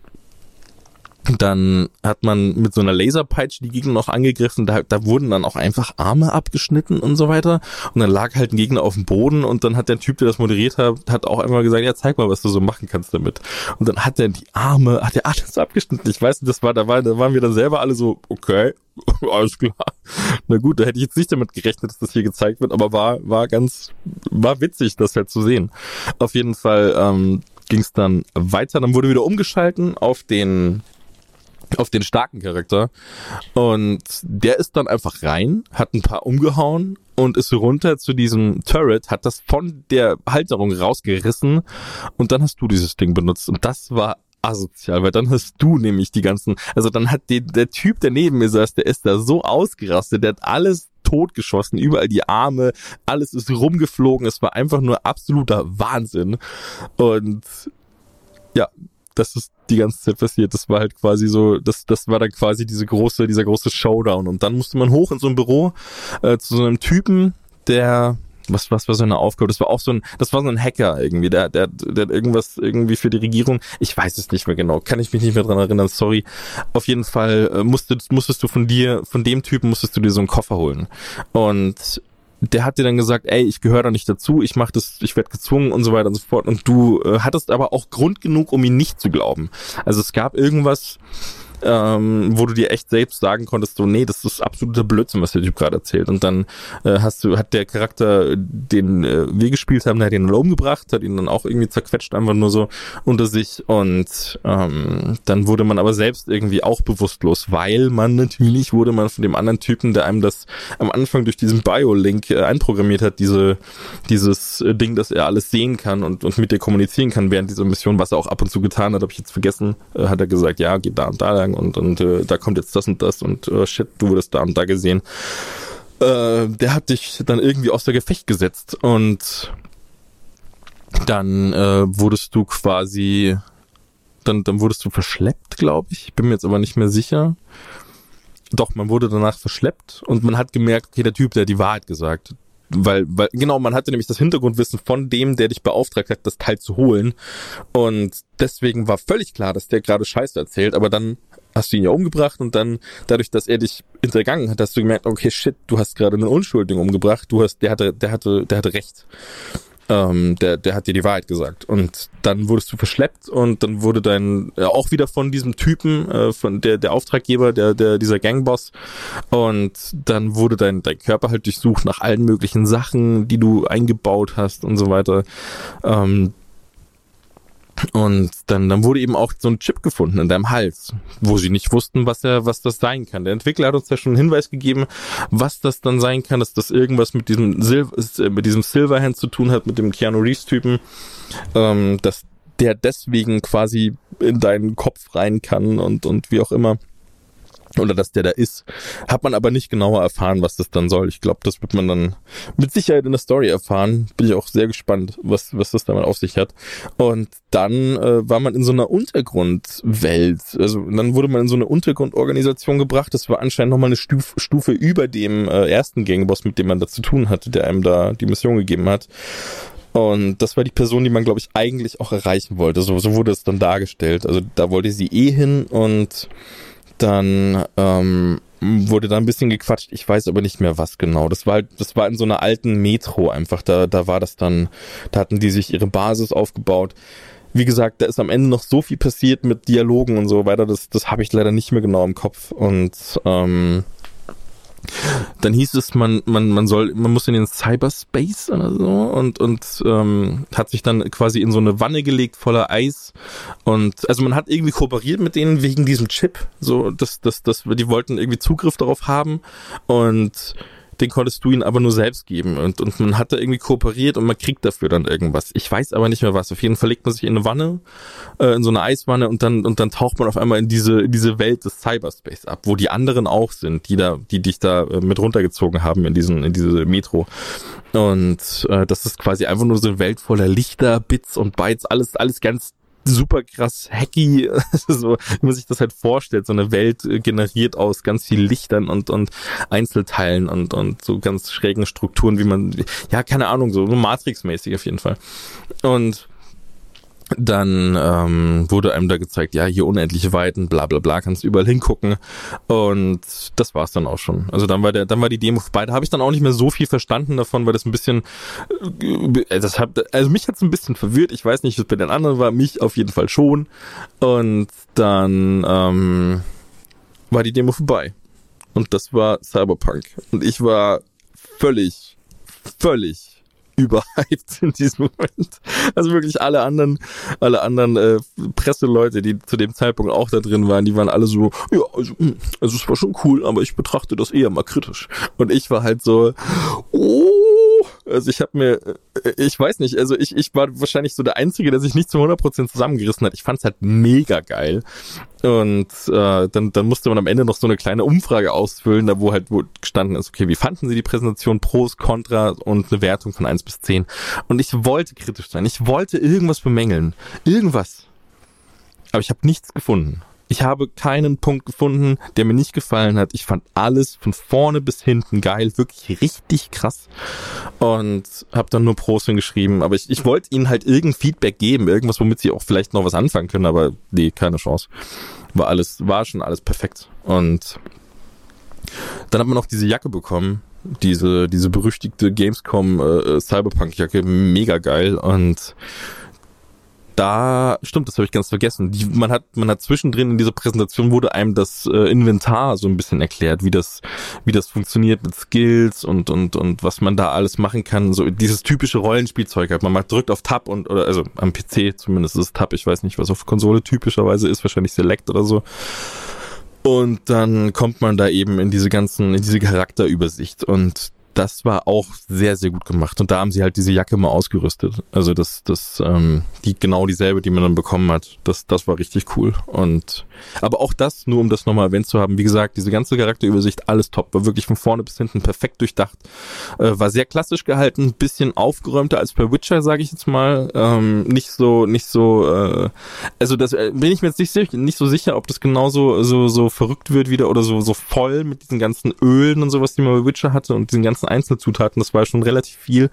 dann hat man mit so einer Laserpeitsche die Gegner noch angegriffen, da, da wurden dann auch einfach Arme abgeschnitten und so weiter. Und dann lag halt ein Gegner auf dem Boden und dann hat der Typ, der das moderiert hat, hat auch einmal gesagt, ja, zeig mal, was du so machen kannst damit. Und dann hat er die Arme, hat er alles abgeschnitten. Ich weiß, das war, da war, da waren wir dann selber alle so, okay, (laughs) alles klar. Na gut, da hätte ich jetzt nicht damit gerechnet, dass das hier gezeigt wird, aber war, war ganz, war witzig, das halt zu sehen. Auf jeden Fall, ähm, ging es dann weiter, dann wurde wieder umgeschalten auf den auf den starken Charakter. Und der ist dann einfach rein, hat ein paar umgehauen und ist runter zu diesem Turret, hat das von der Halterung rausgerissen und dann hast du dieses Ding benutzt. Und das war asozial, weil dann hast du nämlich die ganzen, also dann hat die, der Typ, der neben mir saß, der ist da so ausgerastet, der hat alles totgeschossen, überall die Arme, alles ist rumgeflogen, es war einfach nur absoluter Wahnsinn. Und ja, das ist die ganze Zeit passiert. Das war halt quasi so, das, das war dann quasi diese große, dieser große Showdown. Und dann musste man hoch in so ein Büro äh, zu so einem Typen, der was, was war so eine Aufgabe? Das war auch so ein, das war so ein Hacker irgendwie, der, der, der hat irgendwas irgendwie für die Regierung. Ich weiß es nicht mehr genau, kann ich mich nicht mehr dran erinnern, sorry. Auf jeden Fall äh, musstest, musstest du von dir, von dem Typen musstest du dir so einen Koffer holen. Und der hat dir dann gesagt, ey, ich gehöre da nicht dazu, ich mach das, ich werde gezwungen und so weiter und so fort. Und du äh, hattest aber auch Grund genug, um ihn nicht zu glauben. Also es gab irgendwas, ähm, wo du dir echt selbst sagen konntest, so, nee, das ist absoluter Blödsinn, was der Typ gerade erzählt. Und dann äh, hast du, hat der Charakter, den äh, wir gespielt haben, der hat ihn dann umgebracht, hat ihn dann auch irgendwie zerquetscht, einfach nur so unter sich. Und ähm, dann wurde man aber selbst irgendwie auch bewusstlos, weil man natürlich wurde man von dem anderen Typen, der einem das am Anfang durch diesen Bio-Link äh, einprogrammiert hat, diese, dieses äh, Ding, dass er alles sehen kann und, und mit dir kommunizieren kann während dieser Mission, was er auch ab und zu getan hat, habe ich jetzt vergessen, äh, hat er gesagt, ja, geht da und da lang und, und äh, da kommt jetzt das und das und äh, shit, du wurdest da und da gesehen. Äh, der hat dich dann irgendwie aus der Gefecht gesetzt und dann äh, wurdest du quasi, dann, dann wurdest du verschleppt, glaube ich. Ich bin mir jetzt aber nicht mehr sicher. Doch, man wurde danach verschleppt und man hat gemerkt, okay, der Typ, der hat die Wahrheit gesagt. Weil, weil, genau, man hatte nämlich das Hintergrundwissen von dem, der dich beauftragt hat, das Teil zu holen. Und deswegen war völlig klar, dass der gerade Scheiße erzählt, aber dann hast du ihn ja umgebracht und dann, dadurch, dass er dich hintergangen hat, hast du gemerkt, okay, shit, du hast gerade einen Unschuldigen umgebracht, du hast, der hatte, der hatte, der hatte recht ähm, der, der hat dir die Wahrheit gesagt. Und dann wurdest du verschleppt und dann wurde dein, äh, auch wieder von diesem Typen, äh, von der, der Auftraggeber, der, der, dieser Gangboss. Und dann wurde dein, dein Körper halt durchsucht nach allen möglichen Sachen, die du eingebaut hast und so weiter. Ähm, und dann, dann wurde eben auch so ein Chip gefunden in deinem Hals, wo sie nicht wussten, was er, was das sein kann. Der Entwickler hat uns ja schon einen Hinweis gegeben, was das dann sein kann, dass das irgendwas mit diesem, Sil äh, mit diesem Silverhand zu tun hat, mit dem Keanu Reeves Typen, ähm, dass der deswegen quasi in deinen Kopf rein kann und, und wie auch immer oder dass der da ist, hat man aber nicht genauer erfahren, was das dann soll. Ich glaube, das wird man dann mit Sicherheit in der Story erfahren. Bin ich auch sehr gespannt, was, was das damit auf sich hat. Und dann äh, war man in so einer Untergrundwelt. Also dann wurde man in so eine Untergrundorganisation gebracht. Das war anscheinend nochmal eine Stufe, Stufe über dem äh, ersten Gangboss, mit dem man da zu tun hatte, der einem da die Mission gegeben hat. Und das war die Person, die man, glaube ich, eigentlich auch erreichen wollte. So, so wurde es dann dargestellt. Also da wollte sie eh hin und dann ähm, wurde da ein bisschen gequatscht. Ich weiß aber nicht mehr was genau. Das war das war in so einer alten Metro einfach. Da da war das dann, da hatten die sich ihre Basis aufgebaut. Wie gesagt, da ist am Ende noch so viel passiert mit Dialogen und so weiter. Das das habe ich leider nicht mehr genau im Kopf und ähm, dann hieß es, man, man, man soll, man muss in den Cyberspace oder so und, und ähm, hat sich dann quasi in so eine Wanne gelegt voller Eis. Und also man hat irgendwie kooperiert mit denen wegen diesem Chip. So, dass, dass, dass die wollten irgendwie Zugriff darauf haben. Und den konntest du ihnen aber nur selbst geben. Und, und man hat da irgendwie kooperiert und man kriegt dafür dann irgendwas. Ich weiß aber nicht mehr was. Auf jeden Fall legt man sich in eine Wanne, äh, in so eine Eiswanne und dann, und dann taucht man auf einmal in diese, in diese Welt des Cyberspace ab, wo die anderen auch sind, die da, die dich da äh, mit runtergezogen haben in diesen, in diese Metro. Und äh, das ist quasi einfach nur so eine Welt voller Lichter, Bits und Bytes, alles, alles ganz super krass hacky, (laughs) so wie man sich das halt vorstellt, so eine Welt äh, generiert aus ganz viel Lichtern und, und Einzelteilen und, und so ganz schrägen Strukturen, wie man, ja, keine Ahnung, so, so Matrix-mäßig auf jeden Fall. Und dann ähm, wurde einem da gezeigt, ja, hier unendliche Weiten, bla bla bla, kannst überall hingucken. Und das war's dann auch schon. Also dann war der, dann war die Demo vorbei. Da habe ich dann auch nicht mehr so viel verstanden davon, weil das ein bisschen, äh, das hat, also mich hat's ein bisschen verwirrt. Ich weiß nicht, was bei den anderen war, mich auf jeden Fall schon. Und dann ähm, war die Demo vorbei. Und das war Cyberpunk. Und ich war völlig, völlig überhyped in diesem Moment. Also wirklich alle anderen, alle anderen äh, Presseleute, die zu dem Zeitpunkt auch da drin waren, die waren alle so, ja, also, hm, also es war schon cool, aber ich betrachte das eher mal kritisch. Und ich war halt so, oh, also ich habe mir, äh, ich weiß nicht, also ich, ich war wahrscheinlich so der Einzige, der sich nicht zu 100% zusammengerissen hat. Ich fand's halt mega geil. Und äh, dann, dann musste man am Ende noch so eine kleine Umfrage ausfüllen, da wo halt wo gestanden ist, okay, wie fanden Sie die Präsentation, Pros, Contra und eine Wertung von eins bis zehn. Und ich wollte kritisch sein, ich wollte irgendwas bemängeln, irgendwas. Aber ich habe nichts gefunden. Ich habe keinen Punkt gefunden, der mir nicht gefallen hat. Ich fand alles von vorne bis hinten geil, wirklich richtig krass. Und habe dann nur Pros hingeschrieben. Aber ich, ich wollte ihnen halt irgendein Feedback geben, irgendwas, womit sie auch vielleicht noch was anfangen können. Aber nee, keine Chance. War alles, war schon alles perfekt. Und dann hat man noch diese Jacke bekommen, diese diese berüchtigte Gamescom äh, Cyberpunk Jacke, mega geil und da, stimmt, das habe ich ganz vergessen. Die, man hat, man hat zwischendrin in dieser Präsentation wurde einem das äh, Inventar so ein bisschen erklärt, wie das, wie das funktioniert mit Skills und und und was man da alles machen kann. So dieses typische Rollenspielzeug halt. Man macht, drückt auf Tab und oder also am PC zumindest ist es Tab. Ich weiß nicht, was auf Konsole typischerweise ist, wahrscheinlich Select oder so. Und dann kommt man da eben in diese ganzen, in diese Charakterübersicht und das war auch sehr, sehr gut gemacht. Und da haben sie halt diese Jacke mal ausgerüstet. Also das, das, ähm, die genau dieselbe, die man dann bekommen hat. Das, das war richtig cool. Und aber auch das, nur um das nochmal erwähnt zu haben, wie gesagt, diese ganze Charakterübersicht, alles top, war wirklich von vorne bis hinten perfekt durchdacht. Äh, war sehr klassisch gehalten, bisschen aufgeräumter als bei Witcher, sage ich jetzt mal. Ähm, nicht so, nicht so, äh, also das äh, bin ich mir jetzt nicht, nicht so sicher, ob das genauso so, so verrückt wird wieder oder so, so voll mit diesen ganzen Ölen und sowas, die man bei Witcher hatte und diesen ganzen Einzelzutaten. Das war schon relativ viel,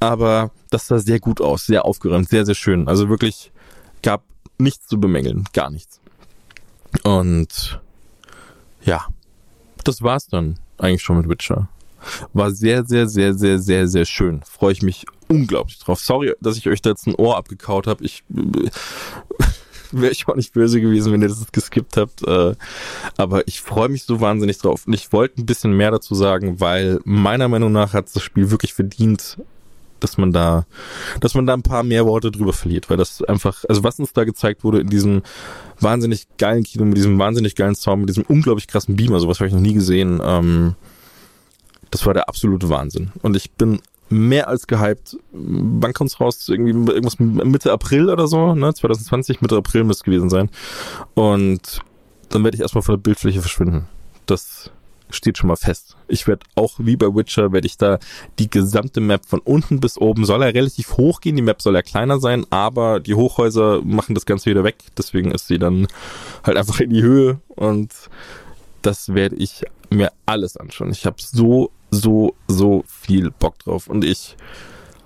aber das sah sehr gut aus, sehr aufgeräumt, sehr, sehr schön. Also wirklich gab nichts zu bemängeln, gar nichts. Und ja, das war's dann eigentlich schon mit Witcher. War sehr, sehr, sehr, sehr, sehr, sehr schön. Freue ich mich unglaublich drauf. Sorry, dass ich euch da jetzt ein Ohr abgekaut habe. Ich (laughs) wäre ich auch nicht böse gewesen, wenn ihr das geskippt habt. Äh, aber ich freue mich so wahnsinnig drauf. Und ich wollte ein bisschen mehr dazu sagen, weil meiner Meinung nach hat das Spiel wirklich verdient, dass man da, dass man da ein paar mehr Worte drüber verliert, weil das einfach, also was uns da gezeigt wurde in diesem wahnsinnig geilen Kino, mit diesem wahnsinnig geilen Sound, mit diesem unglaublich krassen Beamer, sowas habe ich noch nie gesehen, ähm, das war der absolute Wahnsinn. Und ich bin mehr als gehypt. Wann kommt's raus? Irgendwie irgendwas Mitte April oder so, ne? 2020, Mitte April müsste gewesen sein. Und dann werde ich erstmal von der Bildfläche verschwinden. Das steht schon mal fest. Ich werde auch wie bei Witcher, werde ich da die gesamte Map von unten bis oben, soll er relativ hoch gehen, die Map soll ja kleiner sein, aber die Hochhäuser machen das Ganze wieder weg, deswegen ist sie dann halt einfach in die Höhe und das werde ich mir alles anschauen. Ich habe so, so, so viel Bock drauf und ich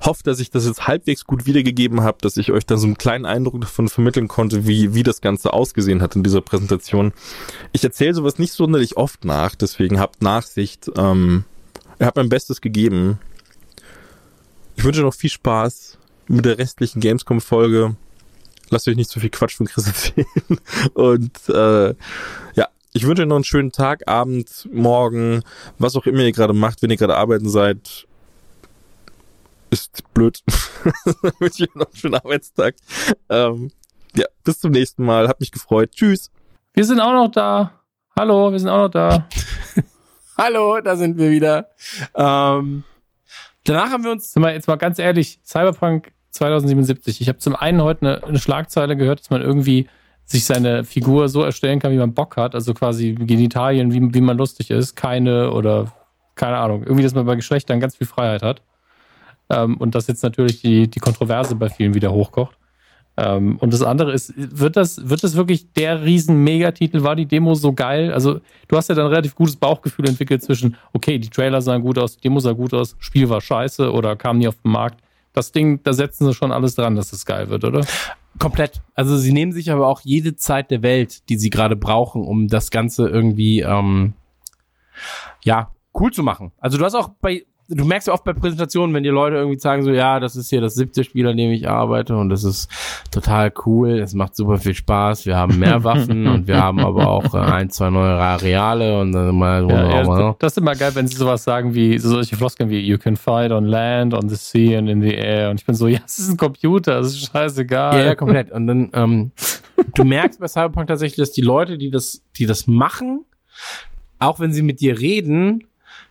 hoffe, dass ich das jetzt halbwegs gut wiedergegeben habe, dass ich euch da so einen kleinen Eindruck davon vermitteln konnte, wie, wie das Ganze ausgesehen hat in dieser Präsentation. Ich erzähle sowas nicht sonderlich oft nach, deswegen habt Nachsicht. Ähm, ihr habt mein Bestes gegeben. Ich wünsche noch viel Spaß mit der restlichen Gamescom-Folge. Lasst euch nicht zu so viel Quatsch von Chris (laughs) erzählen. Und äh, ja, ich wünsche euch noch einen schönen Tag, Abend, Morgen, was auch immer ihr gerade macht, wenn ihr gerade arbeiten seid ist blöd. (laughs) wünsche ich noch einen schönen Arbeitstag. Ähm, ja, bis zum nächsten Mal. Hat mich gefreut. Tschüss. Wir sind auch noch da. Hallo, wir sind auch noch da. (laughs) Hallo, da sind wir wieder. Ähm, danach haben wir uns. Mal, jetzt mal ganz ehrlich, Cyberpunk 2077. Ich habe zum einen heute eine, eine Schlagzeile gehört, dass man irgendwie sich seine Figur so erstellen kann, wie man Bock hat. Also quasi Genitalien, wie, wie man lustig ist. Keine oder keine Ahnung. Irgendwie, dass man bei Geschlechtern ganz viel Freiheit hat. Ähm, und das jetzt natürlich die, die Kontroverse bei vielen wieder hochkocht. Ähm, und das andere ist, wird das, wird das wirklich der riesen Megatitel? War die Demo so geil? Also, du hast ja dann relativ gutes Bauchgefühl entwickelt zwischen, okay, die Trailer sahen gut aus, die Demo sah gut aus, Spiel war scheiße oder kam nie auf den Markt. Das Ding, da setzen sie schon alles dran, dass es geil wird, oder? Komplett. Also sie nehmen sich aber auch jede Zeit der Welt, die sie gerade brauchen, um das Ganze irgendwie ähm, ja cool zu machen. Also du hast auch bei du merkst ja oft bei Präsentationen, wenn die Leute irgendwie sagen so, ja, das ist hier das siebte Spiel, an dem ich arbeite und das ist total cool, es macht super viel Spaß, wir haben mehr (laughs) Waffen und wir haben aber auch äh, ein, zwei neue Areale und dann mal, ja, ja, das ist immer geil, wenn sie sowas sagen wie, so solche Floskeln wie, you can fight on land, on the sea and in the air und ich bin so, ja, es ist ein Computer, es ist scheißegal. Ja, ja, komplett. Und dann, ähm, du merkst bei Cyberpunk tatsächlich, dass die Leute, die das, die das machen, auch wenn sie mit dir reden,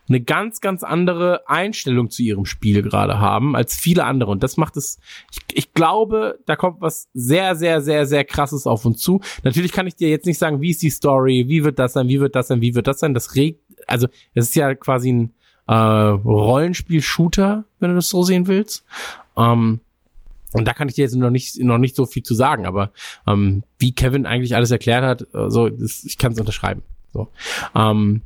eine ganz, ganz andere Einstellung zu ihrem Spiel gerade haben als viele andere. Und das macht es, ich, ich glaube, da kommt was sehr, sehr, sehr, sehr krasses auf uns zu. Natürlich kann ich dir jetzt nicht sagen, wie ist die Story, wie wird das sein, wie wird das sein, wie wird das sein. Das regt, also es ist ja quasi ein äh, Rollenspiel-Shooter, wenn du das so sehen willst. Ähm, und da kann ich dir jetzt noch nicht, noch nicht so viel zu sagen, aber ähm, wie Kevin eigentlich alles erklärt hat, äh, so, das, ich kann es unterschreiben. So. Ähm,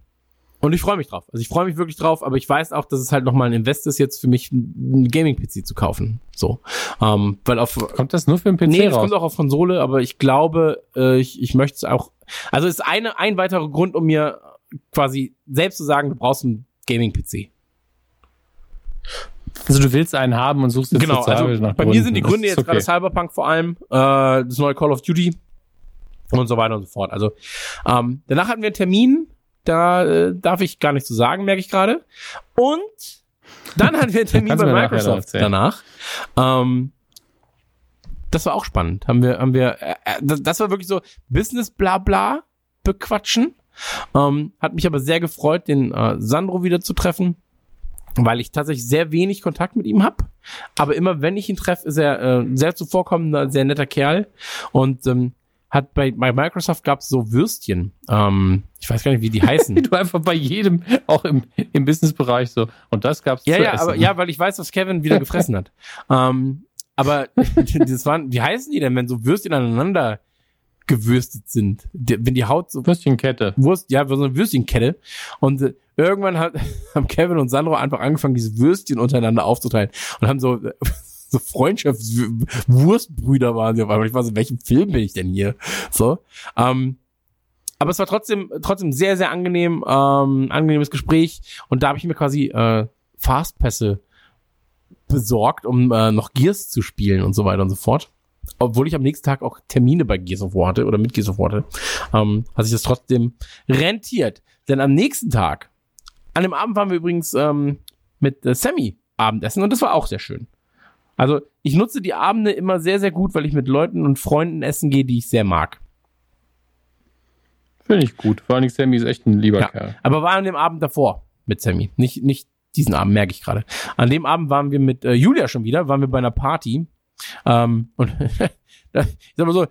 und ich freue mich drauf. Also ich freue mich wirklich drauf, aber ich weiß auch, dass es halt nochmal ein Invest ist, jetzt für mich einen Gaming-PC zu kaufen. So. Ähm, weil auf. Kommt das nur für einen PC? Nee, es kommt auch auf Konsole, aber ich glaube, äh, ich, ich möchte es auch. Also es ist eine, ein weiterer Grund, um mir quasi selbst zu sagen, du brauchst einen Gaming-PC. Also du willst einen haben und suchst jetzt Genau, also nach bei mir sind die. Gründe Das jetzt ist gerade okay. Cyberpunk vor allem, äh, das neue Call of Duty und so weiter und so fort. Also ähm, danach hatten wir einen Termin, da äh, darf ich gar nicht zu sagen, merke ich gerade. Und dann hatten wir einen (laughs) Termin bei Microsoft danach. Ähm, das war auch spannend. Haben wir, haben wir, äh, äh, das, das war wirklich so Business Blabla bequatschen. Ähm, hat mich aber sehr gefreut, den äh, Sandro wieder zu treffen, weil ich tatsächlich sehr wenig Kontakt mit ihm hab. Aber immer wenn ich ihn treffe, ist er äh, sehr zuvorkommender, sehr netter Kerl. Und ähm, hat bei, bei Microsoft gab's so Würstchen. Ähm, ich weiß gar nicht, wie die heißen. (laughs) Du einfach bei jedem, auch im, im Businessbereich so. Und das gab's Ja, zu ja, essen. aber ja, weil ich weiß, was Kevin wieder gefressen hat. Ähm, aber (laughs) das waren, wie heißen die denn, wenn so Würstchen aneinander gewürstet sind? Wenn die Haut so Würstchenkette. Wurst, ja, so eine Würstchenkette. Und äh, irgendwann hat, (laughs) haben Kevin und Sandro einfach angefangen, diese Würstchen untereinander aufzuteilen und haben so, so Freundschaftswurstbrüder waren sie auf einmal. Ich war so, in welchem Film bin ich denn hier? So. Ähm, aber es war trotzdem, trotzdem sehr, sehr angenehm, ähm, angenehmes Gespräch. Und da habe ich mir quasi äh, Fastpässe besorgt, um äh, noch Gears zu spielen und so weiter und so fort. Obwohl ich am nächsten Tag auch Termine bei Gears of War hatte oder mit Gears of War hatte, ähm, hat sich das trotzdem rentiert. Denn am nächsten Tag, an dem Abend waren wir übrigens ähm, mit äh, Sammy Abendessen und das war auch sehr schön. Also ich nutze die Abende immer sehr, sehr gut, weil ich mit Leuten und Freunden essen gehe, die ich sehr mag. Finde ich gut. Vor allem Sammy ist echt ein lieber Ja. Kerl. Aber war an dem Abend davor mit Sammy. Nicht, nicht diesen Abend, merke ich gerade. An dem Abend waren wir mit äh, Julia schon wieder, waren wir bei einer Party. Ähm, und (laughs) ich sag mal so,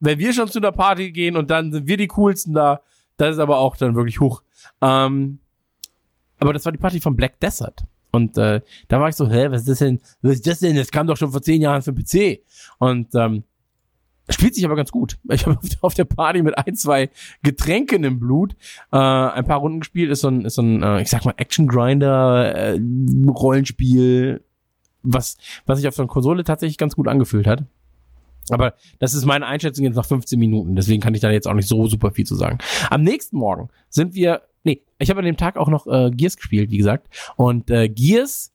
wenn wir schon zu einer Party gehen und dann sind wir die coolsten da, das ist aber auch dann wirklich hoch. Ähm, aber das war die Party von Black Desert. Und äh, da war ich so, hä, was ist das denn? Was ist das denn? Das kam doch schon vor zehn Jahren für PC. Und ähm, spielt sich aber ganz gut. (laughs) Ich habe auf der Party mit ein, zwei Getränken im Blut äh, ein paar Runden gespielt. Ist so ein, ist so ein äh, ich sag mal, Action-Grinder, äh, Rollenspiel, was, was sich auf so einer Konsole tatsächlich ganz gut angefühlt hat. Aber das ist meine Einschätzung jetzt nach 15 Minuten, deswegen kann ich da jetzt auch nicht so super viel zu sagen. Am nächsten Morgen sind wir, nee, ich habe an dem Tag auch noch äh, Gears gespielt, wie gesagt. Und äh, Gears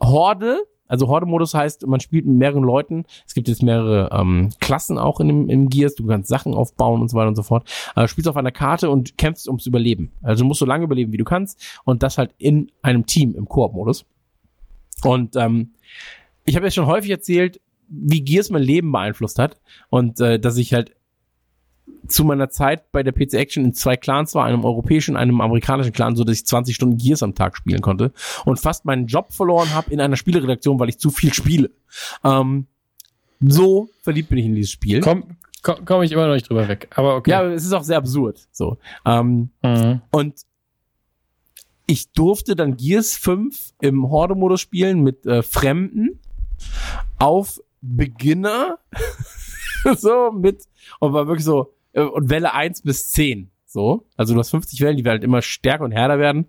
Horde, also Horde-Modus heißt, man spielt mit mehreren Leuten. Es gibt jetzt mehrere ähm, Klassen auch in dem, im Gears. Du kannst Sachen aufbauen und so weiter und so fort. Äh, spielst auf einer Karte und kämpfst ums Überleben. Also du musst so lange überleben, wie du kannst. Und das halt in einem Team im Koop-Modus. Und ähm, ich habe jetzt schon häufig erzählt, wie Gears mein Leben beeinflusst hat. Und äh, dass ich halt zu meiner Zeit bei der PC Action in zwei Clans war, einem europäischen einem amerikanischen Clan, so dass ich 20 Stunden Gears am Tag spielen konnte und fast meinen Job verloren habe in einer Spieleredaktion, weil ich zu viel spiele. Ähm, so verliebt bin ich in dieses Spiel. Komm, komm, komm ich immer noch nicht drüber weg. Aber okay. Ja, es ist auch sehr absurd. So. Ähm, Mhm. und ich durfte dann Gears 5 im Horde-Modus spielen mit äh, Fremden auf Beginner. (laughs) so mit, und war wirklich so, und Welle 1 bis 10. So. Also du hast 50 Wellen, die halt immer stärker und härter werden.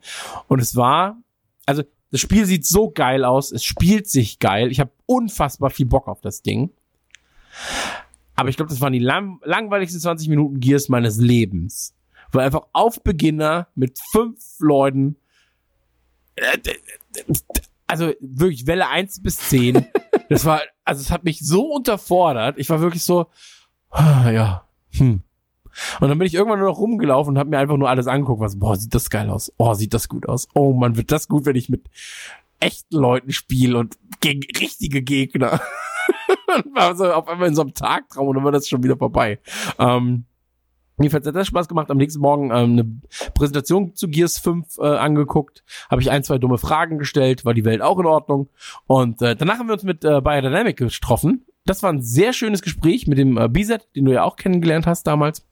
Und es war, also das Spiel sieht so geil aus, es spielt sich geil. Ich habe unfassbar viel Bock auf das Ding. Aber ich glaube, das waren die lang langweiligsten 20 Minuten Gears meines Lebens. Weil einfach auf Beginner mit fünf Leuten, äh, also wirklich Welle 1 bis 10, (laughs) das war, also es hat mich so unterfordert. Ich war wirklich so, ah, ja, hm. Und dann bin ich irgendwann nur noch rumgelaufen und habe mir einfach nur alles angeguckt, was, boah, sieht das geil aus. Oh, sieht das gut aus. Oh man, wird das gut, wenn ich mit echten Leuten spiele und gegen richtige Gegner. (laughs) und war so auf einmal in so einem Tagtraum und dann war das schon wieder vorbei. Ähm, Jedenfalls hat das Spaß gemacht. Am nächsten Morgen ähm, eine Präsentation zu Gears 5 äh, angeguckt. Habe ich ein, zwei dumme Fragen gestellt. War die Welt auch in Ordnung? Und äh, danach haben wir uns mit äh, Biodynamic getroffen. Das war ein sehr schönes Gespräch mit dem äh, Bizet, den du ja auch kennengelernt hast damals.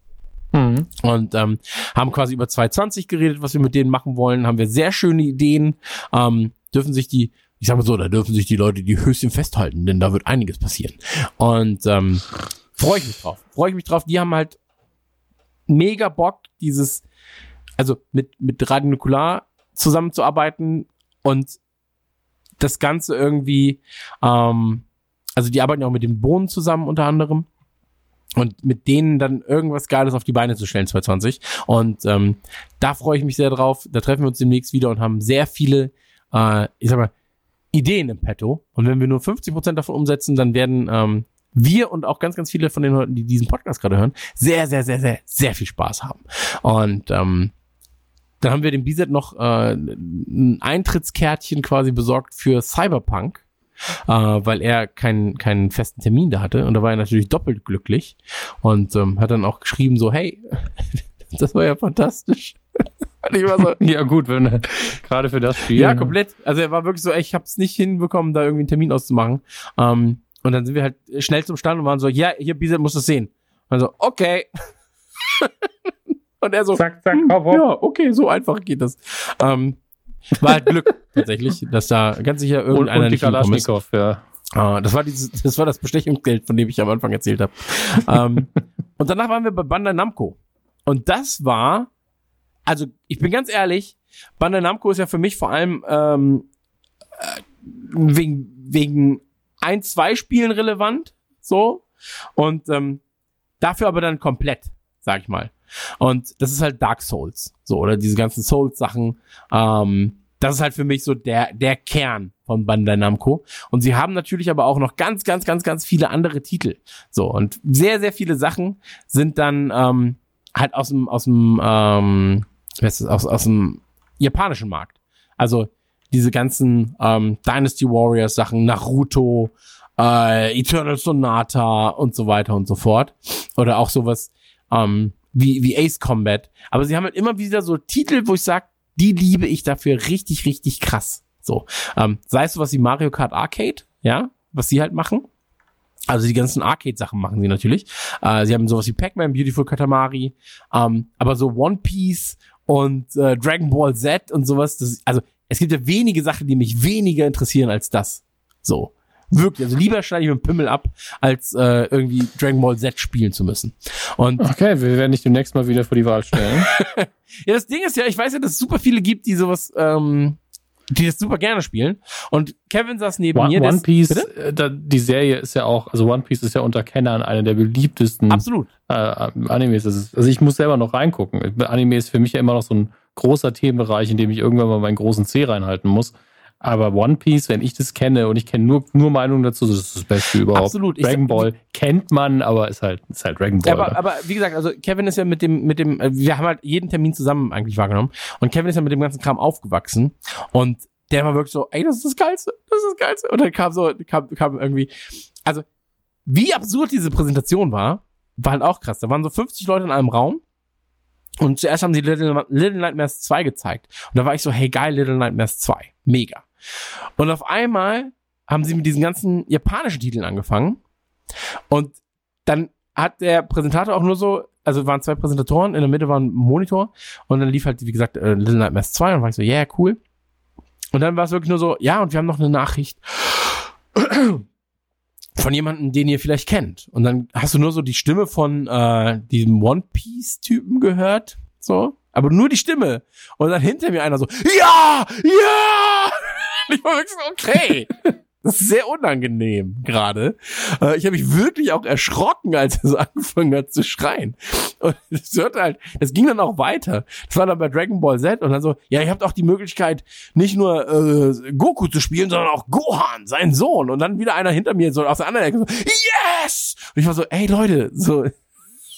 Mhm. Und ähm, haben quasi über 220 geredet, was wir mit denen machen wollen. Haben wir sehr schöne Ideen. Ähm, dürfen sich die, ich sag mal so, da dürfen sich die Leute die Höschen festhalten, denn da wird einiges passieren. Und ähm, freue ich mich drauf. Freue ich mich drauf. Die haben halt mega Bock, dieses, also mit, mit Radio Nukular zusammenzuarbeiten und das Ganze irgendwie, ähm, also die arbeiten auch mit den Bohnen zusammen unter anderem und mit denen dann irgendwas Geiles auf die Beine zu stellen 2020 und ähm, da freue ich mich sehr drauf. Da treffen wir uns demnächst wieder und haben sehr viele, äh, ich sag mal, Ideen im Petto. Und wenn wir nur 50% davon umsetzen, dann werden ähm, wir und auch ganz, ganz viele von den Leuten, die diesen Podcast gerade hören, sehr, sehr, sehr, sehr, sehr viel Spaß haben. Und ähm, dann haben wir dem Bizet noch äh, ein Eintrittskärtchen quasi besorgt für Cyberpunk, äh, weil er keinen keinen festen Termin da hatte. Und da war er natürlich doppelt glücklich und ähm, hat dann auch geschrieben so, hey, (laughs) das war ja fantastisch. Und ich war so, (laughs) Ja, gut, wenn gerade für das Spiel. ja, komplett. Also er war wirklich so, ey, ich habe es nicht hinbekommen, da irgendwie einen Termin auszumachen. Ähm, und dann sind wir halt schnell zum Stand und waren so, ja, hier, Bizet muss es sehen. Und so, okay. (laughs) und er so, Zack, zack, hm, hopp, hopp. ja, okay, so einfach geht das. Ähm, war halt Glück tatsächlich, dass da ganz sicher Und, irgendeiner und die nicht. Kalaschnikow, ja. Ah, das war dieses, das war das Bestechungsgeld, von dem ich am Anfang erzählt habe. ähm, (laughs) und danach waren wir bei Bandai Namco. Und das war, also ich bin ganz ehrlich, Bandai Namco ist ja für mich vor allem ähm, äh, wegen wegen ein, zwei Spielen relevant, so und ähm, dafür aber dann komplett, sag ich mal. Und das ist halt Dark Souls, so oder diese ganzen Souls Sachen. Ähm, das ist halt für mich so der der Kern von Bandai Namco. Und sie haben natürlich aber auch noch ganz, ganz, ganz, ganz viele andere Titel. So und sehr, sehr viele Sachen sind dann ähm, halt aus dem aus dem ähm, heißt das, aus aus dem japanischen Markt. Also diese ganzen ähm, Dynasty Warriors Sachen, Naruto, äh, Eternal Sonata und so weiter und so fort. Oder auch sowas ähm, wie, wie Ace Combat. Aber sie haben halt immer wieder so Titel, wo ich sage, die liebe ich dafür richtig, richtig krass. So, ähm, sei es sowas wie Mario Kart Arcade, ja, was sie halt machen. Also die ganzen Arcade-Sachen machen sie natürlich. Äh, sie haben sowas wie Pac-Man, Beautiful Katamari, ähm, aber so One Piece und äh, Dragon Ball Z und sowas. Das, also es gibt ja wenige Sachen, die mich weniger interessieren als das. So. Wirklich. Also lieber schneide ich mit dem Pimmel ab, als äh, irgendwie Dragon Ball Z spielen zu müssen. Und Okay, wir werden dich demnächst mal wieder vor die Wahl stellen. (laughs) ja, das Ding ist ja, ich weiß ja, dass es super viele gibt, die sowas, ähm, die das super gerne spielen. Und Kevin saß neben One, mir. One ist- Piece, äh, da, die Serie ist ja auch, also One Piece ist ja unter Kennern einer der beliebtesten Absolut. äh, Animes. Das ist, also ich muss selber noch reingucken. Anime ist für mich ja immer noch so ein großer Themenbereich, in dem ich irgendwann mal meinen großen C reinhalten muss. Aber One Piece, wenn ich das kenne und ich kenne nur, nur Meinungen dazu, das ist das Beste überhaupt. Absolut. Dragon Ball kennt man, aber ist halt, ist halt Dragon Ball. Aber, aber wie gesagt, also Kevin ist ja mit dem, mit dem, äh, wir haben halt jeden Termin zusammen eigentlich wahrgenommen. Und Kevin ist ja mit dem ganzen Kram aufgewachsen. Und der war wirklich so, ey, das ist das Geilste, das ist das Geilste. Und dann kam so, kam, kam irgendwie, also wie absurd diese Präsentation war, war halt auch krass. Da waren so 50 Leute in einem Raum. Und zuerst haben sie Little, Little Nightmares 2 gezeigt. Und da war ich so, hey geil, Little Nightmares 2. Mega. Und auf einmal haben sie mit diesen ganzen japanischen Titeln angefangen. Und dann hat der Präsentator auch nur so, also waren zwei Präsentatoren, in der Mitte war ein Monitor und dann lief halt, wie gesagt, äh, Little Nightmares 2 und dann war ich so, yeah, cool. Und dann war es wirklich nur so, ja, und wir haben noch eine Nachricht (clears throat) von jemandem, den ihr vielleicht kennt. Und dann hast du nur so die Stimme von äh, diesem One Piece-Typen gehört, so, aber nur die Stimme. Und dann hinter mir einer so, ja, ja! (laughs) Ich war wirklich so, okay. (laughs) Das ist sehr unangenehm gerade. Äh, ich habe mich wirklich auch erschrocken, als er so (laughs) angefangen hat zu schreien. Und das hörte halt, das ging dann auch weiter. Das war dann bei Dragon Ball Z und dann so, ja, ihr habt auch die Möglichkeit, nicht nur äh, Goku zu spielen, sondern auch Gohan, sein Sohn. Und dann wieder einer hinter mir so aus der anderen Ecke so, yes! Und ich war so, ey Leute, so,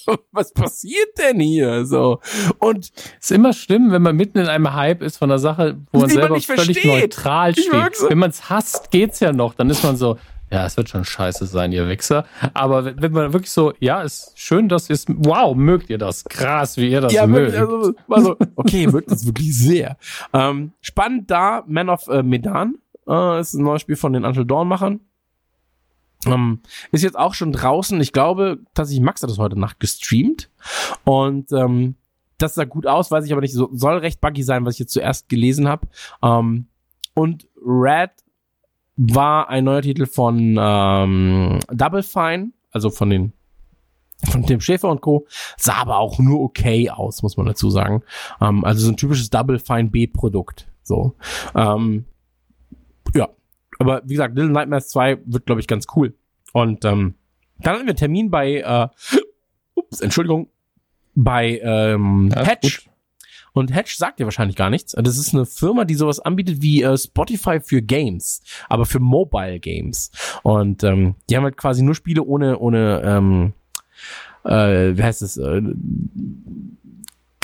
(laughs) was passiert denn hier? So. Und ist immer schlimm, wenn man mitten in einem Hype ist von einer Sache, wo man man selber nicht völlig versteht. neutral steht. so. Wenn man es hasst, geht's ja noch. Dann ist man so, ja, es wird schon scheiße sein, ihr Wichser. Aber wenn, man wirklich so, ja, ist schön, dass ihr es, wow, mögt ihr das? Krass, wie ihr das ja, mögt. also, war so, okay, wirkt das wirklich sehr. Ähm, spannend da, Man of äh, Medan, äh, ist ein neues Spiel von den Until Dawn-Machern. Ähm, ist jetzt auch schon draußen. Ich glaube, tatsächlich Max hat das heute Nacht gestreamt. Und ähm, das sah gut aus, weiß ich aber nicht. So, soll recht buggy sein, was ich jetzt zuerst gelesen habe. Ähm, und Red war ein neuer Titel von ähm, Double Fine, also von den von Tim Schäfer und Co. Sah aber auch nur okay aus, muss man dazu sagen. Ähm, also so ein typisches Double Fine B-Produkt. So. Ähm. Aber wie gesagt, Little Nightmares 2 wird, glaube ich, ganz cool. Und ähm, dann hatten wir einen Termin bei, äh, ups, Entschuldigung, bei ähm, Ja, ist Patch. gut. Und Hedge sagt dir wahrscheinlich gar nichts. Das ist eine Firma, die sowas anbietet wie äh, Spotify für Games, aber für Mobile Games. Und ähm, die haben halt quasi nur Spiele ohne, ohne ähm, äh, wie heißt es, äh,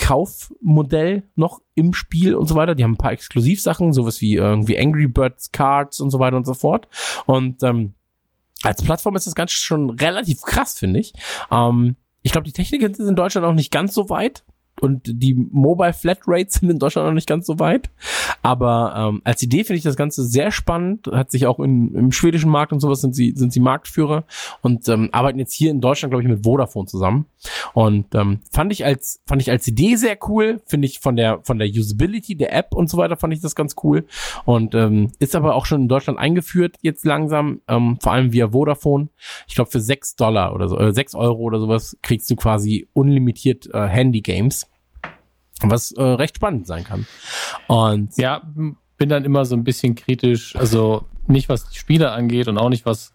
Kaufmodell noch im Spiel und so weiter. Die haben ein paar Exklusivsachen, sowas wie irgendwie Angry Birds Cards und so weiter und so fort. Und ähm, als Plattform ist das Ganze schon relativ krass, finde ich. Ähm, ich glaube, die Technik ist in Deutschland auch nicht ganz so weit und die Mobile Flat Rates sind in Deutschland noch nicht ganz so weit. Aber ähm, als Idee finde ich das Ganze sehr spannend. Hat sich auch in, im schwedischen Markt und sowas sind sie sind sie Marktführer und ähm, arbeiten jetzt hier in Deutschland glaube ich mit Vodafone zusammen. Und ähm, fand ich als fand ich als Idee sehr cool. Finde ich von der von der Usability der App und so weiter fand ich das ganz cool. Und ähm, ist aber auch schon in Deutschland eingeführt jetzt langsam, ähm, vor allem via Vodafone. Ich glaube für sechs Dollar oder so, äh, sechs Euro oder sowas kriegst du quasi unlimitiert äh, Handy Games was äh, recht spannend sein kann. Und ja, bin dann immer so ein bisschen kritisch, also nicht was die Spiele angeht und auch nicht was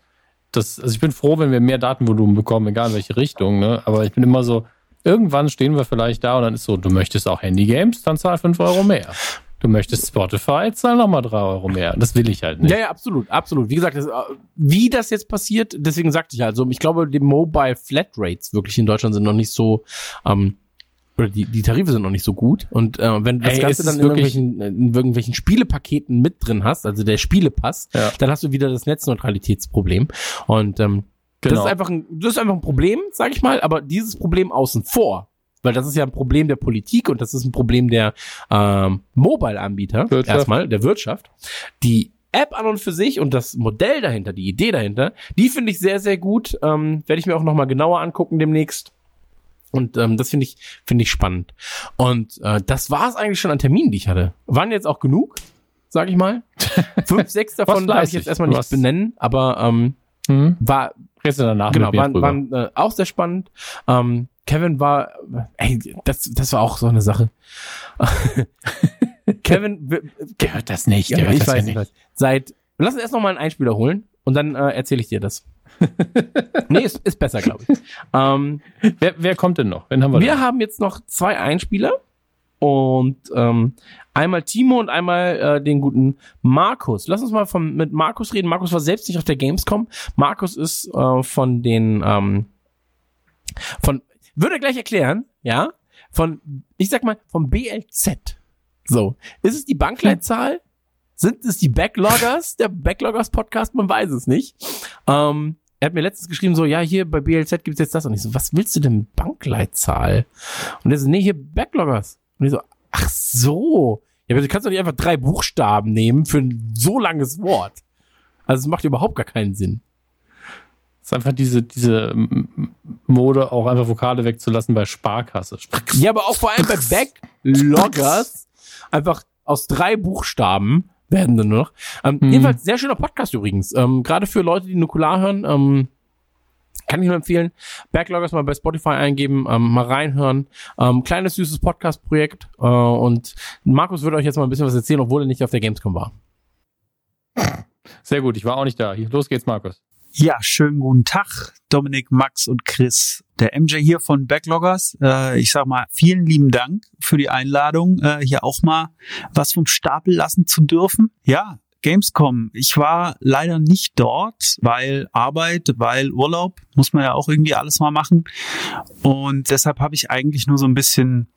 das, also ich bin froh, wenn wir mehr Datenvolumen bekommen, egal in welche Richtung, ne? Aber ich bin immer so, irgendwann stehen wir vielleicht da und dann ist so, du möchtest auch Handy-Games, dann zahl fünf Euro mehr. Du möchtest Spotify, zahl nochmal drei Euro mehr. Das will ich halt nicht. Ja, ja, absolut, absolut. Wie gesagt, das, äh, wie das jetzt passiert, deswegen sagte ich halt so, ich glaube, die Mobile Flat Rates wirklich in Deutschland sind noch nicht so ähm, oder die, die Tarife sind noch nicht so gut. Und äh, wenn du das Ey, Ganze dann in irgendwelchen, in irgendwelchen Spielepaketen mit drin hast, also der Spielepass, Ja. dann hast du wieder das Netzneutralitätsproblem. Und ähm, das Genau. ist einfach ein, das ist einfach ein Problem, sag ich mal, aber dieses Problem außen vor. Weil das ist ja ein Problem der Politik und das ist ein Problem der ähm, Mobile-Anbieter, erstmal, der Wirtschaft. Die App an und für sich und das Modell dahinter, die Idee dahinter, die finde ich sehr, sehr gut. Ähm, Werde ich mir auch nochmal genauer angucken demnächst. Und ähm, das finde ich, finde ich spannend. Und äh, das war es eigentlich schon an Terminen, die ich hatte. Waren jetzt auch genug, sag ich mal. (laughs) Fünf, sechs davon darf ich jetzt erstmal nicht Was? benennen, aber ähm, Hm? war danach genau, waren, drüber. waren äh, auch sehr spannend. Ähm, Kevin war, ey, das, das war auch so eine Sache. (laughs) Kevin, w- der hört das nicht. Der ja, hört ich das weiß ja nicht. nicht. Seit, lass uns erst noch mal einen Einspieler holen und dann äh, erzähle ich dir das. (laughs) nee, ist, ist besser, glaube ich. Ähm, Wer, wer kommt denn noch? Wen haben wir, wir haben jetzt noch zwei Einspieler und ähm, einmal Timo und einmal äh, den guten Markus. Lass uns mal von, mit Markus reden. Markus war selbst nicht auf der Gamescom. Markus ist äh, von den ähm, von würde er gleich erklären, ja, von ich sag mal vom BLZ. So, ist es die Bankleitzahl? Sind es die Backloggers? Der Backloggers Podcast, man weiß es nicht. Ähm, er hat mir letztens geschrieben, so, ja, hier bei BLZ gibt's jetzt das. Und ich so, was willst du denn mit Bankleitzahl? Und er so, nee, hier Backloggers. Und ich so, ach so. Ja, aber du kannst doch nicht einfach drei Buchstaben nehmen für ein so langes Wort. Also es macht überhaupt gar keinen Sinn. ist einfach diese, diese Mode, auch einfach Vokale wegzulassen bei Sparkasse. Ja, aber auch vor allem bei Backloggers einfach aus drei Buchstaben werden dann nur noch. Ähm, Mhm. Jedenfalls sehr schöner Podcast übrigens. Ähm, Gerade für Leute, die Nukular hören, ähm, kann ich nur empfehlen. Backloggers mal bei Spotify eingeben, ähm, mal reinhören. Ähm, kleines süßes Podcast-Projekt. Äh, und Markus würde euch jetzt mal ein bisschen was erzählen, obwohl er nicht auf der Gamescom war. Sehr gut, ich war auch nicht da. Los geht's, Markus. Ja, schönen guten Tag, Dominik, Max und Chris. Der MJ hier von Backloggers. Äh, ich sag mal, vielen lieben Dank für die Einladung, äh, hier auch mal was vom Stapel lassen zu dürfen. Ja, Gamescom. Ich war leider nicht dort, weil Arbeit, weil Urlaub, muss man ja auch irgendwie alles mal machen. Und deshalb habe ich eigentlich nur so ein bisschen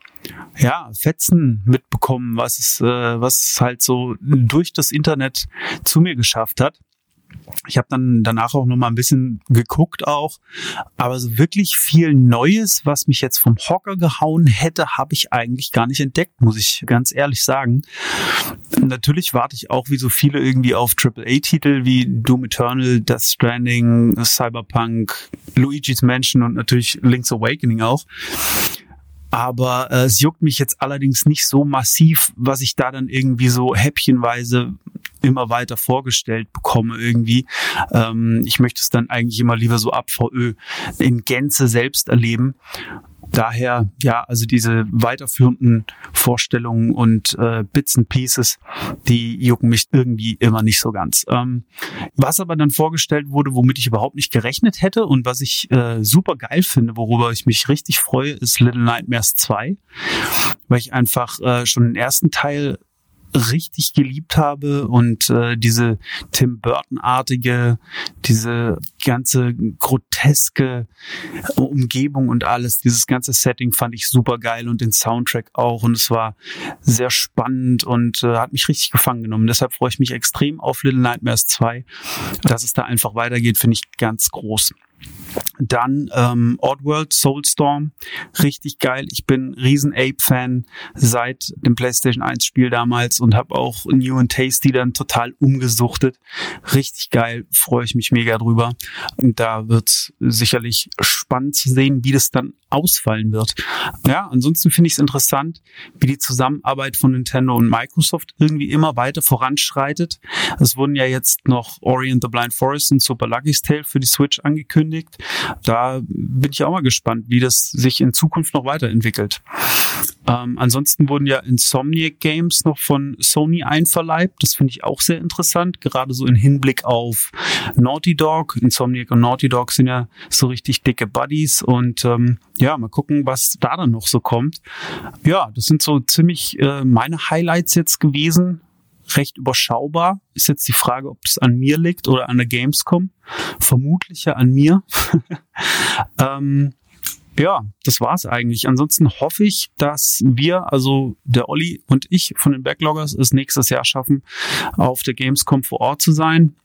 ja, Fetzen mitbekommen, was es, äh, was halt so durch das Internet zu mir geschafft hat. Ich habe dann danach auch noch mal ein bisschen geguckt auch, aber so wirklich viel Neues, was mich jetzt vom Hocker gehauen hätte, habe ich eigentlich gar nicht entdeckt, muss ich ganz ehrlich sagen. Natürlich warte ich auch wie so viele irgendwie auf AAA-Titel wie Doom Eternal, Death Stranding, Cyberpunk, Luigi's Mansion und natürlich Link's Awakening auch. Aber äh, es juckt mich jetzt allerdings nicht so massiv, was ich da dann irgendwie so häppchenweise immer weiter vorgestellt bekomme irgendwie. Ähm, ich möchte es dann eigentlich immer lieber so ab VÖ in Gänze selbst erleben. Daher, ja, also diese weiterführenden Vorstellungen und äh, Bits and Pieces, die jucken mich irgendwie immer nicht so ganz. Ähm, was aber dann vorgestellt wurde, womit ich überhaupt nicht gerechnet hätte und was ich äh, super geil finde, worüber ich mich richtig freue, ist Little Nightmares 2, weil ich einfach äh, schon den ersten Teil richtig geliebt habe und äh, diese Tim Burton-artige, diese ganze groteske Umgebung und alles, dieses ganze Setting fand ich super geil und den Soundtrack auch und es war sehr spannend und äh, hat mich richtig gefangen genommen. Deshalb freue ich mich extrem auf Little Nightmares 2. Dass es da einfach weitergeht, finde ich ganz groß. Dann ähm, Oddworld Soulstorm, richtig geil. Ich bin riesen Ape-Fan seit dem PlayStation 1 Spiel damals und habe auch New and Tasty dann total umgesuchtet. Richtig geil, freue ich mich mega drüber. Und da wird sicherlich spannend zu sehen, wie das dann ausfallen wird. Ja, ansonsten finde ich es interessant, wie die Zusammenarbeit von Nintendo und Microsoft irgendwie immer weiter voranschreitet. Es wurden ja jetzt noch Ori and the Blind Forest und Super Lucky's Tale für die Switch angekündigt. Da bin ich auch mal gespannt, wie das sich in Zukunft noch weiterentwickelt. Ähm, ansonsten wurden ja Insomniac Games noch von Sony einverleibt. Das finde ich auch sehr interessant, gerade so in Hinblick auf Naughty Dog. Insomniac und Naughty Dog sind ja so richtig dicke Buddies und ähm, ja, mal gucken, was da dann noch so kommt. Ja, das sind so ziemlich äh, meine Highlights jetzt gewesen recht überschaubar. Ist jetzt die Frage, ob es an mir liegt oder an der Gamescom. Vermutlich ja an mir. (laughs) ähm, ja, das war's eigentlich. Ansonsten hoffe ich, dass wir, also der Olli und ich von den Backloggers, es nächstes Jahr schaffen, auf der Gamescom vor Ort zu sein.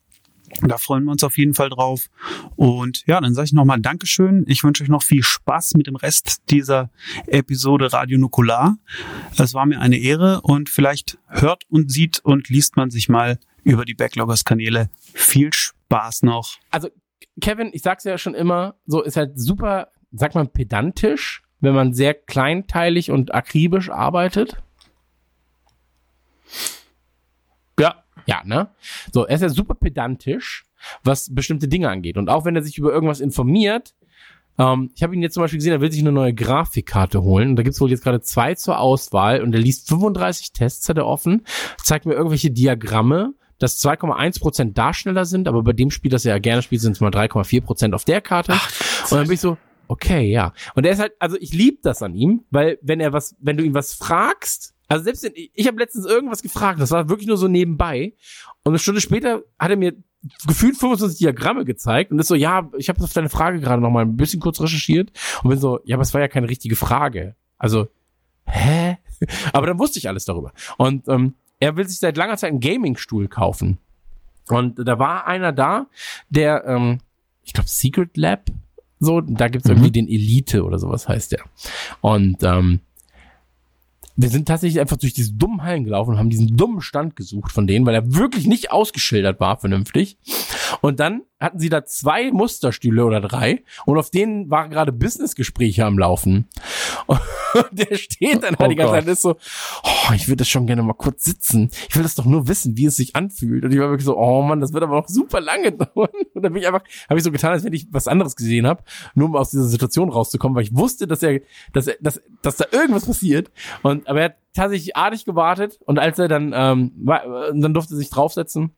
Da freuen wir uns auf jeden Fall drauf. Und ja, dann sage ich nochmal Dankeschön. Ich wünsche euch noch viel Spaß mit dem Rest dieser Episode Radio Nukular. Es war mir eine Ehre und vielleicht hört und sieht und liest man sich mal über die Backloggers-Kanäle. Viel Spaß noch. Also, Kevin, ich sag's ja schon immer, so ist halt super, sag mal, pedantisch, wenn man sehr kleinteilig und akribisch arbeitet. Ja, ne? So, er ist ja super pedantisch, was bestimmte Dinge angeht. Und auch wenn er sich über irgendwas informiert, ähm, ich habe ihn jetzt zum Beispiel gesehen, er will sich eine neue Grafikkarte holen. Und da gibt's wohl jetzt gerade zwei zur Auswahl und er liest 35 Tests, hat er offen, zeigt mir irgendwelche Diagramme, dass 2,1% da schneller sind, aber bei dem Spiel, das er ja gerne spielt, sind es mal 3,4% auf der Karte. und dann bin ich so, okay, ja. Und er ist halt, also ich lieb das an ihm, weil wenn er was, wenn du ihn was fragst, also selbst wenn, ich habe letztens irgendwas gefragt, das war wirklich nur so nebenbei. Und eine Stunde später hat er mir gefühlt 25 Diagramme gezeigt und ist so, ja, ich habe auf deine Frage gerade noch mal ein bisschen kurz recherchiert und bin so, ja, aber es war ja keine richtige Frage. Also, hä? (laughs) Aber dann wusste ich alles darüber. Und ähm, er will sich seit langer Zeit einen Gaming-Stuhl kaufen. Und da war einer da, der, ähm, ich glaube, Secret Lab, so, da gibt's irgendwie den Elite oder sowas heißt der. Und ähm, wir sind tatsächlich einfach durch diese dummen Hallen gelaufen und haben diesen dummen Stand gesucht von denen, weil er wirklich nicht ausgeschildert war vernünftig. Und dann hatten sie da zwei Musterstühle oder drei und auf denen waren gerade Businessgespräche am Laufen. Und der steht dann halt Oh die ganze Gott. Zeit und ist so, oh, ich würde das schon gerne mal kurz sitzen. Ich will das doch nur wissen, wie es sich anfühlt. Und ich war wirklich so, oh Mann, das wird aber noch super lange (laughs) dauern. Und dann bin ich einfach, habe ich so getan, als wenn ich was anderes gesehen habe, nur um aus dieser Situation rauszukommen, weil ich wusste, dass er, dass er, dass, dass da irgendwas passiert. Und aber er hat tatsächlich artig gewartet und als er dann, ähm, war, dann durfte er sich draufsetzen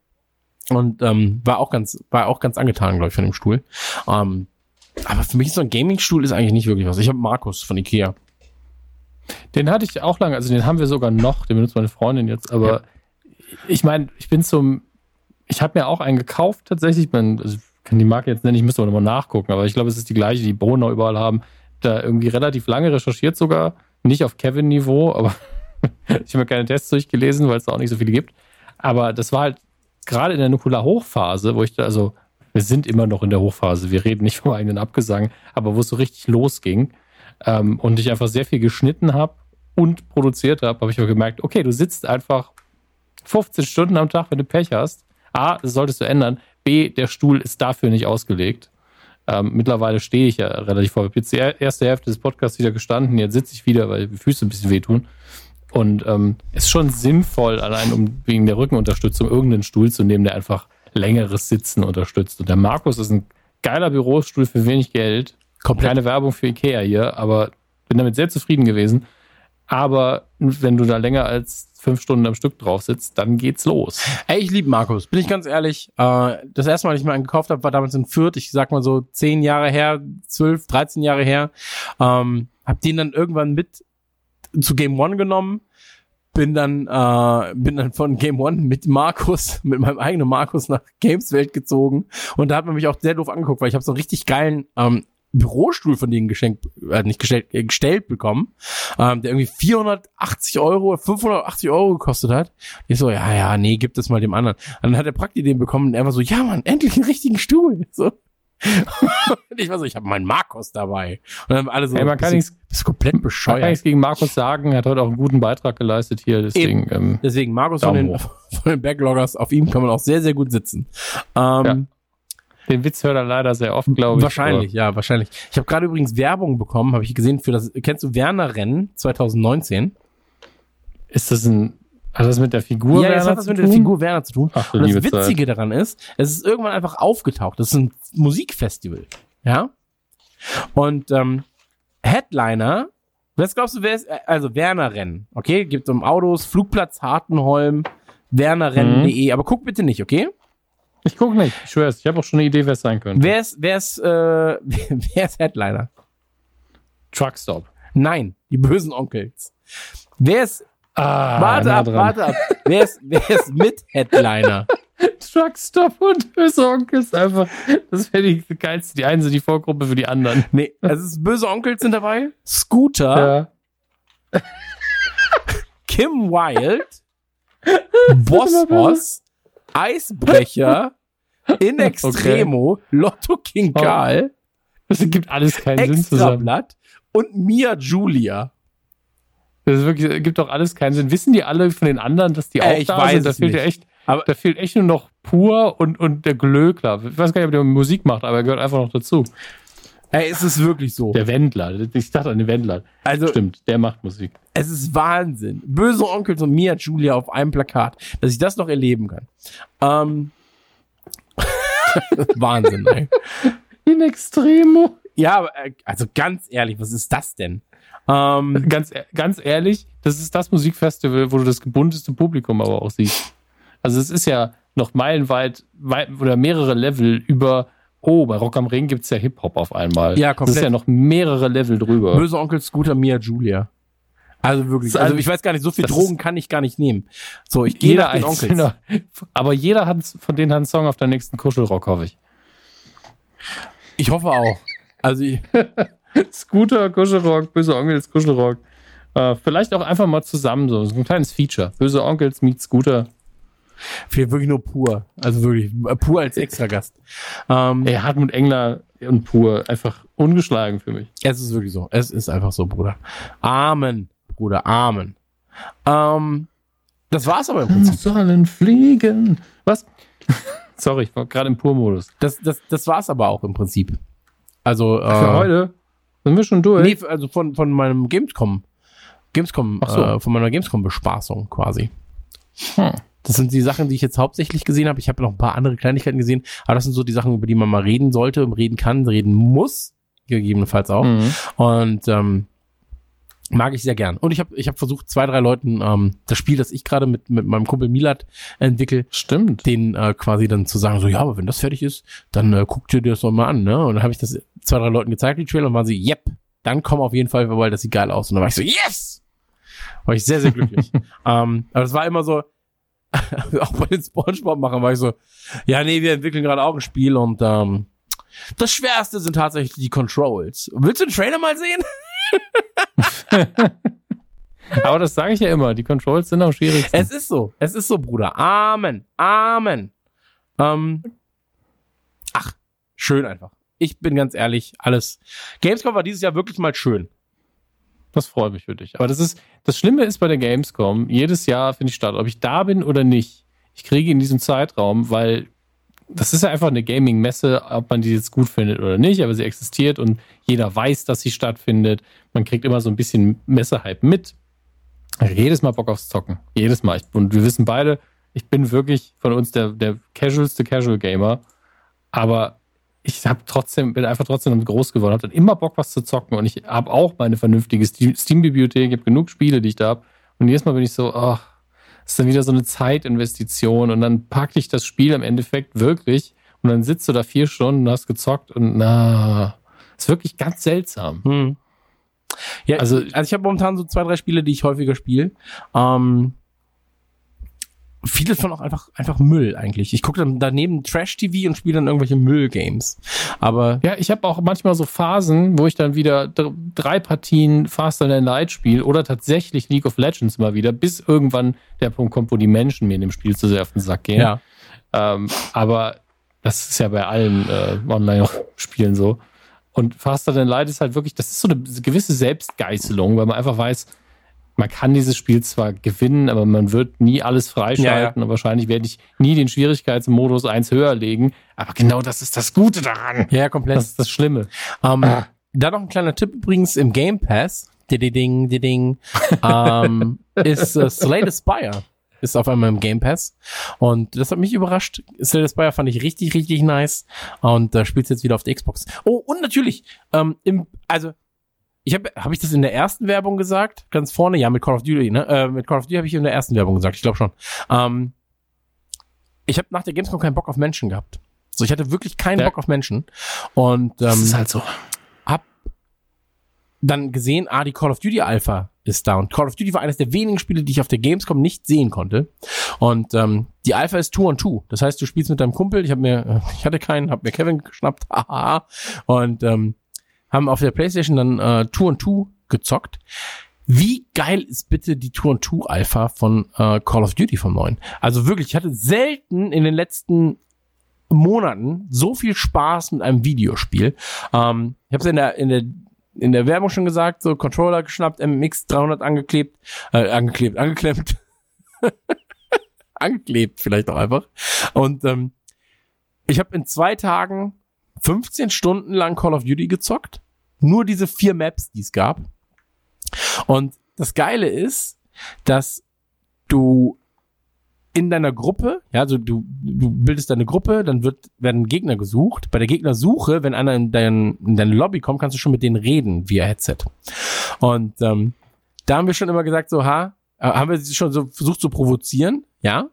und ähm, war auch ganz, war auch ganz angetan, glaube ich, von dem Stuhl. Ähm, aber für mich ist so ein Gaming-Stuhl ist eigentlich nicht wirklich was. Ich habe Markus von Ikea. Den hatte ich auch lange, also den haben wir sogar noch, den benutzt meine Freundin jetzt, aber ich meine, ich bin zum, ich habe mir auch einen gekauft tatsächlich, ich mein, also kann die Marke jetzt nennen, ich müsste aber nochmal nachgucken, aber ich glaube, es ist die gleiche, die Bono überall haben, da irgendwie relativ lange recherchiert sogar, nicht auf Kevin-Niveau, aber (laughs) ich habe mir keine Tests durchgelesen, weil es da auch nicht so viele gibt, aber das war halt gerade in der Nukular-Hochphase, wo ich da, also wir sind immer noch in der Hochphase, wir reden nicht vom eigenen Abgesang, aber wo es so richtig losging, ähm, und ich einfach sehr viel geschnitten habe und produziert habe, habe ich aber gemerkt, okay, du sitzt einfach 15 Stunden am Tag, wenn du Pech hast. A, das solltest du ändern. B, der Stuhl ist dafür nicht ausgelegt. Ähm, mittlerweile stehe ich ja relativ vor. Ich habe jetzt die er- erste Hälfte des Podcasts wieder gestanden. Jetzt sitze ich wieder, weil die Füße ein bisschen wehtun. Und ähm, es ist schon sinnvoll, allein um wegen der Rückenunterstützung irgendeinen Stuhl zu nehmen, der einfach längeres Sitzen unterstützt. Und der Markus ist ein geiler Bürostuhl für wenig Geld. Komplett. Keine Werbung für Ikea hier, aber bin damit sehr zufrieden gewesen. Aber wenn du da länger als fünf Stunden am Stück drauf sitzt, dann geht's los. Ey, ich liebe Markus, bin ich ganz ehrlich. Äh, das erste Mal, als ich mal einen gekauft habe, war damals in Fürth. Ich sag mal so zehn Jahre her, zwölf, dreizehn Jahre her. Ähm, hab den dann irgendwann mit zu Game One genommen. Bin dann, äh, bin dann von Game One mit Markus, (laughs) mit meinem eigenen Markus nach Gameswelt gezogen. Und da hat man mich auch sehr doof angeguckt, weil ich habe so einen richtig geilen ähm, Bürostuhl von denen geschenkt, äh, nicht gestellt, äh, gestellt bekommen, ähm, der irgendwie 480 Euro, 580 Euro gekostet hat. Ich so, ja, ja, nee, gib das mal dem anderen. Und dann hat der Prakti den bekommen und er war so, ja, Mann, endlich einen richtigen Stuhl. (laughs) So. Und ich war so, ich habe meinen Markus dabei. Und dann haben alle so, Ey, man kann nichts- bist komplett Man kann bescheuert. nichts gegen Markus sagen, er hat heute auch einen guten Beitrag geleistet hier, deswegen, ähm, Deswegen, Markus von den, (laughs) von den Backloggers, auf ihm kann man auch sehr, sehr gut sitzen. Ähm, den Witz hört er leider sehr oft, glaube ich. Wahrscheinlich, ja, wahrscheinlich. Ich habe gerade übrigens Werbung bekommen, habe ich gesehen, für das, kennst du Werner Rennen 2019? Aber Ist das ein, hat das mit der Figur ja, das Werner hat zu mit der? Figur Werner zu tun. Ach, Und das Witzige daran ist, es ist irgendwann einfach aufgetaucht. Das ist ein Musikfestival. Ja? Und ähm, Headliner, was glaubst du, wer ist, äh, also Werner Rennen, okay? Gibt um Autos, Flugplatz Hartenholm, wernerrennen.de, aber guck bitte nicht, okay? Ich guck nicht, ich schwör's, ich habe auch schon eine Idee, wer es sein könnte. Wer ist, wer ist, äh, (laughs) wer ist Headliner? Truckstop. Nein, die bösen Onkels. Wer ist, Ah, warte ab, dran. warte ab, wer ist, wer ist (laughs) mit Headliner? Truckstop und böse Onkel ist einfach, das wäre die geilste, die eine sind die Vorgruppe für die anderen. Nee, also es ist böse Onkels sind dabei, Scooter, Ja. (laughs) Kim Wilde, (laughs) Boss Boss, Eisbrecher, In Extremo, Lotto King Oh. Karl, Das gibt alles keinen Sinn zusammen. Extrablatt und Mia Julia. Das ist wirklich, gibt doch alles keinen Sinn. Wissen die alle von den anderen, dass die Äh, auch ich da weiß sind? Da es fehlt ja echt, Aber- da fehlt echt nur noch pur und, und der Glöckler. Ich weiß gar nicht, ob der Musik macht, aber er gehört einfach noch dazu. Ey, es ist wirklich so. Der Wendler. Ich dachte an den Wendler. Also, Stimmt, der macht Musik. es ist Wahnsinn. Böse Onkels und Mia Julia auf einem Plakat, dass ich das noch erleben kann. Ähm, (laughs) Wahnsinn, ey. In Extremo. Ja, aber, äh, also ganz ehrlich, was ist das denn? Ähm, Ganz, e- ganz ehrlich, das ist das Musikfestival, wo du das gebunteste Publikum aber auch siehst. Also es ist ja noch meilenweit weit, oder mehrere Level über, oh, bei Rock am Ring gibt's ja Hip-Hop auf einmal. Ja, Das komplett. ist ja noch mehrere Level drüber. Böse Onkel Scooter Mia Julia. Also wirklich, Das also ein- ich weiß gar nicht, so viel das Drogen kann ich gar nicht nehmen. So, ich gehe jeder nach den Onkels. Aber jeder hat von denen hat einen Song auf der nächsten Kuschelrock, hoffe ich. Ich hoffe auch. Also ich, (laughs) Scooter, Kuschelrock, böse Onkels, Kuschelrock. Äh, vielleicht auch einfach mal zusammen so, so ein kleines Feature. Böse Onkels meet Scooter. fehlt wirklich nur pur. Also wirklich, äh, pur als Extragast. Ähm, Ey, Hartmut Engler und pur einfach ungeschlagen für mich. Es ist wirklich so. Es ist einfach so, Bruder. Amen, Bruder, Amen. Ähm, das war's aber im Prinzip. sollen fliegen. Was? (laughs) Sorry, ich war gerade im Pur-Modus. Das, das, das war's aber auch im Prinzip. Also, äh, Für heute sind wir schon durch. Nee, also von, von meinem Gamescom. Gamescom, so. äh, von meiner Gamescom-Bespaßung quasi. Hm. Das sind die Sachen, die ich jetzt hauptsächlich gesehen habe. Ich habe noch ein paar andere Kleinigkeiten gesehen, aber das sind so die Sachen, über die man mal reden sollte, reden kann, reden muss, gegebenenfalls auch. Mhm. Und ähm, mag ich sehr gern. Und ich habe ich hab versucht, zwei, drei Leuten ähm, das Spiel, das ich gerade mit, mit meinem Kumpel Milat entwickle, Stimmt. den äh, quasi dann zu sagen, so, ja, aber wenn das fertig ist, dann äh, guck dir das doch mal an, ne? Und dann habe ich das zwei, drei Leuten gezeigt, die Trailer, und waren sie, yep, dann komm auf jeden Fall, weil das sieht geil aus. Und dann war ich so, yes! War ich sehr, sehr glücklich. (laughs) ähm, aber das war immer so, (laughs) auch bei den Spongebob-Machern war ich so, ja, nee, wir entwickeln gerade auch ein Spiel und ähm, das Schwerste sind tatsächlich die Controls. Willst du den Trailer mal sehen? (laughs) Aber das sage ich ja immer. Die Controls sind am schwierigsten. Es ist so, es ist so, Bruder. Amen, Amen. Ähm, ach, schön einfach. Ich bin ganz ehrlich, alles. Gamescom war dieses Jahr wirklich mal schön. Das freut mich für dich. Aber das ist, das Schlimme ist bei der Gamescom, jedes Jahr finde ich statt, ob ich da bin oder nicht. Ich kriege in diesem Zeitraum, weil das ist ja einfach eine Gaming-Messe, ob man die jetzt gut findet oder nicht, aber sie existiert und jeder weiß, dass sie stattfindet. Man kriegt immer so ein bisschen Messehype mit. Jedes Mal Bock aufs Zocken. Jedes Mal. Und wir wissen beide, ich bin wirklich von uns der, der casualste Casual Gamer. Aber ich habe trotzdem, bin einfach trotzdem groß geworden, habe dann immer Bock, was zu zocken und ich habe auch meine vernünftige Steam- Steam-Bibliothek, ich habe genug Spiele, die ich da habe. Und jedes Mal bin ich so, ach, ist dann wieder so eine Zeitinvestition und dann packe ich das Spiel im Endeffekt wirklich und dann sitzt du da vier Stunden und hast gezockt und na, ist wirklich ganz seltsam. Hm. Ja, also, Also- also ich habe momentan so zwei, drei Spiele, die ich häufiger spiele. Ähm, vieles von auch einfach, einfach Müll eigentlich. Ich gucke dann daneben Trash-TV und spiele dann irgendwelche Müll-Games. Aber Ja, ich habe auch manchmal so Phasen, wo ich dann wieder dr- drei Partien Faster Than Light spiele oder tatsächlich League of Legends mal wieder, bis irgendwann der Punkt kommt, wo die Menschen mir in dem Spiel zu sehr auf den Sack gehen. ja, Ähm, aber das ist ja bei allen äh, Online-Spielen so. Und Faster Than Light ist halt wirklich, das ist so eine gewisse Selbstgeißelung, weil man einfach weiß, man kann dieses Spiel zwar gewinnen, aber man wird nie alles freischalten Ja, und wahrscheinlich werde ich nie den Schwierigkeitsmodus eins höher legen. Aber genau das ist das Gute daran. ja, komplett. Das ist das Schlimme. Ähm, Ah. Da noch ein kleiner Tipp übrigens im Game Pass. Ding, ding, (laughs) ähm, ist äh, Slay the Spire. Ist auf einmal im Game Pass. Und das hat mich überrascht. Slay the Spire fand ich richtig, richtig nice. Und da äh, spielt's jetzt wieder auf der Xbox. Oh, und natürlich, ähm, im, also, ich habe habe ich das in der ersten Werbung gesagt? Ganz vorne? Ja, mit Call of Duty, ne? Äh, mit Call of Duty habe ich in der ersten Werbung gesagt, ich glaube schon. Ähm, ich habe nach der Gamescom keinen Bock auf Menschen gehabt. So, ich hatte wirklich keinen Ja. Bock auf Menschen. Und ähm, Das ist halt so. dann gesehen, ah, die Call of Duty Alpha ist da. Und Call of Duty war eines der wenigen Spiele, die ich auf der Gamescom nicht sehen konnte. Und ähm, die Alpha ist Two on Two. Das heißt, du spielst mit deinem Kumpel. Ich habe mir, (laughs) ich hatte keinen, habe mir Kevin geschnappt. (laughs) haha, und ähm, haben auf der PlayStation dann äh, Two on Two gezockt. Wie geil ist bitte die Two on Two Alpha von äh, Call of Duty vom neuen? Also wirklich, ich hatte selten in den letzten Monaten so viel Spaß mit einem Videospiel. Ähm, ich habe es in der in der in der Werbung schon gesagt, so Controller geschnappt, MMX 300 angeklebt, äh, angeklebt, angeklemmt, (laughs) angeklebt vielleicht auch einfach. Und ähm, ich habe in zwei Tagen 15 Stunden lang Call of Duty gezockt. Nur diese vier Maps, die es gab. Und das Geile ist, dass du in deiner Gruppe, ja, also du, du bildest deine Gruppe, dann wird, werden Gegner gesucht. Bei der Gegnersuche, wenn einer in, dein, in deine Lobby kommt, kannst du schon mit denen reden via Headset. Und ähm, da haben wir schon immer gesagt, so, ha, äh, haben wir sie schon so versucht zu provozieren, ja.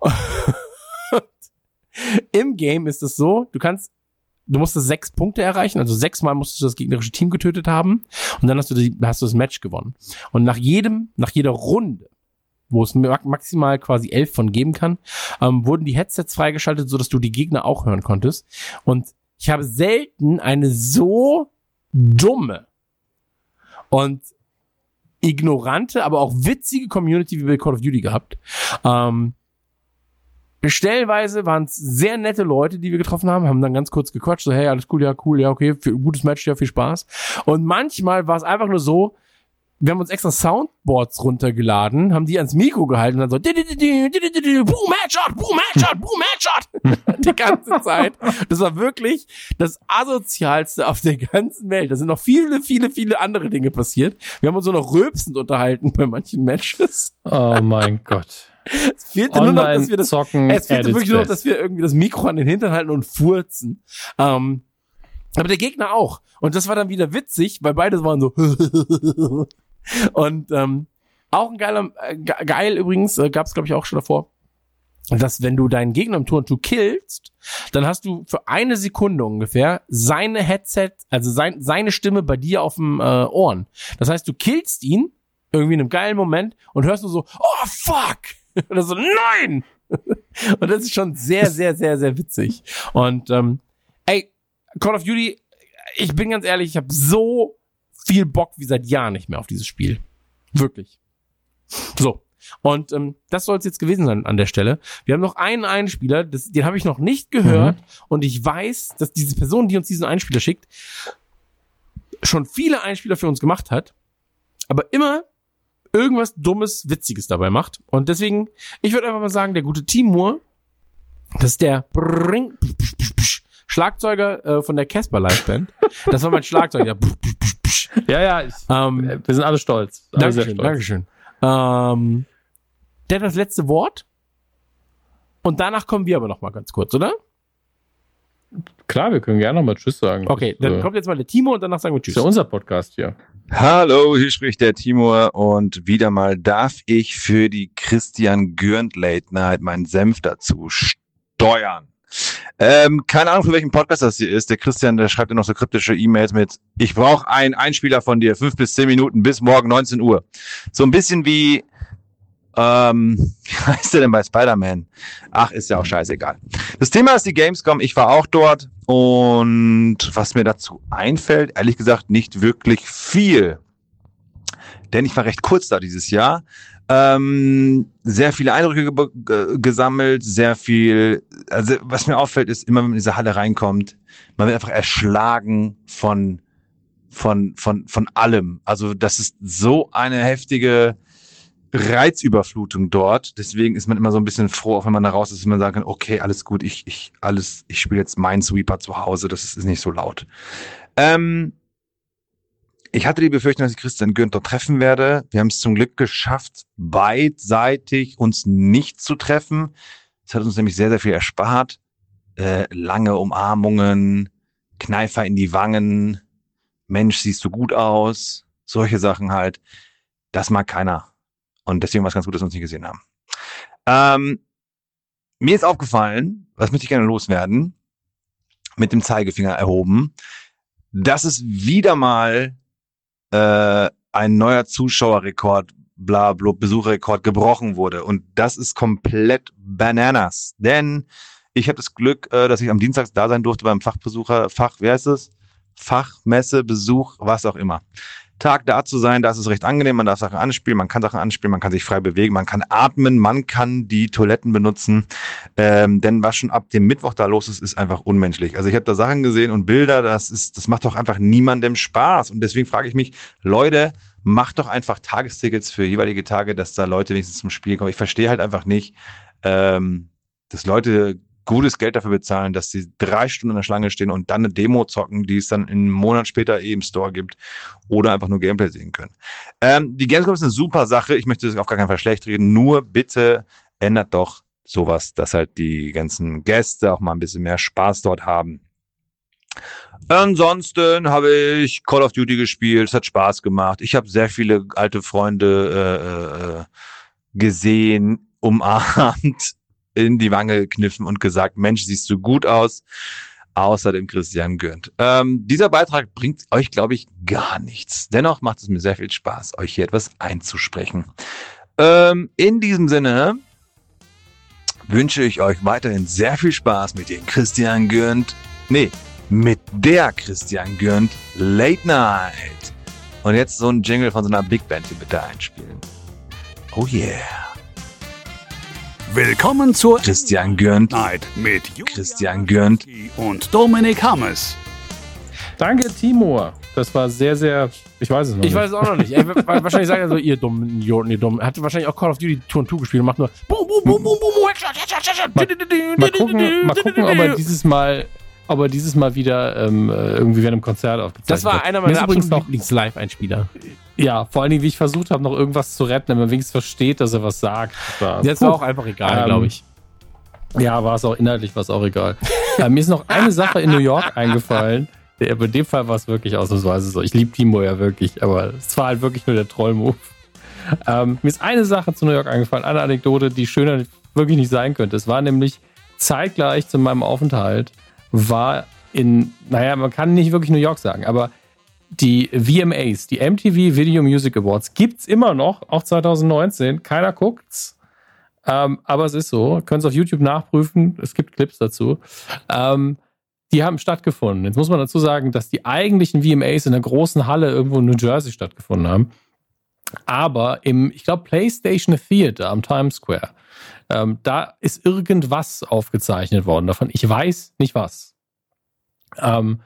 (laughs) Im Game ist es so, du kannst, du musstest sechs Punkte erreichen, also sechsmal musstest du das gegnerische Team getötet haben und dann hast du, die, hast du das Match gewonnen. Und nach jedem, nach jeder Runde wo es ma- maximal quasi elf von geben kann, ähm, wurden die Headsets freigeschaltet, so dass du die Gegner auch hören konntest. Und ich habe selten eine so dumme und ignorante, aber auch witzige Community wie bei Call of Duty gehabt. Ähm, Stellenweise waren es sehr nette Leute, die wir getroffen haben, haben dann ganz kurz gequatscht, so hey, alles cool, ja, cool, ja, okay, für, gutes Match, ja, viel Spaß. Und manchmal war es einfach nur so, wir haben uns extra Soundboards runtergeladen, haben die ans Mikro gehalten und dann so Boom Headshot, Boom Headshot, Boom Headshot (laughs) die ganze Zeit. Das war wirklich das asozialste auf der ganzen Welt. Da sind noch viele, viele, viele andere Dinge passiert. Wir haben uns so noch rülpsend unterhalten bei manchen Matches. Oh mein Gott. Es fehlte nur noch, dass wir das zocken. es fehlte wirklich nur noch, dass wir irgendwie das Mikro an den Hintern halten und furzen. Ähm, aber der Gegner auch. Und das war dann wieder witzig, weil beide waren so. (laughs) und ähm, auch ein geiler, äh, ge- geil übrigens, äh, gab es glaube ich auch schon davor, dass wenn du deinen Gegner im Turn to killst, dann hast du für eine Sekunde ungefähr seine Headset, also sein, seine Stimme bei dir auf dem äh, Ohren. Das heißt, du killst ihn irgendwie in einem geilen Moment und hörst nur so, oh fuck! (laughs) Oder so, nein! (laughs) und das ist schon sehr, sehr, sehr, sehr witzig. Und ähm, ey, Call of Duty, ich bin ganz ehrlich, ich habe so viel Bock wie seit Jahren nicht mehr auf dieses Spiel. Wirklich. So. Und ähm, das soll es jetzt gewesen sein an der Stelle. Wir haben noch einen Einspieler, das, den habe ich noch nicht gehört. Und ich weiß, dass diese Person, die uns diesen Einspieler schickt, schon viele Einspieler für uns gemacht hat, aber immer irgendwas Dummes, Witziges dabei macht. Und deswegen, ich würde einfach mal sagen, der gute Timur, das ist der Bring, Schlagzeuger äh, von der Casper Live Band. Das war mein Schlagzeuger. (laughs) Ja, ja, ich, ähm, wir sind alle stolz. Alle Dankeschön, stolz. Dankeschön. Ähm, der hat das letzte Wort. Und danach kommen wir aber noch mal ganz kurz, oder? Klar, wir können gerne nochmal Tschüss sagen. Okay, das, dann äh, kommt jetzt mal der Timo und danach sagen wir ist ja Tschüss. unser Podcast hier. Hallo, hier spricht der Timur und wieder mal darf ich für die Christian Gürnt Late Night meinen Senf dazu steuern. Ähm, keine Ahnung, für welchen Podcast das hier ist. Der Christian, der schreibt ja noch so kryptische E-Mails mit, ich brauche einen Einspieler von dir, fünf bis zehn Minuten bis morgen 19 Uhr. So ein bisschen wie, ähm, (laughs) wie heißt der denn bei Spider-Man? Ach, ist ja auch scheißegal. Das Thema ist die Gamescom. Ich war auch dort und was mir dazu einfällt, ehrlich gesagt, nicht wirklich viel. Denn ich war recht kurz da dieses Jahr. Ähm, sehr viele Eindrücke ge ge gesammelt, sehr viel, also was mir auffällt, ist immer, wenn man in diese Halle reinkommt, man wird einfach erschlagen von, von, von, von allem. Also das ist so eine heftige Reizüberflutung dort. Deswegen ist man immer so ein bisschen froh, auch wenn man da raus ist, wenn man sagen kann, okay, alles gut, ich, ich, alles, ich spiele jetzt Minesweeper zu Hause, das ist, ist nicht so laut. Ähm, ich hatte die Befürchtung, dass ich Christian Gürnt dort treffen werde. Wir haben es zum Glück geschafft, beidseitig uns nicht zu treffen. Das hat uns nämlich sehr, sehr viel erspart. Äh, lange Umarmungen, Kneifer in die Wangen, Mensch, siehst du gut aus, solche Sachen halt. Das mag keiner. Und deswegen war es ganz gut, dass wir uns nicht gesehen haben. Ähm, mir ist aufgefallen, was möchte ich gerne loswerden, mit dem Zeigefinger erhoben, dass es wieder mal äh, ein neuer Zuschauerrekord, bla, bla, Besucherrekord gebrochen wurde. Und das ist komplett bananas. Denn ich habe das Glück, äh, dass ich am Dienstag da sein durfte beim Fachbesucher, Fach, wer ist es? Fachmesse, Besuch, was auch immer. Tag da zu sein, da ist es recht angenehm, man darf Sachen anspielen, man kann Sachen anspielen, man kann sich frei bewegen, man kann atmen, man kann die Toiletten benutzen. Ähm, denn was schon ab dem Mittwoch da los ist, ist einfach unmenschlich. Also ich habe da Sachen gesehen und Bilder, das ist, das macht doch einfach niemandem Spaß. Und deswegen frage ich mich, Leute, macht doch einfach Tagestickets für jeweilige Tage, dass da Leute wenigstens zum Spiel kommen. Ich verstehe halt einfach nicht, ähm, dass Leute gutes Geld dafür bezahlen, dass sie drei Stunden in der Schlange stehen und dann eine Demo zocken, die es dann einen Monat später eh im Store gibt oder einfach nur Gameplay sehen können. Ähm, die Gamescom ist eine super Sache. Ich möchte das auf gar keinen Fall schlecht reden. Nur bitte ändert doch sowas, dass halt die ganzen Gäste auch mal ein bisschen mehr Spaß dort haben. Ansonsten habe ich Call of Duty gespielt, es hat Spaß gemacht. Ich habe sehr viele alte Freunde äh, äh, gesehen, umarmt, in die Wange gekniffen und gesagt, Mensch, siehst du gut aus. Außer dem Christian Gürnt. Ähm, dieser Beitrag bringt euch, glaube ich, gar nichts. Dennoch macht es mir sehr viel Spaß, euch hier etwas einzusprechen. Ähm, in diesem Sinne wünsche ich euch weiterhin sehr viel Spaß mit dem Christian Gürnt. Nee, mit der Christian Gürnt Late Night. Und jetzt so ein Jingle von so einer Big Band hier bitte einspielen. Oh yeah. Willkommen zur Christian Gürnt. Night mit Christian Gürnt. und Dominik Hammes. Danke, Timur. Das war sehr, sehr, ich weiß es noch Ich nicht. weiß es auch noch nicht. Er wird wahrscheinlich sagen so, ihr dummen Idioten, ihr dummen. Er hat wahrscheinlich auch Call of Duty Tour 2 gespielt und macht nur boom, boom, boom, boom, boom, Headshot, Headshot, Headshot. Mal gucken, mal gucken ob er dieses Mal, ob er dieses Mal wieder ähm, äh, irgendwie während einem Konzert aufgezeichnet Das war einer meiner übrigens absoluten noch, Lieblings-Live-Einspieler. Ja, vor allen Dingen, wie ich versucht habe, noch irgendwas zu retten, damit man wenigstens versteht, dass er was sagt. Das Das war auch einfach egal, Ähm, glaube ich. Ja, war es auch inhaltlich, war es auch egal. äh, mir ist noch eine Sache in New York eingefallen. Der, aber in dem Fall war es wirklich ausnahmsweise so. Ich liebe Timo ja wirklich, aber es war halt wirklich nur der Troll-Move. Ähm, mir ist eine Sache zu New York eingefallen, eine Anekdote, die schöner wirklich nicht sein könnte. Es war nämlich zeitgleich zu meinem Aufenthalt, war in, naja, man kann nicht wirklich New York sagen, aber die VMAs, die MTV Video Music Awards, gibt's immer noch, auch 2019. Keiner guckt's. Ähm, aber es ist so, könnt es auf YouTube nachprüfen, es gibt Clips dazu. Ähm, die haben stattgefunden. Jetzt muss man dazu sagen, dass die eigentlichen VMAs in einer großen Halle irgendwo in New Jersey stattgefunden haben. Aber im, ich glaube, PlayStation Theater am Times Square, ähm, da ist irgendwas aufgezeichnet worden davon. Ich weiß nicht was. Ähm,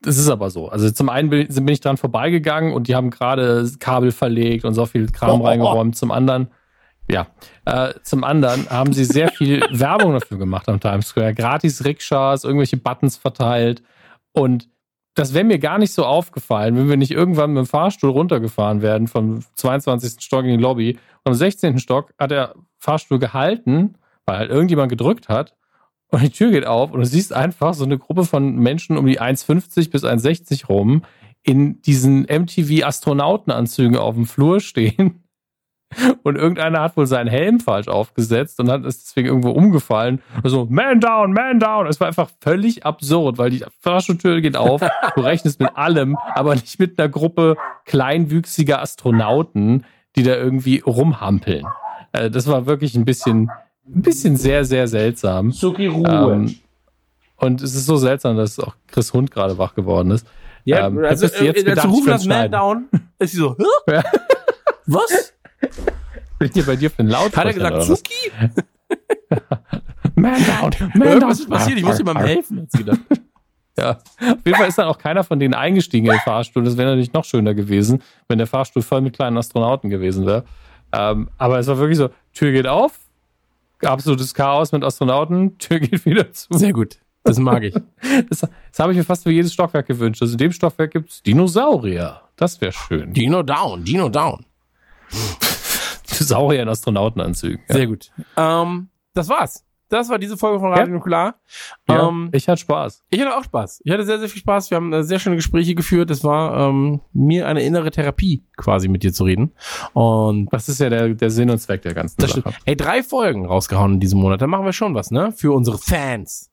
das ist aber so. Also zum einen bin, bin ich dran vorbeigegangen und die haben gerade Kabel verlegt und so viel Kram reingeräumt. Zum anderen, ja, äh, zum anderen haben sie sehr viel (laughs) Werbung dafür gemacht am Times Square. Gratis Rikschas, irgendwelche Buttons verteilt. Und das wäre mir gar nicht so aufgefallen, wenn wir nicht irgendwann mit dem Fahrstuhl runtergefahren werden vom 22. Stock in die Lobby. Und am 16. Stock hat der Fahrstuhl gehalten, weil halt irgendjemand gedrückt hat. Und die Tür geht auf und du siehst einfach so eine Gruppe von Menschen um die 1,50 bis 1,60 rum in diesen MTV-Astronautenanzügen auf dem Flur stehen. (laughs) Und irgendeiner hat wohl seinen Helm falsch aufgesetzt und hat ist deswegen irgendwo umgefallen. Also, man down, man down. Es war einfach völlig absurd, weil die Fahrstuhltür geht auf. (laughs) Du rechnest mit allem, aber nicht mit einer Gruppe kleinwüchsiger Astronauten, die da irgendwie rumhampeln. Äh, das war wirklich ein bisschen, ein bisschen sehr, sehr seltsam. Zucki Ruhe. Ähm, und es ist so seltsam, dass auch Chris Hund gerade wach geworden ist. ja, ähm, also, jetzt äh, gedacht, dazu ich rufen das Man down. (laughs) Ist sie so, Hä? Ja. (laughs) was? Bin hier bei dir für den Lautsprecher. Hat er gesagt, was? Zuki? Man down, man down. ist passiert, ich muss mal helfen. Hat sie gedacht. Ja. Auf jeden Fall ist dann auch keiner von denen eingestiegen in den Fahrstuhl. Das wäre natürlich noch schöner gewesen, wenn der Fahrstuhl voll mit kleinen Astronauten gewesen wäre. Ähm, aber es war wirklich so, Tür geht auf, absolutes Chaos mit Astronauten, (laughs) Tür geht wieder zu. Sehr gut. Das mag ich. (laughs) Das, das habe ich mir fast für jedes Stockwerk gewünscht. Also in dem Stockwerk gibt es Dinosaurier. Das wäre schön. Dino down, Dino down. Dinosaurier in Astronautenanzügen. Ja. Sehr gut. Ähm, das war's. Das war diese Folge von Radio Ja. Nukular. Ja, Ähm, ich hatte Spaß. ich hatte auch Spaß. Ich hatte sehr, sehr viel Spaß. Wir haben äh, sehr schöne Gespräche geführt. Es war ähm, mir eine innere Therapie, quasi mit dir zu reden. Und Das ist ja der, der Sinn und Zweck der ganzen das Sache. stimmt. Ey, drei Folgen rausgehauen in diesem Monat. Da machen wir schon was, ne? Für unsere Fans.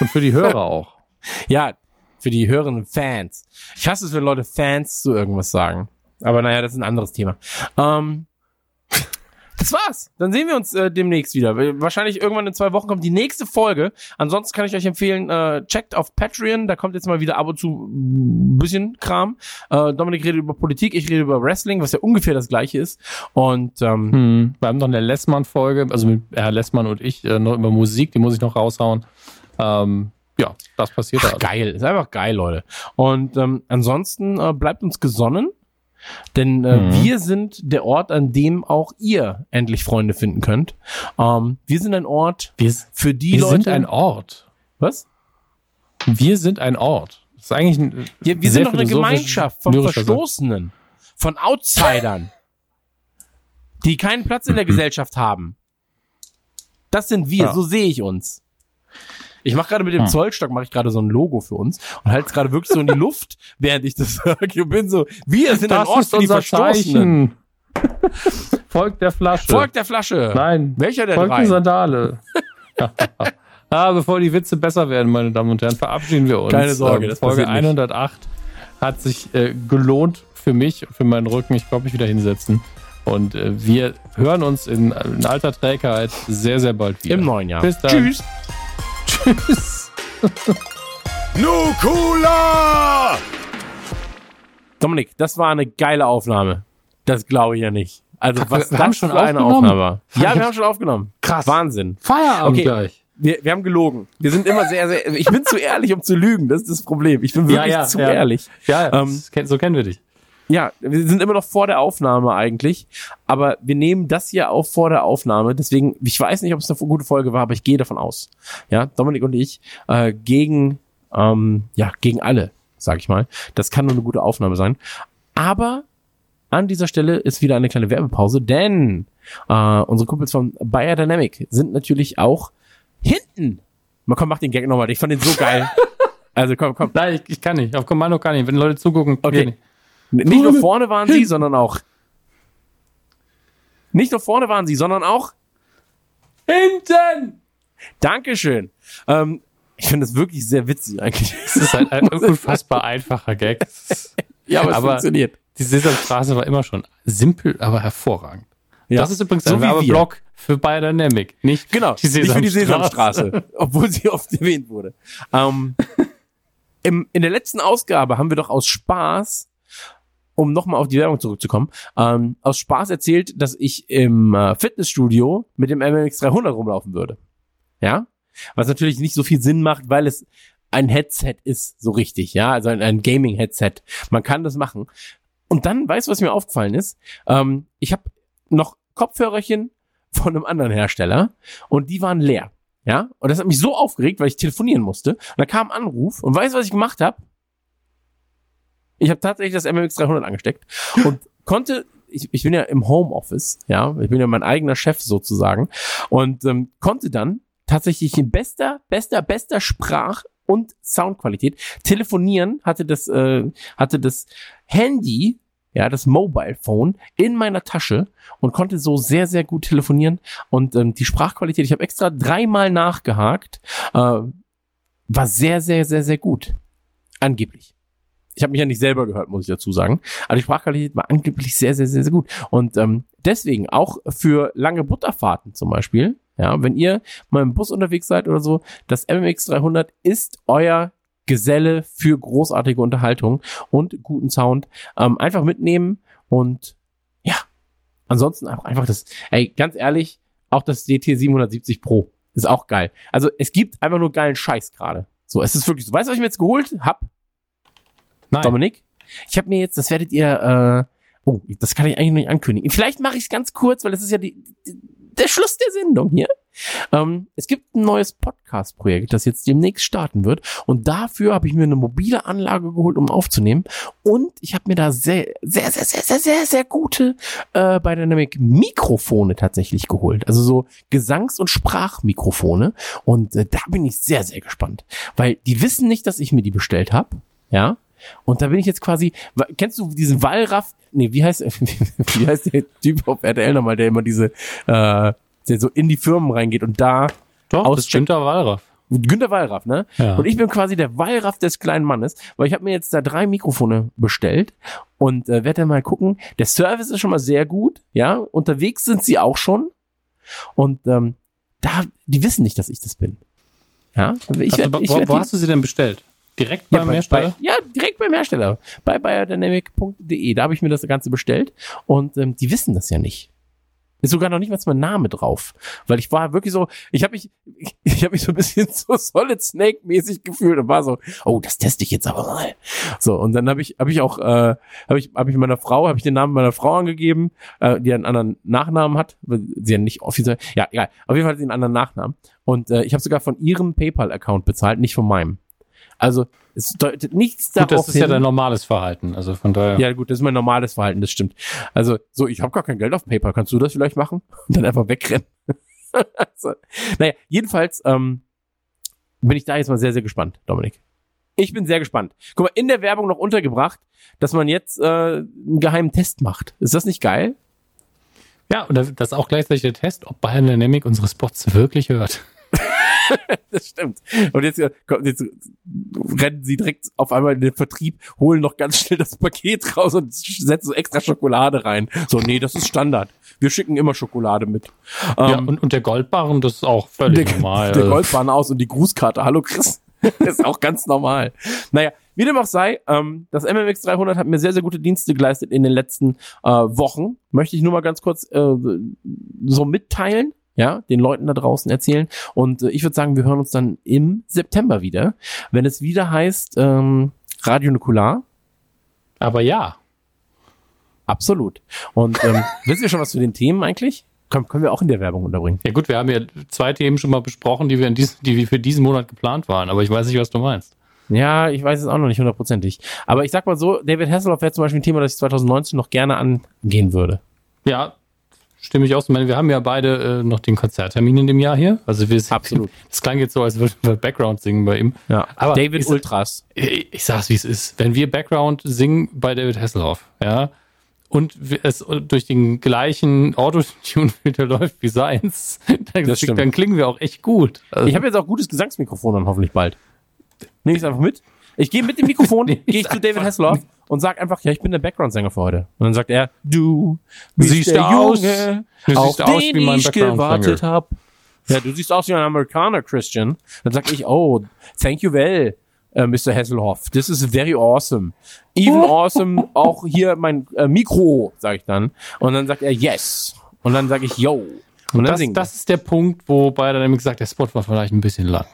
Und für die Hörer auch. (laughs) Ja, für die hörenden Fans. Ich hasse es, wenn Leute Fans zu irgendwas sagen. Aber naja, das ist ein anderes Thema. Ähm, das war's. Dann sehen wir uns äh, demnächst wieder. Wahrscheinlich irgendwann in zwei Wochen kommt die nächste Folge. Ansonsten kann ich euch empfehlen, äh, checkt auf Patreon. Da kommt jetzt mal wieder ab und zu ein bisschen Kram. Äh, Dominik redet über Politik, ich rede über Wrestling, was ja ungefähr das gleiche ist. Und ähm, Hm. Wir haben noch eine Lessmann-Folge, also mit Herr Lessmann und ich, äh, noch über Musik, die muss ich noch raushauen. Ähm, ja, das passiert. Ach, geil, ist einfach geil, Leute. Und ähm, ansonsten äh, bleibt uns gesonnen, denn äh, Mhm. wir sind der Ort, an dem auch ihr endlich Freunde finden könnt. Ähm, wir sind ein Ort Wir, für die wir Leute. sind ein Ort. was? Wir sind ein Ort. Das ist eigentlich ein Wir, wir sehr sind doch eine Gemeinschaft von. Verstoßenen, von Outsidern, die keinen Platz in der (clears throat) Gesellschaft haben. Das sind wir, Ja. so sehe ich uns. Ich mache gerade mit dem Hm. Zollstock mache ich gerade so ein Logo für uns und halte es gerade wirklich so in die Luft, (laughs) während ich das sage. Ich bin so, wir sind ein Das Ort ist für die Verstoßenen. Folgt der Flasche. Folgt der Flasche. Nein. Welcher der Folgt drei? die Sandale. (laughs) ah, bevor die Witze besser werden, meine Damen und Herren, verabschieden wir uns. Keine Sorge, Ähm, das Folge passiert nicht. 108 hat sich äh, gelohnt für mich, für meinen Rücken. Ich glaube, mich wieder hinsetzen. Und äh, wir hören uns in, in alter Trägheit sehr, sehr bald wieder. Im neuen Jahr. Bis dann. Tschüss. Tschüss. Nukula! Dominik, das war eine geile Aufnahme. Das glaube ich ja nicht. Also Ach, was wir haben das schon für eine? Aufnahme war. Ja, wir haben schon aufgenommen. Krass. Wahnsinn. Feierabend Okay. gleich. Wir, wir haben gelogen. Wir sind immer sehr, sehr. Ich bin zu ehrlich, um zu lügen. Das ist das Problem. Ich bin wirklich Ja, ja, zu ja. ehrlich. Ja, Ähm, so kennen wir dich. Ja, wir sind immer noch vor der Aufnahme eigentlich, aber wir nehmen das hier auf vor der Aufnahme. Deswegen, ich weiß nicht, ob es eine gute Folge war, aber ich gehe davon aus. Ja, Dominik und ich äh, gegen, ähm, ja, gegen alle, sag ich mal. Das kann nur eine gute Aufnahme sein. Aber an dieser Stelle ist wieder eine kleine Werbepause, denn äh, unsere Kumpels von Bayer Dynamic sind natürlich auch hinten. Mal komm, mach den Gag nochmal. Ich fand den so geil. (laughs) Also komm, komm. Nein, ich, ich kann nicht. Auf Kommando kann ich. Wenn Leute zugucken, Okay. Nicht. Nicht nur vorne waren sie, sondern auch. Nicht nur vorne waren sie, sondern auch. Hinten! Dankeschön. Ähm, ich finde das wirklich sehr witzig eigentlich. Das ist ein, (laughs) ein unfassbar einfacher Gag. (laughs) ja, aber es aber- funktioniert. Die Sesamstraße war immer schon simpel, aber hervorragend. Ja. Das ist übrigens So ein. Werbeblock für Biodynamic, nicht Genau, die nicht für die Sesamstraße. Sesamstraße, (laughs) obwohl sie oft erwähnt wurde. Ähm, im, in der letzten Ausgabe haben wir doch aus Spaß, um nochmal auf die Werbung zurückzukommen, ähm, aus Spaß erzählt, dass ich im äh, Fitnessstudio mit dem MMX 300 rumlaufen würde. Ja? Was natürlich nicht so viel Sinn macht, weil es ein Headset ist, so richtig, ja, also ein, ein Gaming-Headset. Man kann das machen. Und dann, weißt du, was mir aufgefallen ist? Ähm, ich habe noch Kopfhörerchen von einem anderen Hersteller und die waren leer. Ja, und das hat mich so aufgeregt, weil ich telefonieren musste. Und da kam ein Anruf und weißt du, was ich gemacht habe? Ich habe tatsächlich das MMX 300 angesteckt und konnte, ich, ich bin ja im Homeoffice, ja, ich bin ja mein eigener Chef sozusagen und ähm, konnte dann tatsächlich in bester, bester, bester Sprach- und Soundqualität. Telefonieren hatte das, äh, hatte das Handy, ja, das Mobile Phone in meiner Tasche und konnte so sehr, sehr gut telefonieren. Und ähm, die Sprachqualität, ich habe extra dreimal nachgehakt, äh, war sehr, sehr, sehr, sehr gut. Angeblich. Ich habe mich ja nicht selber gehört, muss ich dazu sagen. Aber die Sprachqualität war angeblich sehr, sehr, sehr, sehr gut. Und ähm, deswegen auch für lange Butterfahrten zum Beispiel, ja, wenn ihr mal im Bus unterwegs seid oder so, das MMX 300 ist euer Geselle für großartige Unterhaltung und guten Sound. Ähm, einfach mitnehmen und ja, ansonsten einfach, einfach das, ey, ganz ehrlich, auch das DT 770 Pro ist auch geil. Also es gibt einfach nur geilen Scheiß gerade. So, es ist wirklich so. Weißt du, was ich mir jetzt geholt hab? Nein. Dominik? Ich habe mir jetzt, das werdet ihr, äh, oh, das kann ich eigentlich noch nicht ankündigen. Vielleicht mache ich es ganz kurz, weil das ist ja die, die, der Schluss der Sendung hier. Ähm, es gibt ein neues Podcast-Projekt, das jetzt demnächst starten wird. Und dafür habe ich mir eine mobile Anlage geholt, um aufzunehmen. Und ich habe mir da sehr, sehr, sehr, sehr, sehr, sehr, sehr gute äh, bei Dynamic Mikrofone tatsächlich geholt. Also so Gesangs- und Sprachmikrofone. Und äh, da bin ich sehr, sehr gespannt. Weil die wissen nicht, dass ich mir die bestellt habe. Ja. Und da bin ich jetzt quasi, kennst du diesen Wallraff, nee, wie heißt, (laughs) wie heißt der Typ auf RTL nochmal, der immer diese, äh, der so in die Firmen reingeht und da Doch, das auscheckt. ist Günther Wallraff. Günter Wallraff, ne? Ja. Und ich bin quasi der Wallraff des kleinen Mannes, weil ich habe mir jetzt da drei Mikrofone bestellt und äh, werde dann mal gucken. Der Service ist schon mal sehr gut, ja. Unterwegs sind sie auch schon und ähm, da, die wissen nicht, dass ich das bin. Ja, ich Also, werd, wo, ich wo, werd wo die- hast du sie denn bestellt? Direkt ja, beim bei, Hersteller? bei, ja, direkt beim Hersteller. Bei biodynamic.de. Da habe ich mir das Ganze bestellt und ähm, die wissen das ja nicht. Ist sogar noch nicht mal mein Name drauf, weil ich war wirklich so, ich habe mich, ich, (laughs) ich habe mich so ein bisschen so Solid Snake mäßig gefühlt und war so, oh, das teste ich jetzt aber mal. So und dann habe ich, habe ich auch, äh, habe ich, habe ich meiner Frau, habe ich den Namen meiner Frau angegeben, äh, die einen anderen Nachnamen hat, weil sie ja nicht offiziell, ja egal, auf jeden Fall hat sie einen anderen Nachnamen und äh, ich habe sogar von ihrem PayPal-Account bezahlt, nicht von meinem. Also es deutet nichts Gut, darauf das ist ja hin. dein normales Verhalten. Also von daher. Ja, gut, das ist mein normales Verhalten, das stimmt. Also, so, ich habe gar kein Geld auf PayPal. Kannst du das vielleicht machen? Und (laughs) dann einfach wegrennen. (laughs) also, naja, jedenfalls ähm, bin ich da jetzt mal sehr, sehr gespannt, Dominik. Ich bin sehr gespannt. Guck mal, in der Werbung noch untergebracht, dass man jetzt äh, einen geheimen Test macht. Ist das nicht geil? Ja, und das ist auch gleichzeitig der Test, ob Biodynamic unsere Spots wirklich hört. (laughs) das stimmt. Und jetzt, äh, jetzt rennen sie direkt auf einmal in den Vertrieb, holen noch ganz schnell das Paket raus und setzen so extra Schokolade rein. So, nee, das ist Standard. Wir schicken immer Schokolade mit. ja, Ähm, und, und der Goldbarren, das ist auch völlig der, normal. der Goldbahn aus und die Grußkarte. Hallo Chris. (laughs) das ist auch ganz normal. Naja, wie dem auch sei, ähm, das MMX 300 hat mir sehr, sehr gute Dienste geleistet in den letzten äh, Wochen. Möchte ich nur mal ganz kurz äh, so mitteilen. Ja, den Leuten da draußen erzählen. Und äh, ich würde sagen, wir hören uns dann im September wieder, wenn es wieder heißt ähm, Radio Nukular. aber ja. Absolut. Und ähm, (laughs) wisst ihr schon was zu den Themen eigentlich? Können, können wir auch in der Werbung unterbringen. Ja gut, wir haben ja zwei Themen schon mal besprochen, die wir, in dies, die wir für diesen Monat geplant waren, aber ich weiß nicht, was du meinst. Ja, ich weiß es auch noch nicht hundertprozentig. Aber ich sag mal so, David Hasselhoff wäre zum Beispiel ein Thema, das ich 2019 noch gerne angehen würde. Ja, stimme ich aus. Ich meine, wir haben ja beide äh, noch den Konzerttermin in dem Jahr hier. Also wir Absolut. (laughs) Das klang jetzt so, als würden wir Background singen bei ihm. Ja. Aber David ich- Ultras. Ich, ich sag's, wie es ist. Wenn wir Background singen bei David Hasselhoff, ja, und es durch den gleichen Autotune-Filter (laughs) läuft wie seins, (laughs) dann, dann klingen wir auch echt gut. Also, Ich habe jetzt auch gutes Gesangsmikrofon dann hoffentlich bald. Nehme ich einfach mit. Ich gehe mit dem Mikrofon, gehe ich zu David Hasselhoff und sag einfach, ja, ich bin der Background-Sänger für heute. Und dann sagt er, du bist Siehst der du aus- Junge, du auf siehst aus den wie mein ich Background-Sänger. gewartet habe. Ja, du siehst aus wie ein Amerikaner, Christian. Dann sag ich, oh, thank you well, äh, Mr. Hasselhoff. This is very awesome. Even (laughs) awesome, auch hier mein äh, Mikro, sag ich dann. Und dann sagt er, yes. Und dann sag ich, yo. Und dann das, das ist der Punkt, wo Biodynamic sagt, der Spot war vielleicht ein bisschen lang.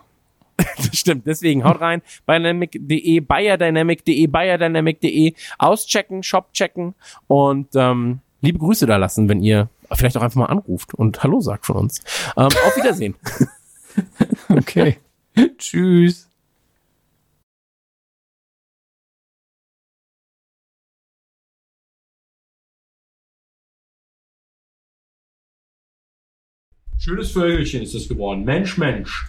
(laughs) Das stimmt, deswegen haut rein, biodynamic.de, biodynamic.de, biodynamic.de, auschecken, Shop checken und ähm, liebe Grüße da lassen, wenn ihr vielleicht auch einfach mal anruft und Hallo sagt von uns. Ähm, auf Wiedersehen. (laughs) Okay. (laughs) Tschüss. Schönes Vögelchen ist das geworden. Mensch, Mensch.